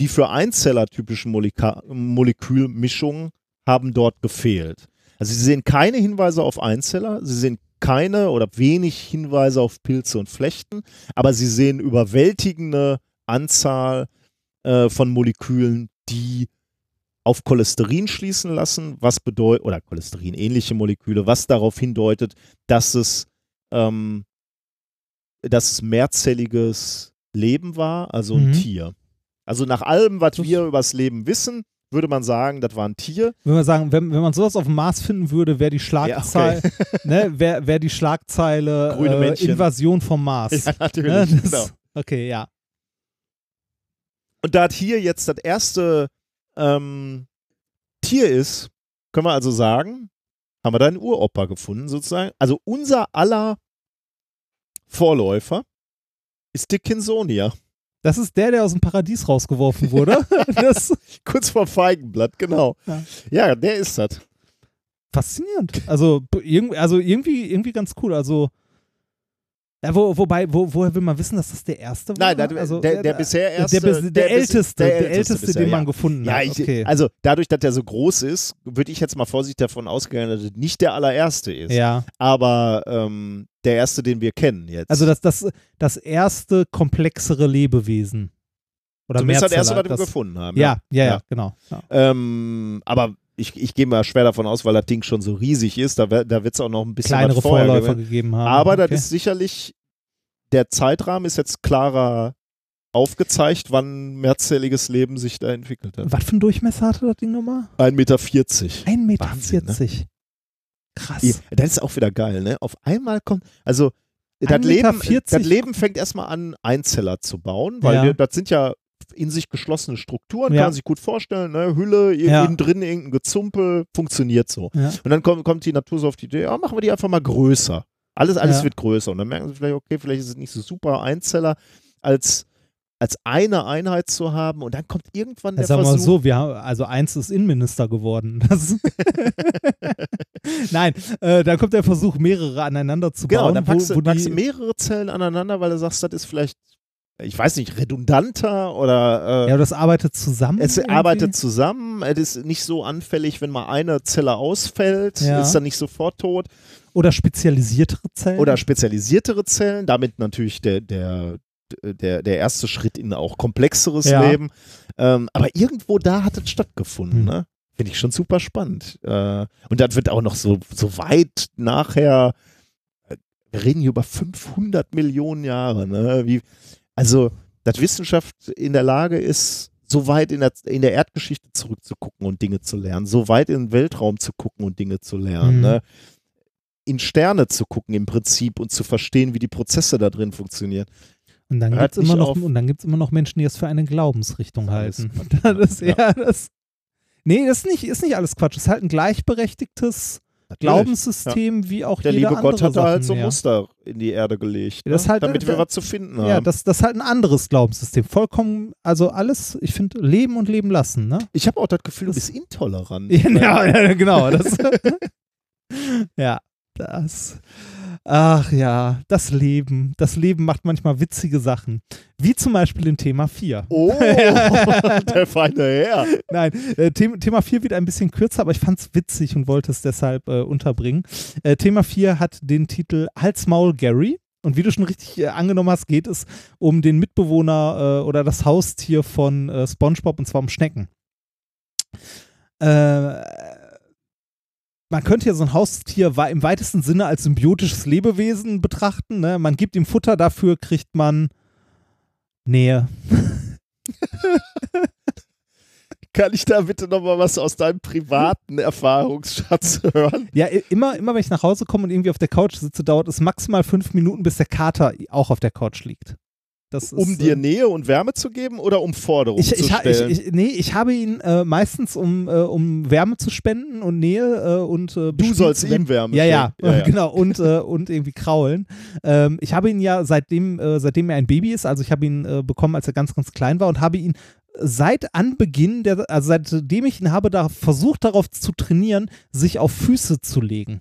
die für Einzeller typischen Moleka Molekülmischungen haben dort gefehlt. Also Sie sehen keine Hinweise auf Einzeller, Sie sehen keine oder wenig Hinweise auf Pilze und Flechten, aber Sie sehen überwältigende Anzahl äh, von Molekülen, die auf Cholesterin schließen lassen, was bedeutet, oder Cholesterin-ähnliche Moleküle, was darauf hindeutet, dass es, ähm, dass es mehrzelliges Leben war, also ein Mhm. Tier. Also nach allem, was wir über das Leben wissen, würde man sagen, das war ein Tier. Wenn wir sagen, wenn, wenn man sowas auf dem Mars finden würde, wäre die Schlagzeile, ne, wäre wär die Schlagzeile äh. Invasion vom Mars. Ja, natürlich. Ne, das- genau. Okay, ja. Und da hier jetzt das erste ähm, Tier ist, können wir also sagen, haben wir da einen Uropa gefunden, sozusagen. Also unser aller Vorläufer ist Dickinsonia. Das ist der, der aus dem Paradies rausgeworfen wurde. das ist Kurz vor Feigenblatt, genau. Ja. Ja, der ist das. faszinierend. Also, irgendwie, also irgendwie, irgendwie ganz cool. Also, ja, wo, wobei, wo, woher will man wissen, dass das der erste war? Nein, der, also, der, der bisher erste. der, der, bis- älteste, der, älteste, bisher, den man ja. gefunden Ja, hat. ich, okay. also dadurch, dass der so groß ist, würde ich jetzt mal vorsichtig davon ausgehen, dass es nicht der allererste ist. ja, Aber ähm, der erste, den wir kennen jetzt. also das, das, das erste komplexere Lebewesen. Oder Zumindest das erste, Mehrzeller, was wir gefunden haben. Ja, ja, ja, genau. Ähm, aber ich, ich gehe mal schwer davon aus, weil das Ding schon so riesig ist, da, da wird es auch noch ein bisschen Kleinere Vorläufer geben. gegeben haben. Aber okay. das ist sicherlich, der Zeitrahmen ist jetzt klarer aufgezeigt, wann mehrzelliges Leben sich da entwickelt hat. Was für einen Durchmesser hatte das Ding nochmal? 1,40 Meter. 1,40 Meter. Wahnsinn, ne? Krass. Ja, Das ist auch wieder geil, ne? Auf einmal kommt, also das 1,40 Meter Leben, das Leben fängt erstmal an, Einzeller zu bauen, weil Ja. wir, das sind ja in sich geschlossene Strukturen, Ja. kann man sich gut vorstellen, ne? Hülle, Ja. innen drin irgendein Gezumpel, funktioniert so. Ja. Und dann kommt, kommt die Natur so auf die Idee, ja, machen wir die einfach mal größer. Alles, alles wird größer. Und dann merken sie vielleicht, okay, vielleicht ist es nicht so super Einzeller als, als eine Einheit zu haben. Und dann kommt irgendwann der sagen wir Versuch. mal so, wir haben, also eins ist Innenminister geworden. Nein, äh, da kommt der Versuch, mehrere aneinander zu Genau, bauen. dann packst, wo, wo packst du mehrere Zellen aneinander, weil du sagst, das ist vielleicht, ich weiß nicht, redundanter oder äh, ja, das arbeitet zusammen. es irgendwie. arbeitet zusammen, es ist nicht so anfällig, wenn mal eine Zelle ausfällt, Ja. ist dann nicht sofort tot. Oder spezialisiertere Zellen. Oder spezialisiertere Zellen, damit natürlich der, der, der, der erste Schritt in auch komplexeres Ja. Leben. Ähm, aber irgendwo da hat es stattgefunden, Hm. ne? Finde ich schon super spannend. Äh, und das wird auch noch so, so weit nachher, äh, wir reden hier über 500 Millionen Jahre, ne? Wie, also, dass Wissenschaft in der Lage ist, so weit in der, in der Erdgeschichte zurückzugucken und Dinge zu lernen, so weit in den Weltraum zu gucken und Dinge zu lernen, Mhm. ne? in Sterne zu gucken im Prinzip und zu verstehen, wie die Prozesse da drin funktionieren. und dann gibt es immer, noch- auf. und dann gibt's immer noch Menschen, die es für eine Glaubensrichtung halten. Das, ja, das, nee, das ist nicht, ist nicht alles Quatsch. Es ist halt ein gleichberechtigtes Glaubenssystem, wie auch Der jeder liebe Gott hat da halt so ja. Muster in die Erde gelegt, Ja, das ne? halt, damit äh, wir was zu finden Ja, haben. das, das ist halt ein anderes Glaubenssystem. Vollkommen, also alles, ich finde, leben und leben lassen, ne? ich habe auch das Gefühl, du Das- bist intolerant. Ja, ja genau. Das, ja, das. Ach ja, das Leben. Das Leben macht manchmal witzige Sachen. Wie zum Beispiel im Thema 4. Oh, der feine Herr. Nein, äh, Thema, Thema 4 wird ein bisschen kürzer, aber ich fand es witzig und wollte es deshalb äh, unterbringen. Äh, Thema 4 hat den Titel Hals Maul Gary. Und wie du schon richtig äh, angenommen hast, geht es um den Mitbewohner äh, oder das Haustier von äh, SpongeBob und zwar um Schnecken. Äh, man könnte ja so ein Haustier im weitesten Sinne als symbiotisches Lebewesen betrachten. Ne? Man gibt ihm Futter, dafür kriegt man Nähe. Kann ich da bitte nochmal was aus deinem privaten Erfahrungsschatz hören? Ja, immer, immer wenn ich nach Hause komme und irgendwie auf der Couch sitze, dauert es maximal fünf Minuten, bis der Kater auch auf der Couch liegt. Das Um ist, dir äh, Nähe und Wärme zu geben oder um Forderungen ich, zu ich, ha- ich, stellen? ich, nee, ich habe ihn äh, meistens, um, äh, um Wärme zu spenden und Nähe äh, und äh, du sollst ihm Wärme Ja, ja, ja, ja. genau. Und, äh, und irgendwie kraulen. Ähm, ich habe ihn ja seitdem, seitdem er ein Baby ist, also ich habe ihn bekommen, als er ganz, ganz klein war und habe ihn seit Anbeginn, der, also seitdem ich ihn habe, da versucht darauf zu trainieren, sich auf Füße zu legen.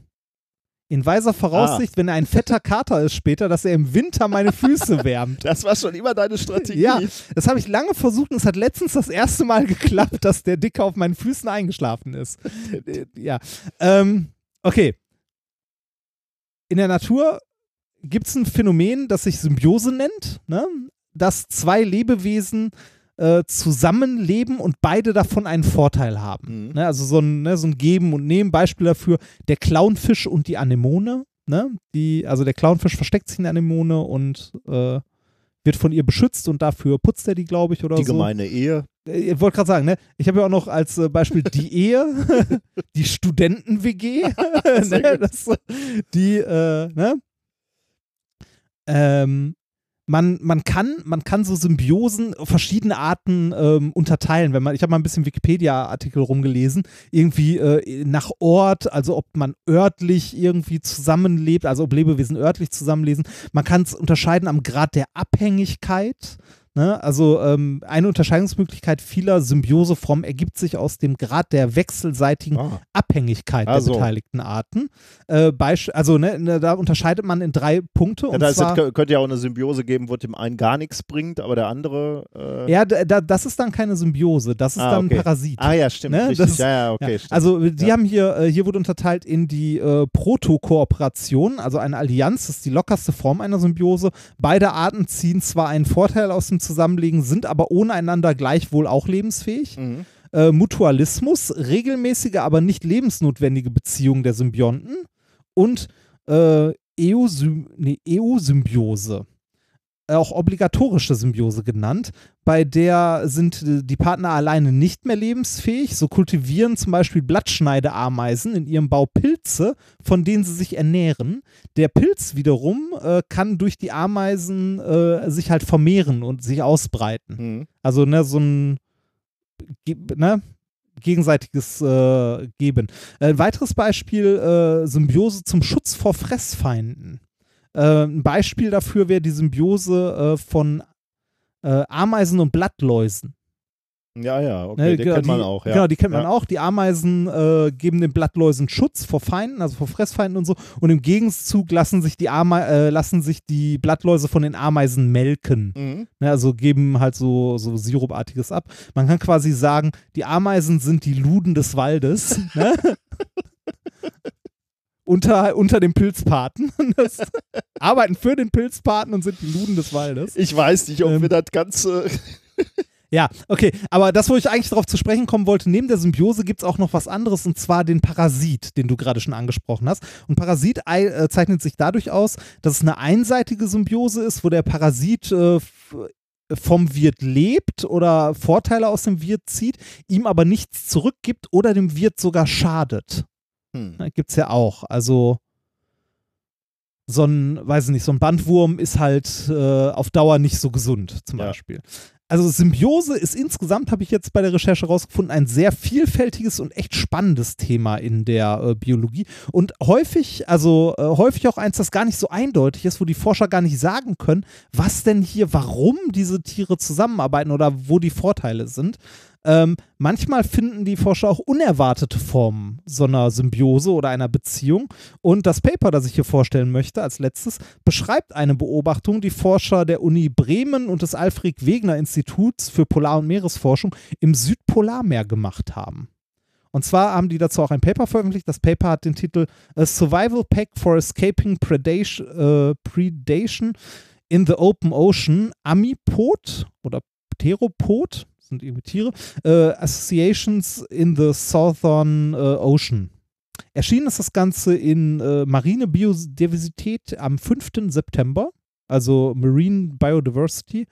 In weiser Voraussicht, Ah. wenn er ein fetter Kater ist später, dass er im Winter meine Füße wärmt. Das war schon immer deine Strategie. Ja, das habe ich lange versucht und es hat letztens das erste Mal geklappt, dass der Dicke auf meinen Füßen eingeschlafen ist. Ja. Ähm, okay. In der Natur gibt es ein Phänomen, das sich Symbiose nennt, ne? dass zwei Lebewesen äh, zusammenleben und beide davon einen Vorteil haben. Mhm. Ne? Also so ein, ne, so ein Geben und Nehmen. Beispiel dafür der Clownfisch und die Anemone. Ne? Die, also der Clownfisch versteckt sich in der Anemone und äh, wird von ihr beschützt und dafür putzt er die, glaube ich, oder Die so. gemeine Ehe. Äh, Ich wollte gerade sagen, ne? Ich habe ja auch noch als äh, Beispiel die Ehe, die Studenten-WG, ne? die, äh, ne? Ähm, man, man, kann, man kann so Symbiosen verschiedene Arten ähm, unterteilen. Wenn man, ich habe mal ein bisschen Wikipedia-Artikel rumgelesen, irgendwie äh, nach Ort, also ob man örtlich irgendwie zusammenlebt, also ob Lebewesen örtlich zusammenlesen. Man kann es unterscheiden am Grad der Abhängigkeit. Ne? Also ähm, eine Unterscheidungsmöglichkeit vieler Symbioseformen ergibt sich aus dem Grad der wechselseitigen Ah. Abhängigkeit Also. der beteiligten Arten. Äh, also ne, ne, da unterscheidet man in drei Punkte. Ja, und da zwar, kö- könnte ja auch eine Symbiose geben, wo dem einen gar nichts bringt, aber der andere. Äh, ja, da, da, das ist dann keine Symbiose, das ist Ah, dann okay. ein Parasit. Ah ja, stimmt. Ne, richtig. ja, ja, okay. Ja, stimmt. also die haben hier, äh, hier wurde unterteilt in die äh, Proto-Kooperation, also eine Allianz, das ist die lockerste Form einer Symbiose. Beide Arten ziehen zwar einen Vorteil aus dem Zusammenlegen, sind aber ohne einander gleichwohl auch lebensfähig. Mhm. Äh, Mutualismus, regelmäßige, aber nicht lebensnotwendige Beziehungen der Symbionten und äh, Eosym nee, Eosymbiose, auch obligatorische Symbiose genannt, bei der sind äh, die Partner alleine nicht mehr lebensfähig. So kultivieren zum Beispiel Blattschneideameisen in ihrem Bau Pilze, von denen sie sich ernähren. Der Pilz wiederum äh, kann durch die Ameisen äh, sich halt vermehren und sich ausbreiten. Mhm. Also ne, so ein ne, gegenseitiges äh, Geben. Ein weiteres Beispiel, äh, Symbiose zum Schutz vor Fressfeinden. Äh, ein Beispiel dafür wäre die Symbiose äh, von äh, Ameisen und Blattläusen. Ja, ja, okay, Ne, den genau, kennt man die, auch. Ja. Genau, die kennt man ja. auch. Die Ameisen äh, geben den Blattläusen Schutz vor Feinden, also vor Fressfeinden und so. Und im Gegenzug lassen sich die, Ame äh, lassen sich die Blattläuse von den Ameisen melken. Mhm. Ne, also geben halt so, so Sirupartiges ab. Man kann quasi sagen, die Ameisen sind die Luden des Waldes. ne? Unter, unter dem Pilzpaten. Arbeiten für den Pilzpaten und sind die Luden des Waldes. Ich weiß nicht, ob Ähm, wir das Ganze. Ja, okay. Aber das, wo ich eigentlich darauf zu sprechen kommen wollte, neben der Symbiose gibt es auch noch was anderes und zwar den Parasit, den du gerade schon angesprochen hast. Und Parasit äh, zeichnet sich dadurch aus, dass es eine einseitige Symbiose ist, wo der Parasit äh, vom Wirt lebt oder Vorteile aus dem Wirt zieht, ihm aber nichts zurückgibt oder dem Wirt sogar schadet. Hm. Ne, gibt's ja auch. Also so ein, weiß ich nicht, so ein Bandwurm ist halt äh, auf Dauer nicht so gesund, zum Ja. Beispiel. Also Symbiose ist insgesamt, habe ich jetzt bei der Recherche rausgefunden, ein sehr vielfältiges und echt spannendes Thema in der äh, Biologie und häufig, also äh, häufig auch eins, das gar nicht so eindeutig ist, wo die Forscher gar nicht sagen können, was denn hier, warum diese Tiere zusammenarbeiten oder wo die Vorteile sind. Ähm, manchmal finden die Forscher auch unerwartete Formen so einer Symbiose oder einer Beziehung. Und das Paper, das ich hier vorstellen möchte, als letztes, beschreibt eine Beobachtung, die Forscher der Uni Bremen und des Alfred Wegener Instituts für Polar- und Meeresforschung im Südpolarmeer gemacht haben. Und zwar haben die dazu auch ein Paper veröffentlicht. Das Paper hat den Titel A Survival Pack for Escaping Predation, äh, Predation in the Open Ocean, Amipod oder Pteropod, sind irgendwie Tiere, äh, Associations in the Southern äh, Ocean. Erschienen ist das Ganze in äh, Marine Biodiversität am 5. September, also Marine Biodiversity.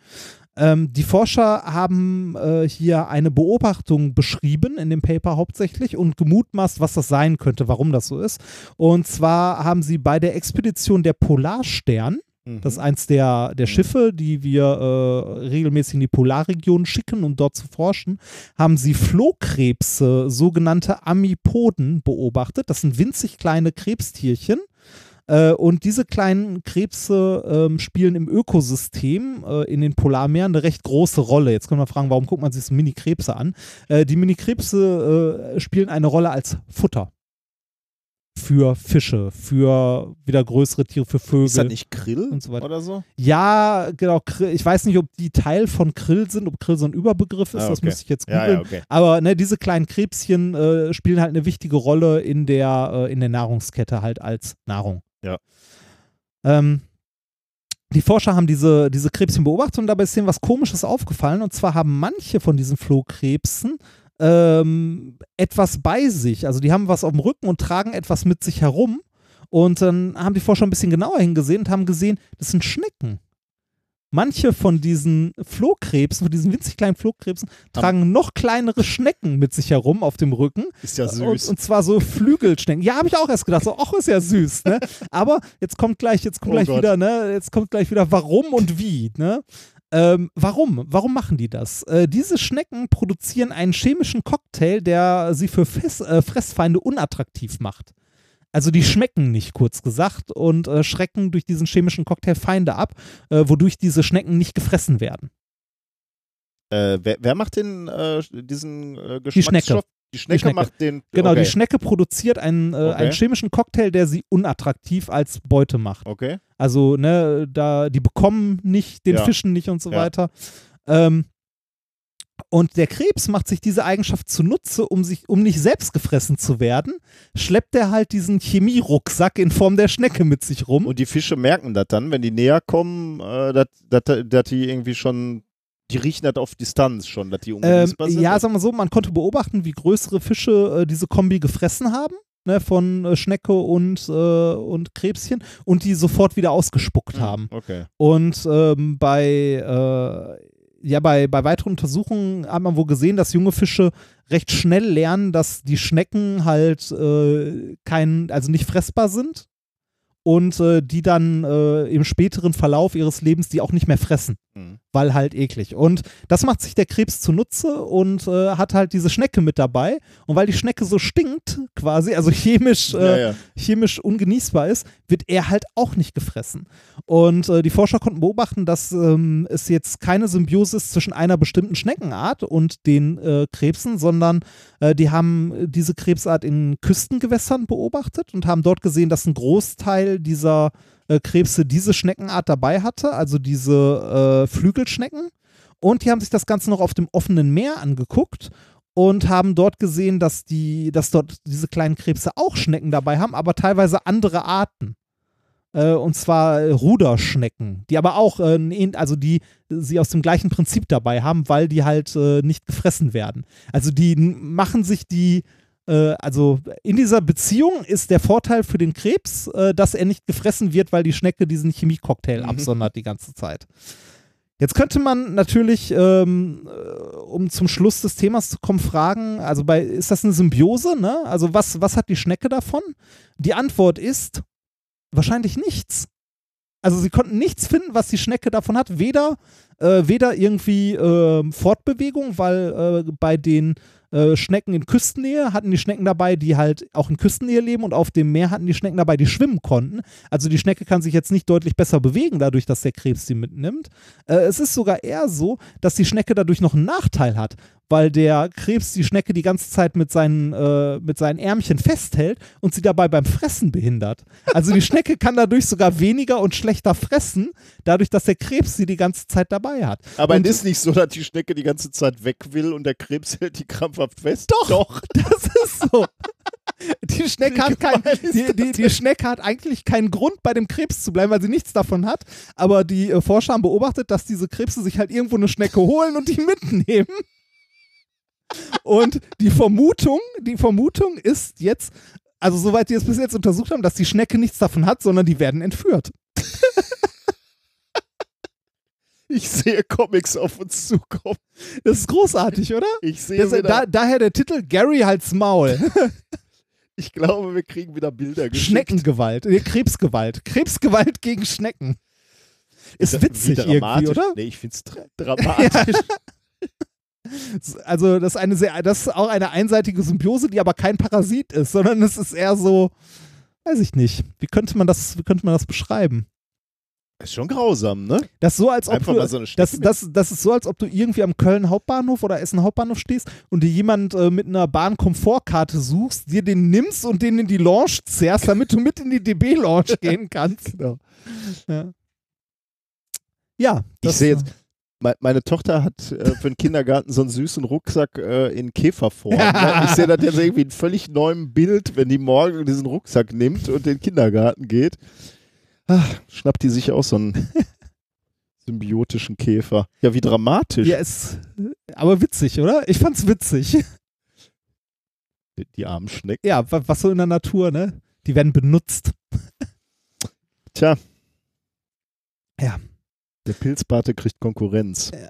Ähm, die Forscher haben äh, hier eine Beobachtung beschrieben in dem Paper hauptsächlich und gemutmaßt, was das sein könnte, warum das so ist. Und zwar haben sie bei der Expedition der Polarstern, Mhm. das ist eins der, der Schiffe, die wir äh, regelmäßig in die Polarregion schicken, um dort zu forschen, haben sie Flohkrebse, sogenannte Amipoden, beobachtet. Das sind winzig kleine Krebstierchen. Äh, und diese kleinen Krebse ähm, spielen im Ökosystem äh, in den Polarmeeren eine recht große Rolle. Jetzt können wir fragen, warum guckt man sich so Mini-Krebse an? Äh, die Mini-Krebse äh, spielen eine Rolle als Futter für Fische, für wieder größere Tiere, für Vögel. Ist das nicht Krill und so weiter. oder so? Ja, genau. Krill- Ich weiß nicht, ob die Teil von Krill sind, ob Krill so ein Überbegriff ist, Ah, das okay. müsste ich jetzt Ja, googeln. ja, okay. Aber ne, diese kleinen Krebschen äh, spielen halt eine wichtige Rolle in der, äh, in der Nahrungskette halt als Nahrung. Ja. Ähm, die Forscher haben diese, diese Krebschen beobachtet und dabei ist ihnen was Komisches aufgefallen. Und zwar haben manche von diesen Flohkrebsen ähm, etwas bei sich. Also die haben was auf dem Rücken und tragen etwas mit sich herum. Und dann haben die Forscher ein bisschen genauer hingesehen und haben gesehen, das sind Schnecken. Manche von diesen Flohkrebsen, von diesen winzig kleinen Flohkrebsen, tragen noch kleinere Schnecken mit sich herum auf dem Rücken. Ist ja Und, süß. und zwar so Flügelschnecken. Ja, habe ich auch erst gedacht, so, ach, ist ja süß, ne? Aber jetzt kommt gleich, jetzt kommt Oh gleich Gott. wieder, ne? Jetzt kommt gleich wieder, warum und wie, ne? Ähm, warum? Warum machen die das? Äh, diese Schnecken produzieren einen chemischen Cocktail, der sie für Fess, äh, Fressfeinde unattraktiv macht. Also die schmecken nicht, kurz gesagt, und äh, schrecken durch diesen chemischen Cocktail Feinde ab, äh, wodurch diese Schnecken nicht gefressen werden. Äh, wer, wer macht den, äh, diesen äh, Die Schnecke. Die Schnecke, macht den. Genau, okay. die Schnecke produziert einen, äh, Okay. einen chemischen Cocktail, der sie unattraktiv als Beute macht. Okay. Also, ne, da, die bekommen nicht, den Ja. Fischen nicht und so Ja. weiter. Ähm, und der Krebs macht sich diese Eigenschaft zunutze, um sich, um nicht selbst gefressen zu werden, schleppt er halt diesen Chemierucksack in Form der Schnecke mit sich rum. Und die Fische merken das dann, wenn die näher kommen, äh, dass die irgendwie schon. Die riechen das auf Distanz schon, dass die Ähm, ungenießbar sind. ja, sagen wir so, man konnte beobachten, wie größere Fische äh, diese Kombi gefressen haben, ne, von äh, Schnecke und, äh, und Krebschen, und die sofort wieder ausgespuckt Hm, haben. Okay. Und ähm, bei, äh, ja, bei, bei weiteren Untersuchungen hat man wohl gesehen, dass junge Fische recht schnell lernen, dass die Schnecken halt äh, kein, also nicht fressbar sind und äh, die dann äh, im späteren Verlauf ihres Lebens die auch nicht mehr fressen. Mhm. Weil halt eklig. Und das macht sich der Krebs zunutze und äh, hat halt diese Schnecke mit dabei. Und weil die Schnecke so stinkt, quasi, also chemisch, äh, Ja, ja. chemisch ungenießbar ist, wird er halt auch nicht gefressen. Und äh, die Forscher konnten beobachten, dass ähm, es jetzt keine Symbiose ist zwischen einer bestimmten Schneckenart und den äh, Krebsen, sondern äh, die haben diese Krebsart in Küstengewässern beobachtet und haben dort gesehen, dass ein Großteil dieser äh, Krebse diese Schneckenart dabei hatte, also diese äh, Flügelschnecken. Und die haben sich das Ganze noch auf dem offenen Meer angeguckt und haben dort gesehen, dass, die, dass dort diese kleinen Krebse auch Schnecken dabei haben, aber teilweise andere Arten. Äh, und zwar äh, Ruderschnecken, die aber auch, äh, also die sie aus dem gleichen Prinzip dabei haben, weil die halt äh, nicht gefressen werden. Also die machen sich die, äh, also in dieser Beziehung ist der Vorteil für den Krebs, äh, dass er nicht gefressen wird, weil die Schnecke diesen Chemiecocktail Mhm. absondert die ganze Zeit. Jetzt könnte man natürlich, ähm, äh, um zum Schluss des Themas zu kommen, fragen, also bei, ist das eine Symbiose, ne? Also was, was hat die Schnecke davon? Die Antwort ist wahrscheinlich nichts. Also sie konnten nichts finden, was die Schnecke davon hat. Weder, äh, weder irgendwie ähm, Fortbewegung, weil äh, bei den äh, Schnecken in Küstennähe hatten die Schnecken dabei, die halt auch in Küstennähe leben und auf dem Meer hatten die Schnecken dabei, die schwimmen konnten. Also die Schnecke kann sich jetzt nicht deutlich besser bewegen, dadurch, dass der Krebs sie mitnimmt. Äh, es ist sogar eher so, dass die Schnecke dadurch noch einen Nachteil hat, weil der Krebs die Schnecke die ganze Zeit mit seinen, äh, mit seinen Ärmchen festhält und sie dabei beim Fressen behindert. Also die Schnecke kann dadurch sogar weniger und schlechter fressen, dadurch, dass der Krebs sie die ganze Zeit dabei hat. Aber Und- es ist nicht so, dass die Schnecke die ganze Zeit weg will und der Krebs hält die krampfhaft fest. Doch, Doch. das ist so. Die Schnecke, hat kein, die, die, die Schnecke hat eigentlich keinen Grund, bei dem Krebs zu bleiben, weil sie nichts davon hat. Aber die äh, Forscher haben beobachtet, dass diese Krebse sich halt irgendwo eine Schnecke holen und die mitnehmen. Und die Vermutung, die Vermutung ist jetzt, also soweit die es bis jetzt untersucht haben, dass die Schnecke nichts davon hat, sondern die werden entführt. Ich sehe Comics auf uns zukommen. Das ist großartig, oder? Ich sehe Das, da, daher der Titel Gary halt's Maul. ich glaube, wir kriegen wieder Bilder geschickt. Schneckengewalt, äh, Krebsgewalt. Krebsgewalt gegen Schnecken. Ist witzig irgendwie, oder? Nee, ich finde es dramatisch. Also, das ist eine sehr, das ist auch eine einseitige Symbiose, die aber kein Parasit ist, sondern es ist eher so, weiß ich nicht. Wie könnte man das, wie könnte man das beschreiben? Ist schon grausam, ne? Das ist so, als ob Einfach du, mal so eine das, das, das ist so, als ob du irgendwie am Köln Hauptbahnhof oder Essen Hauptbahnhof stehst und dir jemand äh, mit einer Bahnkomfortkarte suchst, dir den nimmst und den in die Lounge zerrst, damit du mit in die DB-Lounge gehen kannst. Genau. Ja, ja Ich das, sehe jetzt, me- meine Tochter hat äh, für den Kindergarten so einen süßen Rucksack äh, in Käferform. ne? Ich sehe das jetzt irgendwie in völlig neuem Bild, wenn die morgen diesen Rucksack nimmt und in den Kindergarten geht. Ach, schnappt die sich auch so einen symbiotischen Käfer. Ja, wie dramatisch. Ja, ist aber witzig, oder? Ich fand's witzig. Die, die armen Schnecken. Ja, wa- was so in der Natur, ne? Die werden benutzt. Tja. Ja. Der Pilzpate kriegt Konkurrenz. Ja.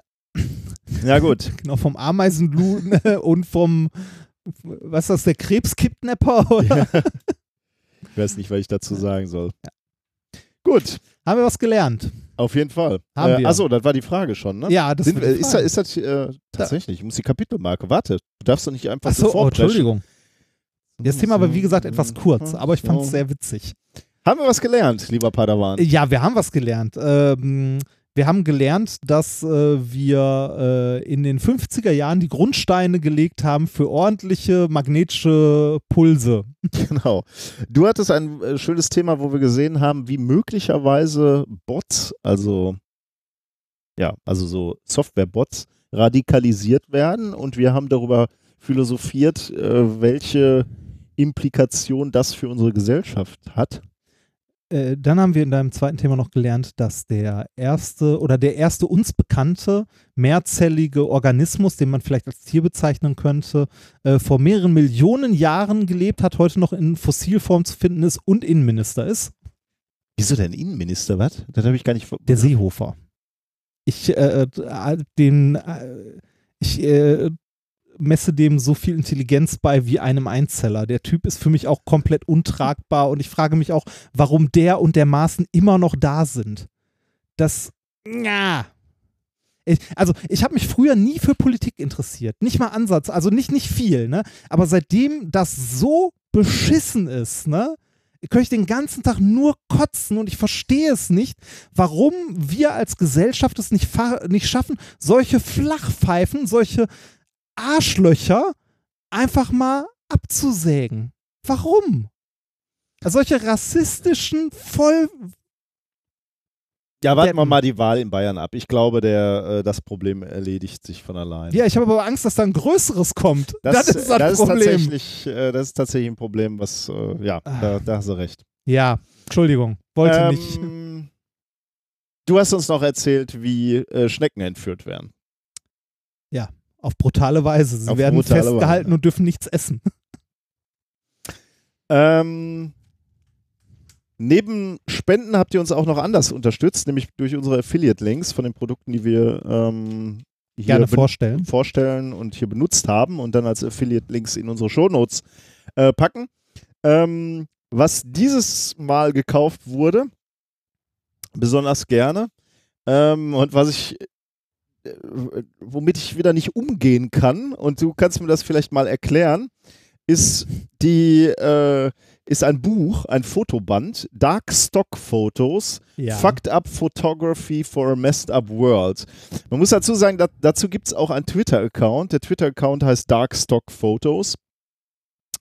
Ja, gut. Genau, vom Ameisenblut ne? und vom, was ist das, der Krebskidnapper? Oder? Ich weiß nicht, was ich dazu sagen soll. Gut, Haben wir was gelernt? auf jeden Fall. Haben äh, wir. Achso, das war die Frage schon, ne? Ja, das Sind, war ist, ist das äh, tatsächlich? Ich muss die Kapitelmarke. Warte, du darfst doch nicht einfach Achso, oh, sofort brechen. Entschuldigung. Das Thema war, wie gesagt, etwas kurz, aber ich fand es sehr witzig. Haben wir was gelernt, lieber Padawan? Ja, wir haben was gelernt. Ähm, wir haben gelernt, dass äh, wir äh, in den 50er Jahren die Grundsteine gelegt haben für ordentliche magnetische Pulse. Genau. Du hattest ein äh, schönes Thema, wo wir gesehen haben, wie möglicherweise Bots, also ja, also so Software-Bots, radikalisiert werden und wir haben darüber philosophiert, äh, welche Implikation das für unsere Gesellschaft hat. Äh, dann haben wir in deinem zweiten Thema noch gelernt, dass der erste oder der erste uns bekannte mehrzellige Organismus, den man vielleicht als Tier bezeichnen könnte, äh, vor mehreren Millionen Jahren gelebt hat, heute noch in Fossilform zu finden ist und Innenminister ist. Wieso denn Innenminister, was? Das habe ich gar nicht. Der Seehofer. Ich, äh, äh, den, äh, ich äh, messe dem so viel Intelligenz bei wie einem Einzeller. Der Typ ist für mich auch komplett untragbar und ich frage mich auch, warum der und der Maaßen immer noch da sind. Das, ja, Ich, also ich habe mich früher nie für Politik interessiert. Nicht mal Ansatz, also nicht, nicht viel, ne? Aber seitdem das so beschissen ist, ne? Könnte ich den ganzen Tag nur kotzen und ich verstehe es nicht, warum wir als Gesellschaft es nicht, nicht schaffen, solche Flachpfeifen, solche Arschlöcher einfach mal abzusägen. Warum? Solche rassistischen, voll. Ja, warten wir mal die Wahl in Bayern ab. Ich glaube, der, äh, das Problem erledigt sich von allein. Ja, ich habe aber Angst, dass da ein größeres kommt. Das, ist das, das Problem. Ist tatsächlich, äh, das ist tatsächlich ein Problem, was, äh, ja, da, da hast du recht. ja, Entschuldigung, wollte nicht. Ähm, Du hast uns noch erzählt, wie äh, Schnecken entführt werden. Auf brutale Weise. Sie Auf werden festgehalten Weise. und dürfen nichts essen. Ähm, neben Spenden habt ihr uns auch noch anders unterstützt, nämlich durch unsere Affiliate-Links von den Produkten, die wir ähm, hier Gerne vorstellen. vorstellen und hier benutzt haben und dann als Affiliate-Links in unsere Shownotes äh, packen. Ähm, was dieses Mal gekauft wurde, besonders gerne, ähm, und was ich, womit ich wieder nicht umgehen kann, und du kannst mir das vielleicht mal erklären, ist die, äh, ist ein Buch, ein Fotoband, Dark Stock Photos, Ja. Fucked Up Photography for a Messed Up World. Man muss dazu sagen, da, dazu gibt es auch einen Twitter-Account. Der Twitter-Account heißt Darkstock Photos.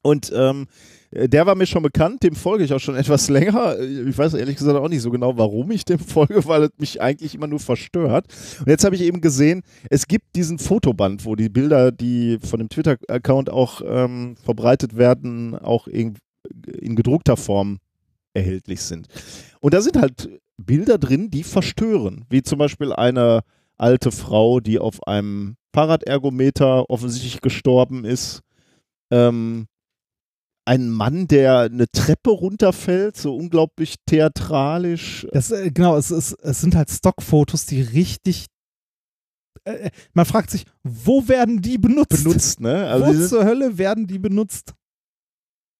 Und ähm, der war mir schon bekannt, dem folge ich auch schon etwas länger. Ich weiß ehrlich gesagt auch nicht so genau, warum ich dem folge, weil es mich eigentlich immer nur verstört. Und jetzt habe ich eben gesehen, es gibt diesen Fotoband, wo die Bilder, die von dem Twitter-Account auch ähm, verbreitet werden, auch in, in gedruckter Form erhältlich sind. Und da sind halt Bilder drin, die verstören, wie zum Beispiel eine alte Frau, die auf einem Fahrradergometer offensichtlich gestorben ist. Ähm, ein Mann, der eine Treppe runterfällt, so unglaublich theatralisch. Das, äh, genau, es, es, es sind halt Stockfotos, die richtig. Äh, man fragt sich, wo werden die benutzt? benutzt, ne? Also, wo zur Hölle werden die benutzt?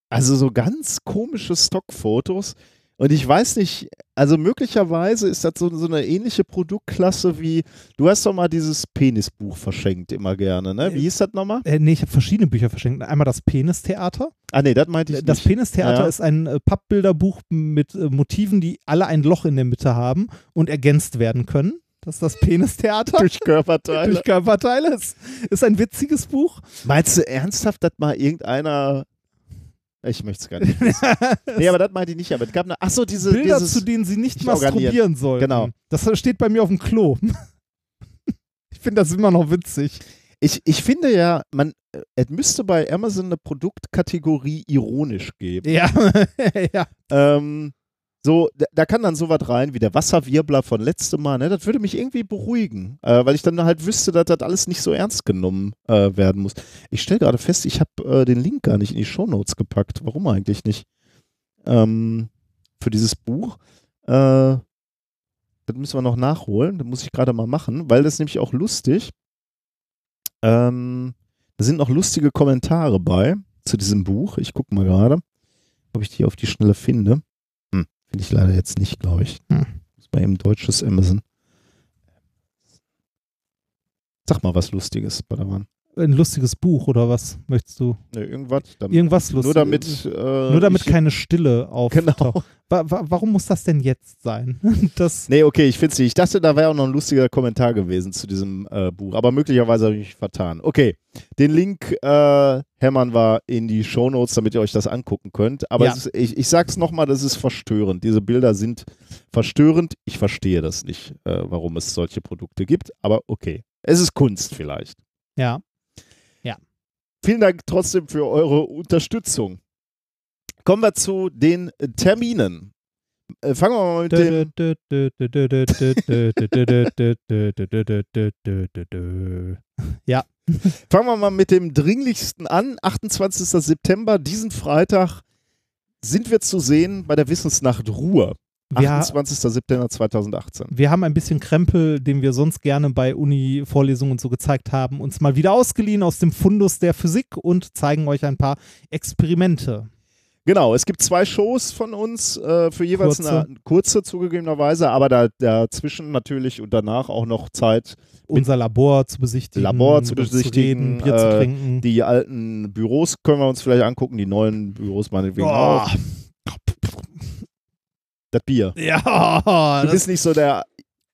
also so ganz komische Stockfotos. Und ich weiß nicht, also möglicherweise ist das so, so eine ähnliche Produktklasse wie, du hast doch mal dieses Penisbuch verschenkt immer gerne, ne? Wie hieß das nochmal? Äh, nee, ich habe verschiedene Bücher verschenkt. Einmal das Penistheater. Ah nee, das meinte ich Das nicht. Penistheater Ja. ist ein äh, Pappbilderbuch mit äh, Motiven, die alle ein Loch in der Mitte haben und ergänzt werden können. Das ist das Penistheater. Durch Körperteile. Durch Körperteile. Ist, ist ein witziges Buch. Meinst du ernsthaft, dass mal irgendeiner. Ich möchte es gar nicht. wissen. nee, aber das meinte ich nicht. Aber es gab eine. Achso, diese. Bilder, dieses, zu denen sie nicht masturbieren sollen. Genau. Das steht bei mir auf dem Klo. ich finde das immer noch witzig. ich, ich finde ja, man, äh, es müsste bei Amazon eine Produktkategorie ironisch geben. Ja, ja. Ähm, so, da, kann dann sowas rein wie der Wasserwirbler von letztem Mal. Ne? Das würde mich irgendwie beruhigen, äh, weil ich dann halt wüsste, dass das alles nicht so ernst genommen äh, werden muss. Ich stelle gerade fest, ich habe äh, den Link gar nicht in die Shownotes gepackt. Warum eigentlich nicht? Ähm, für dieses Buch. Äh, das müssen wir noch nachholen. Das muss ich gerade mal machen, weil das nämlich auch lustig. Ähm, da sind noch lustige Kommentare bei zu diesem Buch. Ich gucke mal gerade, ob ich die auf die Schnelle finde. Finde ich leider jetzt nicht, glaube ich. Hm. Muss mal eben deutsches Amazon. Sag mal was Lustiges, Badawan. Ein lustiges Buch oder was möchtest du? Ne, irgendwas. Damit, Irgendwas Lustiges. nur damit. Äh, Nur damit keine Stille auf. Genau. Wa wa warum muss das denn jetzt sein? Das, Nee, okay, ich finde es nicht. Ich dachte, da wäre auch noch ein lustiger Kommentar gewesen zu diesem äh, Buch, aber möglicherweise habe ich mich vertan. Okay, den Link äh, hämmern wir in die Shownotes, damit ihr euch das angucken könnt. Aber Ja. es ist, ich, ich sag's nochmal, das ist verstörend. Diese Bilder sind verstörend. Ich verstehe das nicht, äh, warum es solche Produkte gibt, aber okay. Es ist Kunst vielleicht. ja. Vielen Dank trotzdem für eure Unterstützung. Kommen wir zu den Terminen. Äh, fangen wir mal mit dem Fangen wir mal mit dem dringlichsten an. 28. September, diesen Freitag, sind wir zu sehen bei der Wissensnacht Ruhr. Wir, 28. September 2018. wir haben ein bisschen Krempel, den wir sonst gerne bei Uni-Vorlesungen und so gezeigt haben, uns mal wieder ausgeliehen aus dem Fundus der Physik und zeigen euch ein paar Experimente. Genau, es gibt zwei Shows von uns, äh, für jeweils Kurze. eine kurze zugegebenerweise, aber da, dazwischen natürlich und danach auch noch Zeit, Unser Labor zu besichtigen. Labor zu besichtigen, reden, Bier zu äh, trinken. die alten Büros können wir uns vielleicht angucken, die neuen Büros meinetwegen Boah. auch. Das Bier. Ja, Du bist nicht so der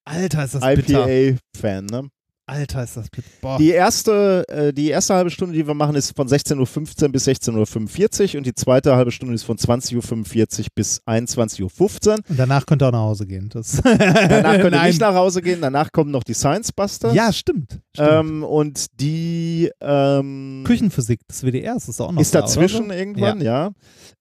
Alter, ist das. IPA-Fan, ne? Alter, ist das bitter. Die erste, äh, die erste halbe Stunde, die wir machen, ist von 16.15 Uhr bis 16.45 Uhr und die zweite halbe Stunde ist von 20.45 Uhr bis 21.15 Uhr. Und danach könnt ihr auch nach Hause gehen. Das Danach könnt ihr nicht nach Hause gehen, danach kommen noch die Science Busters. Ja, stimmt. stimmt. Ähm, und die ähm, Küchenphysik des WDRs ist auch noch ist da, dazwischen oder irgendwann, ja.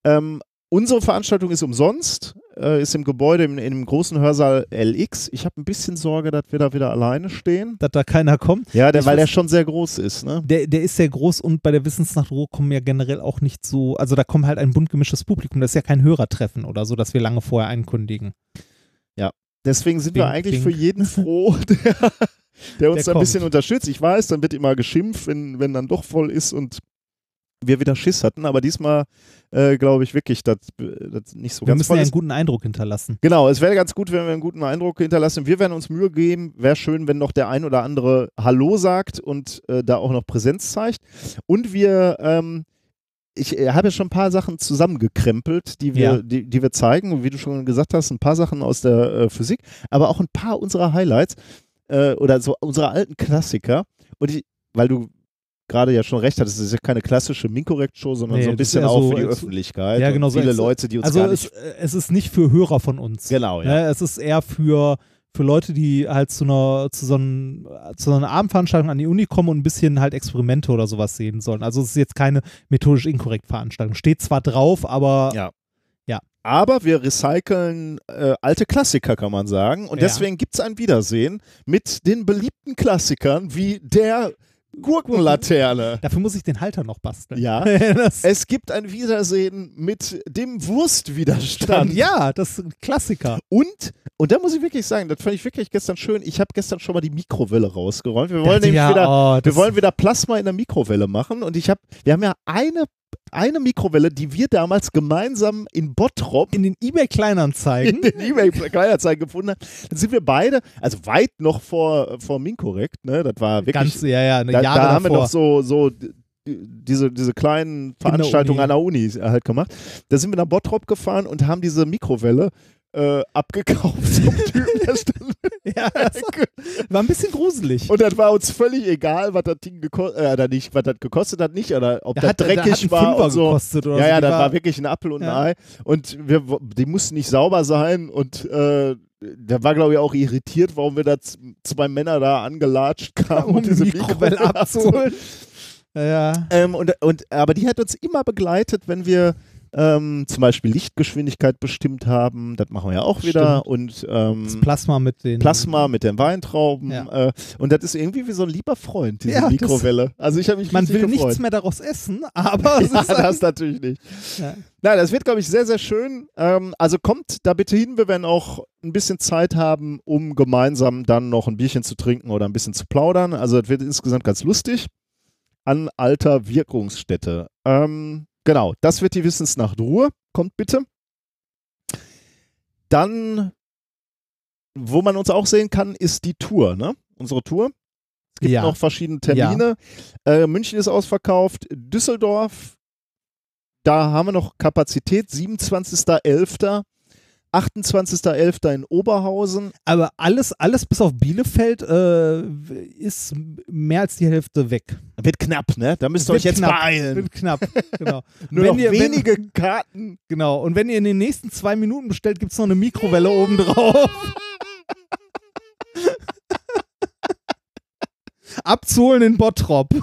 Ähm, unsere Veranstaltung ist umsonst, äh, ist im Gebäude, im, im großen Hörsaal LX. Ich habe ein bisschen Sorge, dass wir da wieder alleine stehen. Dass da keiner kommt. Ja, der, weil der weiß- schon sehr groß ist, ne? Der, der ist sehr groß und bei der Wissensnacht Ruhr kommen ja generell auch nicht so, also da kommt halt ein bunt gemischtes Publikum. Das ist ja kein Hörertreffen oder so, dass wir lange vorher einkündigen. Deswegen sind wir Wink, eigentlich wink. für jeden froh, der, der uns Der ein bisschen unterstützt. Ich weiß, dann wird immer geschimpft, wenn, wenn dann doch voll ist und wir wieder Schiss hatten. Aber diesmal äh, glaube ich wirklich, dass das nicht so Wir ganz müssen voll ja einen guten Eindruck hinterlassen. Genau, es wäre ganz gut, wenn wir einen guten Eindruck hinterlassen. Wir werden uns Mühe geben. Wäre schön, wenn noch der ein oder andere Hallo sagt und äh, da auch noch Präsenz zeigt. Und wir, ähm, ich äh, habe ja schon ein paar Sachen zusammengekrempelt, die wir, Ja. die, die wir zeigen. Wie du schon gesagt hast, ein paar Sachen aus der äh, Physik, aber auch ein paar unserer Highlights äh, oder so unsere alten Klassiker. Und ich, weil du gerade ja schon recht hattest, es ist ja keine klassische Minkorrekt-Show, sondern Nee, so ein bisschen auch so für die Öffentlichkeit. Ja, genau, so viele Leute, die uns Also gar es, nicht. äh, es ist nicht für Hörer von uns. Genau, ja. Ne? Es ist eher für, für Leute, die halt zu einer, zu, so einem, zu so einer Abendveranstaltung an die Uni kommen und ein bisschen halt Experimente oder sowas sehen sollen. Also es ist jetzt keine methodisch inkorrekt Veranstaltung. Steht zwar drauf, aber Ja. Ja. Aber wir recyceln äh, alte Klassiker, kann man sagen. Und Ja. deswegen gibt es ein Wiedersehen mit den beliebten Klassikern wie der Gurkenlaterne. dafür muss ich den Halter noch basteln. Ja. das, Es gibt ein Wiedersehen mit dem Wurstwiderstand. ja, das ist ein Klassiker. Und, und da muss ich wirklich sagen, das fand ich wirklich gestern schön. Ich habe gestern schon mal die Mikrowelle rausgeräumt. Wir wollen Dachte, nämlich ja, wieder, oh, wir das- wollen wieder Plasma in der Mikrowelle machen. Und ich habe, wir haben ja eine, eine Mikrowelle, die wir damals gemeinsam in Bottrop in den eBay Kleinanzeigen. in den eBay-Kleinanzeigen gefunden haben. Dann sind wir beide, also weit noch vor, vor Minkorrekt, ne? Das war wirklich. Ganz, ja, ja, eine da, Jahre da haben wir davor. noch so, so diese, diese kleinen Veranstaltungen an der Uni halt gemacht. Da sind wir nach Bottrop gefahren und haben diese Mikrowelle äh, abgekauft zum Typen. der stand- ja, das war ein bisschen gruselig. Und das war uns völlig egal, was das Ding gekostet, äh, nicht, was das gekostet hat, nicht, oder ob das hat, dreckig war so. gekostet oder Ja, so. ja, Die das war wirklich ein Apfel und Ja. ein Ei. Und wir, die mussten nicht sauber sein und äh, der war, glaube ich, auch irritiert, warum wir da zwei Männer da angelatscht kamen, um die Mikrowelle abzuholen. Ja, ja. Ähm, und, und, aber die hat uns immer begleitet, wenn wir ähm, zum Beispiel Lichtgeschwindigkeit bestimmt haben. Das machen wir ja auch wieder. Stimmt. Und ähm, Das Plasma mit den Plasma mit den Weintrauben. Ja. Äh, und das ist irgendwie wie so ein lieber Freund, diese Ja, Mikrowelle. Also ich habe mich Man will gefreut. nichts mehr daraus essen, aber Ja, das natürlich nicht. Ja. Nein, das wird, glaube ich, sehr, sehr schön. Ähm, also kommt da bitte hin. Wir werden auch ein bisschen Zeit haben, um gemeinsam dann noch ein Bierchen zu trinken oder ein bisschen zu plaudern. Also das wird insgesamt ganz lustig. An alter Wirkungsstätte. Ähm, genau, das wird die Wissensnacht Ruhe. Kommt bitte. Dann, wo man uns auch sehen kann, ist die Tour, ne? Unsere Tour. Es gibt Ja. noch verschiedene Termine. Äh, München ist ausverkauft. Düsseldorf, da haben wir noch Kapazität. 27.11. 28.11. in Oberhausen. aber alles, alles bis auf Bielefeld äh, ist mehr als die Hälfte weg. Wird knapp, ne? Da müsst ihr euch jetzt knapp. beeilen. Wird knapp, genau. Nur wenn noch ihr- wenn- wenige Karten. Genau. Und wenn ihr in den nächsten zwei Minuten bestellt, gibt es noch eine Mikrowelle oben drauf. Abzuholen in Bottrop.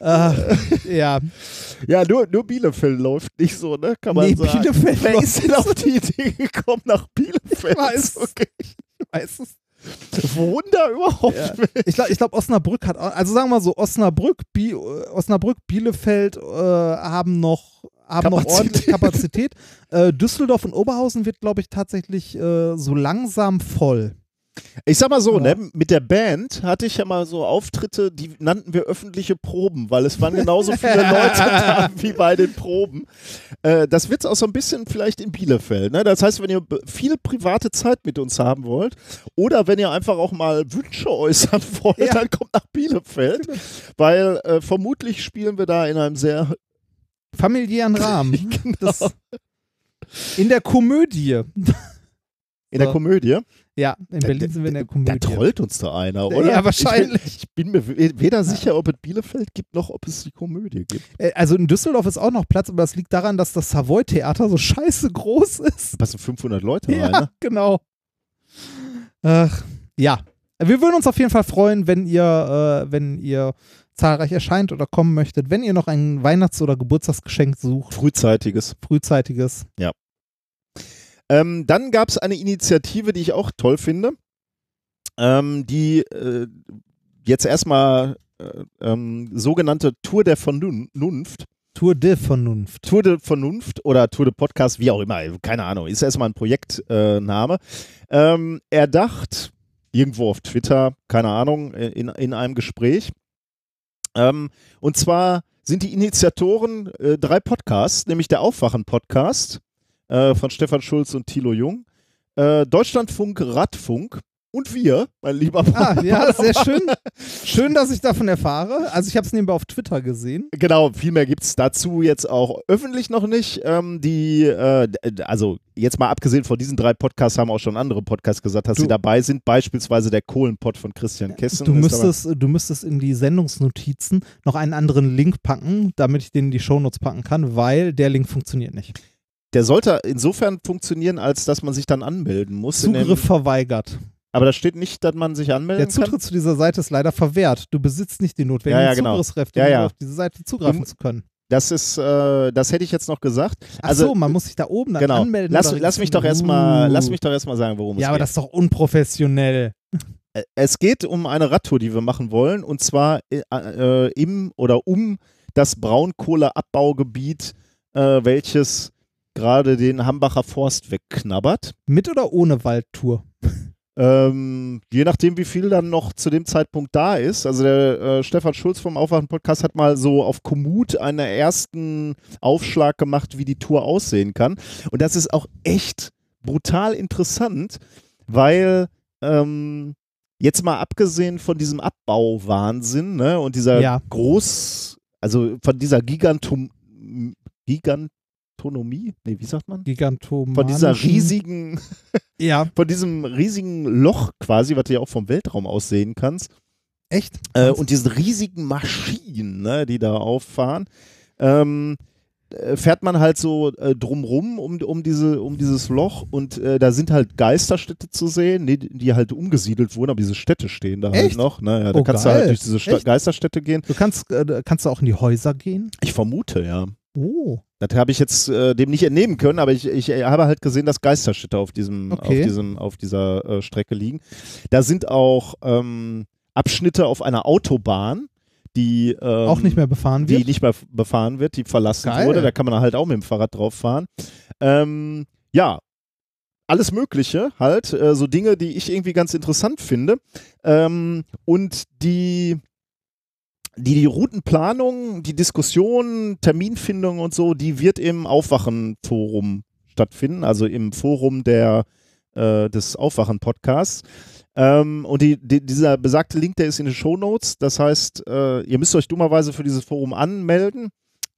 Ach, ja, Ja, nur, nur Bielefeld läuft nicht so, ne? Kann man Nee, sagen. Bielefeld Wer ist denn auf die Idee gekommen nach Bielefeld? Ich weiß. Okay. weiß es. Wohnen da überhaupt? Ja. Ich glaube, ich glaub, Osnabrück hat, also sagen wir mal so, Osnabrück, Bi Osnabrück Bielefeld äh, haben noch haben noch Kapazität. ordentlich Kapazität. äh, Düsseldorf und Oberhausen wird, glaube ich, tatsächlich äh, so langsam voll. Ich sag mal so, Ja. ne, mit der Band hatte ich ja mal so Auftritte, die nannten wir öffentliche Proben, weil es waren genauso viele Leute da wie bei den Proben. Äh, das wird's auch so ein bisschen vielleicht in Bielefeld. Ne? Das heißt, wenn ihr viel private Zeit mit uns haben wollt oder wenn ihr einfach auch mal Wünsche äußern wollt, Ja. dann kommt nach Bielefeld, weil äh, vermutlich spielen wir da in einem sehr Familiären Rahmen. Genau. Das, in der Komödie. in der. Komödie. Ja, in Berlin sind wir in der Komödie. Da trollt uns da einer, oder? Ja, wahrscheinlich. Ich, ich bin mir we- weder sicher, ob es Bielefeld gibt, noch ob es die Komödie gibt. Äh, Also in Düsseldorf ist auch noch Platz, aber das liegt daran, dass das Savoy-Theater so scheiße groß ist. Da passen 500 Leute rein, Ja, ne? genau. Ach, ja. Wir würden uns auf jeden Fall freuen, wenn ihr, äh, wenn ihr zahlreich erscheint oder kommen möchtet. Wenn ihr noch ein Weihnachts- oder Geburtstagsgeschenk sucht, Frühzeitiges. frühzeitiges. Ähm, dann gab es eine Initiative, die ich auch toll finde, ähm, die äh, jetzt erstmal äh, ähm, sogenannte Tour der Vernunft, Tour de Vernunft. Tour de Vernunft oder Tour de Podcast, wie auch immer, keine Ahnung, ist erstmal ein Projektname. Äh, ähm, erdacht, irgendwo auf Twitter, keine Ahnung, in, in einem Gespräch. Ähm, und zwar sind die Initiatoren äh, drei Podcasts, nämlich der Aufwachen-Podcast äh, von Stefan Schulz und Thilo Jung, äh, Deutschlandfunk Radfunk und wir, mein lieber Ah, ja, sehr schön. Schön, dass ich davon erfahre. Also ich habe es nebenbei auf Twitter gesehen. Genau, viel mehr gibt es dazu jetzt auch öffentlich noch nicht. Ähm, die, äh, also jetzt mal abgesehen von diesen drei Podcasts haben auch schon andere Podcasts gesagt, dass Du- sie dabei sind. Beispielsweise der Kohlenpott von Christian Kessen. Du müsstest, du müsstest in die Sendungsnotizen noch einen anderen Link packen, damit ich den in die Shownotes packen kann, weil der Link funktioniert nicht. Der sollte insofern funktionieren, als dass man sich dann anmelden muss. Zugriff verweigert. aber da steht nicht, dass man sich anmelden Der Zutritt zu dieser Seite ist leider verwehrt. Du besitzt nicht die notwendigen Ja, ja, genau. Zugriffskräfte, Ja, um ja. auf diese Seite zugreifen Du- zu können. kann. Das ist, äh, das hätte ich jetzt noch gesagt. Ach Also- so, man muss sich da oben dann Genau. anmelden. Lass, lass mich doch erstmal, Uh. lass mich doch erstmal sagen, worum Ja, es aber geht. das ist doch unprofessionell. Es geht um eine Radtour, die wir machen wollen, und zwar äh, äh, im oder um das Braunkohleabbaugebiet, äh, welches gerade den Hambacher Forst wegknabbert. Mit oder ohne Waldtour? Ähm, je nachdem, wie viel dann noch zu dem Zeitpunkt da ist. Also der äh, Stefan Schulz vom Aufwachen-Podcast hat mal so auf Komoot einen ersten Aufschlag gemacht, wie die Tour aussehen kann. Und das ist auch echt brutal interessant, weil ähm, jetzt mal abgesehen von diesem Abbauwahnsinn ne, und dieser Ja. Groß, also von dieser Gigantum, Gigantonomie, nee, wie sagt man? Gigantomanischen. Von dieser riesigen Ja, von diesem riesigen Loch quasi, was du ja auch vom Weltraum aus sehen kannst, echt? äh, und diesen riesigen Maschinen, ne, die da auffahren, ähm, äh, fährt man halt so äh, drumrum um, um, diese, um dieses Loch und äh, da sind halt Geisterstädte zu sehen, die, die halt umgesiedelt wurden, aber diese Städte stehen da halt Echt? noch. Ne? Ja, da Oh, kannst du geil. halt durch diese Sta Echt? Geisterstädte gehen. Du kannst, äh, kannst du auch in die Häuser gehen? Ich vermute, ja. Oh. Das habe ich jetzt äh, dem nicht entnehmen können, aber ich, ich äh, habe halt gesehen, dass Geisterstädte auf, diesem, Okay. auf, diesem, auf dieser äh, Strecke liegen. Da sind auch ähm, Abschnitte auf einer Autobahn, die, ähm, auch nicht mehr befahren die wird? nicht mehr befahren wird, die verlassen Geil. wurde. Da kann man halt auch mit dem Fahrrad drauf fahren. Ähm, ja, alles Mögliche halt, äh, so Dinge, die ich irgendwie ganz interessant finde. Ähm, und die, die, die Routenplanung, die Diskussion, Terminfindung und so, die wird im Aufwachen-Forum stattfinden, also im Forum der, äh, des Aufwachen-Podcasts. Ähm, und die, die, dieser besagte Link, der ist in den Show Notes. Das heißt, äh, ihr müsst euch dummerweise für dieses Forum anmelden.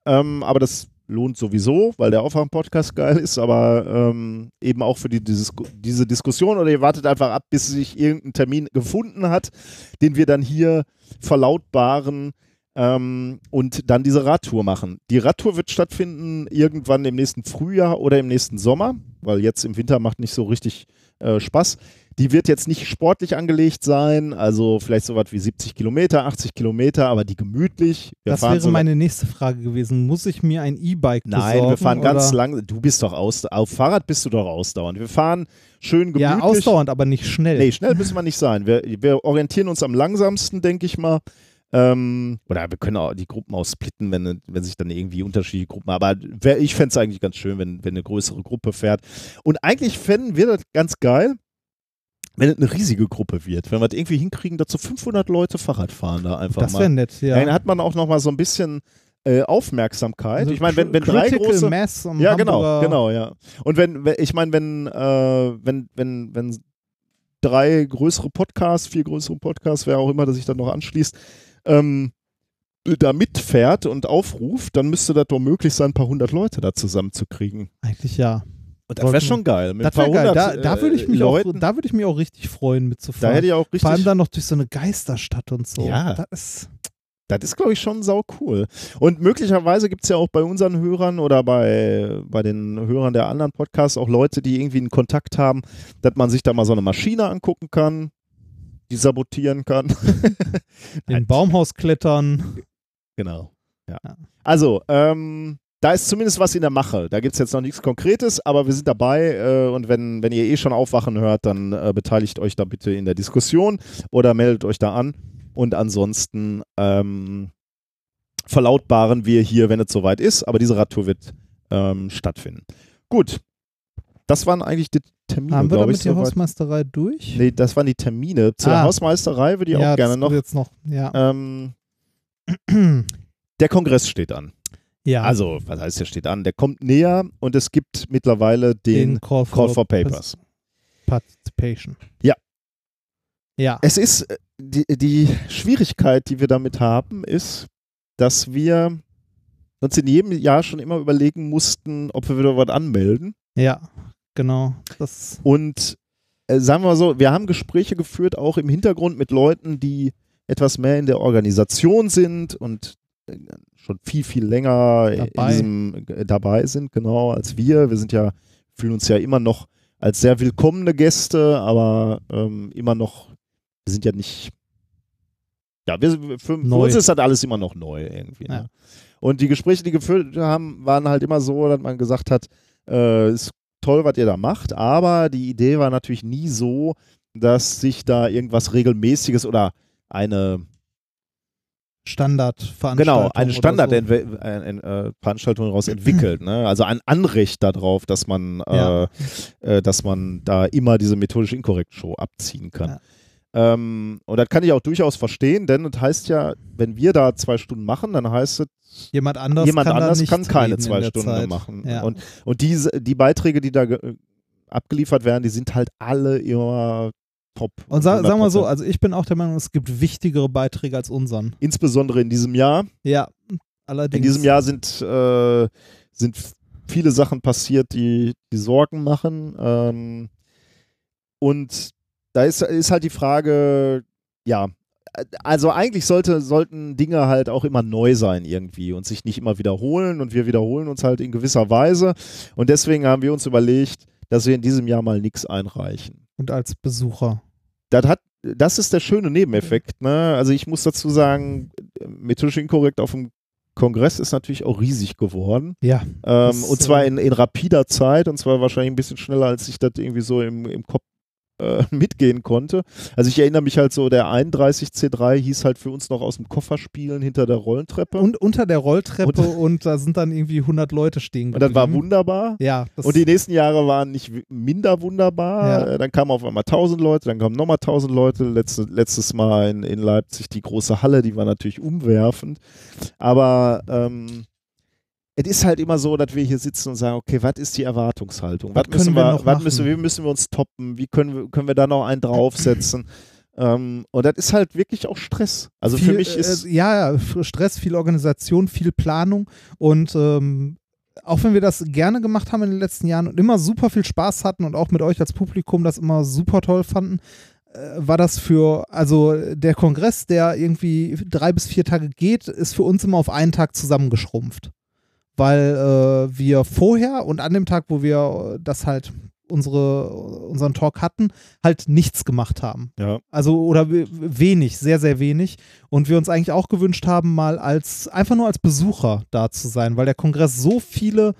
Ähm, aber das lohnt sowieso, weil der Aufwachen-Podcast geil ist, aber ähm, eben auch für die, dieses, diese Diskussion. Oder ihr wartet einfach ab, bis sich irgendein Termin gefunden hat, den wir dann hier verlautbaren ähm, und dann diese Radtour machen. Die Radtour wird stattfinden irgendwann im nächsten Frühjahr oder im nächsten Sommer, weil jetzt im Winter macht nicht so richtig äh, Spaß. Die wird jetzt nicht sportlich angelegt sein, also vielleicht so was wie 70 Kilometer, 80 Kilometer, aber die gemütlich. Wir das wäre so meine nächste Frage gewesen. Muss ich mir ein E-Bike besorgen? Nein, wir fahren ganz oder? lang. Du bist doch aus, auf Fahrrad bist du doch ausdauernd. Wir fahren schön gemütlich. Ja, ausdauernd, aber nicht schnell. Nee, schnell müssen wir nicht sein. Wir, wir orientieren uns am langsamsten, denke ich mal. Ähm, oder wir können auch die Gruppen auch splitten, wenn, wenn sich dann irgendwie unterschiedliche Gruppen. Aber wär, ich fände es eigentlich ganz schön, wenn, wenn eine größere Gruppe fährt. Und eigentlich fänden wir das ganz geil, wenn es eine riesige Gruppe wird, wenn wir es irgendwie hinkriegen, dass so 500 Leute Fahrrad fahren da einfach Das mal. wäre nett, ja. Dann hat man auch noch mal so ein bisschen äh, Aufmerksamkeit. Also ich meine, wenn, wenn drei große Mass am ja, genau, Hamburger- genau, ja. Und wenn, wenn ich meine, wenn, äh, wenn, wenn, wenn drei größere Podcasts, vier größere Podcasts, wer auch immer, der sich dann noch anschließt, ähm, da mitfährt und aufruft, dann müsste das doch möglich sein, ein paar hundert Leute da zusammenzukriegen. Eigentlich ja. Und das wäre schon geil. Mit Das wäre geil. Da, da würde ich äh, mich auch, da würde ich mich auch richtig freuen mitzufahren. da hätte ich auch richtig. Vor allem dann noch durch so eine Geisterstadt und so. Ja. Das ist, Das ist, glaube ich, schon sau cool. Und möglicherweise gibt es ja auch bei unseren Hörern oder bei, bei den Hörern der anderen Podcasts auch Leute, die irgendwie einen Kontakt haben, dass man sich da mal so eine Maschine angucken kann, die sabotieren kann. in Baumhaus klettern. Genau. Ja. Ja. Also, ähm, da ist zumindest was in der Mache. Da gibt es jetzt noch nichts Konkretes, aber wir sind dabei äh, und wenn, wenn ihr eh schon aufwachen hört, dann äh, beteiligt euch da bitte in der Diskussion oder meldet euch da an. Und ansonsten ähm, verlautbaren wir hier, wenn es soweit ist, aber diese Radtour wird ähm, stattfinden. Gut. Das waren eigentlich die Termine, Haben wir glaube ich. damit die soweit. Hausmeisterei durch? Nee, das waren die Termine. Zu der Ah. Hausmeisterei würde ich ja, auch gerne das noch. Jetzt noch ja. Ähm, der Kongress steht an. ja. Also, was heißt, der steht an? Der kommt näher und es gibt mittlerweile den, Call for, Call for Papers. Participation. Ja. Ja. Es ist, äh, die, die Schwierigkeit, die wir damit haben, ist, dass wir uns in jedem Jahr schon immer überlegen mussten, ob wir wieder was anmelden. Ja, genau. Das, Und äh, sagen wir mal so, wir haben Gespräche geführt, auch im Hintergrund mit Leuten, die etwas mehr in der Organisation sind und äh, schon viel, viel länger in Dabei. diesem, äh, dabei sind, genau, als wir. Wir sind ja, fühlen uns ja immer noch als sehr willkommene Gäste, aber ähm, immer noch, wir sind ja nicht, ja, wir, für, für uns ist das alles immer noch neu irgendwie. Ja. Ne? Und die Gespräche, die geführt haben, waren halt immer so, dass man gesagt hat, äh, ist toll, was ihr da macht, aber die Idee war natürlich nie so, dass sich da irgendwas regelmäßiges oder eine Standardveranstaltung. genau eine oder so. Standardveranstaltung daraus entwickelt, ne? Also ein Anrecht darauf, dass man Ja. äh, äh, dass man da immer diese methodisch inkorrekt Show abziehen kann. Ja. Ähm, und das kann ich auch durchaus verstehen, denn das heißt ja, wenn wir da zwei Stunden machen, dann heißt es, Jemand anders jemand kann anders kann keine zwei Stunden Zeit. machen. Ja. Und, und diese, die Beiträge, die da ge- abgeliefert werden, die sind halt alle immer top. Und sa sagen wir so, 100%. also ich bin auch der Meinung, es gibt wichtigere Beiträge als unseren. Insbesondere in diesem Jahr. Ja, allerdings. In diesem Jahr sind, äh, sind viele Sachen passiert, die, die Sorgen machen. Ähm, und da ist, ist halt die Frage, ja, also eigentlich sollte, sollten Dinge halt auch immer neu sein irgendwie und sich nicht immer wiederholen und wir wiederholen uns halt in gewisser Weise und deswegen haben wir uns überlegt, dass wir in diesem Jahr mal nichts einreichen. Und als Besucher. Das hat, das ist der schöne Nebeneffekt, ne? Also ich muss dazu sagen, methodisch inkorrekt auf dem Kongress ist natürlich auch riesig geworden. Ja. Ähm, und zwar äh, in, in rapider Zeit und zwar wahrscheinlich ein bisschen schneller, als ich das irgendwie so im, im Kopf äh, mitgehen konnte. Also ich erinnere mich halt so, der 31C3 hieß halt für uns noch aus dem Koffer spielen hinter der Rollentreppe. Und, Und unter der Rolltreppe und, da sind dann irgendwie 100 Leute stehen geblieben. das war wunderbar. Ja, Und die nächsten Jahre waren nicht minder wunderbar. Ja. Äh, Dann kamen auf einmal 1000 Leute, dann kamen nochmal 1000 Leute. Letzte, letztes Mal in, in Leipzig die große Halle, die war natürlich umwerfend. Aber ähm, es ist halt immer so, dass wir hier sitzen und sagen, okay, was ist die Erwartungshaltung? Was, müssen wir wir, noch was müssen, wie müssen wir uns toppen? Wie können wir, können wir da noch einen draufsetzen? ähm, und das ist halt wirklich auch Stress. Also viel, für mich ist Äh, ja, Stress, viel Organisation, viel Planung und ähm, auch wenn wir das gerne gemacht haben in den letzten Jahren und immer super viel Spaß hatten und auch mit euch als Publikum das immer super toll fanden, äh, war das für, also der Kongress, der irgendwie drei bis vier Tage geht, ist für uns immer auf einen Tag zusammengeschrumpft. Weil äh, wir vorher und an dem Tag, wo wir äh, das halt unsere, unseren Talk hatten, halt nichts gemacht haben. ja. Also oder we- wenig, sehr, sehr wenig. Und wir uns eigentlich auch gewünscht haben, mal als, einfach nur als Besucher da zu sein, weil der Kongress so viele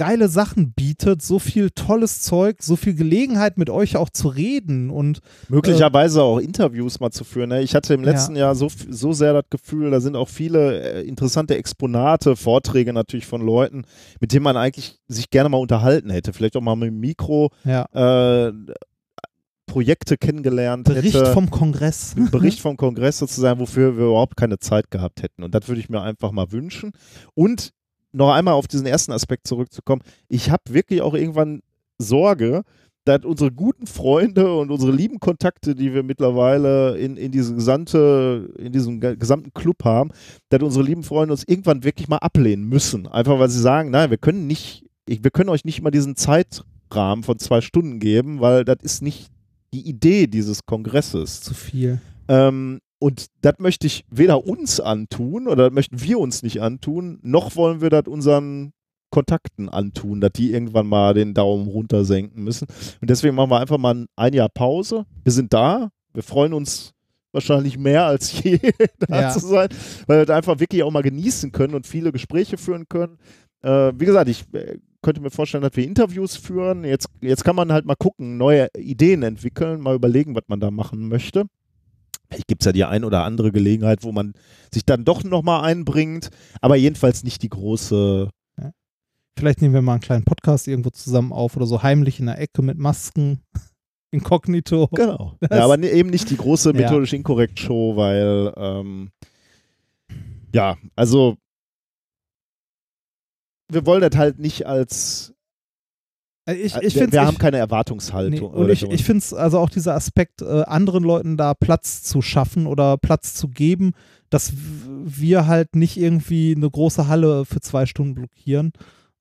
geile Sachen bietet, so viel tolles Zeug, so viel Gelegenheit mit euch auch zu reden und Möglicherweise auch Interviews mal zu führen. Ne? Ich hatte im Ja. letzten Jahr so, so sehr das Gefühl, da sind auch viele äh, interessante Exponate, Vorträge natürlich von Leuten, mit denen man eigentlich sich gerne mal unterhalten hätte. Vielleicht auch mal mit dem Mikro. ja, Äh, Projekte kennengelernt Bericht hätte. vom Kongress. Bericht vom Kongress sozusagen, wofür wir überhaupt keine Zeit gehabt hätten. Und das würde ich mir einfach mal wünschen. Und noch einmal auf diesen ersten Aspekt zurückzukommen. Ich habe wirklich auch irgendwann Sorge, dass unsere guten Freunde und unsere lieben Kontakte, die wir mittlerweile in, in, diese gesamte, in diesem ge- gesamten Club haben, dass unsere lieben Freunde uns irgendwann wirklich mal ablehnen müssen. Einfach weil sie sagen, nein, wir können nicht, ich, wir können euch nicht mal diesen Zeitrahmen von zwei Stunden geben, weil das ist nicht die Idee dieses Kongresses. Zu viel. Ähm, und das möchte ich weder uns antun oder das möchten wir uns nicht antun, noch wollen wir das unseren Kontakten antun, dass die irgendwann mal den Daumen runter senken müssen. Und deswegen machen wir einfach mal ein, Jahr Pause. Wir sind da. Wir freuen uns wahrscheinlich mehr als je da Ja. zu sein, weil wir das einfach wirklich auch mal genießen können und viele Gespräche führen können. Äh, wie gesagt, ich äh, könnte mir vorstellen, dass wir Interviews führen. Jetzt, jetzt kann man halt mal gucken, neue Ideen entwickeln, mal überlegen, was man da machen möchte. Vielleicht gibt es ja die ein oder andere Gelegenheit, wo man sich dann doch nochmal einbringt, aber jedenfalls nicht die große. Vielleicht nehmen wir mal einen kleinen Podcast irgendwo zusammen auf oder so heimlich in der Ecke mit Masken. Inkognito. Genau. Das- Ja, aber ne- eben nicht die große Ja. methodisch inkorrekt Show, weil ähm, ja, also wir wollen das halt nicht als Ich, äh, ich wir, wir haben keine Nee, Erwartungshaltung. und oder ich, so. ich finde es also auch dieser Aspekt, äh, anderen Leuten da Platz zu schaffen oder Platz zu geben, dass wir halt nicht irgendwie eine große Halle für zwei Stunden blockieren.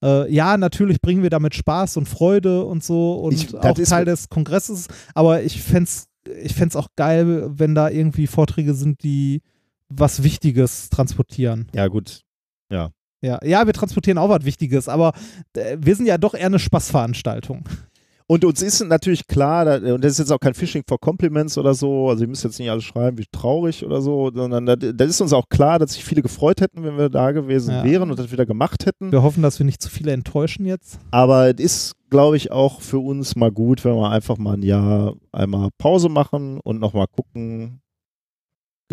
Äh, ja, natürlich bringen wir damit Spaß und Freude und so und Ich- auch Teil des Kongresses, aber ich fände es ich fänd's auch geil, wenn da irgendwie Vorträge sind, die was Wichtiges transportieren. ja, gut. Ja, ja, wir transportieren auch was Wichtiges, aber äh, wir sind ja doch eher eine Spaßveranstaltung. Und uns ist natürlich klar, und das ist jetzt auch kein Phishing for Compliments oder so, also ihr müsst jetzt nicht alles schreiben, wie traurig oder so, sondern da, da ist uns auch klar, dass sich viele gefreut hätten, wenn wir da gewesen Ja. wären und das wieder gemacht hätten. Wir hoffen, dass wir nicht zu viele enttäuschen jetzt. Aber es ist, glaube ich, auch für uns mal gut, wenn wir einfach mal ein Jahr einmal Pause machen und nochmal gucken,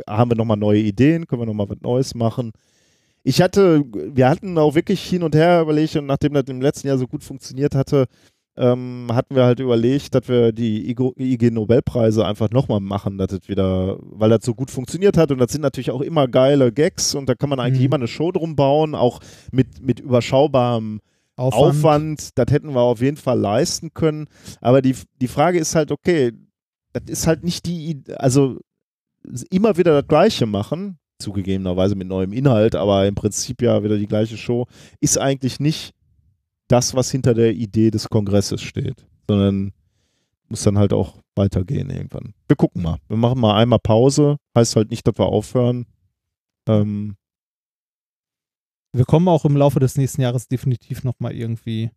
haben wir nochmal neue Ideen, können wir nochmal was Neues machen. Ich hatte, wir hatten auch wirklich hin und her überlegt und nachdem das im letzten Jahr so gut funktioniert hatte, ähm, hatten wir halt überlegt, dass wir die IG Nobelpreise einfach nochmal machen, dass das wieder, weil das so gut funktioniert hat und das sind natürlich auch immer geile Gags und da kann man eigentlich Mhm. immer eine Show drum bauen, auch mit, mit überschaubarem Aufwand. Aufwand, das hätten wir auf jeden Fall leisten können. Aber die, die Frage ist halt, okay, das ist halt nicht die, also immer wieder das Gleiche machen, zugegebenerweise mit neuem Inhalt, aber im Prinzip ja wieder die gleiche Show, ist eigentlich nicht das, was hinter der Idee des Kongresses steht, sondern muss dann halt auch weitergehen irgendwann. Wir gucken mal. Wir machen mal einmal Pause, heißt halt nicht, dass wir aufhören. Ähm, Wir kommen auch im Laufe des nächsten Jahres definitiv nochmal irgendwie.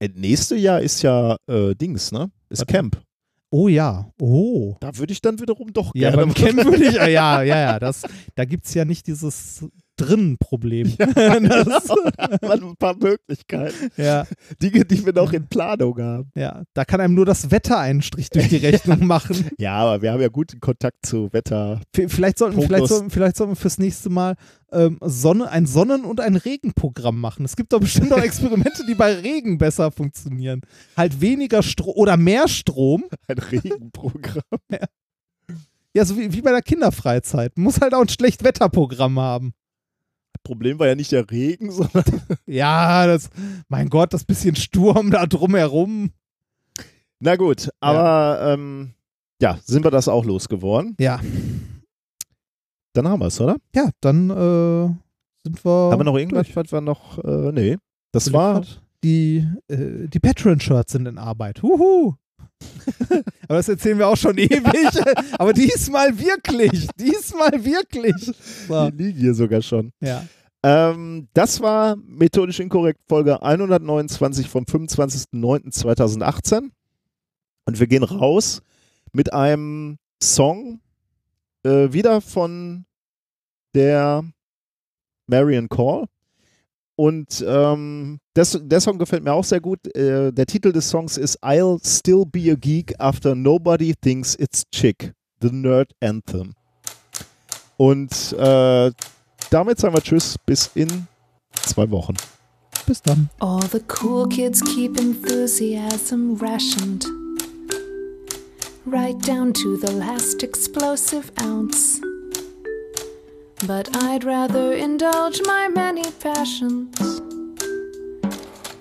äh, nächste Jahr ist ja äh, Dings, ne? Ist Warte. Camp. Oh ja, oh. Da würde ich dann wiederum doch Ja, gerne beim mal- Camp würde ich, ja, ja, ja, das, da gibt es ja nicht dieses Drinnen-Problem. das, Da haben wir ein paar Möglichkeiten. ja, Dinge, die wir noch in Planung haben. ja, da kann einem nur das Wetter einen Strich durch die Rechnung machen. Ja, aber wir haben ja guten Kontakt zu Wetter. Vielleicht sollten, vielleicht, sollten, vielleicht sollten wir fürs nächste Mal ähm, Sonne, ein Sonnen- und ein Regenprogramm machen. Es gibt doch bestimmt auch Experimente, die bei Regen besser funktionieren. Halt weniger Strom oder mehr Strom. Ein Regenprogramm. Ja, so wie, wie bei der Kinderfreizeit. Man muss halt auch ein Schlechtwetterprogramm haben. Problem war ja nicht der Regen, sondern Ja, das, mein Gott, das bisschen Sturm da drumherum. Na gut, aber ja, ähm, ja sind wir das auch losgeworden? Ja, Dann haben wir es, oder? ja, dann äh, sind wir. haben wir noch irgendwas, was wir noch, äh, nee. Das war, Die, äh, die Patreon-Shirts sind in Arbeit. Huhu. Aber das erzählen wir auch schon ewig. Aber diesmal wirklich. Diesmal wirklich. So, die liegen hier sogar schon. ja. Ähm, das war Methodisch Inkorrekt Folge 129 vom 25.09.2018. Und wir gehen raus mit einem Song, äh, wieder von der Marion Call. Und ähm, das, der Song gefällt mir auch sehr gut. Äh, der Titel des Songs ist I'll Still Be a Geek After Nobody Thinks It's Chick. The Nerd Anthem. Und äh, damit sagen wir Tschüss bis in zwei Wochen. Bis dann. All the cool kids keep enthusiasm rationed. right down to the last explosive ounce. But I'd rather indulge my many passions,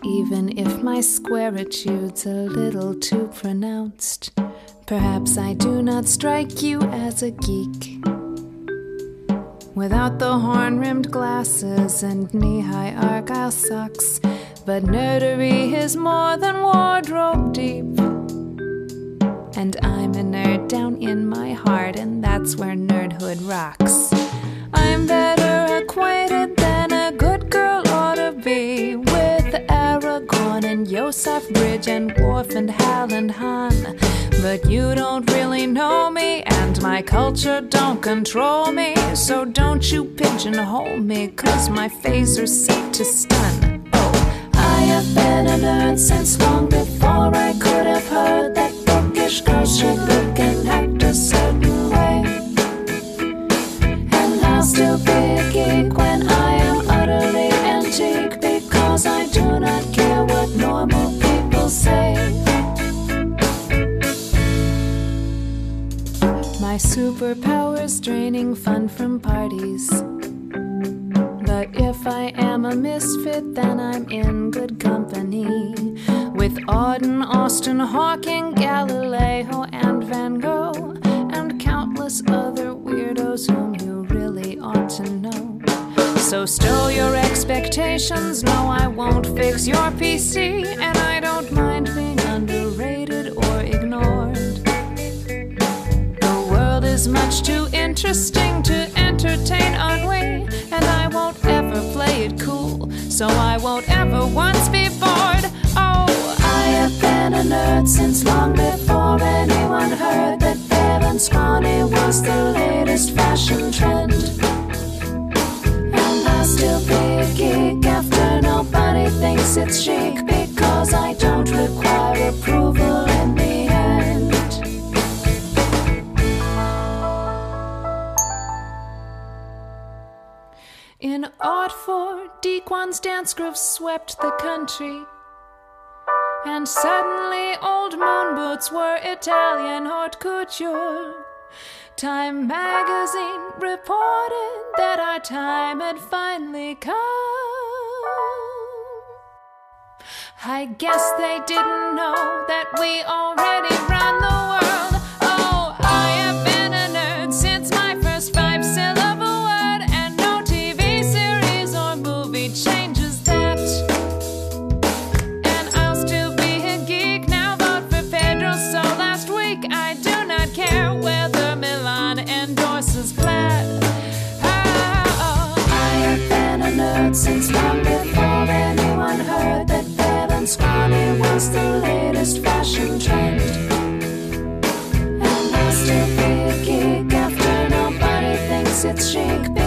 even if my squaritude's a little too pronounced. Perhaps I do not strike you as a geek. Without the horn rimmed glasses and knee high argyle socks, but nerdery is more than wardrobe deep. And I'm a nerd down in my heart, and that's where nerdhood rocks. I'm better acquainted than a good girl ought to be and Yosef Bridge and Wharf and Hal and Han. But you don't really know me, and my culture don't control me. So don't you pigeonhole me, cause my face phaser's set to stun. Oh, I have been a nerd since long before I could have heard that bookish girls should look My superpowers draining fun from parties. But if I am a misfit, then I'm in good company. With Auden, Austin, Hawking, Galileo, and Van Gogh, and countless other weirdos whom you really ought to know. So stow your expectations, no, I won't fix your PC, and I don't mind being underrated or ignored. The world is much too interesting to entertain ennui, and I won't ever play it cool, so I won't ever once be bored. Oh, I have been a nerd since long before anyone heard that Bevan Scrawny was the latest fashion trend. Still be a geek after nobody thinks it's chic because I don't require approval in the end. In Art 4, Dequan's dance group swept the country. And suddenly, old moon boots were Italian haute couture. Time magazine reported that our time had finally come. I guess they didn't know that we already ran the world. The latest fashion trend? And I still after nobody thinks it's chic.